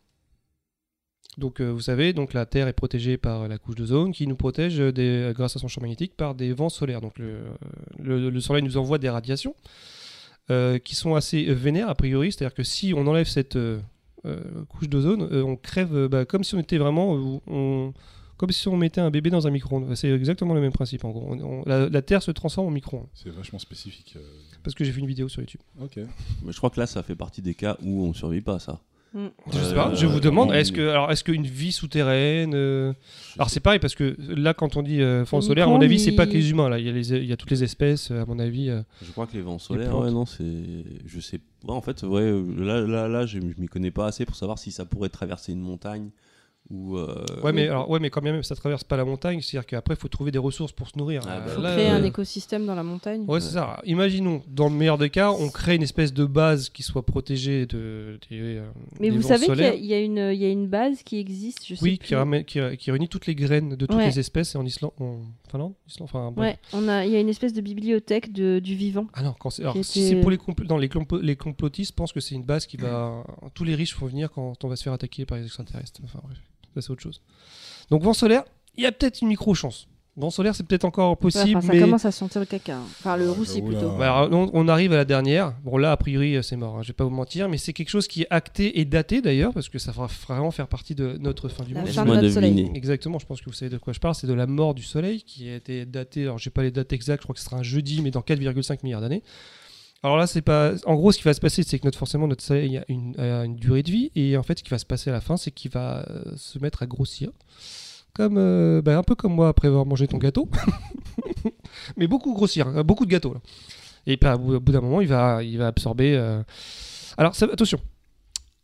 [SPEAKER 3] Donc, euh, vous savez, donc la Terre est protégée par la couche d'ozone qui nous protège des, grâce à son champ magnétique par des vents solaires. Donc, le, le- le Soleil nous envoie des radiations euh, qui sont assez vénères a priori. C'est-à-dire que si on enlève cette couche d'ozone, euh, on crève euh, bah, comme si on était vraiment, euh, on- comme si on mettait un bébé dans un micro-ondes. C'est exactement le même principe. En gros, On- on- la, la Terre se transforme en micro-ondes.
[SPEAKER 1] C'est vachement spécifique. euh.
[SPEAKER 3] Parce que j'ai vu une vidéo sur YouTube.
[SPEAKER 1] Ok.
[SPEAKER 5] Mais je crois que là, ça fait partie des cas où on survit pas, ça.
[SPEAKER 3] Je sais
[SPEAKER 5] Euh,
[SPEAKER 3] pas. Je vous demande,
[SPEAKER 5] on-
[SPEAKER 3] est-ce que, alors, est-ce qu'une vie souterraine euh, Alors c'est pareil parce que là, quand on dit euh, fond
[SPEAKER 2] Les
[SPEAKER 3] solaire, à mon avis, c'est pas que les humains. Là, il y a, les- il y a toutes les espèces, euh, à mon avis. euh.
[SPEAKER 5] Je crois que les vents solaires, ouais, non, c'est. Je sais. Ouais, en fait, ouais, euh, là, là, là je, je m'y connais pas assez pour savoir si ça pourrait traverser une montagne ou. euh,
[SPEAKER 3] Ouais, mais alors, ouais, mais quand même, ça traverse pas la montagne. C'est-à-dire qu'après, il faut trouver des ressources pour se nourrir.
[SPEAKER 5] Ah,
[SPEAKER 3] Euh,
[SPEAKER 5] bah,
[SPEAKER 2] Faut
[SPEAKER 3] là,
[SPEAKER 2] créer
[SPEAKER 3] euh,
[SPEAKER 2] un écosystème dans la montagne.
[SPEAKER 3] Ouais, c'est ça. Imaginons, dans le meilleur des cas, on crée une espèce de base qui soit protégée de, des,
[SPEAKER 2] Mais
[SPEAKER 3] des
[SPEAKER 2] vous
[SPEAKER 3] vents
[SPEAKER 2] savez qu'il y, y a une, il y a une base qui existe, je sais
[SPEAKER 3] Oui,
[SPEAKER 2] plus.
[SPEAKER 3] qui, ramène- qui, qui réunit toutes les graines de toutes
[SPEAKER 2] Ouais.
[SPEAKER 3] les espèces en Islande, Finlande, Islande, enfin, bref.
[SPEAKER 2] Ouais, on a, il y a une espèce de bibliothèque de, du vivant.
[SPEAKER 3] Ah non, quand alors, si
[SPEAKER 2] était-
[SPEAKER 3] c'est pour les, compl- les, les complotistes, pensent que c'est une base qui va. Tous les riches vont venir quand on va se faire attaquer par les extraterrestres. Enfin bref, ça c'est autre chose. Donc vent solaire, il y a peut-être une micro-chance. Vent solaire, c'est peut-être encore
[SPEAKER 2] Ouais,
[SPEAKER 3] possible,
[SPEAKER 2] enfin, ça
[SPEAKER 3] mais.
[SPEAKER 2] commence à sentir le caca. hein. Enfin, le
[SPEAKER 1] Ah,
[SPEAKER 2] roussi
[SPEAKER 1] là.
[SPEAKER 2] plutôt.
[SPEAKER 3] Alors, on, on arrive à la dernière. Bon, là, a priori, euh, c'est mort. hein, je vais pas vous mentir, mais c'est quelque chose qui est acté et daté d'ailleurs, parce que ça va vraiment faire partie de notre fin du
[SPEAKER 2] La
[SPEAKER 3] monde.
[SPEAKER 2] fin de notre soleil.
[SPEAKER 3] Exactement, je pense que vous savez de quoi je parle. C'est de la mort du Soleil qui a été datée. Alors, j'ai pas les dates exactes. Je crois que ce sera un jeudi, mais dans 4,5 milliards d'années. Alors là, c'est pas. En gros, ce qui va se passer, c'est que notre forcément notre Soleil a une, a une durée de vie, et en fait, ce qui va se passer à la fin, c'est qu'il va euh, se mettre à grossir, comme euh, bah, un peu comme moi après avoir mangé ton gâteau, mais beaucoup grossir, hein, beaucoup de gâteaux. Là. Et puis, au bout, au bout d'un moment, il va, il va absorber. euh, Alors, ça- attention.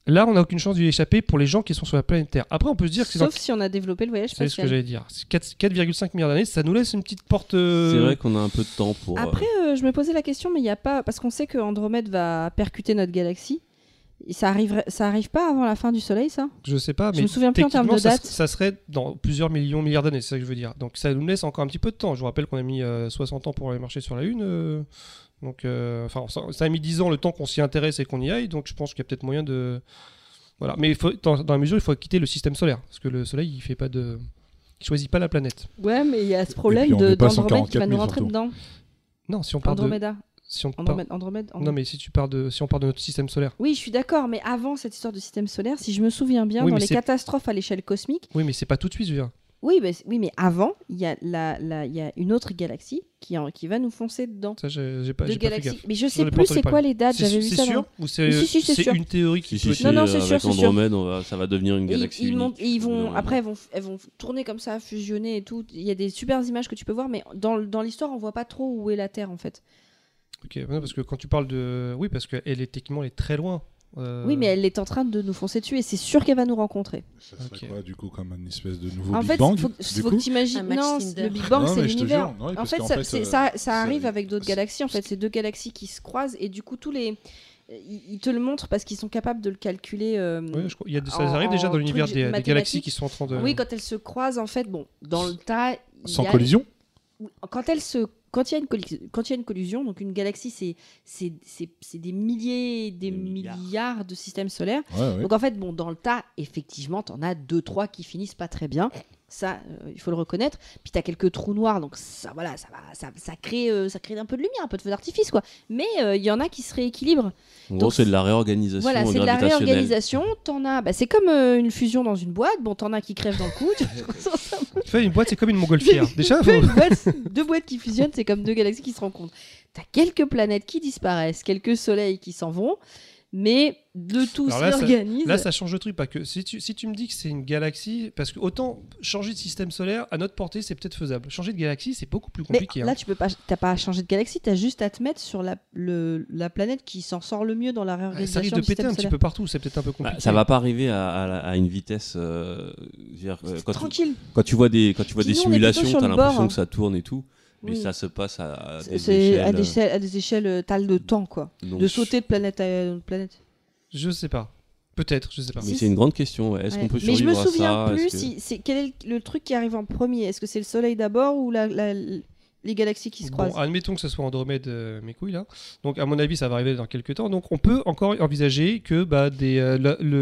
[SPEAKER 3] Là, on n'a aucune chance d'y échapper pour les gens qui sont sur la planète Terre. Après, on peut se dire que c'est dans
[SPEAKER 2] Sauf si on a développé le voyage
[SPEAKER 3] c'est ce que
[SPEAKER 2] spatial.
[SPEAKER 3] j'allais dire. C'est 4 4,5 milliards d'années, ça nous laisse une petite porte. euh,
[SPEAKER 5] C'est vrai qu'on a un peu de temps pour.
[SPEAKER 2] Après, euh, je me posais la question, mais il n'y a pas. Parce qu'on sait que Andromède va percuter notre galaxie. Ça arriverait, ça arrive pas avant la fin du Soleil, ça?
[SPEAKER 3] Je sais pas,
[SPEAKER 2] Je
[SPEAKER 3] mais
[SPEAKER 2] me souviens plus en termes de
[SPEAKER 3] techniquement, ça,
[SPEAKER 2] date.
[SPEAKER 3] ça serait dans plusieurs millions, milliards d'années, c'est ça que je veux dire. Donc ça nous laisse encore un petit peu de temps. Je vous rappelle qu'on a mis euh, 60 ans pour aller marcher sur la Lune. euh, donc, euh, enfin, ça, ça a mis 10 ans le temps qu'on s'y intéresse et qu'on y aille. Donc je pense qu'il y a peut-être moyen de. Voilà. Mais il faut, dans, dans la mesure, il faut quitter le système solaire. Parce que le Soleil, il fait pas de. Il choisit pas la planète.
[SPEAKER 2] Ouais, mais il y a ce problème d'Andromède qui
[SPEAKER 1] 144
[SPEAKER 2] va nous
[SPEAKER 1] 000
[SPEAKER 2] rentrer
[SPEAKER 1] surtout.
[SPEAKER 2] dedans.
[SPEAKER 3] Non, si on parle de. Si on parle-
[SPEAKER 2] Andromède, Andromède,
[SPEAKER 3] Non, mais si tu parles de, si on parle de notre système solaire.
[SPEAKER 2] Oui, je suis d'accord, mais avant cette histoire de système solaire, si je me souviens bien,
[SPEAKER 3] Oui,
[SPEAKER 2] dans les catastrophes à l'échelle cosmique,
[SPEAKER 3] Oui, mais c'est pas tout de suite, je veux dire.
[SPEAKER 2] oui, mais, oui, mais avant, il y, a la, la- il y a une autre galaxie qui, en- qui va nous foncer dedans.
[SPEAKER 3] Ça, j'ai pas,
[SPEAKER 2] Deux
[SPEAKER 3] j'ai pas fait
[SPEAKER 2] galaxies. Mais je sais plus c'est quoi les dates, j'avais vu
[SPEAKER 3] c'est
[SPEAKER 2] ça.
[SPEAKER 3] sûr ou c'est
[SPEAKER 2] Si, si, c'est
[SPEAKER 3] c'est
[SPEAKER 2] sûr.
[SPEAKER 3] une théorie qui
[SPEAKER 5] Si,
[SPEAKER 3] peut
[SPEAKER 5] si, si,
[SPEAKER 2] Non, non,
[SPEAKER 5] euh,
[SPEAKER 2] c'est sûr, sûr.
[SPEAKER 5] Andromède, on va- ça va devenir une
[SPEAKER 2] Et
[SPEAKER 5] galaxie
[SPEAKER 2] ils,
[SPEAKER 5] unique.
[SPEAKER 2] ils vont après elles vont, elles vont tourner comme ça, fusionner et tout. Il y a des super images que tu peux voir, mais dans, dans l'histoire on voit pas trop où est la Terre en fait.
[SPEAKER 3] Ok, parce que quand tu parles de, oui, parce qu'elle est techniquement elle est très loin. Euh,
[SPEAKER 2] Oui, mais elle est en train de nous foncer dessus et c'est sûr qu'elle va nous rencontrer.
[SPEAKER 1] Ça serait
[SPEAKER 3] Ok.
[SPEAKER 1] quoi, du coup, comme une espèce de nouveau
[SPEAKER 2] en
[SPEAKER 1] Big
[SPEAKER 2] fait,
[SPEAKER 1] Bang
[SPEAKER 2] faut, faut que
[SPEAKER 6] match
[SPEAKER 2] Non, le Big Bang c'est l'univers.
[SPEAKER 1] oui,
[SPEAKER 2] En fait, ça,
[SPEAKER 1] euh,
[SPEAKER 2] ça, ça arrive avec d'autres galaxies. En fait, c'est deux galaxies qui se croisent et du coup tous les ils te le montrent parce qu'ils sont capables de le calculer. euh,
[SPEAKER 3] Ouais, je crois- il y a des- ça
[SPEAKER 2] en-
[SPEAKER 3] arrive déjà dans l'univers des, des galaxies qui sont en train de.
[SPEAKER 2] Oui, quand elles se croisent, en fait, bon, dans le tas,
[SPEAKER 1] Sans
[SPEAKER 2] a-
[SPEAKER 1] collision
[SPEAKER 2] quand elle se quand il y a une colli- quand il y a une collision donc une galaxie c'est c'est c'est c'est des milliers des
[SPEAKER 5] Des milliards.
[SPEAKER 2] milliards de systèmes solaires
[SPEAKER 1] Ouais, ouais.
[SPEAKER 2] donc en fait bon dans le tas effectivement t'en as deux trois qui finissent pas très bien ça euh, il faut le reconnaître. Puis t'as quelques trous noirs donc ça voilà ça va ça, ça crée euh, ça crée un peu de lumière un peu de feu d'artifice quoi. Mais euh, il y en a qui se rééquilibrent.
[SPEAKER 5] En gros,
[SPEAKER 2] donc,
[SPEAKER 5] c'est de la réorganisation
[SPEAKER 2] voilà c'est de la réorganisation. T'en as bah, c'est comme euh, une fusion dans une boîte. Bon t'en as qui crèvent dans le coup tu
[SPEAKER 3] Tu fais une boîte, c'est comme une montgolfière. déjà, faut-
[SPEAKER 2] Une boîte- deux boîtes qui fusionnent, c'est comme deux galaxies qui se rencontrent. T'as quelques planètes qui disparaissent, quelques soleils qui s'en vont, mais le tout
[SPEAKER 3] là,
[SPEAKER 2] s'organise.
[SPEAKER 3] là, ça change le truc. Pas que si tu, si tu me dis que c'est une galaxie, parce que autant changer de système solaire à notre portée, c'est peut-être faisable. Changer de galaxie, c'est beaucoup plus
[SPEAKER 2] Mais
[SPEAKER 3] compliqué.
[SPEAKER 2] là,
[SPEAKER 3] hein.
[SPEAKER 2] tu peux pas, t'as pas à changer de galaxie, t'as juste à te mettre sur la, le- la planète qui s'en sort le mieux dans la
[SPEAKER 3] Ouais,
[SPEAKER 2] réorganisation
[SPEAKER 3] ça risque de
[SPEAKER 2] du
[SPEAKER 3] péter un petit peu partout. C'est peut-être un peu
[SPEAKER 5] Bah,
[SPEAKER 3] compliqué.
[SPEAKER 5] ça va pas arriver à, à la- à une vitesse. euh, dire, euh, quand, tu,
[SPEAKER 2] Tranquille.
[SPEAKER 5] quand tu vois des, quand tu vois des simulations, t'as
[SPEAKER 2] le
[SPEAKER 5] l'impression que ça tourne et tout. Mais
[SPEAKER 2] Oui.
[SPEAKER 5] ça se passe à des
[SPEAKER 2] C'est
[SPEAKER 5] échelles.
[SPEAKER 2] à des échelles, à des échelles euh, tales de temps, quoi.
[SPEAKER 5] donc-
[SPEAKER 2] De sauter de planète à une planète.
[SPEAKER 3] Je sais pas. Peut-être, je sais pas.
[SPEAKER 5] Mais
[SPEAKER 2] Si,
[SPEAKER 5] c'est une grande question. ouais. Est-ce
[SPEAKER 2] Ouais.
[SPEAKER 5] qu'on peut
[SPEAKER 2] Mais je
[SPEAKER 5] survivre
[SPEAKER 2] me souviens
[SPEAKER 5] à ça
[SPEAKER 2] plus
[SPEAKER 5] Est-ce que-
[SPEAKER 2] si c'est quel est le, le truc qui arrive en premier? Est-ce que c'est le soleil d'abord ou la, la- les galaxies qui se
[SPEAKER 3] Bon,
[SPEAKER 2] croisent.
[SPEAKER 3] admettons que ce soit Andromède, euh, mes couilles là. Donc, à mon avis, ça va arriver dans quelques temps. Donc, on peut encore envisager que bah, des, euh,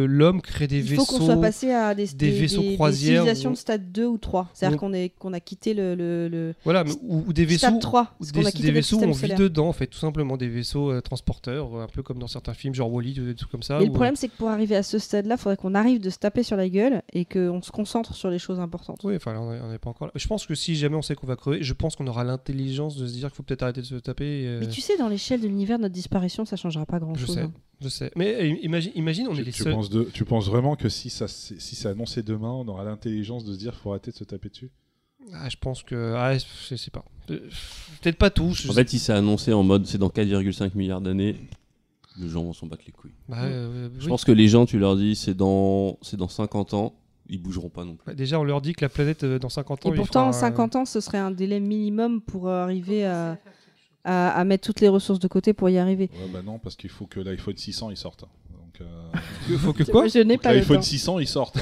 [SPEAKER 3] l'homme crée des
[SPEAKER 2] Il
[SPEAKER 3] vaisseaux.
[SPEAKER 2] faut qu'on soit passé à des,
[SPEAKER 3] des vaisseaux
[SPEAKER 2] des
[SPEAKER 3] croisières
[SPEAKER 2] civilisations
[SPEAKER 3] ou-
[SPEAKER 2] de stade 2 ou 3. C'est-à-dire qu'on qu'on a quitté le, le, le
[SPEAKER 3] Voilà, mais- ou, ou des vaisseaux.
[SPEAKER 2] stade 3.
[SPEAKER 3] ou des, vaisseaux où on vit dedans, en fait, tout simplement. Des vaisseaux euh, transporteurs, un peu comme dans certains films, genre Wally, des trucs comme ça.
[SPEAKER 2] Mais
[SPEAKER 3] où-
[SPEAKER 2] le problème, c'est que pour arriver à ce stade-là, il faudrait qu'on arrive de se taper sur la gueule et qu'on se concentre sur les choses importantes.
[SPEAKER 3] Oui, enfin, on n'est pas encore là. Je pense que si jamais on sait qu'on va crever, je pense qu'on aura l'intelligence de se dire qu'il faut peut-être arrêter de se taper. euh,
[SPEAKER 2] Mais tu sais, dans l'échelle de l'univers, notre disparition, ça changera pas
[SPEAKER 3] je
[SPEAKER 2] grand-chose.
[SPEAKER 3] sais,
[SPEAKER 2] hein.
[SPEAKER 3] je sais. Mais euh, imagine, imagine, on est les
[SPEAKER 1] tu
[SPEAKER 3] seuls.
[SPEAKER 1] penses de- tu penses vraiment que si ça c'est- si c'est annoncé demain, on aura l'intelligence de se dire faut arrêter de se taper dessus?
[SPEAKER 3] Ah, je pense que. Ah, je sais pas. Euh, Peut-être pas tous. je
[SPEAKER 5] En
[SPEAKER 3] sais-
[SPEAKER 5] fait, si c'est annoncé en mode c'est dans 4,5 milliards d'années, les gens vont s'en battre les couilles.
[SPEAKER 3] Bah, euh,
[SPEAKER 5] Je
[SPEAKER 3] oui.
[SPEAKER 5] pense que les gens, tu leur dis c'est dans, c'est dans 50 ans, ils bougeront pas non plus.
[SPEAKER 3] Bah, déjà, on leur dit que la planète, euh, dans 50 ans.
[SPEAKER 2] Et pourtant,
[SPEAKER 3] fera un-
[SPEAKER 2] 50 ans, ce serait un délai minimum pour euh, arriver à, à, à mettre toutes les ressources de côté pour y arriver.
[SPEAKER 1] Ouais, bah non, parce qu'il faut que l'iPhone 600 il sorte. Donc, euh,
[SPEAKER 3] Il faut que quoi
[SPEAKER 2] Je n'ai
[SPEAKER 1] faut que
[SPEAKER 2] pas
[SPEAKER 1] l'iPhone
[SPEAKER 2] temps.
[SPEAKER 1] 600 il sorte.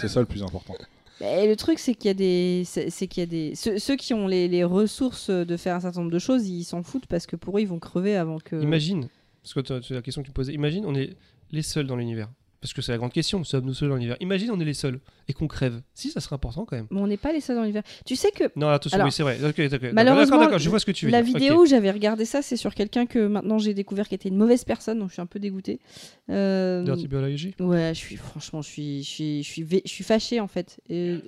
[SPEAKER 1] c'est ça le plus important.
[SPEAKER 2] Mais le truc, c'est qu'il y a des, c'est qu'il y a des, ceux, ceux qui ont les, les ressources de faire un certain nombre de choses, ils s'en foutent parce que pour eux, ils vont crever avant que.
[SPEAKER 3] Imagine, parce que c'est la question que tu me posais, imagine, on est les seuls dans l'univers. Parce que c'est la grande question, sommes-nous seuls dans l'univers Imagine, on est les seuls et qu'on crève. Si, ça serait important quand même.
[SPEAKER 2] Mais on n'est pas les seuls dans l'univers. Tu sais que
[SPEAKER 3] Non, attention,
[SPEAKER 2] Alors,
[SPEAKER 3] oui, c'est vrai. Ok, d'accord,
[SPEAKER 2] malheureusement,
[SPEAKER 3] je vois ce que tu veux
[SPEAKER 2] la
[SPEAKER 3] dire.
[SPEAKER 2] Vidéo où j'avais regardé ça, c'est sur quelqu'un que maintenant j'ai découvert qui était une mauvaise personne, donc je suis un peu dégoûtée. Euh,
[SPEAKER 3] Dirty Biology.
[SPEAKER 2] Ouais, je suis franchement, je suis, je suis, je suis, vé- je suis fâchée en fait. Et-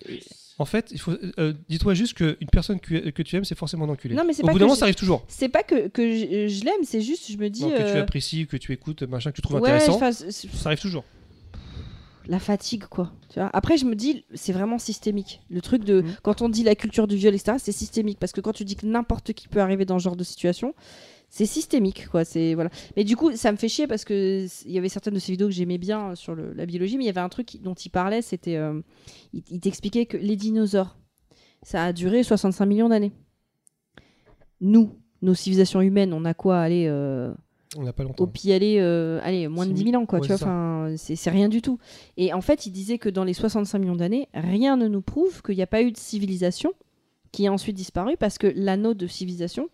[SPEAKER 3] En fait, il faut, euh, dis-toi juste qu'une personne que, que tu aimes, c'est forcément d'enculé.
[SPEAKER 2] Non, mais c'est
[SPEAKER 3] Au
[SPEAKER 2] pas
[SPEAKER 3] bout d'un moment, ça arrive toujours.
[SPEAKER 2] C'est pas que, que je, je l'aime, c'est juste, je me dis.
[SPEAKER 3] Non, que tu
[SPEAKER 2] euh,
[SPEAKER 3] apprécies, que tu écoutes, machin, que tu trouves
[SPEAKER 2] ouais,
[SPEAKER 3] intéressant. Ça arrive toujours.
[SPEAKER 2] La fatigue quoi. Tu vois? Après, je me dis, c'est vraiment systémique. Le truc de
[SPEAKER 3] Mhm.
[SPEAKER 2] quand on dit la culture du viol, etc., c'est systémique parce que quand tu dis que n'importe qui peut arriver dans ce genre de situation. C'est systémique, quoi. C'est voilà. Mais du coup, ça me fait chier parce que il y avait certaines de ces vidéos que j'aimais bien euh, sur le- la biologie, mais il y avait un truc dont il parlait, c'était, euh, il, il t'expliquait que les dinosaures, ça a duré 65 millions d'années. Nous, nos civilisations humaines, on a quoi Aller euh,
[SPEAKER 3] On n'a pas
[SPEAKER 2] au
[SPEAKER 3] longtemps.
[SPEAKER 2] pire aller, euh, allez, moins de
[SPEAKER 3] Six
[SPEAKER 2] 10
[SPEAKER 3] mille-
[SPEAKER 2] 000 ans, quoi.
[SPEAKER 3] ouais,
[SPEAKER 2] tu vois,
[SPEAKER 3] c'est
[SPEAKER 2] rien du tout. Et en fait, il disait que dans les 65 millions d'années, rien ne nous prouve qu'il n'y a pas eu de civilisation qui a ensuite disparu parce que l'anneau de civilisation,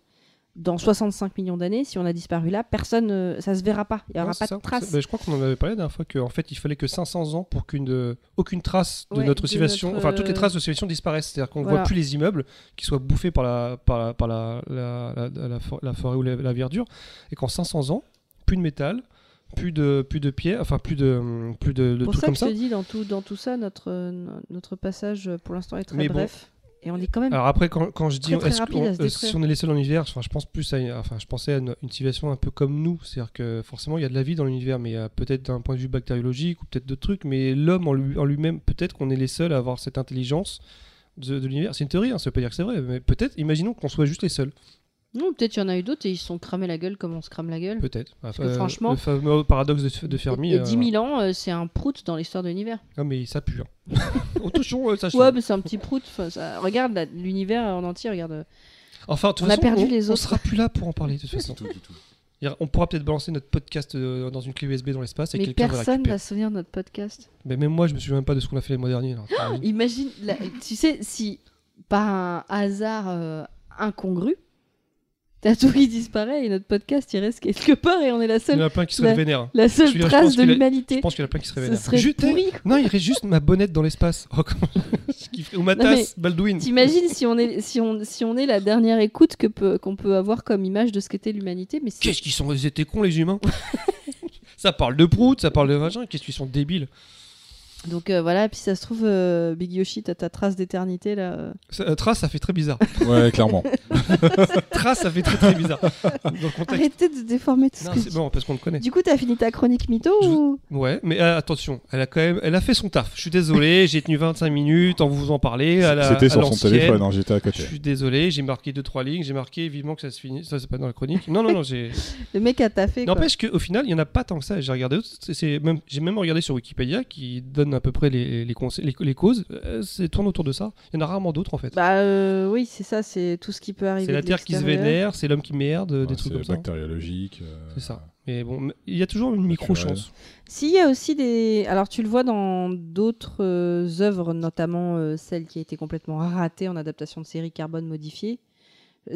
[SPEAKER 2] dans 65 millions d'années, si on a disparu là, personne, euh, ça se verra pas. Il n'y aura pas de traces.
[SPEAKER 3] Je crois qu'on en avait parlé la dernière fois qu'en fait il fallait que 500 ans pour qu'une euh, aucune trace de
[SPEAKER 2] Ouais,
[SPEAKER 3] notre civilisation,
[SPEAKER 2] notre,
[SPEAKER 3] enfin toutes les
[SPEAKER 2] euh,
[SPEAKER 3] traces de civilisation disparaissent. C'est-à-dire qu'on ne
[SPEAKER 2] Voilà.
[SPEAKER 3] voit plus les immeubles qui soient bouffés par la, par la, par la, la, la- la for- la forêt ou la, verdure, et qu'en 500 ans, plus de métal, plus de, plus de pierre, enfin plus de, plus de, de
[SPEAKER 2] C'est pour
[SPEAKER 3] trucs
[SPEAKER 2] ça
[SPEAKER 3] comme
[SPEAKER 2] que
[SPEAKER 3] ça.
[SPEAKER 2] je te dis, dans tout, dans tout ça, notre, no- notre passage pour l'instant est très
[SPEAKER 3] Mais bon.
[SPEAKER 2] Et on est quand même.
[SPEAKER 3] Alors après, quand, quand je dis
[SPEAKER 2] Très, très se
[SPEAKER 3] euh, si on est les seuls dans l'univers, enfin, je pense plus à, enfin, je pensais à une, une civilisation un peu comme nous, c'est-à-dire que forcément il y a de la vie dans l'univers, mais euh, peut-être d'un point de vue bactériologique ou peut-être d'autres trucs, mais l'homme en lui- en lui-même, peut-être qu'on est les seuls à avoir cette intelligence de, de l'univers. C'est une théorie, hein, ça veut pas dire que c'est vrai, mais peut-être, imaginons qu'on soit juste les seuls,
[SPEAKER 2] Non, peut-être il y en a eu d'autres et ils se sont cramés la gueule comme on se crame la gueule.
[SPEAKER 3] peut-être.
[SPEAKER 2] que franchement-
[SPEAKER 3] le fameux paradoxe de, de Fermi.
[SPEAKER 2] Et, et
[SPEAKER 3] euh,
[SPEAKER 2] 10 000 ans, euh, c'est un prout dans l'histoire de l'univers.
[SPEAKER 3] Ah mais ça pue. Hein. Attention, euh, ça.
[SPEAKER 2] Ouais, mais c'est un petit prout. Ça- Regarde l'univers en entier, regarde. euh,
[SPEAKER 3] Enfin, de toute
[SPEAKER 2] on a perdu
[SPEAKER 3] on,
[SPEAKER 2] les
[SPEAKER 3] on
[SPEAKER 2] autres.
[SPEAKER 3] sera plus là pour en parler de toute façon.
[SPEAKER 1] Du tout, du
[SPEAKER 3] On pourra peut-être balancer notre podcast euh, dans une clé USB dans l'espace et
[SPEAKER 2] Mais
[SPEAKER 3] quelqu'un va
[SPEAKER 2] personne va se souvenir de notre podcast.
[SPEAKER 3] Mais même moi, je me souviens même pas de ce qu'on a fait les mois derniers. là.
[SPEAKER 2] Imagine, la- tu sais, si par un hasard euh, incongru, t'as tout qui disparaît et notre podcast il reste quelque part et on est la
[SPEAKER 3] Il y en
[SPEAKER 2] seule,
[SPEAKER 3] a plein qui seraient
[SPEAKER 2] la-
[SPEAKER 3] vénères.
[SPEAKER 2] la seule
[SPEAKER 3] Je- je pense
[SPEAKER 2] trace de l'humanité.
[SPEAKER 3] Je pense qu'il y en a plein qui seraient
[SPEAKER 2] Ce
[SPEAKER 3] vénères.
[SPEAKER 2] serait
[SPEAKER 3] Juste-
[SPEAKER 2] pourri.
[SPEAKER 3] Non, il reste juste ma bonnette dans l'espace. Oh, Ce Ou ma tasse, Baldwin.
[SPEAKER 2] T'imagines si on est si on si on est la dernière écoute que peut qu'on peut avoir comme image de ce qu'était l'humanité, mais
[SPEAKER 3] Qu'est-ce qu'ils sont Ils étaient cons, les humains. ça parle de prout, ça parle de machin. Qu'est-ce qu'ils sont débiles.
[SPEAKER 2] Donc euh, voilà. Puis ça se trouve, euh, Big Yoshi, t'as ta trace d'éternité là. euh.
[SPEAKER 3] Ça- euh, Trace, ça fait très bizarre.
[SPEAKER 1] Ouais, clairement.
[SPEAKER 3] Trace, ça fait très très bizarre. Dans le contexte.
[SPEAKER 2] Arrêtez de déformer tout ce
[SPEAKER 3] Non,
[SPEAKER 2] que
[SPEAKER 3] c'est bon, parce qu'on le connaît.
[SPEAKER 2] Du coup, t'as fini ta chronique mytho
[SPEAKER 3] Je
[SPEAKER 2] ou?
[SPEAKER 3] Ouais, mais euh, attention, elle a quand même, elle a fait son taf. Je suis désolé, j'ai tenu 25 minutes en vous en parler. à la-
[SPEAKER 1] C'était
[SPEAKER 3] à
[SPEAKER 1] sur son
[SPEAKER 3] l'ancienne.
[SPEAKER 1] téléphone, hein, j'étais à
[SPEAKER 3] Je
[SPEAKER 1] côté.
[SPEAKER 3] suis désolé, j'ai marqué 2-3 lignes, j'ai marqué vivement que ça se finisse. Ça, c'est pas dans la chronique. Non, non, non, j'ai.
[SPEAKER 2] le mec a taffé quoi.
[SPEAKER 3] N'empêche qu'au final, il y en a pas tant que ça. J'ai regardé, c'est- c'est même, j'ai même regardé sur Wikipédia qui donne à peu près les, les, conseils- les, les causes. Euh, c'est tourne autour de ça. Il y en a rarement d'autres en fait.
[SPEAKER 2] Bah euh, oui, c'est ça, c'est tout ce qui peut arriver.
[SPEAKER 3] c'est la Terre qui se vénère, c'est l'homme qui merde,
[SPEAKER 1] Ouais,
[SPEAKER 3] des trucs
[SPEAKER 1] c'est
[SPEAKER 3] comme ça.
[SPEAKER 1] bactériologique. euh,
[SPEAKER 3] C'est ça. Mais bon, il y a toujours une micro chance.
[SPEAKER 2] S'il y a aussi des. Alors, tu le vois dans d'autres euh, œuvres, notamment euh, celle qui a été complètement ratée en adaptation de série Carbone modifiée.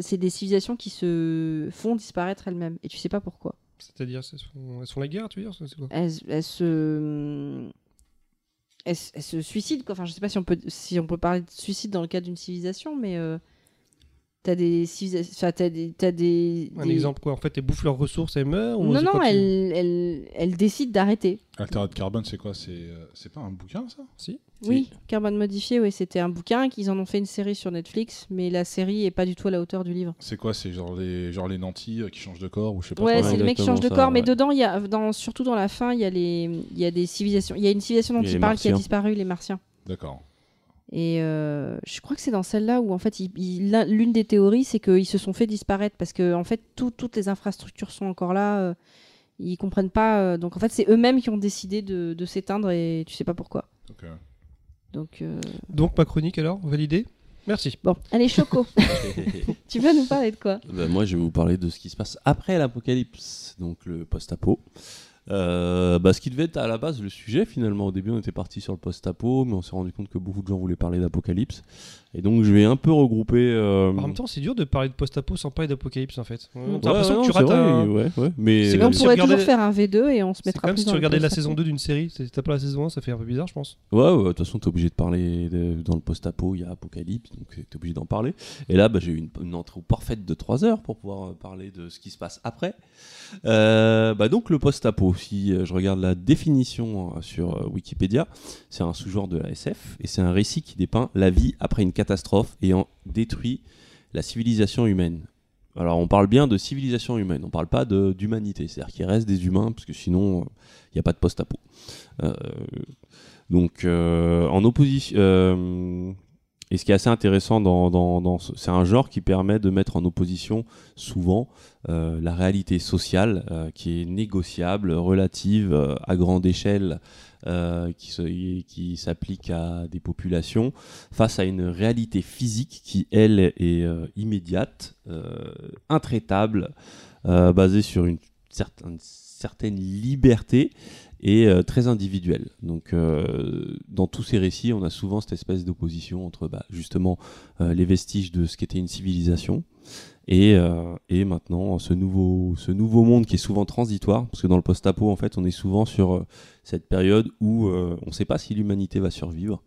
[SPEAKER 2] c'est des civilisations qui se font disparaître elles-mêmes et tu sais pas pourquoi.
[SPEAKER 3] C'est-à-dire, elles font, elles font la guerre, tu veux dire c'est quoi?
[SPEAKER 2] Elles, elles se elles, elles se suicident quoi. Enfin, je sais pas si on peut si on peut parler de suicide dans le cadre d'une civilisation, mais euh, t'as des civilisations, enfin, t'as des t'as des,
[SPEAKER 3] Un
[SPEAKER 2] des-
[SPEAKER 3] exemple quoi En fait, elles bouffent leurs ressources, elles meurent ou
[SPEAKER 2] Non non, elles, elles, elles décident d'arrêter.
[SPEAKER 1] Altered Carbone, c'est quoi? C'est euh, c'est pas un bouquin ça?
[SPEAKER 3] Si.
[SPEAKER 2] Oui, carbone modifié, oui, c'était un bouquin qu'ils en ont fait une série sur Netflix, mais la série est pas du tout à la hauteur du livre.
[SPEAKER 1] C'est quoi C'est genre les, genre les nantis euh, qui changent de corps ou je sais pas
[SPEAKER 2] Ouais, c'est le mec qui change de
[SPEAKER 5] ça,
[SPEAKER 2] corps, mais dedans, il y a, dans, surtout dans la fin, il y, a les, il y a des civilisations. Il y a une civilisation dont
[SPEAKER 5] Il
[SPEAKER 2] il parle qui a disparu, les Martiens.
[SPEAKER 1] D'accord.
[SPEAKER 2] Et euh, je crois que c'est dans celle-là où, en fait, l'une des théories, c'est qu'ils se sont fait disparaître parce que, en fait, tout- toutes les infrastructures sont encore là. euh, ils comprennent pas. euh, donc, en fait, c'est eux-mêmes qui ont décidé de, de s'éteindre et tu sais pas pourquoi.
[SPEAKER 1] Ok.
[SPEAKER 2] Donc, euh,
[SPEAKER 3] Donc ma chronique alors, validée Merci.
[SPEAKER 2] bon, allez, Choco, tu vas nous parler de quoi
[SPEAKER 5] Bah, moi, je vais vous parler de ce qui se passe après l'apocalypse, donc le post-apo. Euh, bah, ce qui devait être à la base le sujet, finalement, au début, on était parti sur le post-apo, mais on s'est rendu compte que beaucoup de gens voulaient parler d'apocalypse. Et donc, je vais un peu regrouper. euh,
[SPEAKER 3] En même temps, c'est dur de parler de post-apo sans parler d'apocalypse en fait.
[SPEAKER 2] Mm.
[SPEAKER 3] T'as l'impression
[SPEAKER 5] ouais,
[SPEAKER 3] que tu rates
[SPEAKER 5] c'est vrai,
[SPEAKER 3] un.
[SPEAKER 5] ouais, ouais, mais
[SPEAKER 3] C'est
[SPEAKER 5] euh,
[SPEAKER 2] On
[SPEAKER 3] comme si
[SPEAKER 2] pourrait
[SPEAKER 3] regardais-
[SPEAKER 2] toujours faire un V2 et on se
[SPEAKER 3] C'est
[SPEAKER 2] mettra
[SPEAKER 3] comme
[SPEAKER 2] plus
[SPEAKER 3] si tu regardais la saison 2 d'une série. C'est- T'as pas la saison 1, ça fait un peu bizarre, je pense.
[SPEAKER 5] Ouais, ouais, de toute façon, t'es obligé de parler de- dans le post-apo, il y a Apocalypse, donc t'es obligé d'en parler. Et là, bah, j'ai eu une, une entrée parfaite de 3 heures pour pouvoir euh, parler de ce qui se passe après. Euh, bah, donc, le post-apo, si je regarde la définition sur Wikipédia, c'est un sous-genre de la SF et c'est un récit qui dépeint la vie après une catastrophe ayant détruit la civilisation humaine. Alors, on parle bien de civilisation humaine, on parle pas d'humanité, c'est-à-dire qu'il reste des humains, parce que sinon, euh, il n'y a pas de post-apo. Euh, donc, euh, en opposition. euh, et ce qui est assez intéressant c'est un genre qui permet de mettre en opposition souvent la réalité sociale qui est négociable, relative, à grande échelle, euh, qui, s'applique à des populations, face à une réalité physique qui, elle, est euh, immédiate, euh, intraitable, basée sur une certaine, liberté et très individuelle. Donc, dans tous ces récits, on a souvent cette espèce d'opposition entre bah, justement les vestiges de ce qu'était une civilisation et, euh, et maintenant ce nouveau, ce nouveau monde qui est souvent transitoire, parce que dans le post-apo, en fait, on est souvent sur euh, cette période où euh, on ne sait pas si l'humanité va survivre.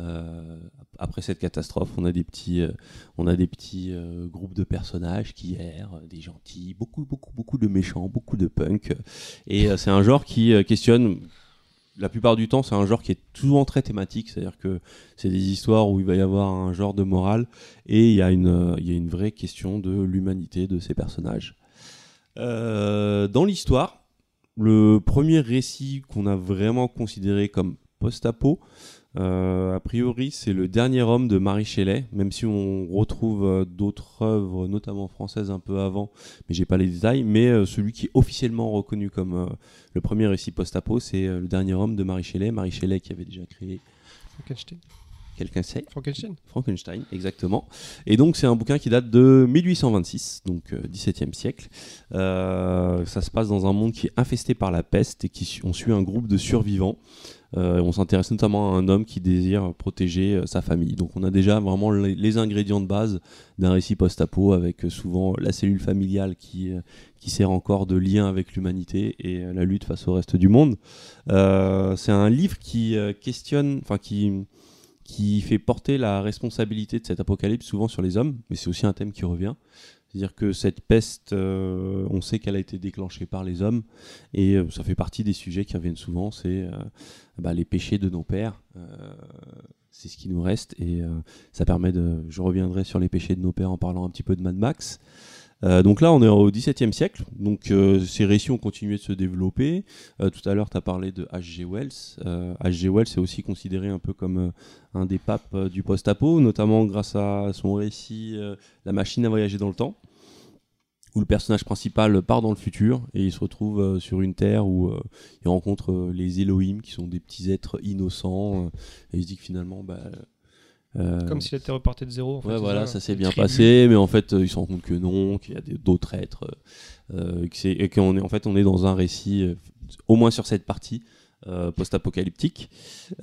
[SPEAKER 5] Euh, après cette catastrophe, on a des petits, euh, on a des petits groupes de personnages qui errent, des gentils, beaucoup, beaucoup, beaucoup de méchants, beaucoup de punks. Et c'est un genre qui questionne. La plupart du temps, c'est un genre qui est souvent très thématique, c'est-à-dire que c'est des histoires où il va y avoir un genre de morale et il y a une, euh, vraie question de l'humanité de ces personnages. Euh, dans l'histoire, le premier récit qu'on a vraiment considéré comme post-apo, a priori, c'est le dernier homme de Marie Shelley, même si on retrouve euh, d'autres œuvres, notamment françaises, un peu avant, mais j'ai pas les détails. Mais euh, celui qui est officiellement reconnu comme euh, le premier récit post-apo, c'est euh, le dernier homme de Marie Shelley. Marie Shelley qui avait déjà créé. Quelqu'un sait
[SPEAKER 3] Frankenstein.
[SPEAKER 5] Frankenstein, exactement. Et donc c'est un bouquin qui date de 1826, donc euh, 17e siècle. Euh, ça se passe dans un monde qui est infesté par la peste et qui on suit un groupe de survivants. Euh, on s'intéresse notamment à un homme qui désire protéger euh, sa famille. Donc on a déjà vraiment les, les ingrédients de base d'un récit post-apo avec souvent la cellule familiale qui, qui sert encore de lien avec l'humanité et la lutte face au reste du monde. C'est un livre qui questionne, enfin qui qui fait porter la responsabilité de cet apocalypse souvent sur les hommes, mais c'est aussi un thème qui revient. C'est-à-dire que cette peste, euh, on sait qu'elle a été déclenchée par les hommes, et euh, ça fait partie des sujets qui reviennent souvent, c'est euh, bah, les péchés de nos pères. c'est ce qui nous reste, et ça permet de... Je reviendrai sur les péchés de nos pères en parlant un petit peu de Mad Max. Euh, donc là, on est au XVIIe siècle, donc euh, ces récits ont continué de se développer. Euh, tout à l'heure, tu as parlé de H.G. Wells. H.G. Wells est aussi considéré un peu comme un des papes du post-apo, notamment grâce à son récit La machine à voyager dans le temps, où le personnage principal part dans le futur et il se retrouve sur une terre où il rencontre les Elohim, qui sont des petits êtres innocents, et il se dit que finalement, bah,
[SPEAKER 3] Comme si la Terre repartait de zéro. En fait,
[SPEAKER 5] Ouais,
[SPEAKER 3] c'est
[SPEAKER 5] voilà, ça s'est bien
[SPEAKER 3] Tribu.
[SPEAKER 5] passé, mais en fait, euh, ils se rendent compte que non, qu'il y a d'autres êtres, euh, euh, que et qu'on est en fait, on est dans un récit, euh, au moins sur cette partie euh, post-apocalyptique.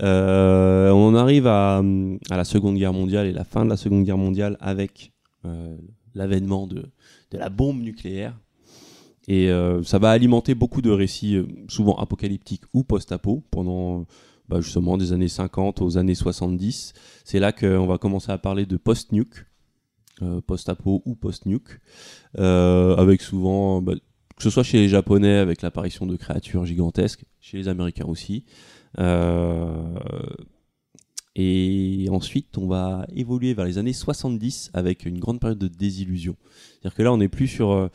[SPEAKER 5] Euh, on en arrive à, à la Seconde Guerre mondiale et la fin de la Seconde Guerre mondiale avec euh, l'avènement de, de la bombe nucléaire. Et euh, ça va alimenter beaucoup de récits, euh, souvent apocalyptiques ou post-apo, pendant bah, justement des années 50 aux années 70. C'est là qu'on va commencer à parler de post-nuke, euh, post-apo ou post-nuke, euh, avec souvent, bah, que ce soit chez les Japonais avec l'apparition de créatures gigantesques, chez les Américains aussi. Euh, et ensuite, on va évoluer vers les années 70 avec une grande période de désillusion. C'est-à-dire que là, on n'est plus sur,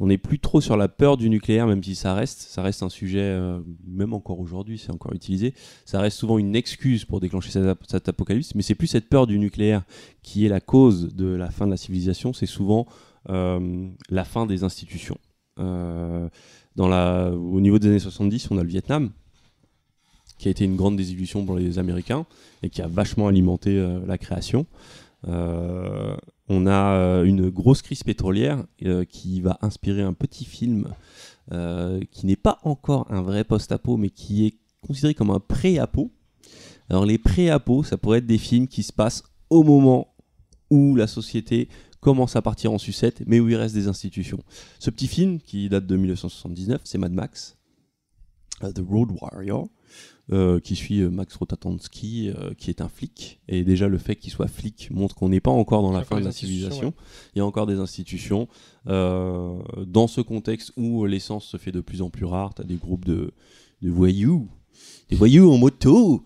[SPEAKER 5] on n'est plus trop sur la peur du nucléaire, même si ça reste, ça reste un sujet, euh, même encore aujourd'hui, c'est encore utilisé. Ça reste souvent une excuse pour déclencher cette apocalypse, mais c'est plus cette peur du nucléaire qui est la cause de la fin de la civilisation. C'est souvent euh, la fin des institutions. Euh, au niveau des années 70, on a le Vietnam, qui a été une grande désillusion pour les Américains et qui a vachement alimenté la création. Euh, on a euh, une grosse crise pétrolière euh, qui va inspirer un petit film qui n'est pas encore un vrai post-apo, mais qui est considéré comme un pré-apo. Alors les pré-apos, ça pourrait être des films qui se passent au moment où la société commence à partir en sucette, mais où il reste des institutions. Ce petit film, qui date de 1979, c'est Mad Max, The Road Warrior, euh, qui suit euh, Max Rotatansky, euh, qui est un flic. Et déjà, le fait qu'il soit flic montre qu'on n'est pas encore dans la fin de la civilisation. Il y a encore des institutions. Euh, dans ce contexte où l'essence se fait de plus en plus rare, tu as des groupes de, de voyous, des voyous en moto,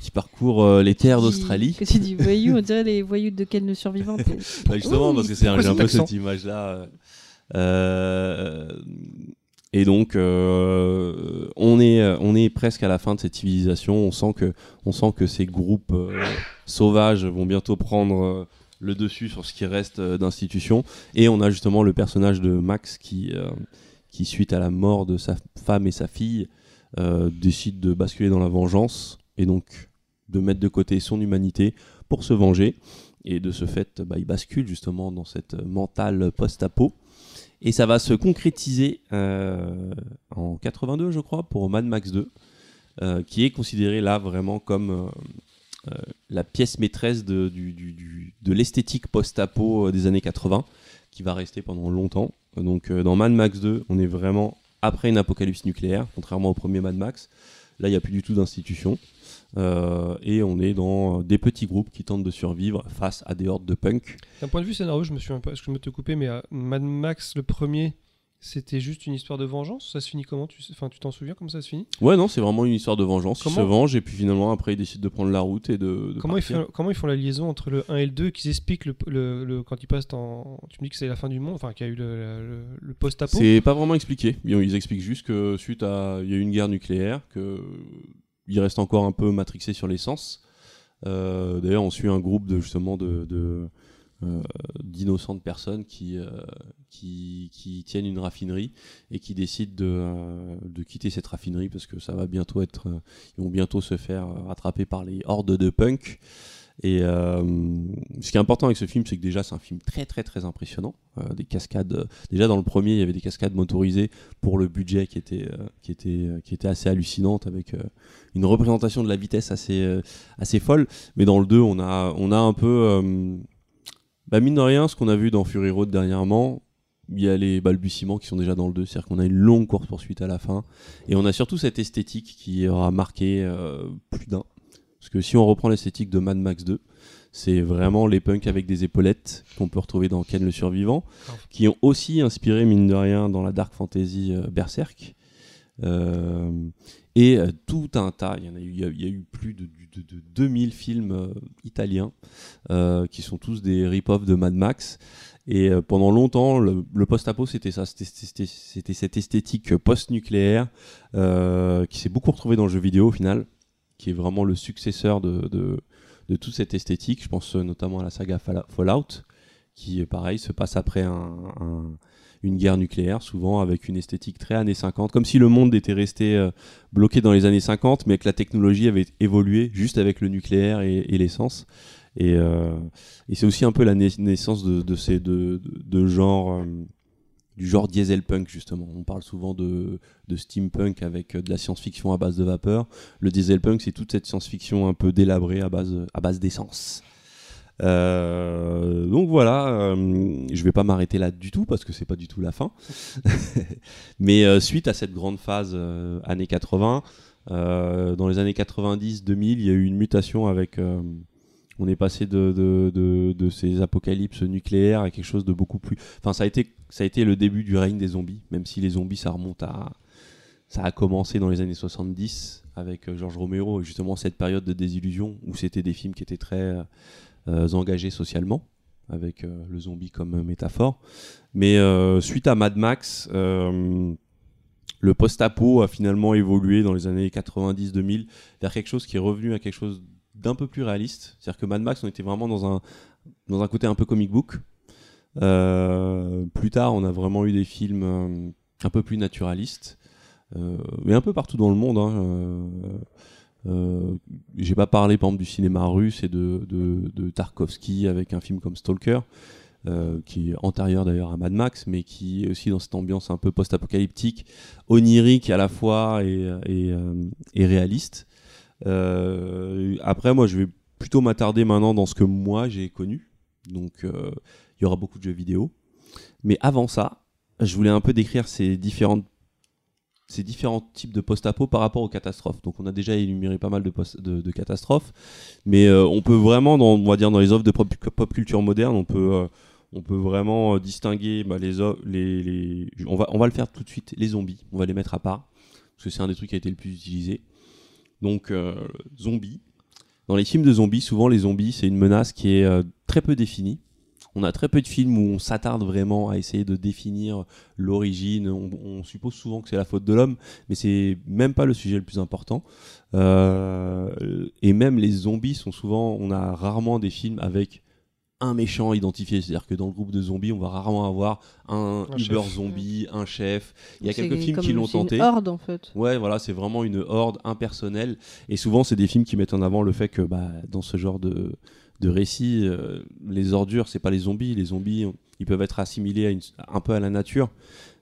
[SPEAKER 5] qui parcourent euh, les terres d'Australie.
[SPEAKER 2] Que tu dis voyous, on dirait les voyous de Ken le survivant. t'es-
[SPEAKER 5] Bah, justement, parce que c'est un, un peu cette image-là. euh, et donc, euh, on, est, on est presque à la fin de cette civilisation. On sent que, on sent que ces groupes euh, sauvages vont bientôt prendre euh, le dessus sur ce qui reste d'institutions. Et on a justement le personnage de Max qui, qui suite à la mort de sa femme et sa fille, décide de basculer dans la vengeance et donc de mettre de côté son humanité pour se venger. Et de ce fait, bah, il bascule justement dans cette mentale post-apo. Et ça va se concrétiser euh, en 82, je crois, pour Mad Max 2, euh, qui est considéré là vraiment comme euh, la pièce maîtresse de, de l'esthétique post-apo des années 80, qui va rester pendant longtemps. Donc dans Mad Max 2, on est vraiment après une apocalypse nucléaire, contrairement au premier Mad Max. Là, il n'y a plus du tout d'institution. Euh, et on est dans des petits groupes qui tentent de survivre face à des hordes de punk.
[SPEAKER 3] D'un point de vue scénario, je me suis un peu, je me te couper, mais euh, Mad Max le premier, c'était juste une histoire de vengeance? Ça se finit comment? Tu enfin, tu t'en souviens comment ça se finit?
[SPEAKER 5] Ouais, non, c'est vraiment une histoire de vengeance. Ils
[SPEAKER 3] Comment-
[SPEAKER 5] se vengent et puis finalement, après, ils décident de prendre la route et de. de
[SPEAKER 3] Comment ils, font, comment ils font la liaison entre le 1 et le 2 qu'ils expliquent le, le- le- quand ils passent en. Tu me dis que c'est la fin du monde, enfin qu'il y a eu le, le- le post-apo?
[SPEAKER 5] C'est pas vraiment expliqué. Ils ils expliquent juste que suite à. Il y a eu une guerre nucléaire, que. Il reste encore un peu matrixé sur l'essence. Euh, D'ailleurs, on suit un groupe de justement de. euh, d'innocentes personnes qui, euh, qui, qui tiennent une raffinerie et qui décident de, de quitter cette raffinerie parce que ça va bientôt être ils vont bientôt se faire rattraper par les hordes de punk et euh, ce qui est important avec ce film c'est que déjà c'est un film très très très impressionnant. Euh, des cascades euh, déjà dans le premier il y avait des cascades motorisées pour le budget qui était qui était qui était assez hallucinante avec une représentation de la vitesse assez assez folle. Mais dans le 2 on a on a un peu bah mine de rien ce qu'on a vu dans Fury Road dernièrement il y a les balbutiements qui sont déjà dans le 2 c'est à dire qu'on a une longue course poursuite à la fin. Et on a surtout cette esthétique qui aura marqué plus d'un parce que si on reprend l'esthétique de Mad Max 2 c'est vraiment les punks avec des épaulettes qu'on peut retrouver dans Ken le survivant qui ont aussi inspiré mine de rien dans la dark fantasy euh, Berserk Euh, et euh, tout un tas, il y, en a eu, il y a, eu plus de, de- de 2000 films italiens qui sont tous des rip-off de Mad Max. Et pendant longtemps, le, le post-apo, c'était ça, c'était- cette esthétique post-nucléaire qui s'est beaucoup retrouvée dans le jeu vidéo au final, qui est vraiment le successeur de, de, toute cette esthétique. Je pense euh, notamment à la saga Fall- Fallout, qui, euh, pareil, se passe après un- un, une guerre nucléaire, souvent avec une esthétique très années 50, comme si le monde était resté euh, bloqué dans les années 50, mais que la technologie avait évolué juste avec le nucléaire et, l'essence. Et, c'est aussi un peu la nais- naissance de, ces deux de, genres, du genre diesel punk justement. On parle souvent de, steampunk avec euh, de la science-fiction à base de vapeur. Le diesel punk, c'est toute cette science-fiction un peu délabrée à base, d'essence. Euh, donc voilà, euh, je vais pas m'arrêter là du tout parce que c'est pas du tout la fin. Mais suite à cette grande phase années 80, euh, dans les années 90-2000, il y a eu une mutation avec. Euh, on est passé de, ces apocalypses nucléaires à quelque chose de beaucoup plus. Enfin, ça a été, ça a été le début du règne des zombies, même si les zombies, ça remonte à. Ça a commencé dans les années 70 avec euh, Georges Romero, et justement cette période de désillusion où c'était des films qui étaient très euh, engagés socialement, avec euh, le zombie comme euh, métaphore. Mais euh, suite à Mad Max, euh, le post-apo a finalement évolué dans les années 90-2000 vers quelque chose qui est revenu à quelque chose d'un peu plus réaliste. C'est-à-dire que Mad Max, on était vraiment dans un, dans un côté un peu comic book. Euh, plus tard, on a vraiment eu des films euh, un peu plus naturalistes, euh, mais un peu partout dans le monde. Hein, euh, J'ai pas parlé par exemple du cinéma russe et de, de, Tarkovsky avec un film comme Stalker, qui est antérieur d'ailleurs à Mad Max, mais qui est aussi dans cette ambiance un peu post-apocalyptique, onirique à la fois et, et réaliste. Euh, après, moi, je vais plutôt m'attarder maintenant dans ce que moi j'ai connu. Donc, euh, il y aura beaucoup de jeux vidéo. Mais avant ça, je voulais un peu décrire ces différentes ces différents types de post-apo par rapport aux catastrophes. Donc on a déjà énuméré pas mal de, catastrophes, mais euh, on peut vraiment, dans, on va dire dans les offres de pop, culture moderne, on peut, on peut vraiment distinguer bah, les, les- on va, on va le faire tout de suite, les zombies, on va les mettre à part, parce que c'est un des trucs qui a été le plus utilisé. Donc euh, zombies. Dans les films de zombies, souvent les zombies, c'est une menace qui est euh, très peu définie. On a très peu de films où on s'attarde vraiment à essayer de définir l'origine. On, suppose souvent que c'est la faute de l'homme, mais c'est même pas le sujet le plus important. Euh, et même les zombies sont souvent, on a rarement des films avec un méchant identifié. C'est-à-dire que dans le groupe de zombies, on va rarement avoir un,
[SPEAKER 3] Un
[SPEAKER 5] Uber
[SPEAKER 3] chef.
[SPEAKER 5] zombie, un chef. Il y a quelques films qui l'ont
[SPEAKER 2] c'est une
[SPEAKER 5] tenté.
[SPEAKER 2] horde en fait.
[SPEAKER 5] Ouais, voilà, c'est vraiment une horde impersonnelle. Et souvent, c'est des films qui mettent en avant le fait que bah, dans ce genre de, de récit, euh, les ordures, c'est pas les zombies. Les zombies, on- ils peuvent être assimilés à une- un peu à la nature,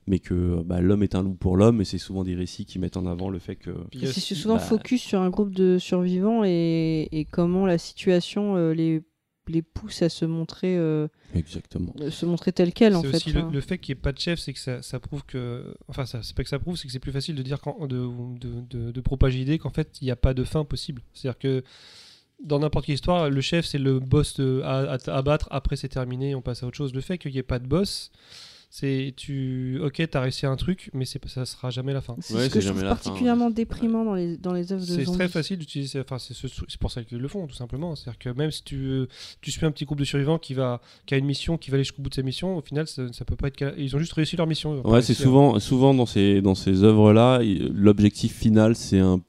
[SPEAKER 5] mais que bah, l'homme est un loup pour l'homme. Et c'est souvent des récits qui mettent en avant le fait que.
[SPEAKER 2] C'est souvent
[SPEAKER 5] bah-
[SPEAKER 2] focus sur un groupe de survivants et, et comment la situation euh, les, les pousse à se montrer, euh,
[SPEAKER 5] Exactement.
[SPEAKER 2] se montrer tel quel en
[SPEAKER 3] C'est
[SPEAKER 2] fait.
[SPEAKER 3] aussi le, fait qu'il n'y ait pas de chef, c'est que ça, ça prouve que. Enfin, ça- c'est pas que ça prouve, c'est que c'est plus facile de dire quand, de, de, de- de propager l'idée qu'en fait, il n'y a pas de fin possible. C'est-à-dire que dans n'importe quelle histoire, le chef, c'est le boss de- à, à- à battre, après c'est terminé, on passe à autre chose. Le fait qu'il n'y ait pas de boss, c'est. tu Ok, t'as réussi un truc, mais c'est, ça sera jamais la fin.
[SPEAKER 2] C'est
[SPEAKER 5] Ouais,
[SPEAKER 2] ce
[SPEAKER 5] c'est
[SPEAKER 2] que je trouve
[SPEAKER 5] jamais la fin,
[SPEAKER 2] particulièrement déprimant dans les, dans les œuvres de
[SPEAKER 3] C'est très facile d'utiliser. Enfin, c'est ce- c'est pour ça qu'ils le font, tout simplement. C'est-à-dire que même si tu, tu suis un petit groupe de survivants qui, va, qui a une mission, qui va aller jusqu'au bout de sa mission, au final, ça, ça peut pas être. Ils ont juste réussi leur mission.
[SPEAKER 5] Ouais, c'est
[SPEAKER 3] à-
[SPEAKER 5] souvent, souvent dans ces, dans ces œuvres-là, il- l'objectif final, c'est un.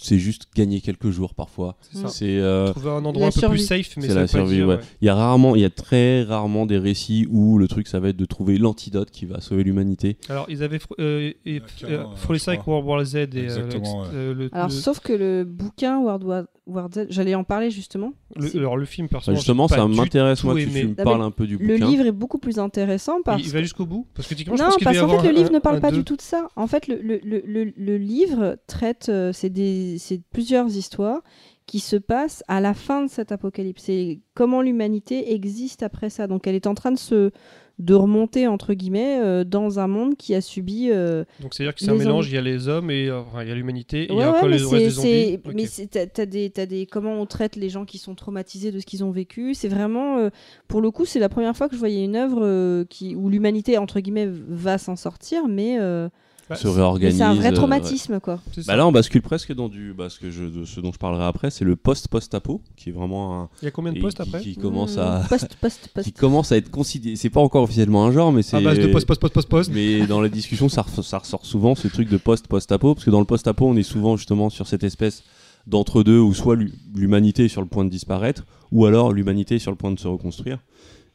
[SPEAKER 5] C'est juste gagner quelques jours parfois.
[SPEAKER 3] C'est
[SPEAKER 5] euh,
[SPEAKER 3] Trouver un endroit
[SPEAKER 2] La
[SPEAKER 3] un peu
[SPEAKER 2] survie.
[SPEAKER 3] plus safe, mais
[SPEAKER 5] C'est
[SPEAKER 3] ça
[SPEAKER 5] la survie,
[SPEAKER 3] dire,
[SPEAKER 5] ouais.
[SPEAKER 3] ouais.
[SPEAKER 5] Il y a rarement, il y a très rarement des récits où le truc ça va être de trouver l'antidote qui va sauver l'humanité.
[SPEAKER 3] Alors, ils avaient fr- euh, et- euh,
[SPEAKER 1] euh,
[SPEAKER 3] frôlé ça avec. World War Z et euh, euh, le,
[SPEAKER 2] Alors,
[SPEAKER 3] le-
[SPEAKER 2] sauf que le bouquin World War, War Z, j'allais en parler justement.
[SPEAKER 3] le- alors le film
[SPEAKER 5] Enfin,
[SPEAKER 3] personnellement.
[SPEAKER 5] justement, ça m'intéresse moi que
[SPEAKER 3] aimé.
[SPEAKER 5] tu me parles un peu du
[SPEAKER 2] Le
[SPEAKER 5] bouquin.
[SPEAKER 2] livre est beaucoup plus intéressant parce
[SPEAKER 3] Il, il va jusqu'au bout parce que
[SPEAKER 2] non, parce qu'en fait, le livre
[SPEAKER 3] un-
[SPEAKER 2] ne parle pas
[SPEAKER 3] deux.
[SPEAKER 2] du tout de ça. En fait, le, le, le, le- le livre traite, euh, c'est des, c'est plusieurs histoires qui se passent à la fin de cet apocalypse. C'est comment l'humanité existe après ça. Donc, elle est en train de se de remonter entre guillemets euh, dans un monde qui a subi. euh,
[SPEAKER 3] Donc c'est à dire que c'est un
[SPEAKER 2] les
[SPEAKER 3] mélange. Il y a les hommes et euh, enfin, il y a l'humanité. et il y
[SPEAKER 2] Ouais,
[SPEAKER 3] a
[SPEAKER 2] ouais,
[SPEAKER 3] encore
[SPEAKER 2] mais
[SPEAKER 3] le reste des zombies. Ok.
[SPEAKER 2] mais t'as, des, t'as des, comment on traite les gens qui sont traumatisés de ce qu'ils ont vécu. C'est vraiment, euh, pour le coup, c'est la première fois que je voyais une œuvre euh, qui, où l'humanité entre guillemets va s'en sortir, mais, euh,
[SPEAKER 3] Bah,
[SPEAKER 5] se
[SPEAKER 2] mais
[SPEAKER 5] réorganise.
[SPEAKER 2] c'est un vrai
[SPEAKER 5] euh,
[SPEAKER 2] traumatisme, quoi.
[SPEAKER 5] ouais.
[SPEAKER 3] ça.
[SPEAKER 5] Bah là, on bascule presque dans du, bah, ce, que je, de ce dont je parlerai après, c'est le post-post-apo, qui est vraiment un,
[SPEAKER 3] Il y a combien de postes après
[SPEAKER 5] qui commence
[SPEAKER 2] Mmh,
[SPEAKER 5] à,
[SPEAKER 2] post, post, post.
[SPEAKER 5] qui commence à être considéré. C'est pas encore officiellement un genre, mais c'est.
[SPEAKER 3] À base de post, post, post, post, post.
[SPEAKER 5] Mais dans la discussion, ça, re- ça ressort souvent ce truc de post-post-apo, parce que dans le post-apo, on est souvent justement sur cette espèce d'entre-deux où soit l'hu- l'humanité est sur le point de disparaître, ou alors l'humanité est sur le point de se reconstruire.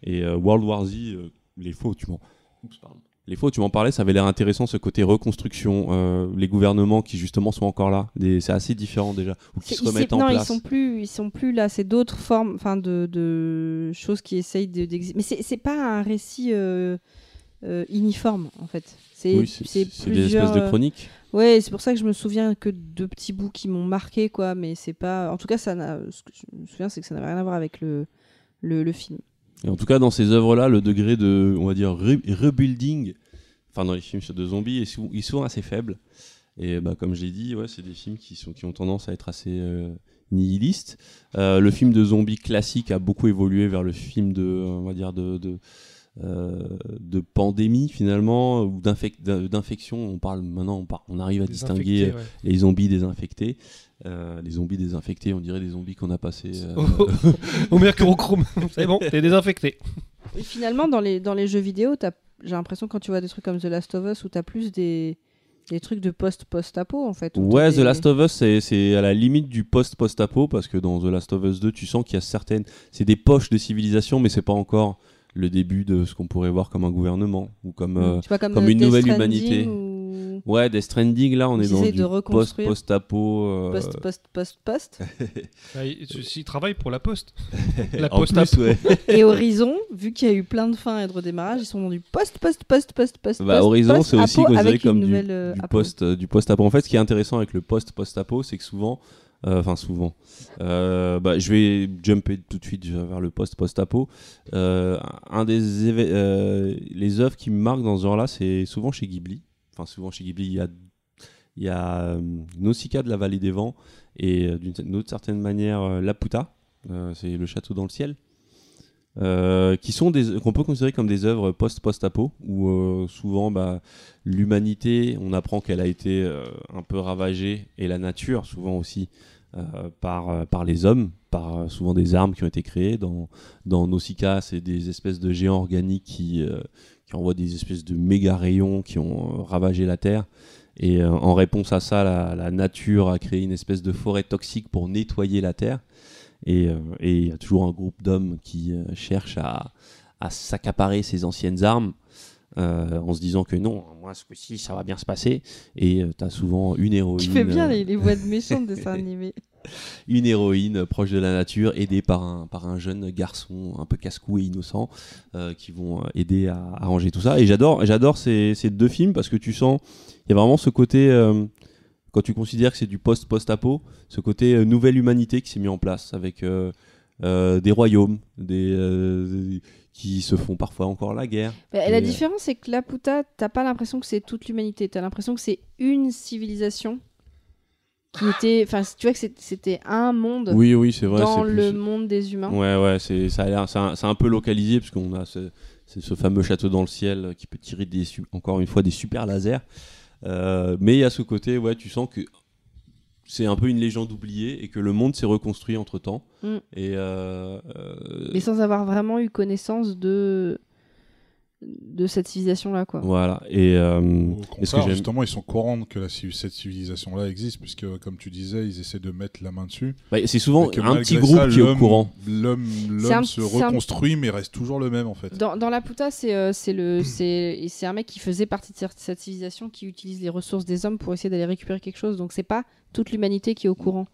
[SPEAKER 5] Et euh, World War Z, euh, les faux, tu m'en. Oups, pardon. Les faux, tu m'en parlais, ça avait l'air intéressant ce côté reconstruction, euh, les gouvernements qui justement sont encore là, c'est assez différent déjà, ou qui se remettent en
[SPEAKER 2] non,
[SPEAKER 5] place.
[SPEAKER 2] ils sont plus, ils sont plus là. C'est d'autres formes, enfin de, de choses qui essayent de- d'exister. Mais c'est pas un récit euh, euh, uniforme en fait. C'est
[SPEAKER 5] Oui, c'est des espèces de
[SPEAKER 2] plusieurs,
[SPEAKER 5] chroniques.
[SPEAKER 2] Ouais, c'est pour ça que je me souviens que de petits bouts qui m'ont marqué, quoi. Mais c'est pas. En tout cas, ça n'a. Ce que je me souviens, c'est que ça n'avait rien à voir avec le le, le film.
[SPEAKER 5] Et en tout cas, dans ces œuvres-là, le degré de, on va dire, re- rebuilding, enfin dans les films sur de zombies, est est souvent assez faible. Et bah, comme je l'ai dit, ouais, c'est des films qui, sont, qui ont tendance à être assez euh, nihilistes. Euh, le film de zombies classique a beaucoup évolué vers le film de, on va dire, de, de, euh, de pandémie finalement, ou d'infec- d'in- d'infection. On parle maintenant, on, arrive à distinguer
[SPEAKER 3] ouais.
[SPEAKER 5] les zombies désinfectés. Euh, les zombies désinfectés, on dirait des zombies qu'on a passés. euh,
[SPEAKER 3] au mercurochrome. C'est bon, t'es désinfecté.
[SPEAKER 2] Et finalement, dans les, dans les jeux vidéo, j'ai l'impression quand tu vois des trucs comme The Last of Us où t'as plus des, des trucs de post-post-apo en fait.
[SPEAKER 5] Ouais, The
[SPEAKER 2] des-
[SPEAKER 5] Last of Us, c'est- à la limite du post-post-apo parce que dans The Last of Us 2, tu sens qu'il y a certaines. C'est des poches de civilisation, mais c'est pas encore le début de ce qu'on pourrait voir comme un gouvernement ou comme. euh,
[SPEAKER 2] Je sais pas, comme,
[SPEAKER 5] comme
[SPEAKER 2] euh,
[SPEAKER 5] une
[SPEAKER 2] Death
[SPEAKER 5] nouvelle
[SPEAKER 2] Stranding
[SPEAKER 5] humanité.
[SPEAKER 2] ou
[SPEAKER 5] Ouais, Death Stranding, là, on est dans du
[SPEAKER 2] de reconstruire.
[SPEAKER 5] post-post-apo. euh,
[SPEAKER 2] post-post-post-post.
[SPEAKER 3] Ah, il- S'il travaille pour la poste. La
[SPEAKER 5] ouais.
[SPEAKER 2] Et Horizon, vu qu'il y a eu plein de fins et de redémarrages, ils sont dans du post-post-post-post-post.
[SPEAKER 5] Bah, Horizon, c'est aussi considéré
[SPEAKER 2] avec
[SPEAKER 5] comme
[SPEAKER 2] une
[SPEAKER 5] du,
[SPEAKER 2] nouvelle euh,
[SPEAKER 5] du
[SPEAKER 2] apo.
[SPEAKER 5] post euh, du post-apo. En fait, ce qui est intéressant avec le post-post-apo, c'est que souvent, euh, enfin souvent, euh, bah, je vais jumper tout de suite vers le post-post-apo. Euh, un des euh, les œuvres qui me marquent dans ce genre-là, c'est souvent chez Ghibli. Enfin, souvent chez Ghibli, il y a il euh, Nausicaa de la vallée des vents et euh, d'une autre certaine manière euh, Laputa, c'est le château dans le ciel. Qui sont qu'on peut considérer comme des œuvres post-post-apo où euh, souvent bah, l'humanité on apprend qu'elle a été un peu ravagée et la nature souvent aussi par, par les hommes par souvent des armes qui ont été créées dans, dans Nausicaa c'est des espèces de géants organiques qui, qui envoient des espèces de méga rayons qui ont euh, ravagé la terre et euh, en réponse à ça la, la nature a créé une espèce de forêt toxique pour nettoyer la terre et euh, il y a toujours un groupe d'hommes qui euh, cherchent à, à s'accaparer ces anciennes armes euh, en se disant que non, moi ce coup-ci ça va bien se passer. Et tu as souvent une héroïne,
[SPEAKER 2] Tu fais bien
[SPEAKER 5] euh,
[SPEAKER 2] les, les voix de méchants de dessins animés.
[SPEAKER 5] une héroïne proche de la nature, aidée par un, par un jeune garçon un peu casse-cou et innocent, euh, qui vont euh, aider à, à ranger tout ça. Et j'adore, j'adore ces, ces deux films parce que tu sens, il y a vraiment ce côté, euh, quand tu considères que c'est du post-post-apo, ce côté euh, nouvelle humanité qui s'est mis en place avec des royaumes, des, qui se font parfois encore la guerre.
[SPEAKER 2] Bah,
[SPEAKER 5] Et,
[SPEAKER 2] la différence, c'est que Laputa, t'as pas l'impression que c'est toute l'humanité. T'as l'impression que c'est une civilisation qui était. Enfin, tu vois que c'était un monde
[SPEAKER 5] Oui, oui, c'est vrai.
[SPEAKER 2] dans le
[SPEAKER 5] plus-
[SPEAKER 2] monde des humains.
[SPEAKER 5] Ouais, ouais, c'est ça a l'air, c'est un, peu localisé parce qu'on a ce, ce fameux château dans le ciel euh, qui peut tirer des, encore une fois des super lasers. Euh, mais il y a ce côté, ouais, tu sens que c'est un peu une légende oubliée et que le monde s'est reconstruit entre temps.
[SPEAKER 2] Mm.
[SPEAKER 5] Et euh, euh,
[SPEAKER 2] Mais sans avoir vraiment eu connaissance de de cette civilisation-là, quoi.
[SPEAKER 5] voilà. Et euh,
[SPEAKER 1] Au
[SPEAKER 5] ce que
[SPEAKER 1] justement, ils sont courants que la, cette civilisation-là existe, puisque, comme tu disais, ils essaient de mettre la main dessus.
[SPEAKER 5] bah, c'est souvent un petit groupe
[SPEAKER 1] ça,
[SPEAKER 5] qui est au courant.
[SPEAKER 1] L'homme se
[SPEAKER 2] un-
[SPEAKER 1] reconstruit, mais reste toujours le même, en fait.
[SPEAKER 2] Dans, dans Laputa, c'est euh, c'est le c'est c'est un mec qui faisait partie de cette- cette civilisation qui utilise les ressources des hommes pour essayer d'aller récupérer quelque chose. Donc c'est pas toute l'humanité qui est au courant.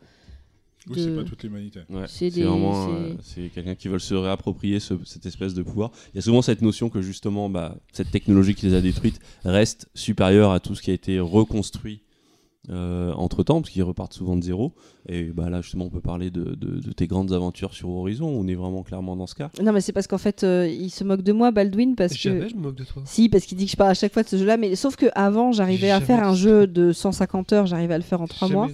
[SPEAKER 1] Oui, c'est pas toute l'humanité.
[SPEAKER 5] Ouais,
[SPEAKER 2] C'est
[SPEAKER 5] vraiment
[SPEAKER 2] c'est-
[SPEAKER 5] euh, c'est quelqu'un qui veut se réapproprier ce- cette espèce de pouvoir. Il y a souvent cette notion que justement bah, cette technologie qui les a détruites reste supérieure à tout ce qui a été reconstruit entre temps, parce qu'ils repartent souvent de zéro. Et bah, là justement on peut parler de, de- de tes grandes aventures sur Horizon, on est vraiment clairement dans ce cas.
[SPEAKER 2] Non, mais c'est parce qu'en fait, euh, il se moque de moi, Baldwin, parce que.
[SPEAKER 3] Je me moque de toi.
[SPEAKER 2] Si, parce qu'il dit que je parle à chaque fois de ce jeu-là, mais sauf que avant, j'arrivais à faire un jeu de 150 heures, j'arrivais à le faire en 3 mois.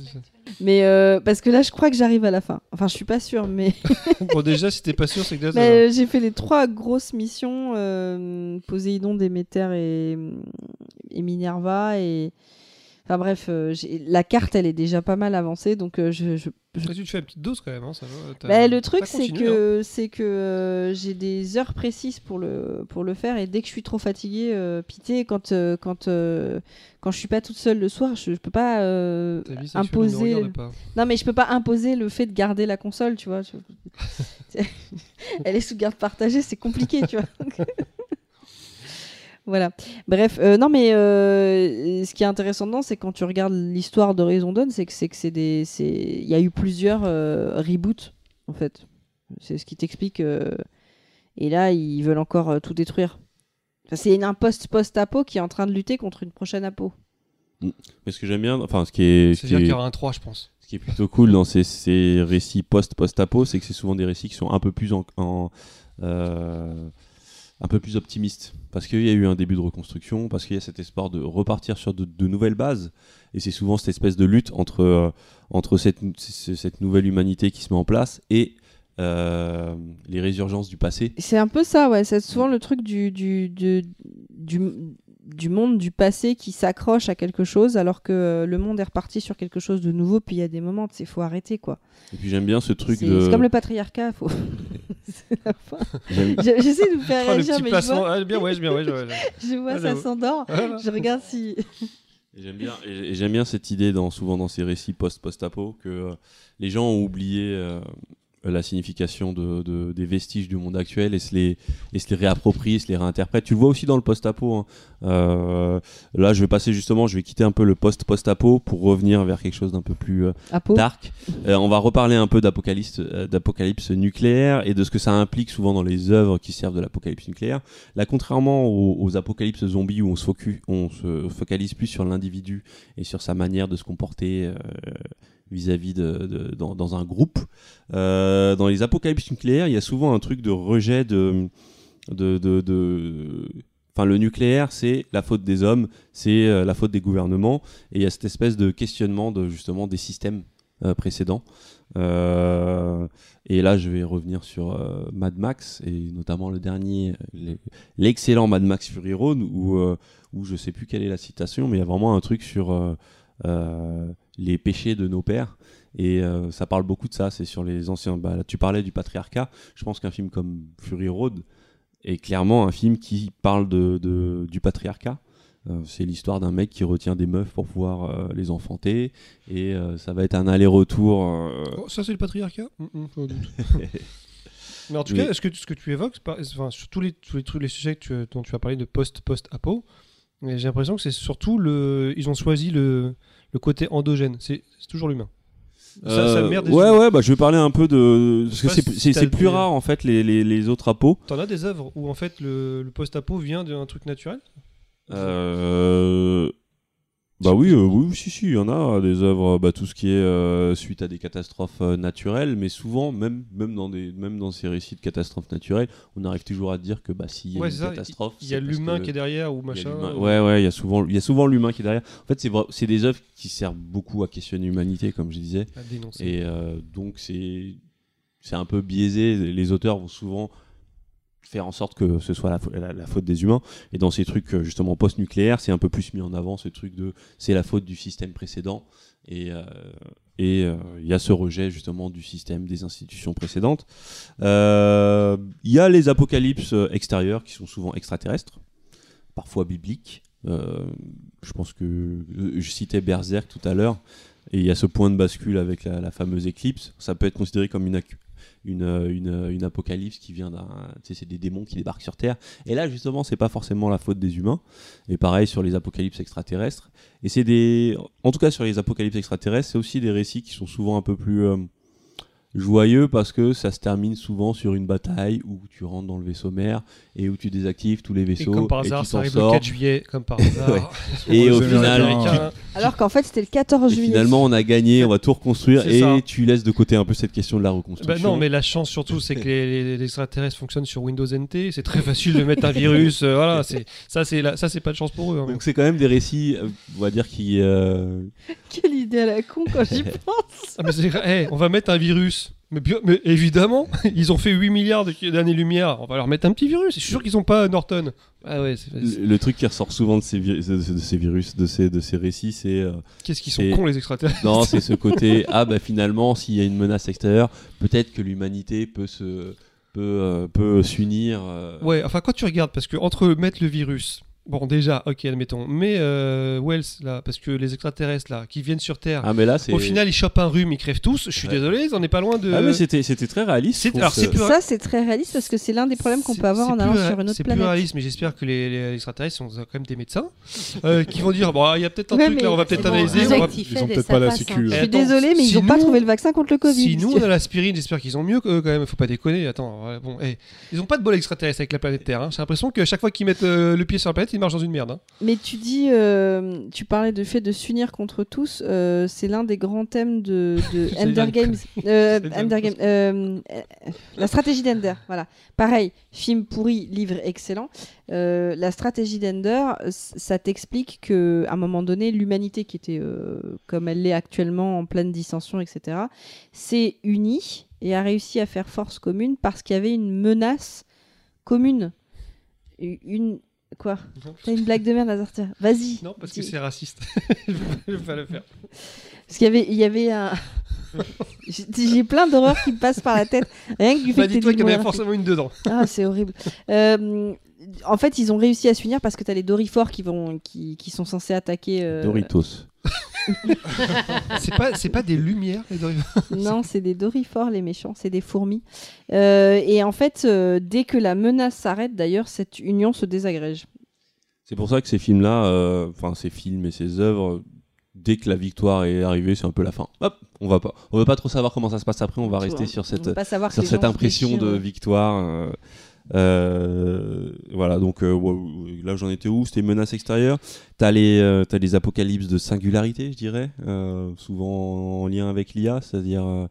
[SPEAKER 2] Mais euh, parce que là, je crois que j'arrive à la fin. Enfin, je suis pas sûre, mais,
[SPEAKER 3] bon, déjà, si t'es pas sûr, c'est que
[SPEAKER 2] euh, j'ai fait les trois grosses missions euh, Poséidon, Déméter et, et Minerva. Et enfin bref, euh, la carte, elle est déjà pas mal avancée, donc euh, je, je-
[SPEAKER 3] tu te fais une petite dose quand même, hein, ça va.
[SPEAKER 2] Bah, le truc,
[SPEAKER 3] t'as
[SPEAKER 2] c'est
[SPEAKER 3] hein.
[SPEAKER 2] que, c'est que euh, j'ai des heures précises pour le, pour le faire et dès que je suis trop fatiguée, euh, pitié, quand, euh, quand, quand je suis pas toute seule le soir, je, je peux pas
[SPEAKER 3] vie
[SPEAKER 2] imposer.
[SPEAKER 3] pas.
[SPEAKER 2] Non, mais je peux pas imposer le fait de garder la console, tu vois. je- Elle est sous garde partagée, c'est compliqué, tu vois. Voilà. Bref, euh, non mais euh, ce qui est intéressant dedans, c'est quand tu regardes l'histoire d'Horizon Dawn, c'est que c'est que c'est des, c'est, il y a eu plusieurs euh, reboots en fait. C'est ce qui t'explique. euh, Et là, ils veulent encore euh, tout détruire. Enfin, c'est une- un post post apo qui est en train de lutter contre une prochaine apo.
[SPEAKER 5] Mais ce que j'aime bien, enfin ce qui est, ce qui
[SPEAKER 3] C'est-à-dire qu'il
[SPEAKER 5] est-
[SPEAKER 3] y aura un 3, je pense.
[SPEAKER 5] Ce qui est plutôt cool dans ces, ces récits post-post-apo, c'est que c'est souvent des récits qui sont un peu plus en, en, euh, un peu plus optimistes, parce qu'il y a eu un début de reconstruction, parce qu'il y a cet espoir de repartir sur de, nouvelles bases, et c'est souvent cette espèce de lutte entre, euh, entre cette, cette nouvelle humanité qui se met en place et euh, les résurgences du passé.
[SPEAKER 2] C'est un peu ça, ouais. C'est souvent le truc du, du, du, du monde du passé qui s'accroche à quelque chose alors que euh, le monde est reparti sur quelque chose de nouveau. Puis il y a des moments, il faut arrêter quoi.
[SPEAKER 5] Et puis j'aime bien ce truc
[SPEAKER 2] C'est
[SPEAKER 5] de.
[SPEAKER 2] c'est comme le patriarcat. Faut... c'est la fin.
[SPEAKER 5] j'aime-
[SPEAKER 2] Je- J'essaie de vous faire
[SPEAKER 3] Oh,
[SPEAKER 2] réagir,
[SPEAKER 3] petit
[SPEAKER 2] mais je vois,
[SPEAKER 3] Ah, bien, ouais, bien, ouais, ouais, ouais.
[SPEAKER 2] je vois
[SPEAKER 3] Ah,
[SPEAKER 2] ça s'endort.
[SPEAKER 3] Voilà.
[SPEAKER 2] Je regarde si.
[SPEAKER 5] Et J'aime bien, j'aime bien cette idée dans, souvent dans ces récits post-post-apo que euh, les gens ont oublié euh, la signification de, de- des vestiges du monde actuel et se les, et se les réapproprient, se les réinterprètent. Tu le vois aussi dans le post-apo. hein. Euh, là, je vais passer justement, je vais quitter un peu le post-post-apo pour revenir vers quelque chose d'un peu plus euh, dark. Euh, on va reparler un peu d'apocalypse, euh, d'apocalypse nucléaire et de ce que ça implique souvent dans les œuvres qui servent de l'apocalypse nucléaire. Là, contrairement aux, aux apocalypses zombies où on se, on se focalise plus sur l'individu et sur sa manière de se comporter vis-à-vis de, dans, un groupe, euh, dans les apocalypses nucléaires, il y a souvent un truc de rejet de, de, de, Enfin, le nucléaire, c'est la faute des hommes, c'est euh, la faute des gouvernements, et il y a cette espèce de questionnement de justement des systèmes euh, précédents. Et là, je vais revenir sur Mad Max et notamment le dernier, l'excellent Mad Max Fury Road, où, où je sais plus quelle est la citation, mais il y a vraiment un truc sur les péchés de nos pères. Et euh, ça parle beaucoup de ça. C'est sur les anciens. Bah, là, tu parlais du patriarcat. Je pense qu'un film comme Fury Road est clairement un film qui parle de, de- du patriarcat. Euh, c'est l'histoire d'un mec qui retient des meufs pour pouvoir euh, les enfanter et ça va être un aller-retour.
[SPEAKER 3] Oh, ça, c'est le patriarcat? Mm, mm, pas de doute. Mais en tout
[SPEAKER 5] Oui.
[SPEAKER 3] cas, ce que, ce que tu évoques, enfin, sur tous les, tous les, trucs, les sujets que tu- dont tu as parlé de post-post-apo, j'ai l'impression que c'est surtout le. Ils ont choisi le, le côté endogène. C'est toujours l'humain. Ça, ça
[SPEAKER 5] euh,
[SPEAKER 3] merde des
[SPEAKER 5] ouais,
[SPEAKER 3] humains.
[SPEAKER 5] ouais, bah, je vais parler un peu de. Parce que c'est
[SPEAKER 3] si
[SPEAKER 5] plus
[SPEAKER 3] des-
[SPEAKER 5] rare en fait les, les, les autres apos.
[SPEAKER 3] T'en as des œuvres où en fait le, le post-apo vient d'un truc naturel?
[SPEAKER 5] Euh, Bah oui, euh, oui, si, si, il y en a des œuvres, bah, tout ce qui est euh, suite à des catastrophes euh, naturelles, mais souvent, même, même, dans des, même dans ces récits de catastrophes naturelles, on arrive toujours à dire que bah, s'il y a
[SPEAKER 3] Ouais,
[SPEAKER 5] une
[SPEAKER 3] c'est ça,
[SPEAKER 5] catastrophe.
[SPEAKER 3] Il y a
[SPEAKER 5] c'est parce
[SPEAKER 3] l'humain
[SPEAKER 5] que-
[SPEAKER 3] qui est derrière ou
[SPEAKER 5] il y a
[SPEAKER 3] machin.
[SPEAKER 5] l'humain. Ouais, ouais, il y a souvent, il y a souvent l'humain qui est derrière. En fait, c'est des œuvres qui servent beaucoup à questionner l'humanité, comme je disais.
[SPEAKER 3] à dénoncer.
[SPEAKER 5] Et euh, donc, c'est c'est un peu biaisé. Les auteurs vont souvent faire en sorte que ce soit la, fa- la- la faute des humains. Et dans ces trucs, euh, justement, post-nucléaires, c'est un peu plus mis en avant ce truc de c'est la faute du système précédent. Et euh, euh, il y a ce rejet, justement, du système des institutions précédentes. Il y a les apocalypses extérieurs qui sont souvent extraterrestres, parfois bibliques. Je pense que je citais Berserk tout à l'heure. Et il y a ce point de bascule avec la, la fameuse éclipse. Ça peut être considéré comme une, une, une, apocalypse qui vient d'un. C'est des démons qui débarquent sur Terre. Et là, justement, c'est pas forcément la faute des humains. Et pareil sur les apocalypses extraterrestres. Et c'est des. En tout cas, sur les apocalypses extraterrestres, c'est aussi des récits qui sont souvent un peu plus. euh, joyeux parce que ça se termine souvent sur une bataille où tu rentres dans le vaisseau mère et où tu désactives tous les
[SPEAKER 3] Et
[SPEAKER 5] vaisseaux
[SPEAKER 3] comme par
[SPEAKER 5] et
[SPEAKER 3] hasard,
[SPEAKER 5] tu
[SPEAKER 3] ça arrive
[SPEAKER 5] sors.
[SPEAKER 3] le 4 juillet, comme par hasard.
[SPEAKER 5] Ouais. Et au final, tu-
[SPEAKER 2] Alors qu'en fait, c'était le 14
[SPEAKER 5] et
[SPEAKER 2] juillet.
[SPEAKER 5] finalement, on a gagné, on va tout reconstruire et
[SPEAKER 3] ça.
[SPEAKER 5] tu laisses de côté un peu cette question de la
[SPEAKER 3] Bah
[SPEAKER 5] reconstruction.
[SPEAKER 3] non, mais la chance surtout, c'est que les, les- les extraterrestres fonctionnent sur Windows NT. C'est très facile de mettre un virus. euh, voilà, ça, c'est la- ça, c'est pas de chance pour eux. hein.
[SPEAKER 5] Donc c'est quand même des récits, euh, on va dire, qui... euh,
[SPEAKER 2] Quelle idée à la con quand j'y pense.
[SPEAKER 3] Ah, mais on va mettre un virus. Mais, bien- mais évidemment, ils ont fait 8 milliards d'années-lumière. On va leur mettre un petit virus. Je suis sûr qu'ils ont pas Norton. Ah ouais, c'est- c'est-
[SPEAKER 5] le, le truc qui ressort souvent de ces, vi- de, de ces virus, de ces, de ces récits, c'est... euh,
[SPEAKER 3] qu'est-ce qu'ils sont
[SPEAKER 5] c'est-
[SPEAKER 3] cons les extraterrestres?
[SPEAKER 5] non, c'est ce côté, ah bah finalement, s'il y a une menace extérieure, peut-être que l'humanité peut se... peut, euh, peut s'unir. euh,
[SPEAKER 3] Ouais, enfin quand tu regardes, parce que entre mettre le virus, bon déjà, ok, admettons, mais euh, Wells là, parce que les extraterrestres là, qui viennent sur Terre,
[SPEAKER 5] Ah mais là, c'est...
[SPEAKER 3] au final ils chopent un rhume, ils crèvent tous. Je suis
[SPEAKER 5] Ouais.
[SPEAKER 3] désolé, ils en est pas loin de.
[SPEAKER 5] Ah mais c'était c'était très réaliste. Je
[SPEAKER 3] alors,
[SPEAKER 5] ce-
[SPEAKER 3] c'est plus-
[SPEAKER 2] Ça, c'est très réaliste parce que c'est l'un des problèmes qu'on peut avoir en allant sur une autre
[SPEAKER 3] C'est plus
[SPEAKER 2] planète.
[SPEAKER 3] réaliste, mais j'espère que les, les extraterrestres sont quand même des médecins euh, qui vont dire bon, il y a peut-être un
[SPEAKER 2] Ouais,
[SPEAKER 3] truc là, on va peut-être
[SPEAKER 2] bon,
[SPEAKER 3] analyser.
[SPEAKER 2] ils
[SPEAKER 3] on va-
[SPEAKER 1] ils ont peut-être pas la sécu.
[SPEAKER 6] hein.
[SPEAKER 2] Je
[SPEAKER 3] Eh,
[SPEAKER 2] suis désolée, mais ils n'ont pas trouvé le vaccin contre le Covid.
[SPEAKER 3] Si nous on a l'aspirine, j'espère qu'ils ont mieux eux, quand même. Faut pas déconner. Attends, bon, eh, ils ont pas de bol extraterrestre avec la planète Terre. hein. J'ai l'impression que chaque fois qu'ils mettent euh, le pied sur la planète, il marche dans une merde. hein.
[SPEAKER 2] Mais tu dis, euh, tu parlais du fait de s'unir contre tous. euh, c'est l'un des grands thèmes de, Ender Games. Euh, Ender
[SPEAKER 3] la
[SPEAKER 2] Game, euh, euh, la stratégie d'Ender. Voilà. Pareil, film pourri, livre excellent. Euh, la stratégie d'Ender, euh, c- ça t'explique que à un moment donné, l'humanité qui était euh, comme elle l'est actuellement en pleine dissension, etc., s'est unie et a réussi à faire force commune parce qu'il y avait une menace commune. Une quoi T'as une blague de merde à sortir. Vas-y.
[SPEAKER 3] Non, parce que c'est raciste. je vais pas le faire.
[SPEAKER 2] Parce qu'il y avait, il y avait un. J'ai plein d'horreurs qui me passent par la tête. Rien que du fait
[SPEAKER 3] Bah,
[SPEAKER 2] que t'aies
[SPEAKER 3] dis-toi qu'il y en
[SPEAKER 2] mot
[SPEAKER 3] forcément une dedans.
[SPEAKER 2] Ah, c'est horrible. Euh, en fait, ils ont réussi à s'unir parce que t'as les Dorifors qui vont, qui, qui sont censés attaquer. euh,
[SPEAKER 5] Doritos.
[SPEAKER 3] C'est pas, c'est pas des lumières, les Doritos.
[SPEAKER 2] Non, c'est des Dorifors les méchants, c'est des fourmis. Euh, et en fait, euh, dès que la menace s'arrête, d'ailleurs, cette union se désagrège.
[SPEAKER 5] C'est pour ça que ces films-là, euh, enfin ces films et ces œuvres, dès que la victoire est arrivée, c'est un peu la fin. Hop, on va pas, on veut pas trop savoir comment ça se passe après. On va rester sur cette, sur cette impression de victoire. euh, euh, voilà, donc euh, là j'en étais où? C'était menace extérieure. T'as les, euh, les apocalypses de singularité, je dirais, euh, souvent en lien avec l'IA, c'est-à-dire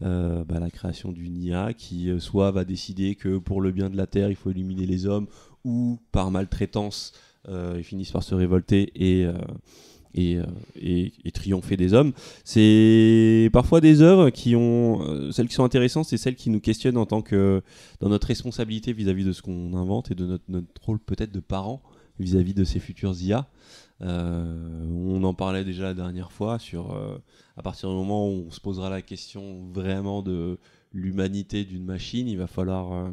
[SPEAKER 5] bah, la création d'une IA qui soit va décider que pour le bien de la Terre il faut éliminer les hommes, ou par maltraitance ils finissent par se révolter et et, euh, et- et triompher des hommes. C'est parfois des œuvres qui ont. euh, celles qui sont intéressantes, c'est celles qui nous questionnent en tant que. dans notre responsabilité vis-à-vis de ce qu'on invente et de notre, rôle peut-être de parent vis-à-vis de ces futurs IA. Euh, on en parlait déjà la dernière fois sur. à partir du moment où on se posera la question vraiment de l'humanité d'une machine, il va falloir.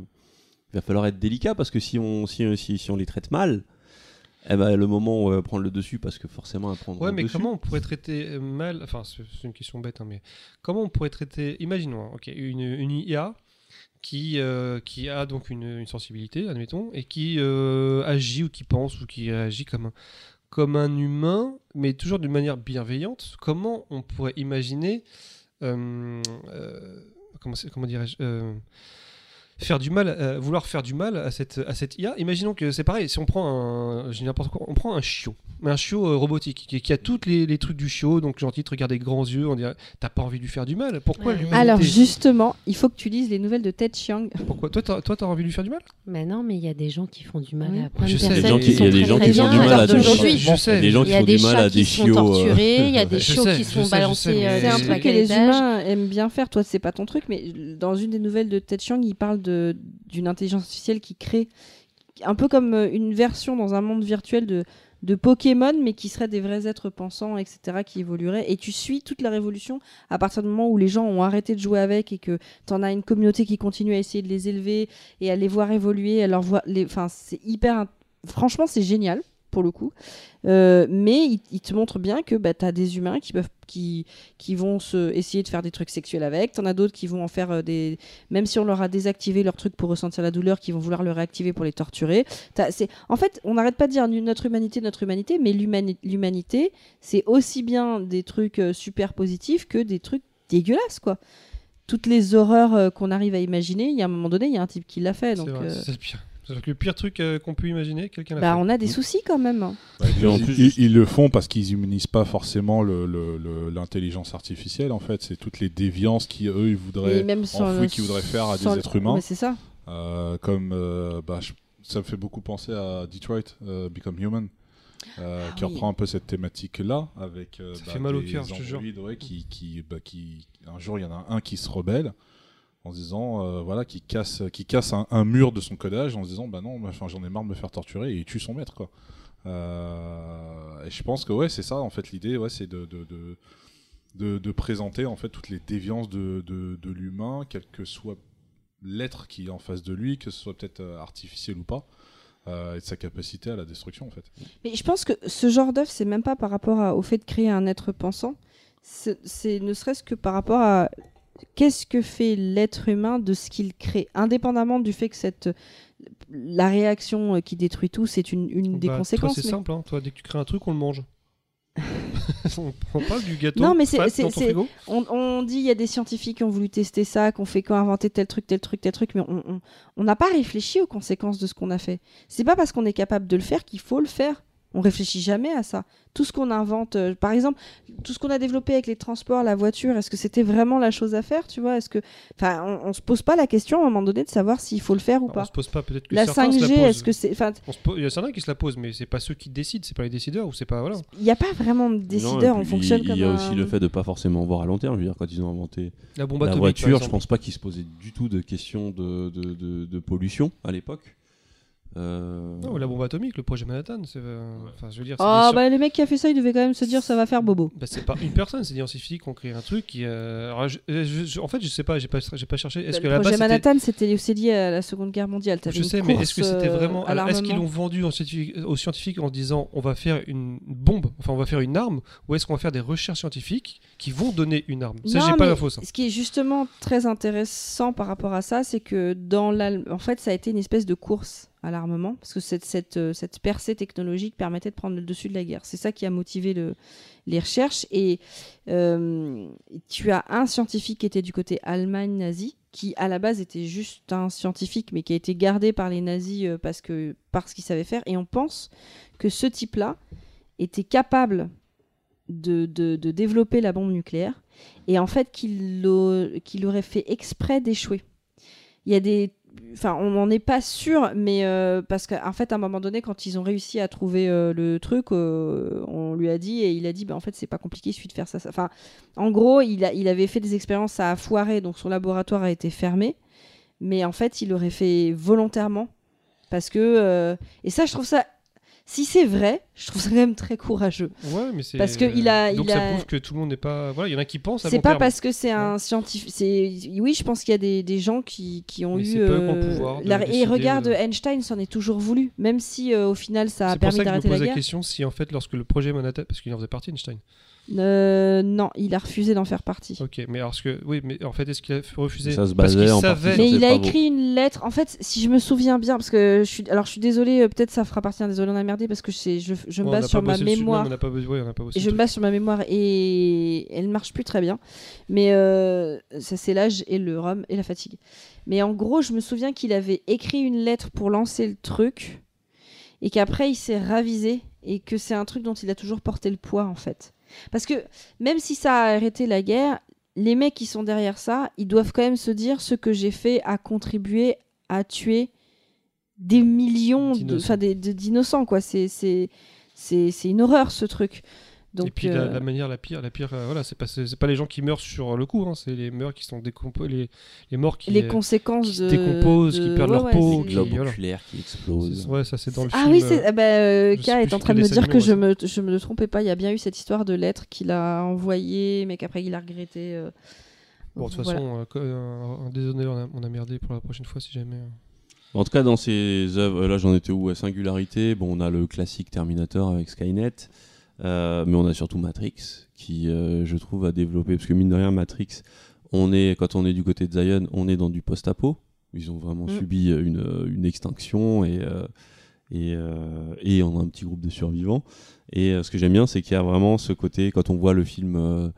[SPEAKER 5] il va falloir être délicat parce que si on, si on les traite mal, eh ben, le moment où on va prendre le dessus, parce que forcément, elles prendront
[SPEAKER 3] Ouais,
[SPEAKER 5] le
[SPEAKER 3] mais
[SPEAKER 5] dessus.
[SPEAKER 3] comment on pourrait traiter euh, mal Enfin, c'est une question bête, hein, mais comment on pourrait traiter Imaginons, hein, ok, une, une IA qui, euh, qui a donc une, une sensibilité, admettons, et qui euh, agit ou qui pense ou qui agit comme un, comme un humain, mais toujours d'une manière bienveillante. Comment on pourrait imaginer, euh, comment, comment dirais-je faire du mal, euh, vouloir faire du mal à cette, à cette IA. Imaginons que c'est pareil, si on prend un, je n'importe quoi, on prend un chiot, mais un chiot euh, robotique qui, qui a tous les, les trucs du chiot, donc gentil, te regarder grands yeux, on dirait, t'as pas envie de lui faire du mal. Pourquoi
[SPEAKER 6] Ouais.
[SPEAKER 2] Alors justement, il faut que tu lises les nouvelles de Ted Chiang.
[SPEAKER 3] Pourquoi? Toi, t'as, toi, t'as envie de lui faire du mal?
[SPEAKER 6] Mais non, mais il y a des gens qui font du mal
[SPEAKER 2] Oui.
[SPEAKER 6] à plein
[SPEAKER 3] Je
[SPEAKER 6] de
[SPEAKER 3] sais,
[SPEAKER 6] personnes.
[SPEAKER 3] il y a des gens qui-
[SPEAKER 6] sont
[SPEAKER 3] il y a des
[SPEAKER 6] très,
[SPEAKER 5] gens
[SPEAKER 6] très
[SPEAKER 5] qui font du mal à des
[SPEAKER 3] sais.
[SPEAKER 5] Il y a des gens qui font du mal à des chiots. euh,
[SPEAKER 6] torturés, il y a des chiots qui sont balancés. euh,
[SPEAKER 2] C'est un truc que les humains aiment bien faire. Toi, c'est pas ton truc, mais dans une des nouvelles de Ted Chiang, il parle de- d'une intelligence artificielle qui crée un peu comme euh, une version dans un monde virtuel de, Pokémon, mais qui seraient des vrais êtres pensants, etc., qui évolueraient. Et tu suis toute la révolution à partir du moment où les gens ont arrêté de jouer avec et que t'en as une communauté qui continue à essayer de les élever et à les voir évoluer, à leur. Enfin, c'est hyper. Franchement, c'est génial pour le coup. Euh, mais il, il te montre bien que bah, tu as des humains qui peuvent qui, qui vont se, essayer de faire des trucs sexuels avec. T'en as d'autres qui vont en faire euh, des. Même si on leur a désactivé leur truc pour ressentir la douleur, qui vont vouloir le réactiver pour les torturer. C'est- En fait, on n'arrête pas de dire notre humanité, notre humanité, mais l'humani- l'humanité, c'est aussi bien des trucs euh, super positifs que des trucs dégueulasses, quoi. Toutes les horreurs euh, qu'on arrive à imaginer, il y a un moment donné, il y a un type qui l'a fait.
[SPEAKER 3] C'est
[SPEAKER 2] Donc,
[SPEAKER 3] vrai,
[SPEAKER 2] euh,
[SPEAKER 3] c'est le pire. C'est le pire truc euh, qu'on peut imaginer, quelqu'un
[SPEAKER 2] bah,
[SPEAKER 3] fait.
[SPEAKER 2] on a des soucis quand même.
[SPEAKER 5] puis en
[SPEAKER 1] ils,
[SPEAKER 5] plus,
[SPEAKER 1] ils- ils le font parce qu'ils humanisent pas forcément le- le- le- l'intelligence artificielle. En fait, c'est toutes les déviances qui eux ils voudraient
[SPEAKER 2] même sans
[SPEAKER 1] enfouis
[SPEAKER 2] le-
[SPEAKER 1] qu'ils voudraient faire à
[SPEAKER 2] sans
[SPEAKER 1] des êtres humains.
[SPEAKER 2] C'est ça.
[SPEAKER 1] Euh, comme euh, bah, je- ça me fait beaucoup penser à Detroit euh, Become Human. euh,
[SPEAKER 2] Ah
[SPEAKER 1] qui
[SPEAKER 2] oui.
[SPEAKER 1] reprend un peu cette thématique-là avec euh,
[SPEAKER 3] Ça fait mal au
[SPEAKER 1] des
[SPEAKER 3] cœur, je te jure.
[SPEAKER 1] androïdes, ouais, qui, qui, bah, qui un jour il y en a un qui se rebelle en se disant euh, voilà qui casse qui casse un, mur de son codage en se disant bah non enfin, j'en ai marre de me faire torturer et il tue son maître quoi Euh, et je pense que ouais c'est ça en fait l'idée ouais c'est de, de, de, présenter en fait toutes les déviances de, de, l'humain quel que soit l'être qui est en face de lui que ce soit peut-être euh, artificiel ou pas et de sa capacité à la destruction en fait
[SPEAKER 2] Mais je pense que ce genre d'œuvre, c'est même pas par rapport au fait de créer un être pensant. C'est ne serait-ce que par rapport à qu'est-ce que fait l'être humain de ce qu'il crée, indépendamment du fait que cette la réaction euh, qui détruit tout, c'est une, une des
[SPEAKER 3] Bah,
[SPEAKER 2] conséquences.
[SPEAKER 3] C'est
[SPEAKER 2] mais-
[SPEAKER 3] simple. hein. Toi, dès que tu crées un truc, on le mange. on prend pas du gâteau
[SPEAKER 2] Non, mais c'est- On, on dit il y a des scientifiques qui ont voulu tester ça, qui ont fait qui ont inventé tel truc, tel truc, tel truc, mais on on- on n'a pas réfléchi aux conséquences de ce qu'on a fait. C'est pas parce qu'on est capable de le faire qu'il faut le faire. On réfléchit jamais à ça. Tout ce qu'on invente, euh, par exemple, tout ce qu'on a développé avec les transports, la voiture, est-ce que c'était vraiment la chose à faire, tu vois? Est-ce que, enfin, on, on se pose pas la question à un moment donné de savoir s'il faut le faire ou
[SPEAKER 3] Alors, On
[SPEAKER 2] pas.
[SPEAKER 3] se pose pas peut-être que
[SPEAKER 2] La
[SPEAKER 3] certains se
[SPEAKER 2] 5G,
[SPEAKER 3] la
[SPEAKER 2] est-ce que c'est, enfin,
[SPEAKER 3] On se pose- Il y a certains qui se la posent, mais c'est pas ceux qui décident, c'est pas les décideurs ou c'est pas voilà.
[SPEAKER 2] il n'y a pas vraiment de
[SPEAKER 5] Non, et
[SPEAKER 2] décideur. on fonctionne
[SPEAKER 5] il,
[SPEAKER 2] comme
[SPEAKER 5] Il y a
[SPEAKER 2] un-
[SPEAKER 5] aussi le fait de pas forcément voir à long terme. Je veux dire, quand ils ont inventé
[SPEAKER 3] La bombe
[SPEAKER 5] la
[SPEAKER 3] atomique.
[SPEAKER 5] voiture, je pense pas qu'ils se posaient du tout de questions de, de, de- de pollution à l'époque. Euh,
[SPEAKER 3] Non, la bombe atomique, le projet Manhattan, c'est. euh, Enfin, je veux dire.
[SPEAKER 2] Ah
[SPEAKER 3] des
[SPEAKER 2] bah le mec qui a fait ça, il devait quand même se dire ça va faire bobo.
[SPEAKER 3] Bah, c'est pas une personne, c'est des scientifiques qui ont créé un truc qui. euh, alors, je- je- je- en fait, je sais pas, j'ai pas, j'ai pas cherché. Est-ce
[SPEAKER 2] Bah,
[SPEAKER 3] que
[SPEAKER 2] le
[SPEAKER 3] la
[SPEAKER 2] projet Manhattan, c'était aussi lié à la Seconde Guerre mondiale.
[SPEAKER 3] Je sais, mais est-ce que c'était
[SPEAKER 2] euh,
[SPEAKER 3] vraiment. Est-ce qu'ils l'ont vendu aux scientifiques en se disant on va faire une bombe, enfin on va faire une arme, ou est-ce qu'on va faire des recherches scientifiques qui vont donner une arme? Ça,
[SPEAKER 2] Non,
[SPEAKER 3] j'ai pas
[SPEAKER 2] mais
[SPEAKER 3] l'info, ça.
[SPEAKER 2] Ce qui est justement très intéressant par rapport à ça, c'est que dans l'Al- en fait, ça a été une espèce de course à l'armement, parce que cette, cette, euh, cette percée technologique permettait de prendre le dessus de la guerre. C'est ça qui a motivé le, les recherches. Et euh, tu as un scientifique qui était du côté Allemagne nazie, qui à la base était juste un scientifique, mais qui a été gardé par les nazis euh, parce parce qu'il savait faire. Et on pense que ce type-là était capable de, de- développer la bombe nucléaire et en fait qu'il qu'il aurait fait exprès d'échouer. Il y a des enfin on n'en est pas sûr mais euh, parce qu'en fait à un moment donné quand ils ont réussi à trouver euh, le truc euh, on lui a dit et il a dit bah en fait c'est pas compliqué il suffit de faire ça, enfin en gros il, avait fait des expériences a foiré donc son laboratoire a été fermé mais en fait il l'aurait fait volontairement parce que et ça je trouve ça si c'est vrai je trouve ça quand même très courageux
[SPEAKER 3] Ouais, mais c'est.
[SPEAKER 2] Parce que il a-
[SPEAKER 3] Donc
[SPEAKER 2] il
[SPEAKER 3] ça
[SPEAKER 2] a-
[SPEAKER 3] prouve que tout le monde n'est pas. Voilà, il y en a qui pensent à
[SPEAKER 2] C'est pas
[SPEAKER 3] terme.
[SPEAKER 2] parce que c'est un scientifique. C'est oui, je pense qu'il y a des, des gens qui, qui ont
[SPEAKER 3] Mais
[SPEAKER 2] eu.
[SPEAKER 3] le pouvoir
[SPEAKER 2] la- Et regarde,
[SPEAKER 3] de-
[SPEAKER 2] Einstein s'en est toujours voulu, même si euh, au final ça a
[SPEAKER 3] C'est pour
[SPEAKER 2] permis
[SPEAKER 3] ça que je me
[SPEAKER 2] d'arrêter
[SPEAKER 3] pose
[SPEAKER 2] la
[SPEAKER 3] la,
[SPEAKER 2] guerre.
[SPEAKER 3] question si en fait lorsque le projet Manhattan, parce qu'il en faisait partie Einstein.
[SPEAKER 2] Euh, non, il a refusé d'en faire partie.
[SPEAKER 3] Ok, mais alors ce que oui, mais en fait est-ce qu'il a refusé?
[SPEAKER 5] Ça se
[SPEAKER 3] parce
[SPEAKER 5] basait
[SPEAKER 3] qu'il
[SPEAKER 5] en
[SPEAKER 3] savait-
[SPEAKER 5] partie
[SPEAKER 2] Mais il a écrit une lettre. En fait, si je me souviens bien, parce que je suis, alors je suis désolée, euh, peut-être ça fera partie. Désolée, on a merdé parce que je, je, je me base sur ma.
[SPEAKER 3] Non,
[SPEAKER 2] mémoire.
[SPEAKER 3] mais on n'a pas bossé- ouais, on n'a pas bossé
[SPEAKER 2] Et je me base sur ma mémoire et elle marche plus très bien. Mais euh, ça, c'est l'âge et le rhum et la fatigue. Mais en gros, je me souviens qu'il avait écrit une lettre pour lancer le truc et qu'après il s'est ravisé et que c'est un truc dont il a toujours porté le poids en fait. Parce que même si ça a arrêté la guerre, les mecs qui sont derrière ça, ils doivent quand même se dire ce que j'ai fait a contribué à tuer des millions de-
[SPEAKER 3] D'innocents.
[SPEAKER 2] des- de- d'innocents quoi. C'est c'est c'est c'est une horreur ce truc. Donc
[SPEAKER 3] et puis la,
[SPEAKER 2] euh,
[SPEAKER 3] la manière la pire, la pire, euh, voilà, c'est pas c'est pas les gens qui meurent sur le coup, hein, c'est les morts qui sont décomposés, les, les morts qui
[SPEAKER 2] les
[SPEAKER 3] euh,
[SPEAKER 2] conséquences
[SPEAKER 3] qui se
[SPEAKER 2] de
[SPEAKER 3] décomposent,
[SPEAKER 2] de-
[SPEAKER 3] qui perdent
[SPEAKER 2] ouais,
[SPEAKER 3] leur
[SPEAKER 2] ouais,
[SPEAKER 3] peau, qui-
[SPEAKER 5] Globe
[SPEAKER 3] voilà.
[SPEAKER 5] oculaire qui
[SPEAKER 3] c'est-
[SPEAKER 5] explose.
[SPEAKER 3] ouais, ça c'est dans le
[SPEAKER 2] Ah
[SPEAKER 3] film.
[SPEAKER 2] oui,
[SPEAKER 3] euh,
[SPEAKER 2] c'est ah bah, euh, K est en train de me dire que je me je me trompais pas. Il y a bien eu cette histoire de lettre qu'il a envoyée, mais qu'après il a regretté. euh.
[SPEAKER 3] Bon, de toute
[SPEAKER 2] Voilà.
[SPEAKER 3] façon, euh, euh, désolé, on a, on a merdé pour la prochaine fois si jamais. euh.
[SPEAKER 5] En tout cas, dans ces œuvres, là j'en étais où? À Singularité, bon, on a le classique Terminator avec Skynet, euh, mais on a surtout Matrix, qui euh, je trouve a développé, parce que mine de rien, Matrix, on est, quand on est du côté de Zion, on est dans du post-apo. Ils ont vraiment
[SPEAKER 2] Mm.
[SPEAKER 5] subi une, une extinction et, euh, et, euh, et on a un petit groupe de survivants. Et euh, ce que j'aime bien, c'est qu'il y a vraiment ce côté, quand on voit le film euh,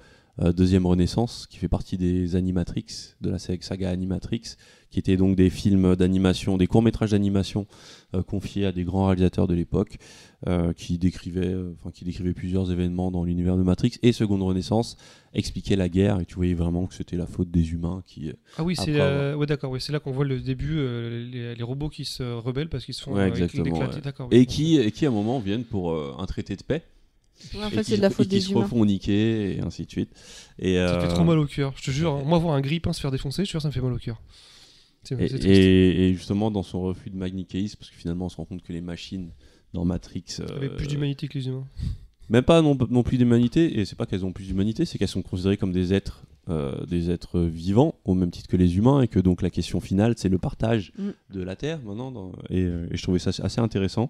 [SPEAKER 5] euh, Deuxième Renaissance, qui fait partie des Animatrix, de la saga Animatrix, qui étaient donc des films d'animation, des courts-métrages d'animation euh, confiés à des grands réalisateurs de l'époque, euh, qui, décrivaient, euh, enfin, qui décrivaient plusieurs événements dans l'univers de Matrix. Et Seconde Renaissance expliquait la guerre, et tu voyais vraiment que c'était la faute des humains qui... euh,
[SPEAKER 3] Ah oui, c'est euh, ouais, d'accord, oui, c'est là qu'on voit le début, euh, les, les robots qui se rebellent parce qu'ils se font
[SPEAKER 5] Ouais,
[SPEAKER 3] euh,
[SPEAKER 5] exactement,
[SPEAKER 3] éclater.
[SPEAKER 5] ouais.
[SPEAKER 3] D'accord, oui.
[SPEAKER 5] Et qui, et qui à un moment viennent pour euh, un traité de paix.
[SPEAKER 2] Ouais, en
[SPEAKER 5] et
[SPEAKER 2] fait,
[SPEAKER 5] qui,
[SPEAKER 2] c'est de la
[SPEAKER 5] et
[SPEAKER 2] faute
[SPEAKER 5] qui
[SPEAKER 2] des
[SPEAKER 5] se
[SPEAKER 2] humains.
[SPEAKER 5] refont niquer, et ainsi de suite. Et,
[SPEAKER 3] Ça fait
[SPEAKER 5] euh,
[SPEAKER 3] trop mal au cœur, je te jure. hein. Moi, voir un grille-pain se faire défoncer, je te jure, ça me fait mal au cœur.
[SPEAKER 5] Et, justement, dans son refus de manichéisme, parce que finalement, on se rend compte que les machines dans Matrix. Euh,
[SPEAKER 3] plus d'humanité que les humains.
[SPEAKER 5] Même pas non, non plus d'humanité, et c'est pas qu'elles ont plus d'humanité, c'est qu'elles sont considérées comme des êtres, euh, des êtres vivants, au même titre que les humains, et que donc la question finale, c'est le partage
[SPEAKER 2] Mm.
[SPEAKER 5] de la Terre maintenant. dans- et, euh, et je trouvais ça assez intéressant.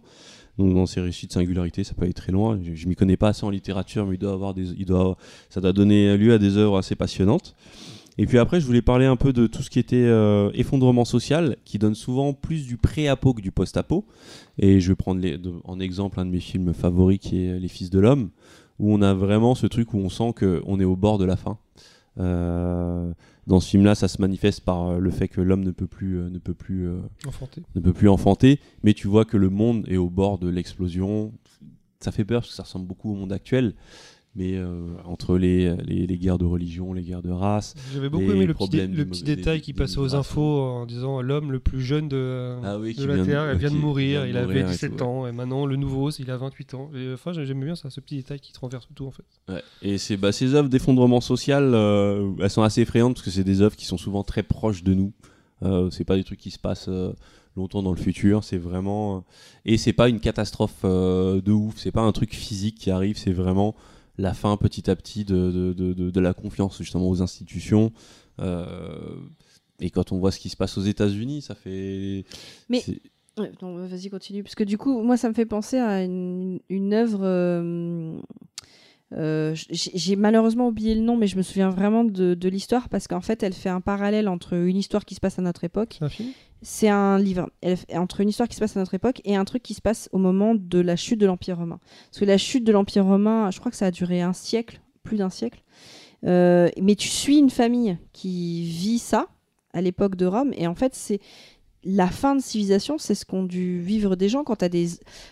[SPEAKER 5] Donc dans ces récits de singularité, ça peut aller très loin. Je, je m'y connais pas assez en littérature, mais il doit avoir des, il doit, ça doit donner lieu à des œuvres assez passionnantes. Et puis après, je voulais parler un peu de tout ce qui était euh, effondrement social, qui donne souvent plus du pré-apo que du post-apo. Et je vais prendre les- de- en exemple un de mes films favoris qui est Les Fils de l'Homme, où on a vraiment ce truc où on sent qu'on est au bord de la fin. Euh, dans ce film-là, ça se manifeste par euh, le fait que l'homme ne peut plus, euh, ne peut plus, ne peut plus enfanter, mais tu vois que le monde est au bord de l'explosion. Ça fait peur parce que ça ressemble beaucoup au monde actuel, mais euh, entre les, les, les guerres de religion, les guerres de race.
[SPEAKER 3] J'avais beaucoup aimé le petit, le détail
[SPEAKER 5] des-
[SPEAKER 3] qui passait aux infos en disant l'homme le plus jeune de,
[SPEAKER 5] Ah oui,
[SPEAKER 3] de la
[SPEAKER 5] de-
[SPEAKER 3] Terre vient de mourir,
[SPEAKER 5] vient de
[SPEAKER 3] il avait
[SPEAKER 5] mourir et
[SPEAKER 3] 17
[SPEAKER 5] tout, ouais.
[SPEAKER 3] ans, et maintenant le nouveau, il a 28 ans. Et, enfin, j'aimais bien ça, ce petit détail qui transverse tout en fait.
[SPEAKER 5] Ouais. Et c'est bah, ces œuvres d'effondrement social, euh, elles sont assez effrayantes parce que c'est des œuvres qui sont souvent très proches de nous. Euh, c'est pas des trucs qui se passent euh, longtemps dans le futur. C'est vraiment euh, et c'est pas une catastrophe euh, de ouf. C'est pas un truc physique qui arrive. C'est vraiment la fin petit à petit de, de, de, la confiance justement aux institutions. Euh, et quand on voit ce qui se passe aux États-Unis, ça fait.
[SPEAKER 2] Mais- Ouais, vas-y, continue. Parce que du coup, moi, ça me fait penser à une, une œuvre. euh, euh, j'ai malheureusement oublié le nom, mais je me souviens vraiment de, de l'histoire parce qu'en fait, elle fait un parallèle entre une histoire qui se passe à notre époque.
[SPEAKER 3] C'est un
[SPEAKER 2] livre. Elle entre une histoire qui se passe à notre époque et un truc qui se passe au moment de la chute de l'Empire romain. Parce que la chute de l'Empire romain, je crois que ça a duré un siècle, plus d'un siècle. Euh, mais tu suis une famille qui vit ça à l'époque de Rome et en fait, c'est la fin de civilisation, c'est ce qu'ont dû vivre des gens quand tu as des.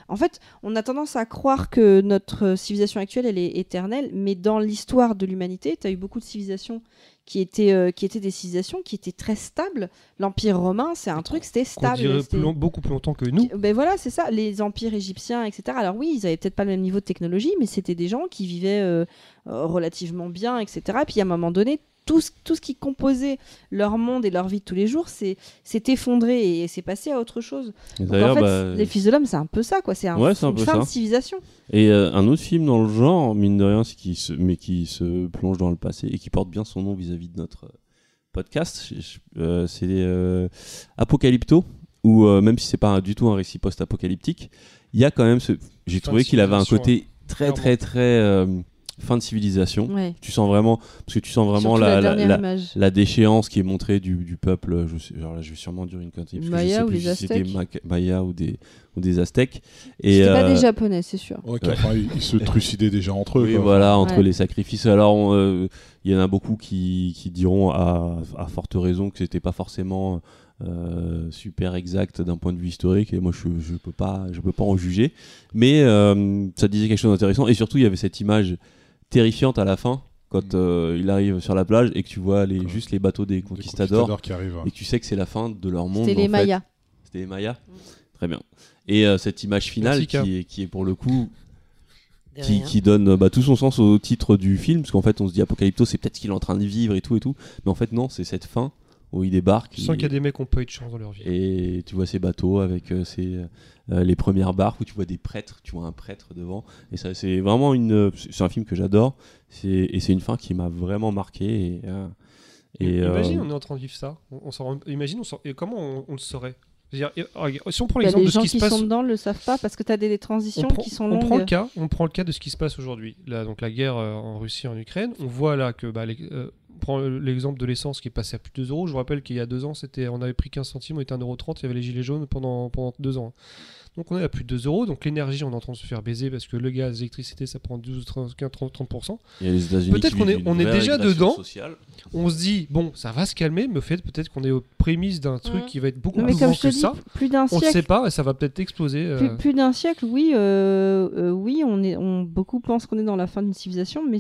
[SPEAKER 2] En fait, on a tendance à croire que notre civilisation actuelle, elle est éternelle, mais dans l'histoire de l'humanité, tu as eu beaucoup de civilisations qui étaient, euh, qui étaient des civilisations qui étaient très stables. L'Empire romain, c'est un truc, c'était stable.
[SPEAKER 3] plus long- beaucoup plus longtemps que nous.
[SPEAKER 2] Ben voilà, c'est ça. Les empires égyptiens, etc. Alors oui, ils avaient peut-être pas le même niveau de technologie, mais c'était des gens qui vivaient euh, euh, relativement bien, etc. Et puis à un moment donné, tout ce, tout ce qui composait leur monde et leur vie de tous les jours s'est effondré et s'est passé à autre chose. Donc, en fait,
[SPEAKER 5] bah,
[SPEAKER 2] les fils de l'homme, c'est un peu ça, quoi. C'est un,
[SPEAKER 5] Ouais, un peu
[SPEAKER 2] fin
[SPEAKER 5] ça.
[SPEAKER 2] de civilisation.
[SPEAKER 5] Et euh, un autre film dans le genre, mine de rien, c'est qui se, mais qui se plonge dans le passé et qui porte bien son nom vis-à-vis de notre euh, podcast, euh, c'est euh, Apocalypto, où euh, même si c'est pas du tout un récit post-apocalyptique, il y a quand même ce. J'ai trouvé qu'il avait un côté très très très euh, fin de civilisation.
[SPEAKER 2] Ouais.
[SPEAKER 5] Tu sens vraiment, parce que tu sens vraiment la,
[SPEAKER 2] la,
[SPEAKER 5] déchéance qui est montrée du, du peuple. Je, sais, là, je vais sûrement dire une connerie. je
[SPEAKER 2] Maya
[SPEAKER 5] sais
[SPEAKER 2] ou
[SPEAKER 5] plus
[SPEAKER 2] les
[SPEAKER 5] si c'était
[SPEAKER 2] Aztèques
[SPEAKER 5] Maca- Maya ou des, ou des Aztèques. Et,
[SPEAKER 2] C'était pas
[SPEAKER 5] euh,
[SPEAKER 2] des japonais, c'est sûr.
[SPEAKER 1] Ouais, ils, ils se trucidaient déjà entre eux.
[SPEAKER 5] oui,
[SPEAKER 1] quoi.
[SPEAKER 5] voilà, entre
[SPEAKER 2] Ouais.
[SPEAKER 5] les sacrifices. Alors, euh, il y en a beaucoup qui, qui diront à, à forte raison que c'était pas forcément euh, super exact d'un point de vue historique, et moi je, je peux pas, je peux pas en juger. Mais euh, ça disait quelque chose d'intéressant, et surtout il y avait cette image terrifiante à la fin quand
[SPEAKER 1] Mm.
[SPEAKER 5] euh, il arrive sur la plage et que tu vois les, juste les bateaux des conquistadors,
[SPEAKER 1] qui arrivent.
[SPEAKER 5] et que tu sais que c'est la fin de leur monde.
[SPEAKER 2] C'était les
[SPEAKER 5] en fait.
[SPEAKER 2] Mayas.
[SPEAKER 5] C'était les Mayas. Très bien. Et euh, cette image finale
[SPEAKER 3] K.
[SPEAKER 5] qui est, qui est pour le coup qui donne euh, bah, tout son sens au titre du film, parce qu'en fait on se dit Apocalypto c'est peut-être ce qu'il est en train de vivre et tout et tout, mais en fait non, c'est cette fin où il débarque
[SPEAKER 3] Je sens qu'il y a des mecs qui ont pas eu de chance dans leur vie.
[SPEAKER 5] et tu vois ces bateaux avec euh, ces, euh, les premières barques où tu vois des prêtres, tu vois un prêtre devant, et ça c'est vraiment une, euh, c'est un film que j'adore, c'est, et c'est une fin qui m'a vraiment marqué. Et, euh, et,
[SPEAKER 3] Imagine,
[SPEAKER 5] euh,
[SPEAKER 3] on est en train de vivre ça. On, on rend- Imagine, on s'en- et comment on, on le saurait? Dire, Si on prend l'exemple
[SPEAKER 2] les
[SPEAKER 3] de ce
[SPEAKER 2] gens
[SPEAKER 3] qui se
[SPEAKER 2] qui
[SPEAKER 3] passe
[SPEAKER 2] sont dedans le savent pas parce que tu as des, des transitions
[SPEAKER 3] prend,
[SPEAKER 2] qui sont
[SPEAKER 3] on prend le
[SPEAKER 2] longues.
[SPEAKER 3] cas, on prend le cas de ce qui se passe aujourd'hui. Là, donc la guerre euh, en Russie, en Ukraine. On voit là que, bah, les- euh, on prend l'exemple de l'essence qui est passé à plus de 2 euros. Je vous rappelle qu'il y a deux ans, c'était, on avait pris 15 centimes, on était à 1,30€, il y avait les gilets jaunes pendant, pendant deux ans. Donc on est à plus de 2 euros. Donc l'énergie, on est en train de se faire baiser parce que le gaz, l'électricité, ça prend 12, 30, 30, 30%.
[SPEAKER 5] il y a les États-Unis
[SPEAKER 3] Peut-être qu'on est- on est déjà dedans.
[SPEAKER 5] sociale.
[SPEAKER 3] On se dit, bon, ça va se calmer, mais au fait, peut-être qu'on est aux prémices d'un truc
[SPEAKER 6] Mhm.
[SPEAKER 3] qui va être beaucoup
[SPEAKER 2] mais
[SPEAKER 3] plus
[SPEAKER 2] comme
[SPEAKER 3] grand
[SPEAKER 2] je te
[SPEAKER 3] que
[SPEAKER 2] dis,
[SPEAKER 3] ça.
[SPEAKER 2] plus d'un
[SPEAKER 3] On ne
[SPEAKER 2] siècle.
[SPEAKER 3] sait pas, et ça va peut-être exploser. euh,
[SPEAKER 2] Plus, plus d'un siècle, oui, euh, euh, oui, on est, on, beaucoup pensent qu'on est dans la fin d'une civilisation, mais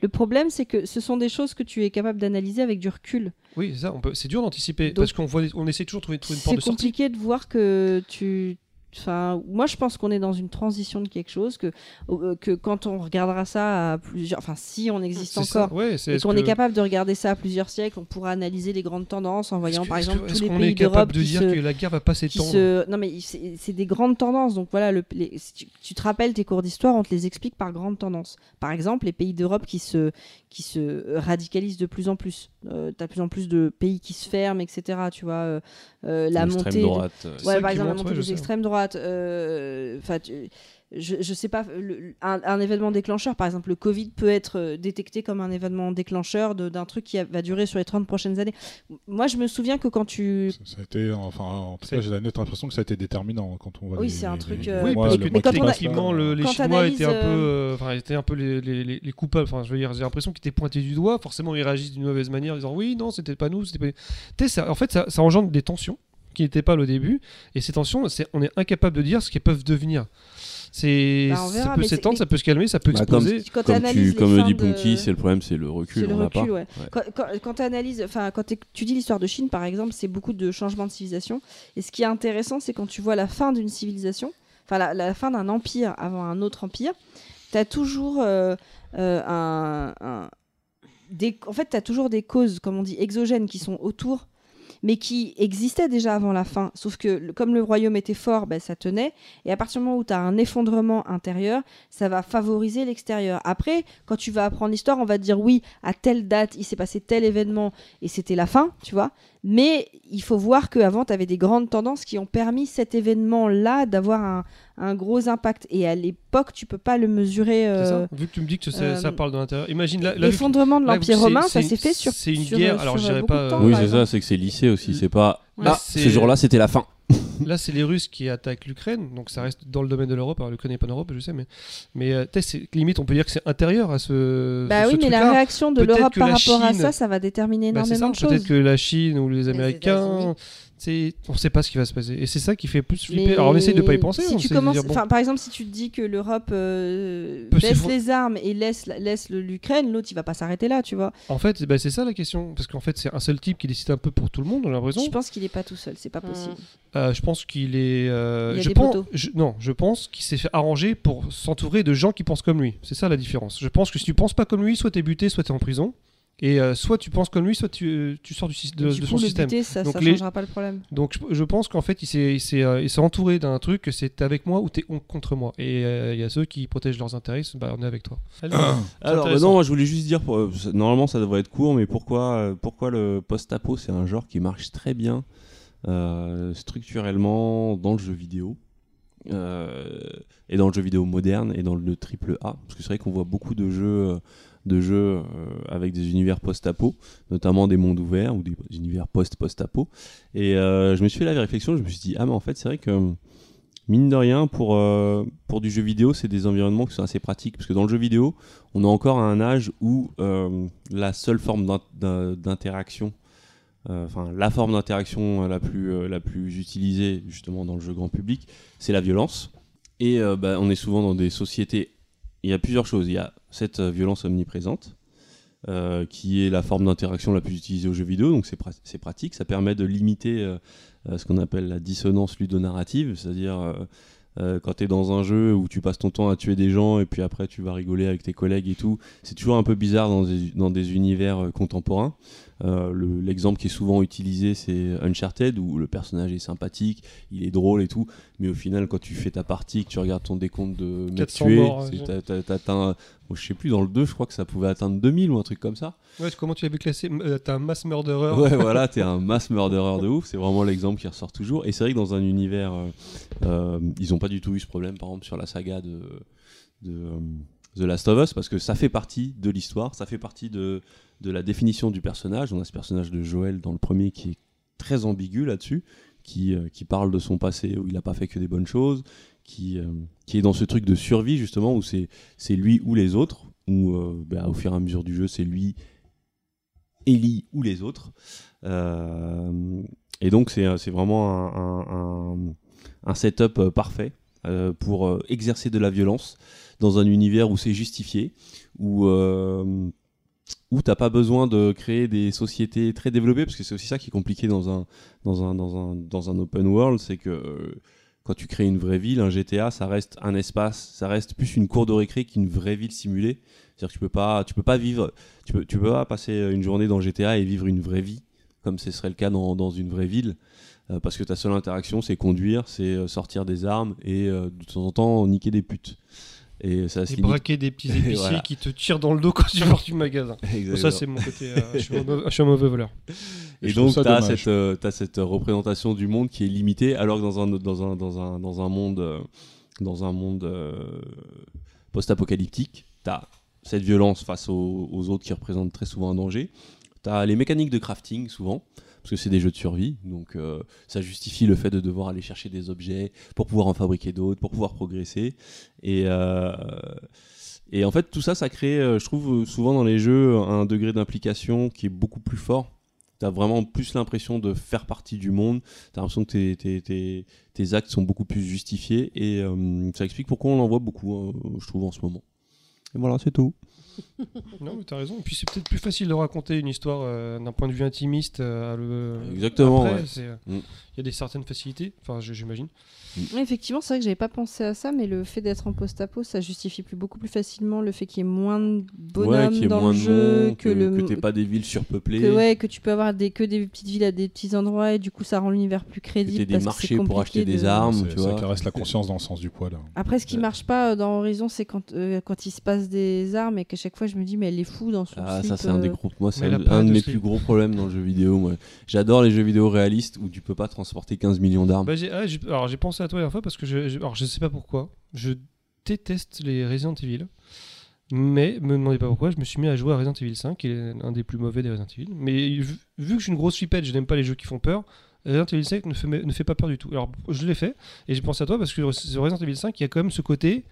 [SPEAKER 2] le problème, c'est que ce sont des choses que tu es capable d'analyser avec du recul.
[SPEAKER 3] Oui, c'est ça, on peut- c'est dur d'anticiper parce qu'on voit, on essaie toujours de trouver, trouver une porte
[SPEAKER 2] C'est
[SPEAKER 3] de sortie.
[SPEAKER 2] compliqué de voir que tu. Enfin, moi, je pense qu'on est dans une transition de quelque chose que, euh, que quand on regardera ça à plusieurs, enfin, si on existe
[SPEAKER 3] C'est ça,
[SPEAKER 2] encore,
[SPEAKER 3] ouais,
[SPEAKER 2] et qu'on
[SPEAKER 3] que-
[SPEAKER 2] est capable de regarder ça à plusieurs siècles, on pourra analyser les grandes tendances en voyant,
[SPEAKER 3] que-
[SPEAKER 2] par exemple, tous
[SPEAKER 3] est-ce
[SPEAKER 2] les
[SPEAKER 3] qu'on
[SPEAKER 2] pays
[SPEAKER 3] est capable
[SPEAKER 2] d'Europe
[SPEAKER 3] de dire
[SPEAKER 2] se,
[SPEAKER 3] que la guerre va pas
[SPEAKER 2] qui
[SPEAKER 3] s'étendre?
[SPEAKER 2] se... Non, mais c'est des grandes tendances. Donc voilà, le... les- si tu, tu te rappelles tes cours d'histoire, on te les explique par grandes tendances. Par exemple, les pays d'Europe qui se, qui se radicalisent de plus en plus. Euh, T'as de plus en plus de pays qui se ferment, etc. Tu vois, euh, la
[SPEAKER 5] L'extrême
[SPEAKER 2] montée. de-
[SPEAKER 5] droite, euh,
[SPEAKER 2] Ouais, par exemple, la montée des extrêmes droites, droite. euh, Enfin, tu- je, je sais pas, le- un, un événement déclencheur, par exemple, le Covid peut être euh, détecté comme un événement déclencheur d'un truc qui a- va durer sur les 30 prochaines années. Moi, je me souviens que quand tu.
[SPEAKER 1] Ça, ça a été, enfin, en tout cas, j'ai la nette impression que ça a été déterminant quand on voit
[SPEAKER 2] Oui, c'est un truc,
[SPEAKER 1] les
[SPEAKER 2] euh,
[SPEAKER 3] Oui,
[SPEAKER 1] mois,
[SPEAKER 3] parce
[SPEAKER 1] le
[SPEAKER 3] que
[SPEAKER 2] a-
[SPEAKER 3] techniquement, le- les
[SPEAKER 2] Quand
[SPEAKER 3] Chinois étaient un peu,
[SPEAKER 2] euh,
[SPEAKER 3] enfin, étaient un peu les, les- les- les coupables. Enfin, je veux dire, j'ai l'impression qu'ils étaient pointés du doigt. Forcément, ils réagissent d'une mauvaise manière, en disant oui, non, c'était pas nous, c'était pas. Ça- en fait, ça, ça engendre des tensions qui n'étaient pas là au début, et ces tensions, c'est, on est incapable de dire ce qu'elles peuvent devenir. C'est,
[SPEAKER 2] Bah,
[SPEAKER 3] ça peut s'étendre, ça peut se calmer, ça peut
[SPEAKER 5] Bah, comme-
[SPEAKER 3] exploser.
[SPEAKER 2] Quand
[SPEAKER 5] Comme,
[SPEAKER 2] t'analyses
[SPEAKER 5] tu,
[SPEAKER 2] les
[SPEAKER 5] comme dit
[SPEAKER 2] de-
[SPEAKER 5] Punky, c'est le problème, c'est le recul.
[SPEAKER 2] Le
[SPEAKER 5] on
[SPEAKER 2] recul,
[SPEAKER 5] pas.
[SPEAKER 2] ouais. Quand, quand, quand tu analyses, enfin, quand tu dis l'histoire de Chine, par exemple, c'est beaucoup de changements de civilisation. Et ce qui est intéressant, c'est quand tu vois la fin d'une civilisation, enfin, la, la fin d'un empire avant un autre empire, tu as toujours euh, euh, un. un- des, en fait, tu as toujours des causes, comme on dit, exogènes qui sont autour. Mais qui existaient déjà avant la fin. Sauf que comme le royaume était fort, ben, ça tenait. Et à partir du moment où tu as un effondrement intérieur, ça va favoriser l'extérieur. Après, quand tu vas apprendre l'histoire, on va te dire oui, à telle date, il s'est passé tel événement et c'était la fin, tu vois. Mais il faut voir qu'avant, tu avais des grandes tendances qui ont permis cet événement-là d'avoir un, un gros impact. Et à l'époque, tu peux pas le mesurer.
[SPEAKER 3] C'est
[SPEAKER 2] euh,
[SPEAKER 3] ça Vu que tu me dis que c'est-
[SPEAKER 2] euh,
[SPEAKER 3] ça parle de l'intérieur. Imagine
[SPEAKER 2] L'effondrement de l'Empire romain, ça s'est fait sur.
[SPEAKER 3] c'est une
[SPEAKER 2] sur-
[SPEAKER 3] guerre,
[SPEAKER 2] sur
[SPEAKER 3] alors je dirais
[SPEAKER 2] de
[SPEAKER 3] pas,
[SPEAKER 2] temps,
[SPEAKER 3] euh,
[SPEAKER 5] Oui, c'est ça, c'est que c'est lycée aussi. C'est pas.
[SPEAKER 2] Ouais.
[SPEAKER 5] Là,
[SPEAKER 3] C'est-
[SPEAKER 5] ce jour-là, c'était la fin.
[SPEAKER 3] Là, c'est les Russes qui attaquent l'Ukraine, donc ça reste dans le domaine de l'Europe. Alors, l'Ukraine n'est pas en Europe, je sais, mais, mais euh, peut-être limite, on peut dire que c'est intérieur à ce.
[SPEAKER 2] Bah
[SPEAKER 3] ce
[SPEAKER 2] oui, mais la réaction de
[SPEAKER 3] Peut-être
[SPEAKER 2] l'Europe par
[SPEAKER 3] la
[SPEAKER 2] rapport à ça, ça va déterminer
[SPEAKER 3] Bah,
[SPEAKER 2] énormément
[SPEAKER 3] ça,
[SPEAKER 2] de
[SPEAKER 3] peut-être
[SPEAKER 2] choses.
[SPEAKER 3] que la Chine ou les
[SPEAKER 6] Les
[SPEAKER 3] Américains, on ne sait pas ce qui va se passer. Et c'est ça qui fait plus flipper.
[SPEAKER 2] Mais
[SPEAKER 3] Alors, on essaye de pas y penser.
[SPEAKER 2] Si
[SPEAKER 3] on
[SPEAKER 2] tu
[SPEAKER 3] essaie de
[SPEAKER 2] commences,
[SPEAKER 3] dire, bon,
[SPEAKER 2] enfin, par exemple, si tu te dis que l'Europe euh, baisse les armes et laisse, la- laisse l'Ukraine, l'autre il va pas s'arrêter là, tu vois.
[SPEAKER 3] En fait, bah, c'est ça la question. Parce qu'en fait, c'est un seul type qui décide un peu pour tout le monde, j'ai l'impression.
[SPEAKER 2] Je pense qu'il est pas tout seul, c'est pas
[SPEAKER 6] Hmm.
[SPEAKER 2] possible.
[SPEAKER 3] Euh, je pense qu'il est. euh,
[SPEAKER 2] Il y a
[SPEAKER 3] je
[SPEAKER 2] des
[SPEAKER 3] pense, je- non, je pense qu'il s'est fait arranger pour s'entourer de gens qui pensent comme lui. C'est ça la différence. Je pense que si tu penses pas comme lui, soit t'es buté, soit t'es en prison. Et euh, soit tu penses comme lui, soit tu, tu sors du, de,
[SPEAKER 2] du
[SPEAKER 3] de
[SPEAKER 2] coup,
[SPEAKER 3] son
[SPEAKER 2] le
[SPEAKER 3] système.
[SPEAKER 2] buter, ça,
[SPEAKER 3] Donc
[SPEAKER 2] ça
[SPEAKER 3] les-
[SPEAKER 2] changera pas le problème.
[SPEAKER 3] Donc je, je pense qu'en fait, il s'est, il s'est, euh, il s'est entouré d'un truc c'est t'es avec moi ou t'es on- contre moi. Et euh, il y a ceux qui protègent leurs intérêts, ils sont, bah, on est avec toi.
[SPEAKER 5] Alors, bah non, moi je voulais juste dire, pour- euh, normalement ça devrait être court, mais pourquoi, euh, pourquoi le post-apo c'est un genre qui marche très bien euh, structurellement dans le jeu vidéo euh, et dans le jeu vidéo moderne et dans le triple A? Parce que c'est vrai qu'on voit beaucoup de jeux, euh, de jeux euh, avec des univers post-apo, notamment des mondes ouverts ou des univers post-post-apo. Et euh, je me suis fait la réflexion, je me suis dit, ah mais en fait c'est vrai que mine de rien, pour, euh, pour du jeu vidéo, c'est des environnements qui sont assez pratiques. Parce que dans le jeu vidéo, on est encore à un âge où la seule forme d'in- d'in- d'interaction, enfin la forme d'interaction la plus, la plus utilisée justement dans le jeu grand public, c'est la violence. Et bah, on est souvent dans des sociétés. Il y a plusieurs choses. Il y a cette euh, violence omniprésente. euh, qui est la forme d'interaction la plus utilisée aux jeux vidéo, donc c'est pra- c'est pratique, ça permet de limiter euh, ce qu'on appelle la dissonance ludonarrative, c'est-à-dire quand tu es dans un jeu où tu passes ton temps à tuer des gens et puis après tu vas rigoler avec tes collègues et tout, c'est toujours un peu bizarre dans des, univers contemporains. Euh, le- L'exemple qui est souvent utilisé, c'est Uncharted, où le personnage est sympathique, il est drôle et tout, mais au final, quand tu fais ta partie, que tu regardes ton décompte de mecs
[SPEAKER 3] 400
[SPEAKER 5] tués, bon, je sais plus, dans le 2, je crois que ça pouvait atteindre 2000 ou un truc comme ça.
[SPEAKER 3] Ouais, comment tu l'as vu classer Euh, T'as un mass murderer.
[SPEAKER 5] Ouais, voilà, t'es un mass murderer de ouf. C'est vraiment l'exemple qui ressort toujours. Et c'est vrai que dans un univers, euh, euh, ils ont pas du tout eu ce problème, par exemple, sur la saga de, de The Last of Us, parce que ça fait partie de l'histoire, ça fait partie de, de la définition du personnage. On a ce personnage de Joël dans le premier qui est très ambigu là-dessus, qui, euh, qui parle de son passé où il n'a pas fait que des bonnes choses, qui, euh, qui est dans ce truc de survie, justement, où c'est lui ou les autres, où euh, bah, au fur et à mesure du jeu, c'est lui Ellie ou les autres. Euh, et donc c'est vraiment un, un- un- setup parfait pour exercer de la violence dans un univers où c'est justifié, où, où t'as pas besoin de créer des sociétés très développées, parce que c'est aussi ça qui est compliqué dans un, dans un, dans un, dans un open world, c'est que euh, quand tu crées une vraie ville, un GTA, ça reste un espace, ça reste plus une cour de récré qu'une vraie ville simulée. C'est-à-dire que tu peux pas, tu peux pas vivre, tu peux, pas passer une journée dans GTA et vivre une vraie vie, comme ce serait le cas dans, dans une vraie ville, euh, parce que ta seule interaction, c'est conduire, c'est euh, sortir des armes et euh, de temps en temps niquer des putes. Et ça
[SPEAKER 3] Et braquer des petits épiciers
[SPEAKER 5] Voilà.
[SPEAKER 3] qui te tirent dans le dos quand tu sors du magasin.
[SPEAKER 5] Exactement.
[SPEAKER 3] Ça, c'est mon côté. euh, je, suis un mauvais, je suis un mauvais voleur.
[SPEAKER 1] Et
[SPEAKER 5] donc, tu as euh, t'as cette représentation du monde qui est limitée, alors que dans un, dans un, dans un, dans un monde, euh, dans un monde euh, post-apocalyptique, tu as cette violence face aux, aux autres qui représentent très souvent un danger. Tu as les mécaniques de crafting, souvent, parce que c'est des jeux de survie, donc euh, ça justifie le fait de devoir aller chercher des objets pour pouvoir en fabriquer d'autres, pour pouvoir progresser. Et. euh, en fait, tout ça, ça crée, euh, je trouve, souvent dans les jeux, un degré d'implication qui est beaucoup plus fort. Tu as vraiment plus l'impression de faire partie du monde. Tu as l'impression que tes, tes- tes- tes actes sont beaucoup plus justifiés. Et ça explique pourquoi on en voit beaucoup, hein, je trouve, en ce moment. Et voilà, c'est tout.
[SPEAKER 3] Non, mais t'as raison. Et puis c'est peut-être plus facile de raconter une histoire euh, d'un point de vue intimiste. euh, à le...
[SPEAKER 5] Exactement, ouais.
[SPEAKER 3] euh,
[SPEAKER 5] Mm.
[SPEAKER 3] Il y a des certaines facilités. Enfin, je- j'imagine.
[SPEAKER 2] Oui, Effectivement, c'est vrai que j'avais pas pensé à ça, mais le fait d'être en post-apo, ça justifie plus, beaucoup plus facilement le fait qu'il y ait moins de bonhommes
[SPEAKER 5] qu'il y ait
[SPEAKER 2] dans
[SPEAKER 5] moins
[SPEAKER 2] le
[SPEAKER 5] de
[SPEAKER 2] jeu,
[SPEAKER 5] monde,
[SPEAKER 2] que, le
[SPEAKER 5] que t'aies pas des villes surpeuplées.
[SPEAKER 2] que, ouais, que tu peux avoir des, que des petites villes à des petits endroits et du coup ça rend l'univers plus
[SPEAKER 5] que
[SPEAKER 2] crédible.
[SPEAKER 5] t'aies des
[SPEAKER 2] parce que
[SPEAKER 5] marchés pour acheter des
[SPEAKER 2] de-
[SPEAKER 5] armes,
[SPEAKER 1] C'est-
[SPEAKER 5] tu
[SPEAKER 1] ça
[SPEAKER 5] vois.
[SPEAKER 1] caresse la conscience dans le sens du poil.
[SPEAKER 2] Après, ce qui marche pas euh, dans Horizon, c'est quand, euh, quand il se passe des armes et qu'à chaque fois je me dis, mais elle est fou dans son
[SPEAKER 5] Ah,
[SPEAKER 2] slip,
[SPEAKER 5] ça, c'est un des
[SPEAKER 2] euh,
[SPEAKER 5] gros. Moi, c'est un, de
[SPEAKER 3] de
[SPEAKER 5] mes
[SPEAKER 3] slip.
[SPEAKER 5] plus gros problèmes dans le jeu vidéo. moi. J'adore les jeux vidéo réalistes où tu peux pas transporter 15 millions d'armes.
[SPEAKER 3] Bah, j'ai- ah, j'ai- alors j'ai pensé à toi la dernière fois parce que je, je- alors je sais pas pourquoi. Je déteste les Resident Evil. Mais me demandez pas pourquoi, je me suis mis à jouer à Resident Evil 5, qui est un des plus mauvais des Resident Evil. Mais vu, vu que je suis une grosse flippette, je n'aime pas les jeux qui font peur. Resident Evil 5 ne fait, ne fait pas peur du tout. Alors je l'ai fait et j'ai pensé à toi parce que sur Resident Evil 5, il y a quand même ce côté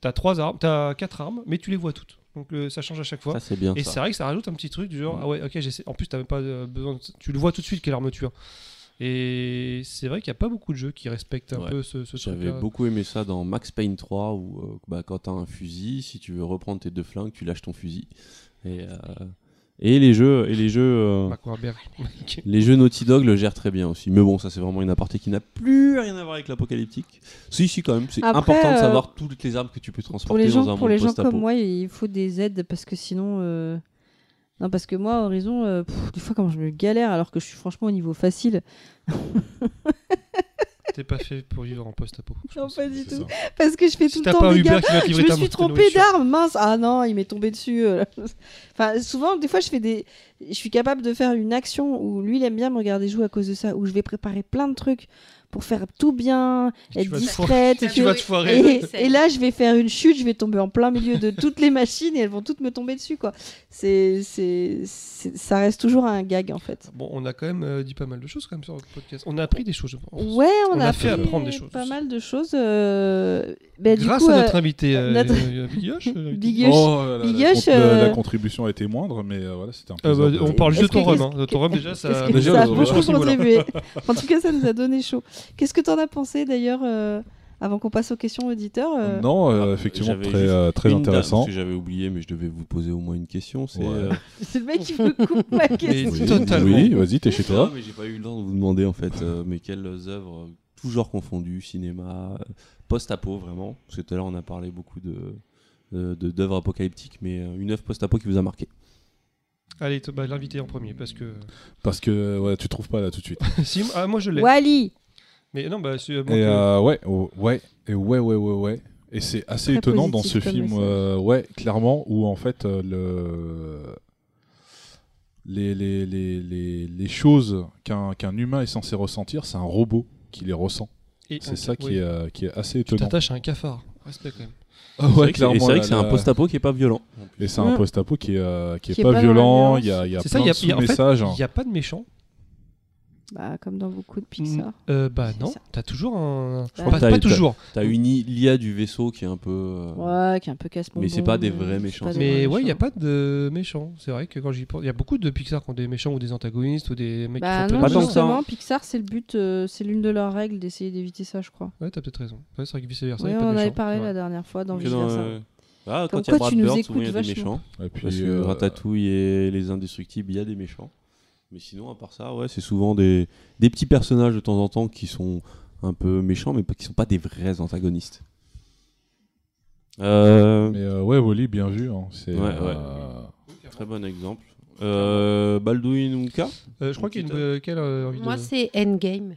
[SPEAKER 3] t'as trois armes, t'as quatre armes, mais tu les vois toutes. Donc le- ça change à chaque fois.
[SPEAKER 5] Ça, c'est bien.
[SPEAKER 3] Et
[SPEAKER 5] ça.
[SPEAKER 3] c'est vrai que ça rajoute un petit truc du genre, ah ouais, ok, j'essaie. En plus, t'as même pas euh, besoin. de- Tu le vois tout de suite quelle arme tu as. Et c'est vrai qu'il n'y a pas beaucoup de jeux qui respectent un
[SPEAKER 5] Ouais.
[SPEAKER 3] peu ce, ce
[SPEAKER 5] J'avais
[SPEAKER 3] truc-là.
[SPEAKER 5] beaucoup aimé ça dans Max Payne 3 où euh, bah, quand t'as un fusil, si tu veux reprendre tes deux flingues, tu lâches ton fusil. Et, euh, et les jeux, et les jeux, euh, les jeux Naughty Dog le gèrent très bien aussi. Mais bon, ça c'est vraiment une aparté qui n'a plus rien à voir avec l'apocalyptique. Si, si quand même, c'est
[SPEAKER 2] Après,
[SPEAKER 5] important de
[SPEAKER 2] euh,
[SPEAKER 5] savoir toutes les armes que tu peux
[SPEAKER 2] Pour
[SPEAKER 5] transporter
[SPEAKER 2] les
[SPEAKER 5] dans
[SPEAKER 2] gens,
[SPEAKER 5] un
[SPEAKER 2] pour
[SPEAKER 5] monde
[SPEAKER 2] les gens comme moi, il faut des aides parce que sinon. euh, Non, parce que moi, Horizon, euh, pff, des fois, quand je me galère, alors que je suis franchement au niveau facile.
[SPEAKER 3] T'es pas fait pour vivre en post-apo. je
[SPEAKER 2] Non,
[SPEAKER 3] pense.
[SPEAKER 2] pas du tout.
[SPEAKER 1] ça.
[SPEAKER 2] Parce que je fais
[SPEAKER 3] Si
[SPEAKER 2] tout le temps des gars. Je me suis
[SPEAKER 3] nourriture.
[SPEAKER 2] d'arme, mince. Ah non, il m'est tombé dessus. euh. Enfin, souvent, des fois, je fais des. Je suis capable de faire une action où lui, il aime bien me regarder jouer à cause de ça, où je vais préparer plein de trucs pour faire tout bien,
[SPEAKER 3] Tu
[SPEAKER 2] être
[SPEAKER 3] vas te
[SPEAKER 2] discrète. et
[SPEAKER 3] Tu vas te foirer.
[SPEAKER 2] Et, et là, je vais faire une chute, je vais tomber en plein milieu de toutes les machines et elles vont toutes me tomber dessus, quoi. C'est, c'est, ça reste toujours un gag, en fait.
[SPEAKER 3] Bon, on a quand même euh, dit pas mal de choses quand même sur le podcast. On a appris des choses, je pense.
[SPEAKER 2] Ouais, on,
[SPEAKER 3] On
[SPEAKER 2] a,
[SPEAKER 3] a fait
[SPEAKER 2] appris
[SPEAKER 3] apprendre des choses
[SPEAKER 2] pas mal de choses. euh, bah, du
[SPEAKER 3] Grâce
[SPEAKER 2] coup,
[SPEAKER 3] à
[SPEAKER 2] euh,
[SPEAKER 3] notre invité, euh,
[SPEAKER 2] notre-
[SPEAKER 3] euh, Big Yosh, euh, l'invité.
[SPEAKER 2] Big Yosh.
[SPEAKER 1] Oh la, contribution a été moindre, mais euh, voilà, c'était un
[SPEAKER 3] Euh,
[SPEAKER 1] plaisir.
[SPEAKER 3] bah, on parle juste de ton rhum. hein. Ton rhum, déjà, ça,
[SPEAKER 1] déjà,
[SPEAKER 2] a beaucoup contribué. en tout cas, ça nous a donné chaud. Qu'est-ce que t'en as pensé d'ailleurs euh, avant qu'on passe aux questions auditeurs euh,
[SPEAKER 1] Non, euh,
[SPEAKER 5] Ah,
[SPEAKER 1] effectivement,
[SPEAKER 5] j'avais
[SPEAKER 1] très, euh, très intéressant.
[SPEAKER 5] j'avais oublié, mais je devais vous poser au moins une question. C'est
[SPEAKER 1] Ouais.
[SPEAKER 5] euh,
[SPEAKER 2] le mec qui me coupe ma question.
[SPEAKER 3] Oui.
[SPEAKER 1] Oui,
[SPEAKER 3] Totalement.
[SPEAKER 1] oui, vas-y, t'es chez
[SPEAKER 5] Non,
[SPEAKER 1] toi.
[SPEAKER 5] mais j'ai pas eu le temps de vous demander en fait, euh, mais quelles œuvres, tout genre confondu, cinéma, post-apo vraiment. Parce que tout à l'heure on a parlé beaucoup de de- de- d'œuvres apocalyptiques, mais une œuvre post-apo qui vous a marqué.
[SPEAKER 3] Allez, bah, l'invité en premier, parce que.
[SPEAKER 1] Parce que ouais, tu trouves pas là tout de suite.
[SPEAKER 3] si, ah, moi je l'ai.
[SPEAKER 2] Wally
[SPEAKER 3] Mais non, bah, c'est.
[SPEAKER 1] Et
[SPEAKER 3] que-
[SPEAKER 1] euh, ouais, oh, ouais, et ouais, ouais, ouais, ouais. Et c'est assez
[SPEAKER 2] Très
[SPEAKER 1] étonnant dans ce film, euh, ouais, clairement, où en fait euh, le les, les, les, les, les choses qu'un qu'un humain est censé ressentir, c'est un robot qui les ressent.
[SPEAKER 3] et-
[SPEAKER 1] C'est ça qui,
[SPEAKER 3] oui.
[SPEAKER 1] est, euh, qui est assez
[SPEAKER 3] Tu
[SPEAKER 1] étonnant.
[SPEAKER 3] t'attaches à un cafard. Respect quand même.
[SPEAKER 1] Ah
[SPEAKER 5] C'est vrai
[SPEAKER 1] ouais,
[SPEAKER 5] que c'est- et c'est
[SPEAKER 1] clairement.
[SPEAKER 5] vrai
[SPEAKER 1] la-
[SPEAKER 5] que c'est un post-apo qui est pas violent.
[SPEAKER 1] Et c'est un post-apo qui est, euh, qui est
[SPEAKER 2] Qui est
[SPEAKER 1] pas, violent, il y a, il y a plein
[SPEAKER 3] ça, il y a,
[SPEAKER 1] de
[SPEAKER 3] en fait,
[SPEAKER 1] sous-messages.
[SPEAKER 3] il n'y a pas de méchant.
[SPEAKER 2] Bah, comme dans beaucoup de Pixar.
[SPEAKER 3] Euh, bah non, t'as toujours un.
[SPEAKER 2] Bah,
[SPEAKER 3] pas,
[SPEAKER 5] t'as-
[SPEAKER 3] pas toujours.
[SPEAKER 5] T'as une I- l'IA du vaisseau qui est un peu. euh,
[SPEAKER 2] Ouais, qui est un peu casse
[SPEAKER 5] Mais c'est pas des vrais méchants.
[SPEAKER 3] Mais ouais, il n'y a pas de méchants. C'est vrai que quand j'y pense, il y a beaucoup de Pixar qui ont des méchants ou des antagonistes ou des mecs
[SPEAKER 2] Bah
[SPEAKER 3] qui font
[SPEAKER 2] non,
[SPEAKER 5] Pas ça,
[SPEAKER 2] justement, Pixar, c'est le but, euh, c'est l'une de leurs règles d'essayer d'éviter ça, je crois.
[SPEAKER 3] Ouais, t'as peut-être raison. Ouais, c'est vrai que vice versa,
[SPEAKER 2] Ouais,
[SPEAKER 3] il y a
[SPEAKER 2] on en avait parlé
[SPEAKER 3] Ouais.
[SPEAKER 2] la dernière fois dans Vice Versa.
[SPEAKER 5] Ah,
[SPEAKER 2] Comme
[SPEAKER 5] quand il y a Brad Bird, souvent il y a des
[SPEAKER 2] vachement.
[SPEAKER 5] méchants.
[SPEAKER 1] Et puis,
[SPEAKER 5] Parce que
[SPEAKER 1] euh,
[SPEAKER 5] Ratatouille et les Indestructibles, il y a des méchants. Mais sinon, à part ça, ouais, c'est souvent des, des petits personnages de temps en temps qui sont un peu méchants, mais qui sont pas des vrais antagonistes. Euh,
[SPEAKER 1] Mais euh, ouais, Wally, bien vu. hein. C'est,
[SPEAKER 5] Ouais,
[SPEAKER 1] euh,
[SPEAKER 5] Très bon exemple. Euh, Baldwin Wonka
[SPEAKER 3] Euh, je crois qu'il y a une. euh, quelle euh, envie de-
[SPEAKER 6] Moi, c'est Endgame.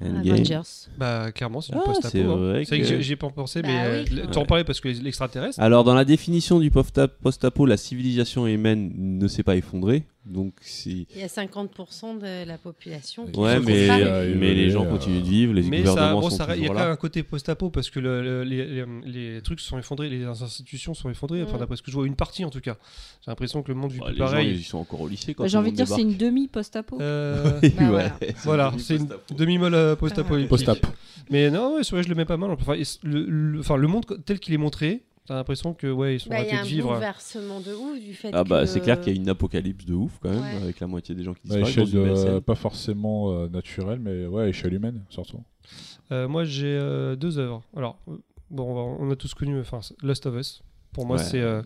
[SPEAKER 5] Endgame.
[SPEAKER 6] Avengers.
[SPEAKER 3] Bah, clairement, c'est du
[SPEAKER 5] Ah,
[SPEAKER 3] post-apo.
[SPEAKER 5] c'est
[SPEAKER 3] hein.
[SPEAKER 5] vrai
[SPEAKER 3] C'est vrai que
[SPEAKER 5] que-
[SPEAKER 3] j'ai- j'y ai pas pensé,
[SPEAKER 6] Bah
[SPEAKER 3] mais
[SPEAKER 6] oui.
[SPEAKER 3] euh, tu en parlais parce que l'extraterrestre.
[SPEAKER 5] Alors, dans la définition du post- post-apo, la civilisation humaine ne s'est pas effondrée. Donc.
[SPEAKER 6] Il y a 50% de la population. qui
[SPEAKER 5] Ouais, mais,
[SPEAKER 1] euh,
[SPEAKER 5] mais les
[SPEAKER 1] euh,
[SPEAKER 5] gens continuent de vivre, les
[SPEAKER 3] Mais ça,
[SPEAKER 5] gouvernements
[SPEAKER 3] bon,
[SPEAKER 5] sont
[SPEAKER 3] ça, il y a quand même un côté post-apo parce que le- le- les, les- les trucs sont effondrés, les institutions sont effondrées. Enfin,
[SPEAKER 6] Mm.
[SPEAKER 3] d'après ce que je vois, une partie en tout cas. J'ai l'impression que le monde vit
[SPEAKER 5] Bah,
[SPEAKER 3] plus
[SPEAKER 5] les gens,
[SPEAKER 3] pareil.
[SPEAKER 5] ils sont encore au lycée quand
[SPEAKER 2] Bah, J'ai envie de dire c'est une demi-post-apo.
[SPEAKER 3] Euh,
[SPEAKER 5] Oui,
[SPEAKER 6] Bah, voilà.
[SPEAKER 5] c'est
[SPEAKER 3] voilà,
[SPEAKER 5] du
[SPEAKER 3] c'est une
[SPEAKER 5] post-apo.
[SPEAKER 3] demi-molle euh, post-apocalyptique.
[SPEAKER 1] Post-ap.
[SPEAKER 3] Mais non, ouais, je le mets pas mal. Enfin, et c- le, le- enfin, le monde tel qu'il est montré, t'as l'impression que ouais, ils sont
[SPEAKER 6] Bah, Il y
[SPEAKER 3] arrêtés
[SPEAKER 6] a un
[SPEAKER 3] de vivre.
[SPEAKER 6] bouleversement de ouf du fait
[SPEAKER 5] Ah bah
[SPEAKER 6] que-
[SPEAKER 5] c'est clair qu'il y a une apocalypse de ouf quand même
[SPEAKER 6] Ouais.
[SPEAKER 5] avec la moitié des gens qui disparaissent
[SPEAKER 1] de-
[SPEAKER 5] scène.
[SPEAKER 1] pas forcément euh, naturelle, mais ouais, à échelle humaine surtout.
[SPEAKER 3] Euh, moi, j'ai euh, deux œuvres. Alors, euh, bon, on, va- on a tous connu enfin, Lost of Us. Pour moi,
[SPEAKER 5] Ouais.
[SPEAKER 3] c'est euh,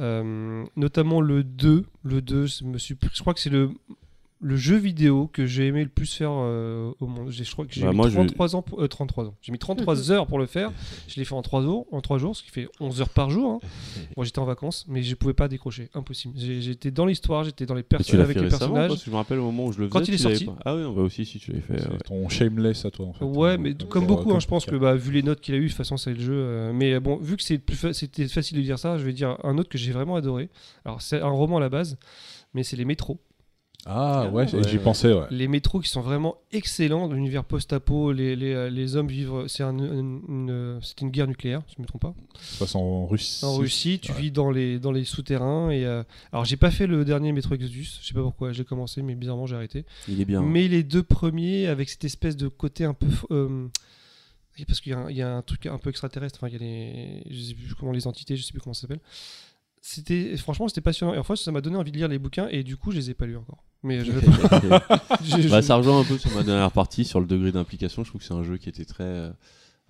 [SPEAKER 3] euh, notamment le 2. Le 2, je me suis, je crois que c'est le, le jeu vidéo que j'ai aimé le plus faire euh, au monde. J'ai- Je crois que j'ai
[SPEAKER 5] Bah,
[SPEAKER 3] mis
[SPEAKER 5] moi, je-
[SPEAKER 3] 33 ans, pour- euh, 33 ans. J'ai mis 33 heures pour le faire. Je l'ai fait en 3 jours, en 3 jours, ce qui fait 11 heures par jour. hein. Bon, j'étais en vacances, mais je pouvais pas décrocher, impossible. J'étais dans l'histoire, j'étais dans les personnages
[SPEAKER 5] l'as
[SPEAKER 3] avec
[SPEAKER 5] fait
[SPEAKER 3] les personnages.
[SPEAKER 5] parce que je me rappelle au moment où je le
[SPEAKER 3] Quand
[SPEAKER 5] faisais.
[SPEAKER 3] il est sorti.
[SPEAKER 5] pas. Ah oui, bah aussi si tu l'avais fait.
[SPEAKER 1] C'est
[SPEAKER 5] ouais.
[SPEAKER 1] ton shameless à toi en fait.
[SPEAKER 3] Ouais, mais comme
[SPEAKER 1] euh,
[SPEAKER 3] beaucoup, hein, je pense que bah, vu les notes qu'il a eues, de toute façon, c'est le jeu. euh, mais bon, vu que c'est plus fa- c'était facile de dire ça, je vais dire un autre que j'ai vraiment adoré. Alors, c'est un roman à la base, mais c'est les métros.
[SPEAKER 1] Ah ouais,
[SPEAKER 5] ouais,
[SPEAKER 1] j'y pensais, ouais.
[SPEAKER 3] Les métros qui sont vraiment excellents dans l'univers post-apo. Les, les, euh, les hommes vivent. C'est un, une, une- c'est une guerre nucléaire, si je ne me trompe pas.
[SPEAKER 1] Ça se passe en Russie.
[SPEAKER 3] En Russie, tu
[SPEAKER 1] Ouais.
[SPEAKER 3] vis dans les, dans les souterrains. Et, euh, alors, j'ai pas fait le dernier métro Exodus. Je sais pas pourquoi, j'ai commencé, mais bizarrement, j'ai arrêté.
[SPEAKER 5] Il est bien. hein.
[SPEAKER 3] Mais les deux premiers, avec cette espèce de côté un peu. euh, parce qu'il y, a un- il y a un truc un peu extraterrestre. Enfin, il y a les. Je sais plus comment les entités, je sais plus comment ça s'appelle. C'était franchement c'était passionnant et en fait ça m'a donné envie de lire les bouquins et du coup je les ai pas lus encore mais je je-
[SPEAKER 5] Bah, ça rejoint un peu sur ma dernière partie sur le degré d'implication. Je trouve que c'est un jeu qui était très.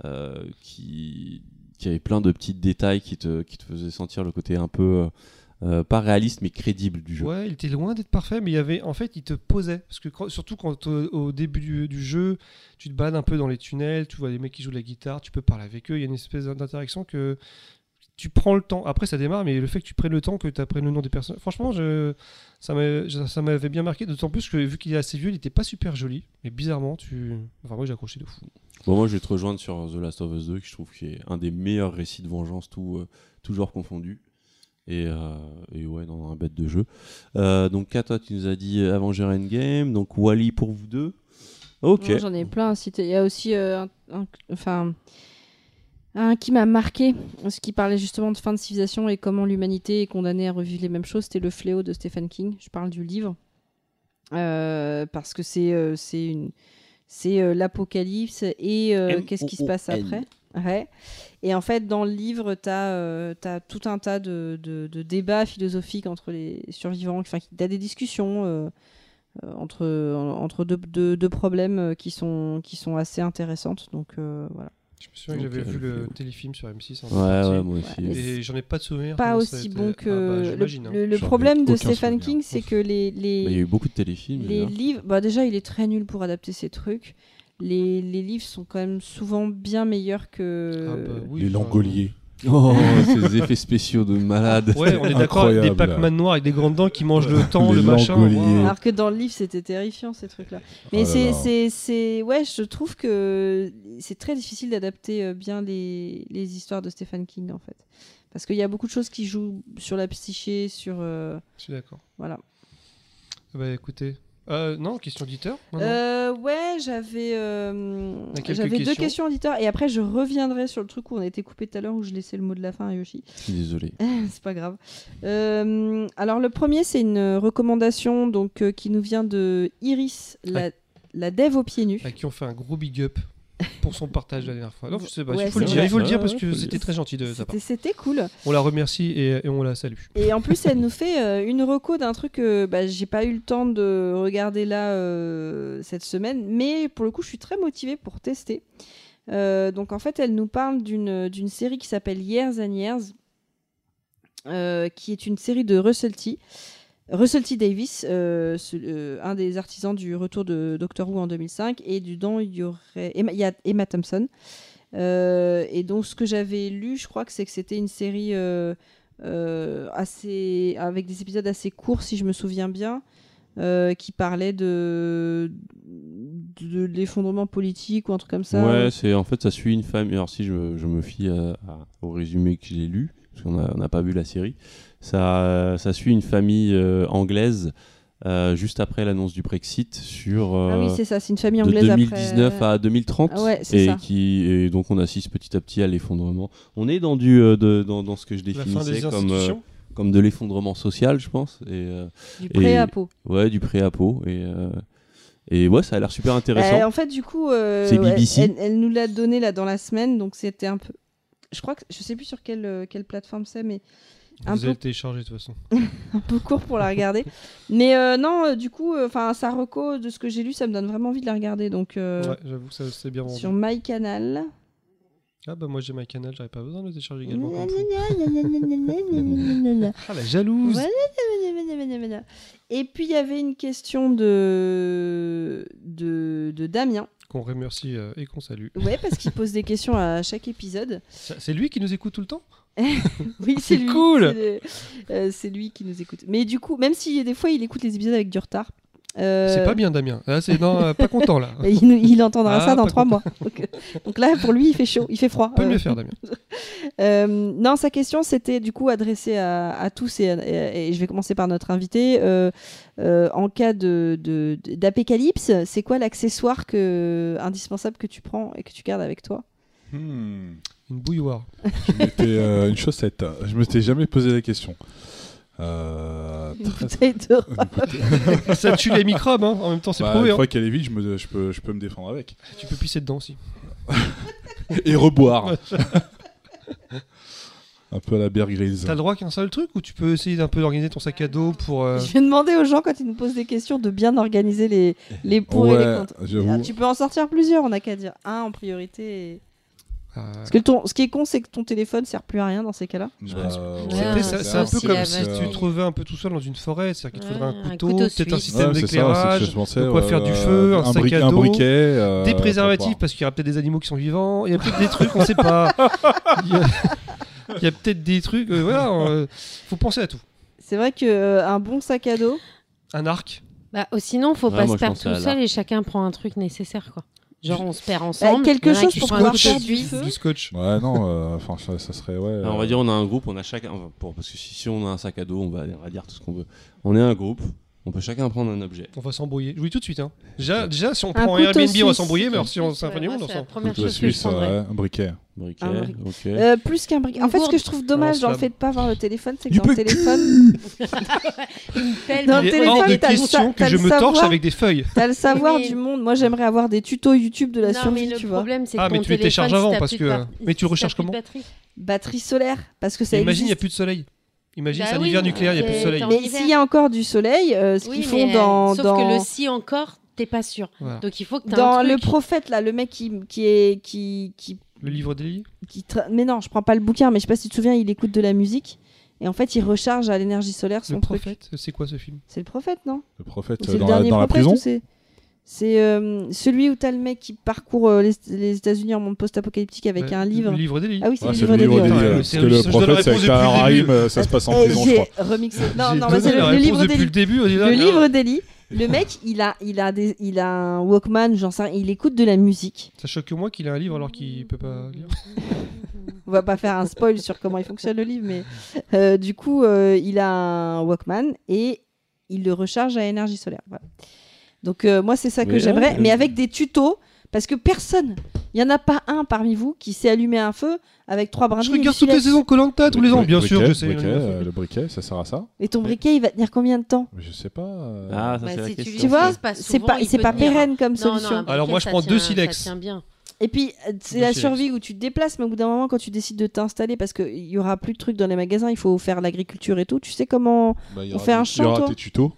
[SPEAKER 5] euh, qui, qui avait plein de petits détails qui te, qui te faisaient sentir le côté un peu. euh, euh, pas réaliste mais crédible du jeu.
[SPEAKER 3] Ouais, il était loin d'être parfait, mais il y avait, en fait, il te posait. Parce que quand- surtout quand au, au début du, du jeu, tu te balades un peu dans les tunnels, tu vois des mecs qui jouent de la guitare, tu peux parler avec eux, il y a une espèce d'interaction que tu prends le temps. Après, ça démarre, mais le fait que tu prennes le temps, que tu apprennes le nom des personnes, franchement, je, ça m'avait bien marqué. D'autant plus que vu qu'il est assez vieux, il était pas super joli, mais bizarrement, tu, enfin moi j'ai accroché de fou.
[SPEAKER 5] Bon, moi je vais te rejoindre sur The Last of Us 2 qui je trouve qui est un des meilleurs récits de vengeance, tout, euh, tout genre confondu. Et, euh, et ouais, dans un bête de jeu. Euh, donc, Kata, tu nous as dit Avenger Endgame. Donc, Wally pour vous deux. Ok.
[SPEAKER 2] J'en ai plein à citer. Il y a aussi euh, un, un- enfin, un qui m'a marqué, ce qui parlait justement de fin de civilisation et comment l'humanité est condamnée à revivre les mêmes choses. C'était Le Fléau de Stephen King. Je parle du livre. Euh, parce que c'est euh, c'est une c'est euh, l'apocalypse et euh, qu'est-ce qui se passe après Ouais. Et en fait, dans le livre, tu as, tout un tas de, de- de débats philosophiques entre les survivants. Enfin, tu as des discussions entre, entre deux, deux- deux problèmes qui sont, qui sont assez intéressantes. Donc voilà.
[SPEAKER 3] Je me souviens que j'avais vu le téléfilm sur M6. en
[SPEAKER 5] Ouais, ouais, moi aussi.
[SPEAKER 3] Et j'en ai pas de souvenir.
[SPEAKER 2] Pas aussi
[SPEAKER 3] été-
[SPEAKER 2] bon
[SPEAKER 3] Ah
[SPEAKER 2] que.
[SPEAKER 3] bah,
[SPEAKER 2] le-
[SPEAKER 3] j'imagine, hein.
[SPEAKER 2] le, le problème de Stephen
[SPEAKER 1] souvenir.
[SPEAKER 2] King, c'est que les, les,
[SPEAKER 5] Bah, Il y a eu beaucoup de téléfilms.
[SPEAKER 2] les livres. Bah, déjà, il est très nul pour adapter ses trucs. Les, les livres sont quand même souvent bien meilleurs que.
[SPEAKER 3] Ah bah oui,
[SPEAKER 1] Les Langoliers.
[SPEAKER 5] Oh, ces effets spéciaux de malade.
[SPEAKER 3] Ouais, on est d'accord. Des. Pac-Man noirs avec des grandes dents qui mangent le temps,
[SPEAKER 1] Les
[SPEAKER 3] le machin. Waouh.
[SPEAKER 2] Alors que dans le livre, c'était terrifiant ces trucs-là. Mais
[SPEAKER 1] Oh
[SPEAKER 2] c'est,
[SPEAKER 1] là.
[SPEAKER 2] c'est, c'est, ouais, je trouve que c'est très difficile d'adapter euh, bien les, les histoires de Stephen King en fait, parce qu'il y a beaucoup de choses qui jouent sur la psyché, sur euh,
[SPEAKER 3] Je suis d'accord.
[SPEAKER 2] voilà.
[SPEAKER 3] Bah écoutez. Euh, non, question auditeur
[SPEAKER 2] Euh, ouais, j'avais, euh, j'avais deux
[SPEAKER 3] questions.
[SPEAKER 2] questions auditeurs et après je reviendrai sur le truc où on a été coupé tout à l'heure où je laissais le mot de la fin à Yoshi.
[SPEAKER 5] Je suis désolé.
[SPEAKER 2] c'est pas grave. Euh, alors le premier c'est une recommandation donc euh, qui nous vient de Iris, la, la dev aux pieds nus.
[SPEAKER 3] À qui on fait un gros big up pour son partage la dernière fois. Non, je sais pas,
[SPEAKER 2] Ouais,
[SPEAKER 3] il faut le dire, il faut le dire parce que c'était très gentil de sa part.
[SPEAKER 2] C'était, cool.
[SPEAKER 3] On la remercie et, et on la salue.
[SPEAKER 2] Et en plus, elle nous fait euh, une reco d'un truc que bah, j'ai pas eu le temps de regarder là euh, cette semaine, mais pour le coup, je suis très motivée pour tester. Euh, donc en fait, elle nous parle d'une d'une série qui s'appelle Years and Years, euh, qui est une série de Russell T. Russell T. Davis, euh, euh, un des artisans du retour de Doctor Who en 2005, et dedans il y aurait Emma, a Emma Thompson. Euh, et donc ce que j'avais lu, je crois que c'est que c'était une série assez avec des épisodes assez courts, si je me souviens bien. qui parlait de, l'effondrement politique ou un truc comme ça.
[SPEAKER 5] Ouais, c'est en fait ça suit une famille. Alors si je, me fie au résumé que j'ai lu, parce qu'on n'a pas vu la série, ça, ça suit une famille euh, anglaise euh, juste après l'annonce du Brexit sur
[SPEAKER 2] Ah oui,
[SPEAKER 5] euh,
[SPEAKER 2] c'est ça, c'est une famille
[SPEAKER 5] de
[SPEAKER 2] anglaise
[SPEAKER 5] 2019
[SPEAKER 2] après.
[SPEAKER 5] à 2030
[SPEAKER 2] Ah ouais, c'est
[SPEAKER 5] et
[SPEAKER 2] ça.
[SPEAKER 5] qui et donc on assiste petit à petit à l'effondrement. On est dans du euh, de- dans, dans ce que je définissais comme euh, comme de l'effondrement social, je pense. Et euh,
[SPEAKER 2] Du prêt à peau.
[SPEAKER 5] ouais, du pré à peau et euh, et ouais, ça a l'air super intéressant.
[SPEAKER 2] Euh, en fait, du coup, euh,
[SPEAKER 5] BBC.
[SPEAKER 2] elle, elle nous l'a donné là dans la semaine, donc c'était un peu. Je crois que je sais plus sur quelle, euh, quelle plateforme c'est, mais
[SPEAKER 3] Vous
[SPEAKER 2] peu
[SPEAKER 3] allez le télécharger de toute façon.
[SPEAKER 2] un peu court pour la regarder. Mais euh, non, euh, du coup, enfin, sa reco de ce que j'ai lu, ça me donne vraiment envie de la regarder. Donc euh,
[SPEAKER 3] Ouais, j'avoue que ça c'est bien vendu.
[SPEAKER 2] sur MyCanal.
[SPEAKER 3] Ah bah moi j'ai ma canal, j'avais pas besoin de le télécharger également. Ah la jalouse
[SPEAKER 2] Et puis il y avait une question de de, de Damien.
[SPEAKER 3] Qu'on remercie euh, et qu'on salue.
[SPEAKER 2] Ouais, parce qu'il pose des questions à chaque épisode.
[SPEAKER 3] C'est lui qui nous écoute tout le temps
[SPEAKER 2] Oui, c'est lui.
[SPEAKER 3] Cool.
[SPEAKER 2] C'est euh, C'est lui qui nous écoute. Mais du coup, même si des fois il écoute les épisodes avec du retard. euh,
[SPEAKER 3] C'est pas bien Damien. Ah, c'est non, euh, pas content là.
[SPEAKER 2] Il, entendra
[SPEAKER 3] Ah,
[SPEAKER 2] ça dans trois mois. Donc, donc là, pour lui, il fait chaud, il fait froid.
[SPEAKER 3] Peut
[SPEAKER 2] Euh,
[SPEAKER 3] mieux faire Damien.
[SPEAKER 2] Euh, non, sa question c'était du coup adressée à, à tous et, et- et je vais commencer par notre invité. Euh, euh, en cas de de- d'apocalypse, c'est quoi l'accessoire que indispensable que tu prends et que tu gardes avec toi?
[SPEAKER 1] Hmm.
[SPEAKER 3] Une bouilloire.
[SPEAKER 1] Je m'étais, euh, une chaussette. Je me t'ai jamais posé la question. Euh,
[SPEAKER 2] Une
[SPEAKER 1] très-
[SPEAKER 2] bouteille de
[SPEAKER 3] ça tue les microbes hein. en même temps c'est
[SPEAKER 1] Bah,
[SPEAKER 3] prouvé.
[SPEAKER 1] une
[SPEAKER 3] hein.
[SPEAKER 1] fois qu'elle est vide, je, me, je, peux, je peux me défendre avec.
[SPEAKER 3] Tu peux pisser dedans aussi.
[SPEAKER 1] Et reboire. Un peu à la bière grise.
[SPEAKER 3] T'as le droit qu'un seul truc ou tu peux essayer d'un peu d'organiser ton sac à dos pour. euh,
[SPEAKER 2] Je vais demander aux gens quand ils nous posent des questions de bien organiser les, les pour et les
[SPEAKER 1] Ouais,
[SPEAKER 2] contre. Ah, tu peux en sortir plusieurs, on n'a qu'à dire un en priorité. et- Parce que ton, ce qui est con, c'est que ton téléphone sert plus à rien dans ces cas-là.
[SPEAKER 1] Bah, ouais,
[SPEAKER 3] C'est un peu comme
[SPEAKER 6] la
[SPEAKER 3] si
[SPEAKER 6] vache.
[SPEAKER 3] tu te trouvais un peu tout seul dans une forêt, c'est-à-dire qu'il te faudrait un
[SPEAKER 6] un
[SPEAKER 3] couteau,
[SPEAKER 6] couteau
[SPEAKER 3] peut-être un système
[SPEAKER 1] Ouais,
[SPEAKER 3] d'éclairage, de quoi faire du feu, un
[SPEAKER 1] un,
[SPEAKER 3] sac à
[SPEAKER 1] un
[SPEAKER 3] dos,
[SPEAKER 1] briquet, euh,
[SPEAKER 3] des préservatifs parce qu'il y aura peut-être des animaux qui sont vivants, il y a peut-être des trucs, on sait pas. Il y a, a peut-être des trucs, euh, voilà, euh, faut penser à tout.
[SPEAKER 2] C'est vrai que euh, un bon sac à dos,
[SPEAKER 3] Un arc,
[SPEAKER 6] Bah, oh, sinon, faut
[SPEAKER 5] Ouais,
[SPEAKER 6] pas se
[SPEAKER 5] pensais
[SPEAKER 6] tout seul et chacun prend un truc nécessaire, quoi. Genre, on se perd ensemble.
[SPEAKER 2] Bah, quelque chose pour pouvoir faire du
[SPEAKER 3] du scotch.
[SPEAKER 1] Ouais, non, euh, enfin, ça, ça serait. Ouais,
[SPEAKER 5] Alors, on va
[SPEAKER 1] euh,
[SPEAKER 5] dire on a un groupe, on a chacun, enfin, pour, parce que si, si on a un sac à dos, on va, on va dire tout ce qu'on veut. On est un groupe, on peut chacun prendre un objet.
[SPEAKER 3] On va s'embrouiller. Je vous dis tout de suite. Hein. Déjà, déjà, si on
[SPEAKER 2] Un
[SPEAKER 3] prend un Airbnb, on va s'embrouiller, mais alors si on
[SPEAKER 6] Ouais, moi,
[SPEAKER 3] on
[SPEAKER 6] c'est la
[SPEAKER 3] s'en.
[SPEAKER 6] première chose que je
[SPEAKER 1] ouais, un briquet.
[SPEAKER 5] Briquet,
[SPEAKER 2] Un briquet.
[SPEAKER 5] ok.
[SPEAKER 2] euh, plus qu'un briquet. En fait, ce que je trouve dommage dans le fait de pas avoir le téléphone, c'est que dans le téléphone. Dans
[SPEAKER 3] Il
[SPEAKER 2] le téléphone, t'as le
[SPEAKER 3] que je
[SPEAKER 2] le
[SPEAKER 3] me torche
[SPEAKER 2] savoir.
[SPEAKER 3] avec des feuilles.
[SPEAKER 2] t'as le savoir du monde. Moi, j'aimerais avoir des tutos YouTube de la survie, tu
[SPEAKER 6] le
[SPEAKER 2] vois.
[SPEAKER 6] problème, c'est
[SPEAKER 3] Ah,
[SPEAKER 6] que
[SPEAKER 3] mais tu les télécharges avant, parce que- mais tu
[SPEAKER 6] de
[SPEAKER 3] comment
[SPEAKER 6] batterie.
[SPEAKER 2] Solaire, parce que ça
[SPEAKER 3] Imagine, il n'y a plus de soleil. Imagine,
[SPEAKER 6] Bah
[SPEAKER 3] c'est un
[SPEAKER 6] oui,
[SPEAKER 3] hiver nucléaire, il n'y a plus de soleil.
[SPEAKER 2] Mais s'il y a encore du soleil, euh, ce
[SPEAKER 6] Oui,
[SPEAKER 2] qu'ils font
[SPEAKER 6] mais, euh,
[SPEAKER 2] dans,
[SPEAKER 6] Sauf
[SPEAKER 2] dans,
[SPEAKER 6] que le si encore, t'es pas sûr.
[SPEAKER 3] Voilà.
[SPEAKER 6] Donc il faut que
[SPEAKER 2] dans
[SPEAKER 6] un
[SPEAKER 2] le
[SPEAKER 6] truc.
[SPEAKER 2] prophète là, le mec qui, qui est qui qui,
[SPEAKER 3] Le livre
[SPEAKER 2] tra- mais non, je prends pas le bouquin, mais je sais pas si tu te souviens, il écoute de la musique et en fait, il recharge à l'énergie solaire son
[SPEAKER 3] Le prophète, c'est quoi ce film?
[SPEAKER 2] C'est le prophète, non?
[SPEAKER 1] Le prophète euh,
[SPEAKER 2] le
[SPEAKER 1] dans, la, prison
[SPEAKER 2] c'est euh, celui où t'as le mec qui parcourt euh, les, les États-Unis en monde post-apocalyptique avec un livre.
[SPEAKER 3] Le livre lits.
[SPEAKER 2] Ah oui, c'est
[SPEAKER 1] Ouais,
[SPEAKER 2] le livre.
[SPEAKER 3] Ouais,
[SPEAKER 1] Parce que le prophète, c'est avec euh, ça se passe en prison, je crois.
[SPEAKER 2] remixé. Non, non, c'est le, livre
[SPEAKER 3] depuis
[SPEAKER 2] des
[SPEAKER 3] le là,
[SPEAKER 2] livre d'Eli. Le mec, il a, il a des, il a un Walkman, j'en sais rien, il écoute de la musique.
[SPEAKER 3] Ça choque que moi qu'il a un livre alors qu'il peut pas lire.
[SPEAKER 2] On va pas faire un spoil sur comment il fonctionne le livre, mais euh, du coup, euh, il a un Walkman et il le recharge à énergie solaire. Voilà. Donc euh, moi, c'est ça que
[SPEAKER 5] Mais,
[SPEAKER 2] j'aimerais, mais avec des tutos, parce que personne, il y en a pas un parmi vous qui sait allumer un feu avec trois brindilles.
[SPEAKER 3] Je regarde toutes les saisons Colanta tous les ans, bien sûr, je sais.
[SPEAKER 1] briquet, euh, le briquet, ça sert à ça
[SPEAKER 2] Et ton briquet, il va tenir combien de temps
[SPEAKER 1] Je sais pas. euh,
[SPEAKER 5] Ah, ça
[SPEAKER 6] Bah,
[SPEAKER 5] c'est la
[SPEAKER 6] si tu
[SPEAKER 5] question.
[SPEAKER 2] Tu vois, C'est pas, c'est pas pérenne comme solution.
[SPEAKER 3] Alors moi, je prends deux silex.
[SPEAKER 6] Ça tient bien.
[SPEAKER 2] Et puis, euh, c'est la survie où tu te déplaces, mais au bout d'un moment, quand tu décides de t'installer, parce qu'il y aura plus de trucs dans les magasins, il faut faire l'agriculture et tout. Tu sais comment
[SPEAKER 1] bah, il y
[SPEAKER 2] On
[SPEAKER 1] aura
[SPEAKER 2] fait un
[SPEAKER 1] des- Il y aura
[SPEAKER 2] toi
[SPEAKER 1] tes tutos.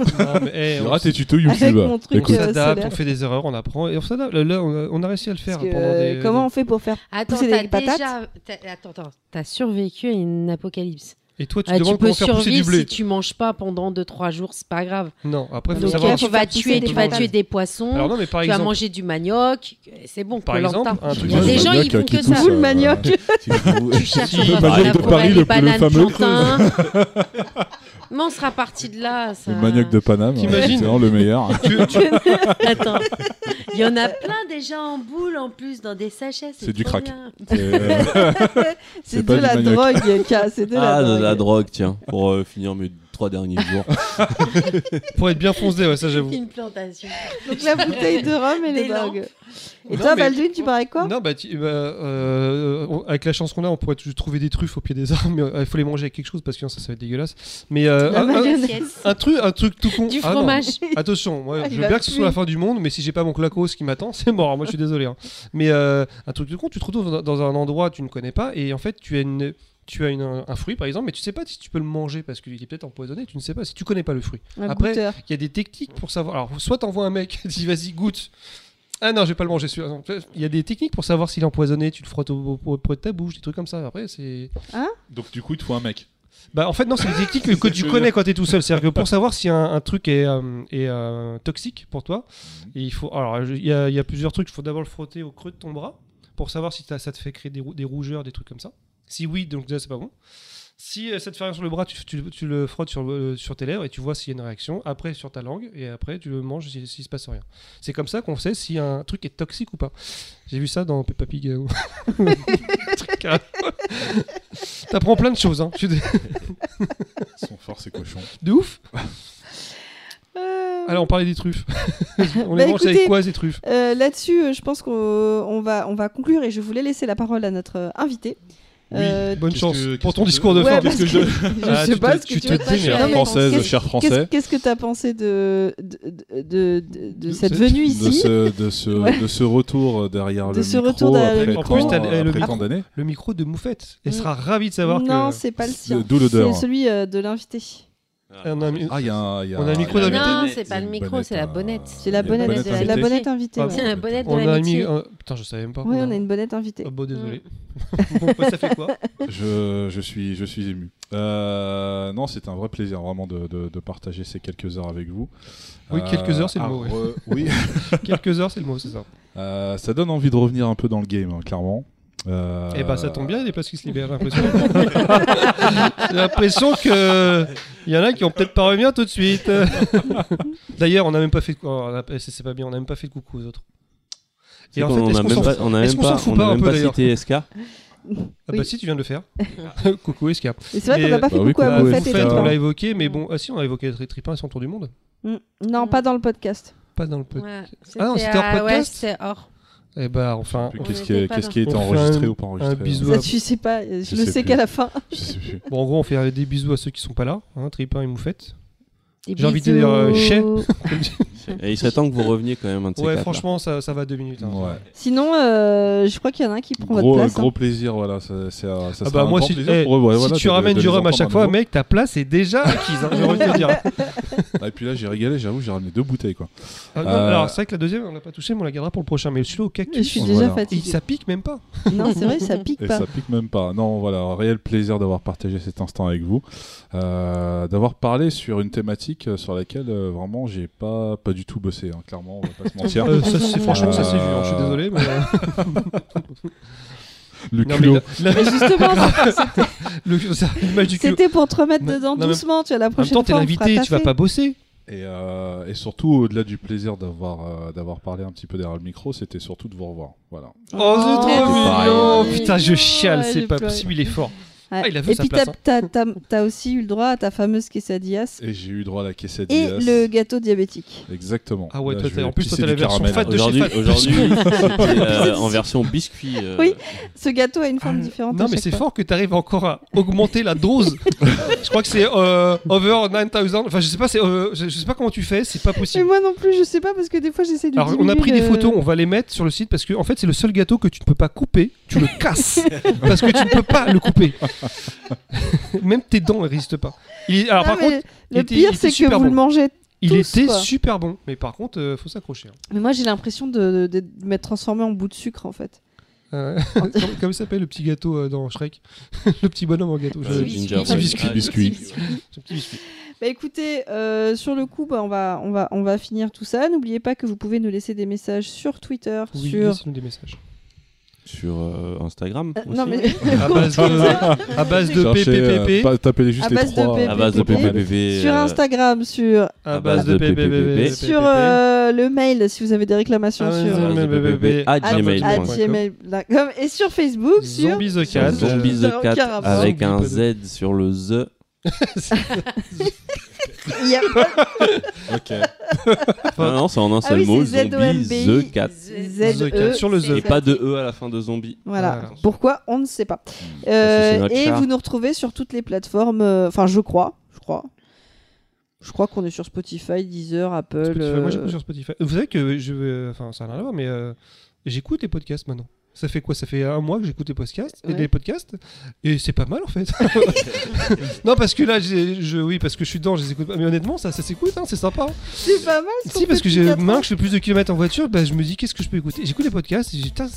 [SPEAKER 3] Non, mais,
[SPEAKER 1] Il y
[SPEAKER 3] on
[SPEAKER 1] aura
[SPEAKER 3] s-
[SPEAKER 1] tes tutos
[SPEAKER 2] avec
[SPEAKER 1] YouTube.
[SPEAKER 2] mon truc
[SPEAKER 3] on
[SPEAKER 1] Écoute,
[SPEAKER 2] euh,
[SPEAKER 3] s'adapte,
[SPEAKER 2] solaire
[SPEAKER 3] on fait des erreurs, on apprend et on s'adapte. Là, on a, on a réussi à le faire
[SPEAKER 2] Parce que,
[SPEAKER 3] pendant
[SPEAKER 2] euh,
[SPEAKER 3] des.
[SPEAKER 2] Comment on fait pour faire
[SPEAKER 6] Attends,
[SPEAKER 2] Pousser
[SPEAKER 6] t'as
[SPEAKER 2] des patates
[SPEAKER 6] déjà. t'as- Attends, attends. T'as survécu à une apocalypse.
[SPEAKER 3] Et toi, tu
[SPEAKER 6] Ah,
[SPEAKER 3] te
[SPEAKER 6] tu
[SPEAKER 3] demandes
[SPEAKER 6] peux
[SPEAKER 3] comment faire pousser du
[SPEAKER 6] survivre
[SPEAKER 3] blé.
[SPEAKER 6] si tu manges pas pendant 2-3 jours, c'est pas grave.
[SPEAKER 3] Non, après, faut
[SPEAKER 2] Donc,
[SPEAKER 3] savoir.
[SPEAKER 2] là,
[SPEAKER 6] tu vas
[SPEAKER 2] pousser
[SPEAKER 6] tuer,
[SPEAKER 2] des
[SPEAKER 6] tu vas
[SPEAKER 2] patates.
[SPEAKER 6] tuer des poissons.
[SPEAKER 3] Alors non, mais par
[SPEAKER 6] tu vas
[SPEAKER 3] exemple,
[SPEAKER 6] manger du manioc, c'est bon.
[SPEAKER 3] Par
[SPEAKER 6] Koh-Lanta.
[SPEAKER 3] exemple, un truc
[SPEAKER 6] Il y a
[SPEAKER 3] de
[SPEAKER 6] des gens,
[SPEAKER 1] manioc
[SPEAKER 6] ils font que ça.
[SPEAKER 2] Manioc.
[SPEAKER 5] Si vous-
[SPEAKER 6] Tu cherches
[SPEAKER 3] Si,
[SPEAKER 6] dans
[SPEAKER 3] le
[SPEAKER 6] la
[SPEAKER 1] manioc de
[SPEAKER 6] forêt
[SPEAKER 1] Paris, le- fameux.
[SPEAKER 6] Mais on sera parti de là. Ça...
[SPEAKER 1] Le manioc de Paname,
[SPEAKER 3] T'imagines
[SPEAKER 1] c'est vraiment le meilleur.
[SPEAKER 6] Attends. Il y en a plein déjà en boule en plus dans des sachets.
[SPEAKER 1] C'est du crack. C'est, euh,
[SPEAKER 2] de
[SPEAKER 1] du
[SPEAKER 2] la
[SPEAKER 1] manioc.
[SPEAKER 2] drogue, K, c'est de la
[SPEAKER 5] Ah, la drogue, tiens, pour euh, finir mes trois derniers jours.
[SPEAKER 3] Pour être bien foncé, ouais, ça j'avoue.
[SPEAKER 6] Une plantation.
[SPEAKER 2] Donc la bouteille de rhum et les drogues. Et
[SPEAKER 3] Non,
[SPEAKER 2] toi,
[SPEAKER 3] mais-
[SPEAKER 2] Baldwin, tu parais quoi
[SPEAKER 3] Non, bah, tu- bah, euh, on- avec la chance qu'on a, on pourrait toujours trouver des truffes au pied des arbres, mais euh, il faut les manger avec quelque chose parce que sinon ça, ça va être dégueulasse. Mais euh, un, un-
[SPEAKER 2] mayonnaise.
[SPEAKER 3] un truc, un truc tout con.
[SPEAKER 6] Du
[SPEAKER 3] Ah, non.
[SPEAKER 6] fromage.
[SPEAKER 3] Attention, moi,
[SPEAKER 2] Ah,
[SPEAKER 3] je veux bien que ce soit la fin du monde, mais si j'ai pas mon clacos qui m'attend, c'est mort. Moi, je suis désolé. hein. Mais euh, un truc tout con, tu te retrouves dans, dans un endroit que tu ne connais pas et en fait, tu as une. Tu as une- un fruit par exemple, mais tu sais pas si tu peux le manger parce qu'il est peut-être empoisonné, tu ne sais pas si tu connais pas le fruit.
[SPEAKER 2] Un
[SPEAKER 3] Après. Il y a des techniques pour savoir. Alors, soit t'envoies un mec, dis vas-y, goûte. Ah non, je vais pas le manger. Il y a des techniques pour savoir s'il est empoisonné, tu le frottes au, au- auprès de ta bouche, des trucs comme ça. Après, c'est.
[SPEAKER 1] Donc du coup, il te faut un mec.
[SPEAKER 3] Bah, en fait, non, c'est des techniques que, que tu connais quand tu es tout seul. C'est-à-dire que pour savoir si un, un truc est, euh, est, euh, toxique pour toi, et il faut. Alors, il y a, il y a plusieurs trucs. Il faut d'abord le frotter au creux de ton bras pour savoir si ça te fait créer des, rou- des rougeurs, des trucs comme ça. Si oui, donc déjà, c'est pas bon. Si euh, ça te fait rien sur le bras, tu, tu- tu le frottes sur, le- sur tes lèvres et tu vois s'il y a une réaction. Après, sur ta langue, et après, tu le manges s'il s'il se passe rien. C'est comme ça qu'on sait si un truc est toxique ou pas. J'ai vu ça dans Peppa Pig. euh. T'apprends plein de choses. Hein.
[SPEAKER 1] Ils sont forts, ces cochons.
[SPEAKER 3] De ouf.
[SPEAKER 2] Euh,
[SPEAKER 3] Alors, on parlait des truffes. on
[SPEAKER 2] Bah,
[SPEAKER 3] les mange
[SPEAKER 2] écoutez,
[SPEAKER 3] avec quoi ces truffes?
[SPEAKER 2] euh, Là-dessus, euh, je pense qu'on on va, on va conclure et je voulais laisser la parole à notre euh, invité. Euh,
[SPEAKER 3] Bonne chance
[SPEAKER 1] que-
[SPEAKER 3] pour
[SPEAKER 1] qu'est-ce
[SPEAKER 3] ton
[SPEAKER 1] que-
[SPEAKER 3] discours de
[SPEAKER 2] ouais,
[SPEAKER 3] fin.
[SPEAKER 2] parce
[SPEAKER 3] parce
[SPEAKER 2] que
[SPEAKER 3] que
[SPEAKER 2] je
[SPEAKER 3] Ah,
[SPEAKER 2] sais
[SPEAKER 3] tu
[SPEAKER 2] pas ce que
[SPEAKER 3] tu
[SPEAKER 2] tu
[SPEAKER 3] te
[SPEAKER 2] Non,
[SPEAKER 1] françaises,
[SPEAKER 2] qu'est-ce-
[SPEAKER 1] chers
[SPEAKER 2] Qu'est-ce
[SPEAKER 1] français,
[SPEAKER 2] qu'est-ce que tu as pensé de, de, de, cette
[SPEAKER 3] ce-
[SPEAKER 2] venue
[SPEAKER 1] de
[SPEAKER 2] ici
[SPEAKER 1] ce, de, ce,
[SPEAKER 2] Ouais.
[SPEAKER 1] de ce retour derrière
[SPEAKER 2] De
[SPEAKER 1] le
[SPEAKER 2] ce
[SPEAKER 1] micro
[SPEAKER 2] retour derrière le
[SPEAKER 1] après,
[SPEAKER 2] micro.
[SPEAKER 1] tant-
[SPEAKER 3] En plus, eh, le
[SPEAKER 1] après
[SPEAKER 3] micro-
[SPEAKER 1] tant d'années.
[SPEAKER 3] Le micro de Moufette. Elle
[SPEAKER 2] Mm.
[SPEAKER 3] sera ravie de savoir
[SPEAKER 2] Non,
[SPEAKER 3] que.
[SPEAKER 2] c'est pas le sien.
[SPEAKER 1] D'où l'odeur.
[SPEAKER 2] C'est celui euh, de l'invité.
[SPEAKER 3] On a mis-
[SPEAKER 1] Ah, il y a un, il y a
[SPEAKER 3] On a un micro d'invité.
[SPEAKER 6] Non, c'est pas le micro, c'est la
[SPEAKER 1] euh,
[SPEAKER 6] bonnette.
[SPEAKER 2] C'est la bonnette,
[SPEAKER 1] bonnette
[SPEAKER 2] c'est la
[SPEAKER 1] invitée.
[SPEAKER 2] bonnette invitée.
[SPEAKER 3] Ah.
[SPEAKER 6] C'est la bonnette de
[SPEAKER 3] On a mis. Putain, je savais même pas.
[SPEAKER 2] Oui, on a une bonnette invitée.
[SPEAKER 3] Ah bon, désolé. bon, ça fait quoi
[SPEAKER 1] Je, je, suis, je suis ému. Euh, non, c'est un vrai plaisir vraiment de, de, de partager ces quelques heures avec vous.
[SPEAKER 3] Oui, quelques heures, c'est le mot,
[SPEAKER 1] oui,
[SPEAKER 3] Quelques heures, c'est le mot, c'est ça.
[SPEAKER 1] Euh, ça donne envie de revenir un peu dans le game, hein, clairement. Euh,
[SPEAKER 3] Eh bah, ça tombe bien, il y a des places qui se libèrent, j'ai l'impression. j'ai l'impression que. Il y en a qui vont peut-être pas revenir tout de suite. D'ailleurs, on n'a même pas fait. de- oh, a- c'est pas bien, on n'a même pas fait de coucou aux autres. Et en fait,
[SPEAKER 5] même pas, on a
[SPEAKER 3] est-ce
[SPEAKER 5] même
[SPEAKER 3] qu'on s'en
[SPEAKER 5] pas,
[SPEAKER 3] fout
[SPEAKER 5] on
[SPEAKER 3] pas
[SPEAKER 5] a
[SPEAKER 3] un
[SPEAKER 5] même
[SPEAKER 3] peu,
[SPEAKER 5] pas
[SPEAKER 3] d'ailleurs
[SPEAKER 5] cité SK.
[SPEAKER 3] Ah
[SPEAKER 2] Oui.
[SPEAKER 3] bah si, tu viens de le faire. coucou.
[SPEAKER 2] Et c'est vrai qu'on n'a pas
[SPEAKER 1] bah
[SPEAKER 2] fait
[SPEAKER 1] oui,
[SPEAKER 2] coucou à
[SPEAKER 3] Vous faites, on
[SPEAKER 2] Tripin.
[SPEAKER 3] l'a évoqué, mais bon, ah si, on a évoqué Tri- Tripin et son tour du monde.
[SPEAKER 2] Mm. Non, pas dans le podcast.
[SPEAKER 3] Pas dans le podcast. Ah non, c'était hors
[SPEAKER 6] Ouais,
[SPEAKER 3] podcast
[SPEAKER 6] c'était hors.
[SPEAKER 3] Eh bah, enfin,
[SPEAKER 1] Qu'est-ce qui, est-
[SPEAKER 6] dans-
[SPEAKER 1] qui a été
[SPEAKER 3] On fait
[SPEAKER 1] enregistré
[SPEAKER 3] un-
[SPEAKER 1] ou pas enregistré
[SPEAKER 3] un bisou
[SPEAKER 1] hein.
[SPEAKER 2] Ça, tu sais pas. Je,
[SPEAKER 1] Je
[SPEAKER 2] le
[SPEAKER 1] sais
[SPEAKER 2] qu'à la fin.
[SPEAKER 1] Je sais plus.
[SPEAKER 3] bon, en gros, on fait des bisous à ceux qui sont pas là, hein, Tripin et Moufette.
[SPEAKER 6] Des
[SPEAKER 3] J'ai envie de dire, euh, chais.
[SPEAKER 5] Et il serait temps que vous reveniez quand même un de ces
[SPEAKER 3] Ouais,
[SPEAKER 5] quatre,
[SPEAKER 3] franchement, ça, ça va deux minutes. hein.
[SPEAKER 1] Ouais.
[SPEAKER 2] Sinon, euh, je crois qu'il y en a un qui prend votre
[SPEAKER 1] Gros,
[SPEAKER 2] place.
[SPEAKER 1] gros
[SPEAKER 2] hein.
[SPEAKER 1] plaisir, voilà. Ça, c'est, euh, ça
[SPEAKER 3] Ah
[SPEAKER 1] sera
[SPEAKER 3] bah
[SPEAKER 1] un
[SPEAKER 3] moi
[SPEAKER 1] grand
[SPEAKER 3] si,
[SPEAKER 1] plaisir
[SPEAKER 3] eh,
[SPEAKER 1] pour eux, ouais,
[SPEAKER 3] si
[SPEAKER 1] voilà,
[SPEAKER 3] tu
[SPEAKER 1] de-
[SPEAKER 3] ramènes
[SPEAKER 1] de
[SPEAKER 3] du
[SPEAKER 1] les
[SPEAKER 3] rhum à
[SPEAKER 1] entendre
[SPEAKER 3] chaque fois,
[SPEAKER 1] nouveau.
[SPEAKER 3] mec, ta place est déjà acquise. Hein, j'ai envie de te dire.
[SPEAKER 1] Ah, Et puis là, j'ai régalé, j'avoue, j'ai ramené deux bouteilles, quoi.
[SPEAKER 3] Ah, non,
[SPEAKER 1] Euh,
[SPEAKER 3] Alors c'est vrai que la deuxième, on l'a pas touché, mais on la gardera pour le prochain. Mais celui-là au
[SPEAKER 2] Je
[SPEAKER 3] cactus,
[SPEAKER 2] suis
[SPEAKER 1] Voilà.
[SPEAKER 2] déjà
[SPEAKER 3] il,
[SPEAKER 2] fatiguée.
[SPEAKER 3] ça pique même pas.
[SPEAKER 2] Non, c'est vrai, ça pique
[SPEAKER 1] Et
[SPEAKER 2] pas.
[SPEAKER 1] ça pique même pas. Non, voilà, un réel plaisir d'avoir partagé cet instant avec vous, Euh, d'avoir parlé sur une thématique euh, sur laquelle euh, vraiment j'ai pas pas du tout bossé. hein, clairement, on va pas se mentir.
[SPEAKER 3] Euh, ça, c'est- franchement, ça s'est vu. hein, je suis désolé. Mais,
[SPEAKER 1] Le
[SPEAKER 3] non, mais
[SPEAKER 1] culot.
[SPEAKER 3] la-
[SPEAKER 2] Mais justement, c'était pour te remettre
[SPEAKER 3] Non,
[SPEAKER 2] dedans
[SPEAKER 3] non, mais-
[SPEAKER 2] doucement. Tu vois, la
[SPEAKER 3] En même
[SPEAKER 2] prochaine
[SPEAKER 3] temps, t'es
[SPEAKER 2] ta
[SPEAKER 3] tu vas pas bosser.
[SPEAKER 1] Et, euh, et surtout, au-delà du plaisir d'avoir euh, d'avoir parlé un petit peu derrière le micro, c'était surtout de vous revoir. Voilà.
[SPEAKER 3] Oh, c'est trop
[SPEAKER 2] Oh,
[SPEAKER 3] mignon.
[SPEAKER 6] pareil.
[SPEAKER 3] Putain, je chiale,
[SPEAKER 2] Ouais,
[SPEAKER 3] c'est pas
[SPEAKER 2] pleuré.
[SPEAKER 3] possible, il est fort.
[SPEAKER 2] Ouais.
[SPEAKER 3] Ah, il a vu
[SPEAKER 2] Et
[SPEAKER 3] sa
[SPEAKER 2] puis, t'as
[SPEAKER 3] hein.
[SPEAKER 2] aussi eu le droit à ta fameuse quesadillas
[SPEAKER 1] Et j'ai eu droit à la
[SPEAKER 2] et
[SPEAKER 1] quesadillas.
[SPEAKER 2] le gâteau diabétique.
[SPEAKER 1] Exactement.
[SPEAKER 3] Ah ouais,
[SPEAKER 1] Là,
[SPEAKER 3] toi, en plus, toi, t'as la version fat de chez
[SPEAKER 5] Aujourd'hui,
[SPEAKER 3] Fat.
[SPEAKER 5] aujourd'hui, euh, en version biscuit. euh,
[SPEAKER 2] Oui. Ce gâteau a une forme
[SPEAKER 3] Ah,
[SPEAKER 2] différente.
[SPEAKER 3] Non, mais c'est fort que tu arrives encore à augmenter la dose. je crois que c'est euh, over 9000. Enfin, je sais pas, euh, je, je sais pas comment tu fais, c'est pas
[SPEAKER 2] Mais
[SPEAKER 3] possible.
[SPEAKER 2] moi non plus, je sais pas parce que des fois j'essaie de.
[SPEAKER 3] Alors, on a pris des
[SPEAKER 2] le-
[SPEAKER 3] photos, on va les mettre sur le site parce que en fait, c'est le seul gâteau que tu ne peux pas couper. Tu le casses parce que tu ne peux pas le couper. Même tes dents ne résistent pas. Il est- alors,
[SPEAKER 2] Non,
[SPEAKER 3] par contre, il
[SPEAKER 2] le
[SPEAKER 3] était-
[SPEAKER 2] pire c'est que vous
[SPEAKER 3] bon.
[SPEAKER 2] le mangez.
[SPEAKER 3] il
[SPEAKER 2] tous,
[SPEAKER 3] était
[SPEAKER 2] quoi.
[SPEAKER 3] super bon. Mais par contre, euh, faut s'accrocher. hein.
[SPEAKER 2] Mais moi j'ai l'impression de, de, de m'être transformé en bout de sucre en fait.
[SPEAKER 3] Euh, comme, s'appelle le petit gâteau euh, dans Shrek? Le petit bonhomme en gâteau.
[SPEAKER 5] euh,
[SPEAKER 6] biscuit.
[SPEAKER 5] gingerbread.
[SPEAKER 3] Petit biscuit.
[SPEAKER 5] Ah,
[SPEAKER 1] biscuit.
[SPEAKER 3] Petit biscuit.
[SPEAKER 2] Bah écoutez, euh, sur le coup, bah, on, va, on, va, on va finir tout ça. N'oubliez pas que vous pouvez nous laisser des messages sur Twitter,
[SPEAKER 3] Oui,
[SPEAKER 2] sur,
[SPEAKER 3] laissez-nous des messages.
[SPEAKER 5] Sur euh, Instagram.
[SPEAKER 2] Euh,
[SPEAKER 5] aussi.
[SPEAKER 2] non, mais.
[SPEAKER 3] À base de, à base de
[SPEAKER 1] Cherchez, euh,
[SPEAKER 3] PPPP.
[SPEAKER 1] pas- tapez juste
[SPEAKER 2] À
[SPEAKER 1] les
[SPEAKER 2] base de
[SPEAKER 1] trois.
[SPEAKER 2] PPP.
[SPEAKER 5] à base de
[SPEAKER 2] PPP.
[SPEAKER 5] PPPP.
[SPEAKER 2] sur
[SPEAKER 5] euh,
[SPEAKER 2] Instagram, sur,
[SPEAKER 3] À base de
[SPEAKER 5] PPPP.
[SPEAKER 3] PPPP.
[SPEAKER 2] sur euh, le mail, si vous avez des réclamations
[SPEAKER 3] Ah,
[SPEAKER 2] sur.
[SPEAKER 3] ouais,
[SPEAKER 5] PPPP
[SPEAKER 3] à
[SPEAKER 5] à
[SPEAKER 2] at-
[SPEAKER 5] gmail.com.
[SPEAKER 2] et sur Facebook sur
[SPEAKER 3] Zombie the
[SPEAKER 5] Sur
[SPEAKER 3] Cat.
[SPEAKER 5] Zombie the Cat
[SPEAKER 2] aucun rapport.
[SPEAKER 5] avec un Z sur le The.
[SPEAKER 2] il y a
[SPEAKER 1] Ok.
[SPEAKER 5] Ah non, c'est en un
[SPEAKER 2] Ah
[SPEAKER 5] seul
[SPEAKER 2] oui,
[SPEAKER 5] mot.
[SPEAKER 2] c'est
[SPEAKER 5] Zombie
[SPEAKER 2] Z-O-M-B-I.
[SPEAKER 5] the Cat.
[SPEAKER 2] Z
[SPEAKER 3] The Cat, sur le
[SPEAKER 2] E.
[SPEAKER 3] The.
[SPEAKER 5] Et pas de E à la fin de zombie.
[SPEAKER 2] Voilà. Pourquoi On ne sait pas.
[SPEAKER 5] Parce que
[SPEAKER 2] Euh,
[SPEAKER 5] notre
[SPEAKER 2] et
[SPEAKER 5] chat.
[SPEAKER 2] vous nous retrouvez sur toutes les plateformes. euh, Enfin, je crois. Je crois. Je crois qu'on est sur Spotify, Deezer, Apple.
[SPEAKER 3] Spotify. Moi,
[SPEAKER 2] euh,
[SPEAKER 3] j'écoute sur Spotify. Vous savez que je. euh, Enfin, ça n'a rien à voir, mais euh, j'écoute les podcasts maintenant. Ça fait quoi? Ça fait un mois que j'écoute les podcasts,
[SPEAKER 2] Ouais.
[SPEAKER 3] les podcasts, et c'est pas mal en fait. non, parce que là, je, oui, parce que je suis dedans, je les écoute pas. Mais honnêtement, ça, ça s'écoute, hein, c'est sympa. hein.
[SPEAKER 2] C'est pas mal.
[SPEAKER 3] Si, parce que j'ai que je fais plus de kilomètres en voiture, bah, je me dis qu'est-ce que je peux écouter? J'écoute les podcasts, et je dis, putain,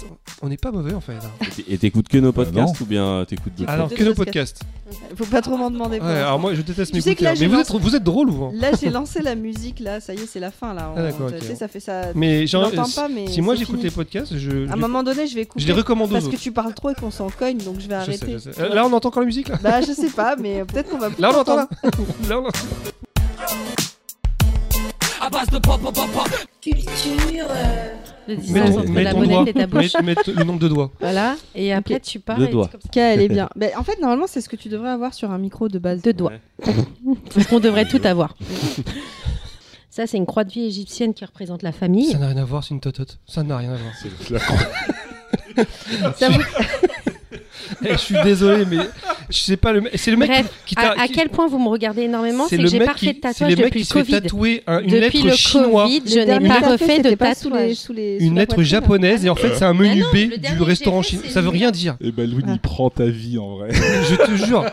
[SPEAKER 3] on n'est pas mauvais en fait. hein.
[SPEAKER 5] Et t'écoutes que nos
[SPEAKER 1] Bah
[SPEAKER 5] podcasts ou bien euh, t'écoutes d'autres
[SPEAKER 3] Alors que nos
[SPEAKER 2] podcasts.
[SPEAKER 3] podcasts.
[SPEAKER 2] Faut pas trop m'en demander.
[SPEAKER 3] Ouais, alors moi, je déteste hein.
[SPEAKER 2] j'ai
[SPEAKER 3] Mais vous êtes, vous êtes drôle ou hein
[SPEAKER 2] Là, j'ai lancé la musique. Là, ça y est, c'est la fin. Là.
[SPEAKER 3] Ah, d'accord,
[SPEAKER 2] ça fait ça.
[SPEAKER 3] Mais
[SPEAKER 2] l'entends
[SPEAKER 3] si-
[SPEAKER 2] pas, mais
[SPEAKER 3] si moi j'écoute les podcasts, je,
[SPEAKER 2] À un moment donné, je vais couper.
[SPEAKER 3] je les recommande aux
[SPEAKER 2] Parce que tu parles trop et qu'on s'en cogne, donc je vais
[SPEAKER 3] Je sais,
[SPEAKER 2] arrêter.
[SPEAKER 3] je sais. Euh, Là, on entend encore la musique là
[SPEAKER 2] Bah, je sais pas, mais euh, peut-être qu'on va.
[SPEAKER 3] Là, on entend là. Là, on entend.
[SPEAKER 4] Culture. euh,
[SPEAKER 6] Le
[SPEAKER 5] Mets
[SPEAKER 6] distance
[SPEAKER 5] ton-
[SPEAKER 6] entre
[SPEAKER 5] mets
[SPEAKER 6] la
[SPEAKER 5] ton
[SPEAKER 6] bonnette
[SPEAKER 3] doigt.
[SPEAKER 6] et ta bouche.
[SPEAKER 3] Mets- mets le nombre de doigts.
[SPEAKER 6] Voilà. Et après, tu parles.
[SPEAKER 5] Deux
[SPEAKER 6] et
[SPEAKER 5] doigts.
[SPEAKER 6] c'est comme ça.
[SPEAKER 2] Ok, elle est bien. Mais en fait, normalement, c'est ce que tu devrais avoir sur un micro de base.
[SPEAKER 6] Deux doigts. Parce qu'on devrait tout avoir. Ça, c'est une croix de vie égyptienne qui représente la famille.
[SPEAKER 3] Ça n'a rien à voir, c'est une totote. Ça n'a rien à voir.
[SPEAKER 1] C'est la croix.
[SPEAKER 6] Ça vous-
[SPEAKER 3] Eh, je suis désolé, mais je sais pas le mec. C'est le mec
[SPEAKER 6] Bref,
[SPEAKER 3] qui t'a.
[SPEAKER 6] à, à
[SPEAKER 3] qui-
[SPEAKER 6] quel point vous me regardez énormément, c'est
[SPEAKER 3] le
[SPEAKER 6] que j'ai
[SPEAKER 3] mec
[SPEAKER 6] pas fait
[SPEAKER 3] qui-
[SPEAKER 6] de tatouage depuis
[SPEAKER 3] qui
[SPEAKER 6] le
[SPEAKER 3] se fait
[SPEAKER 6] Covid.
[SPEAKER 3] tatouer un- une
[SPEAKER 6] Depuis
[SPEAKER 3] lettre
[SPEAKER 6] le
[SPEAKER 3] chinois,
[SPEAKER 6] Covid, je n'ai pas refait
[SPEAKER 2] fait,
[SPEAKER 6] de
[SPEAKER 2] pas sous les-
[SPEAKER 6] tatouage.
[SPEAKER 2] sous les- sous
[SPEAKER 3] une lettre
[SPEAKER 2] poitrine.
[SPEAKER 3] japonaise, et en fait, c'est un menu
[SPEAKER 6] non,
[SPEAKER 3] B du restaurant chinois. Ça veut rien dire.
[SPEAKER 1] Et ben Louis,
[SPEAKER 3] Ah.
[SPEAKER 1] il prend ta vie en vrai.
[SPEAKER 3] Je te jure.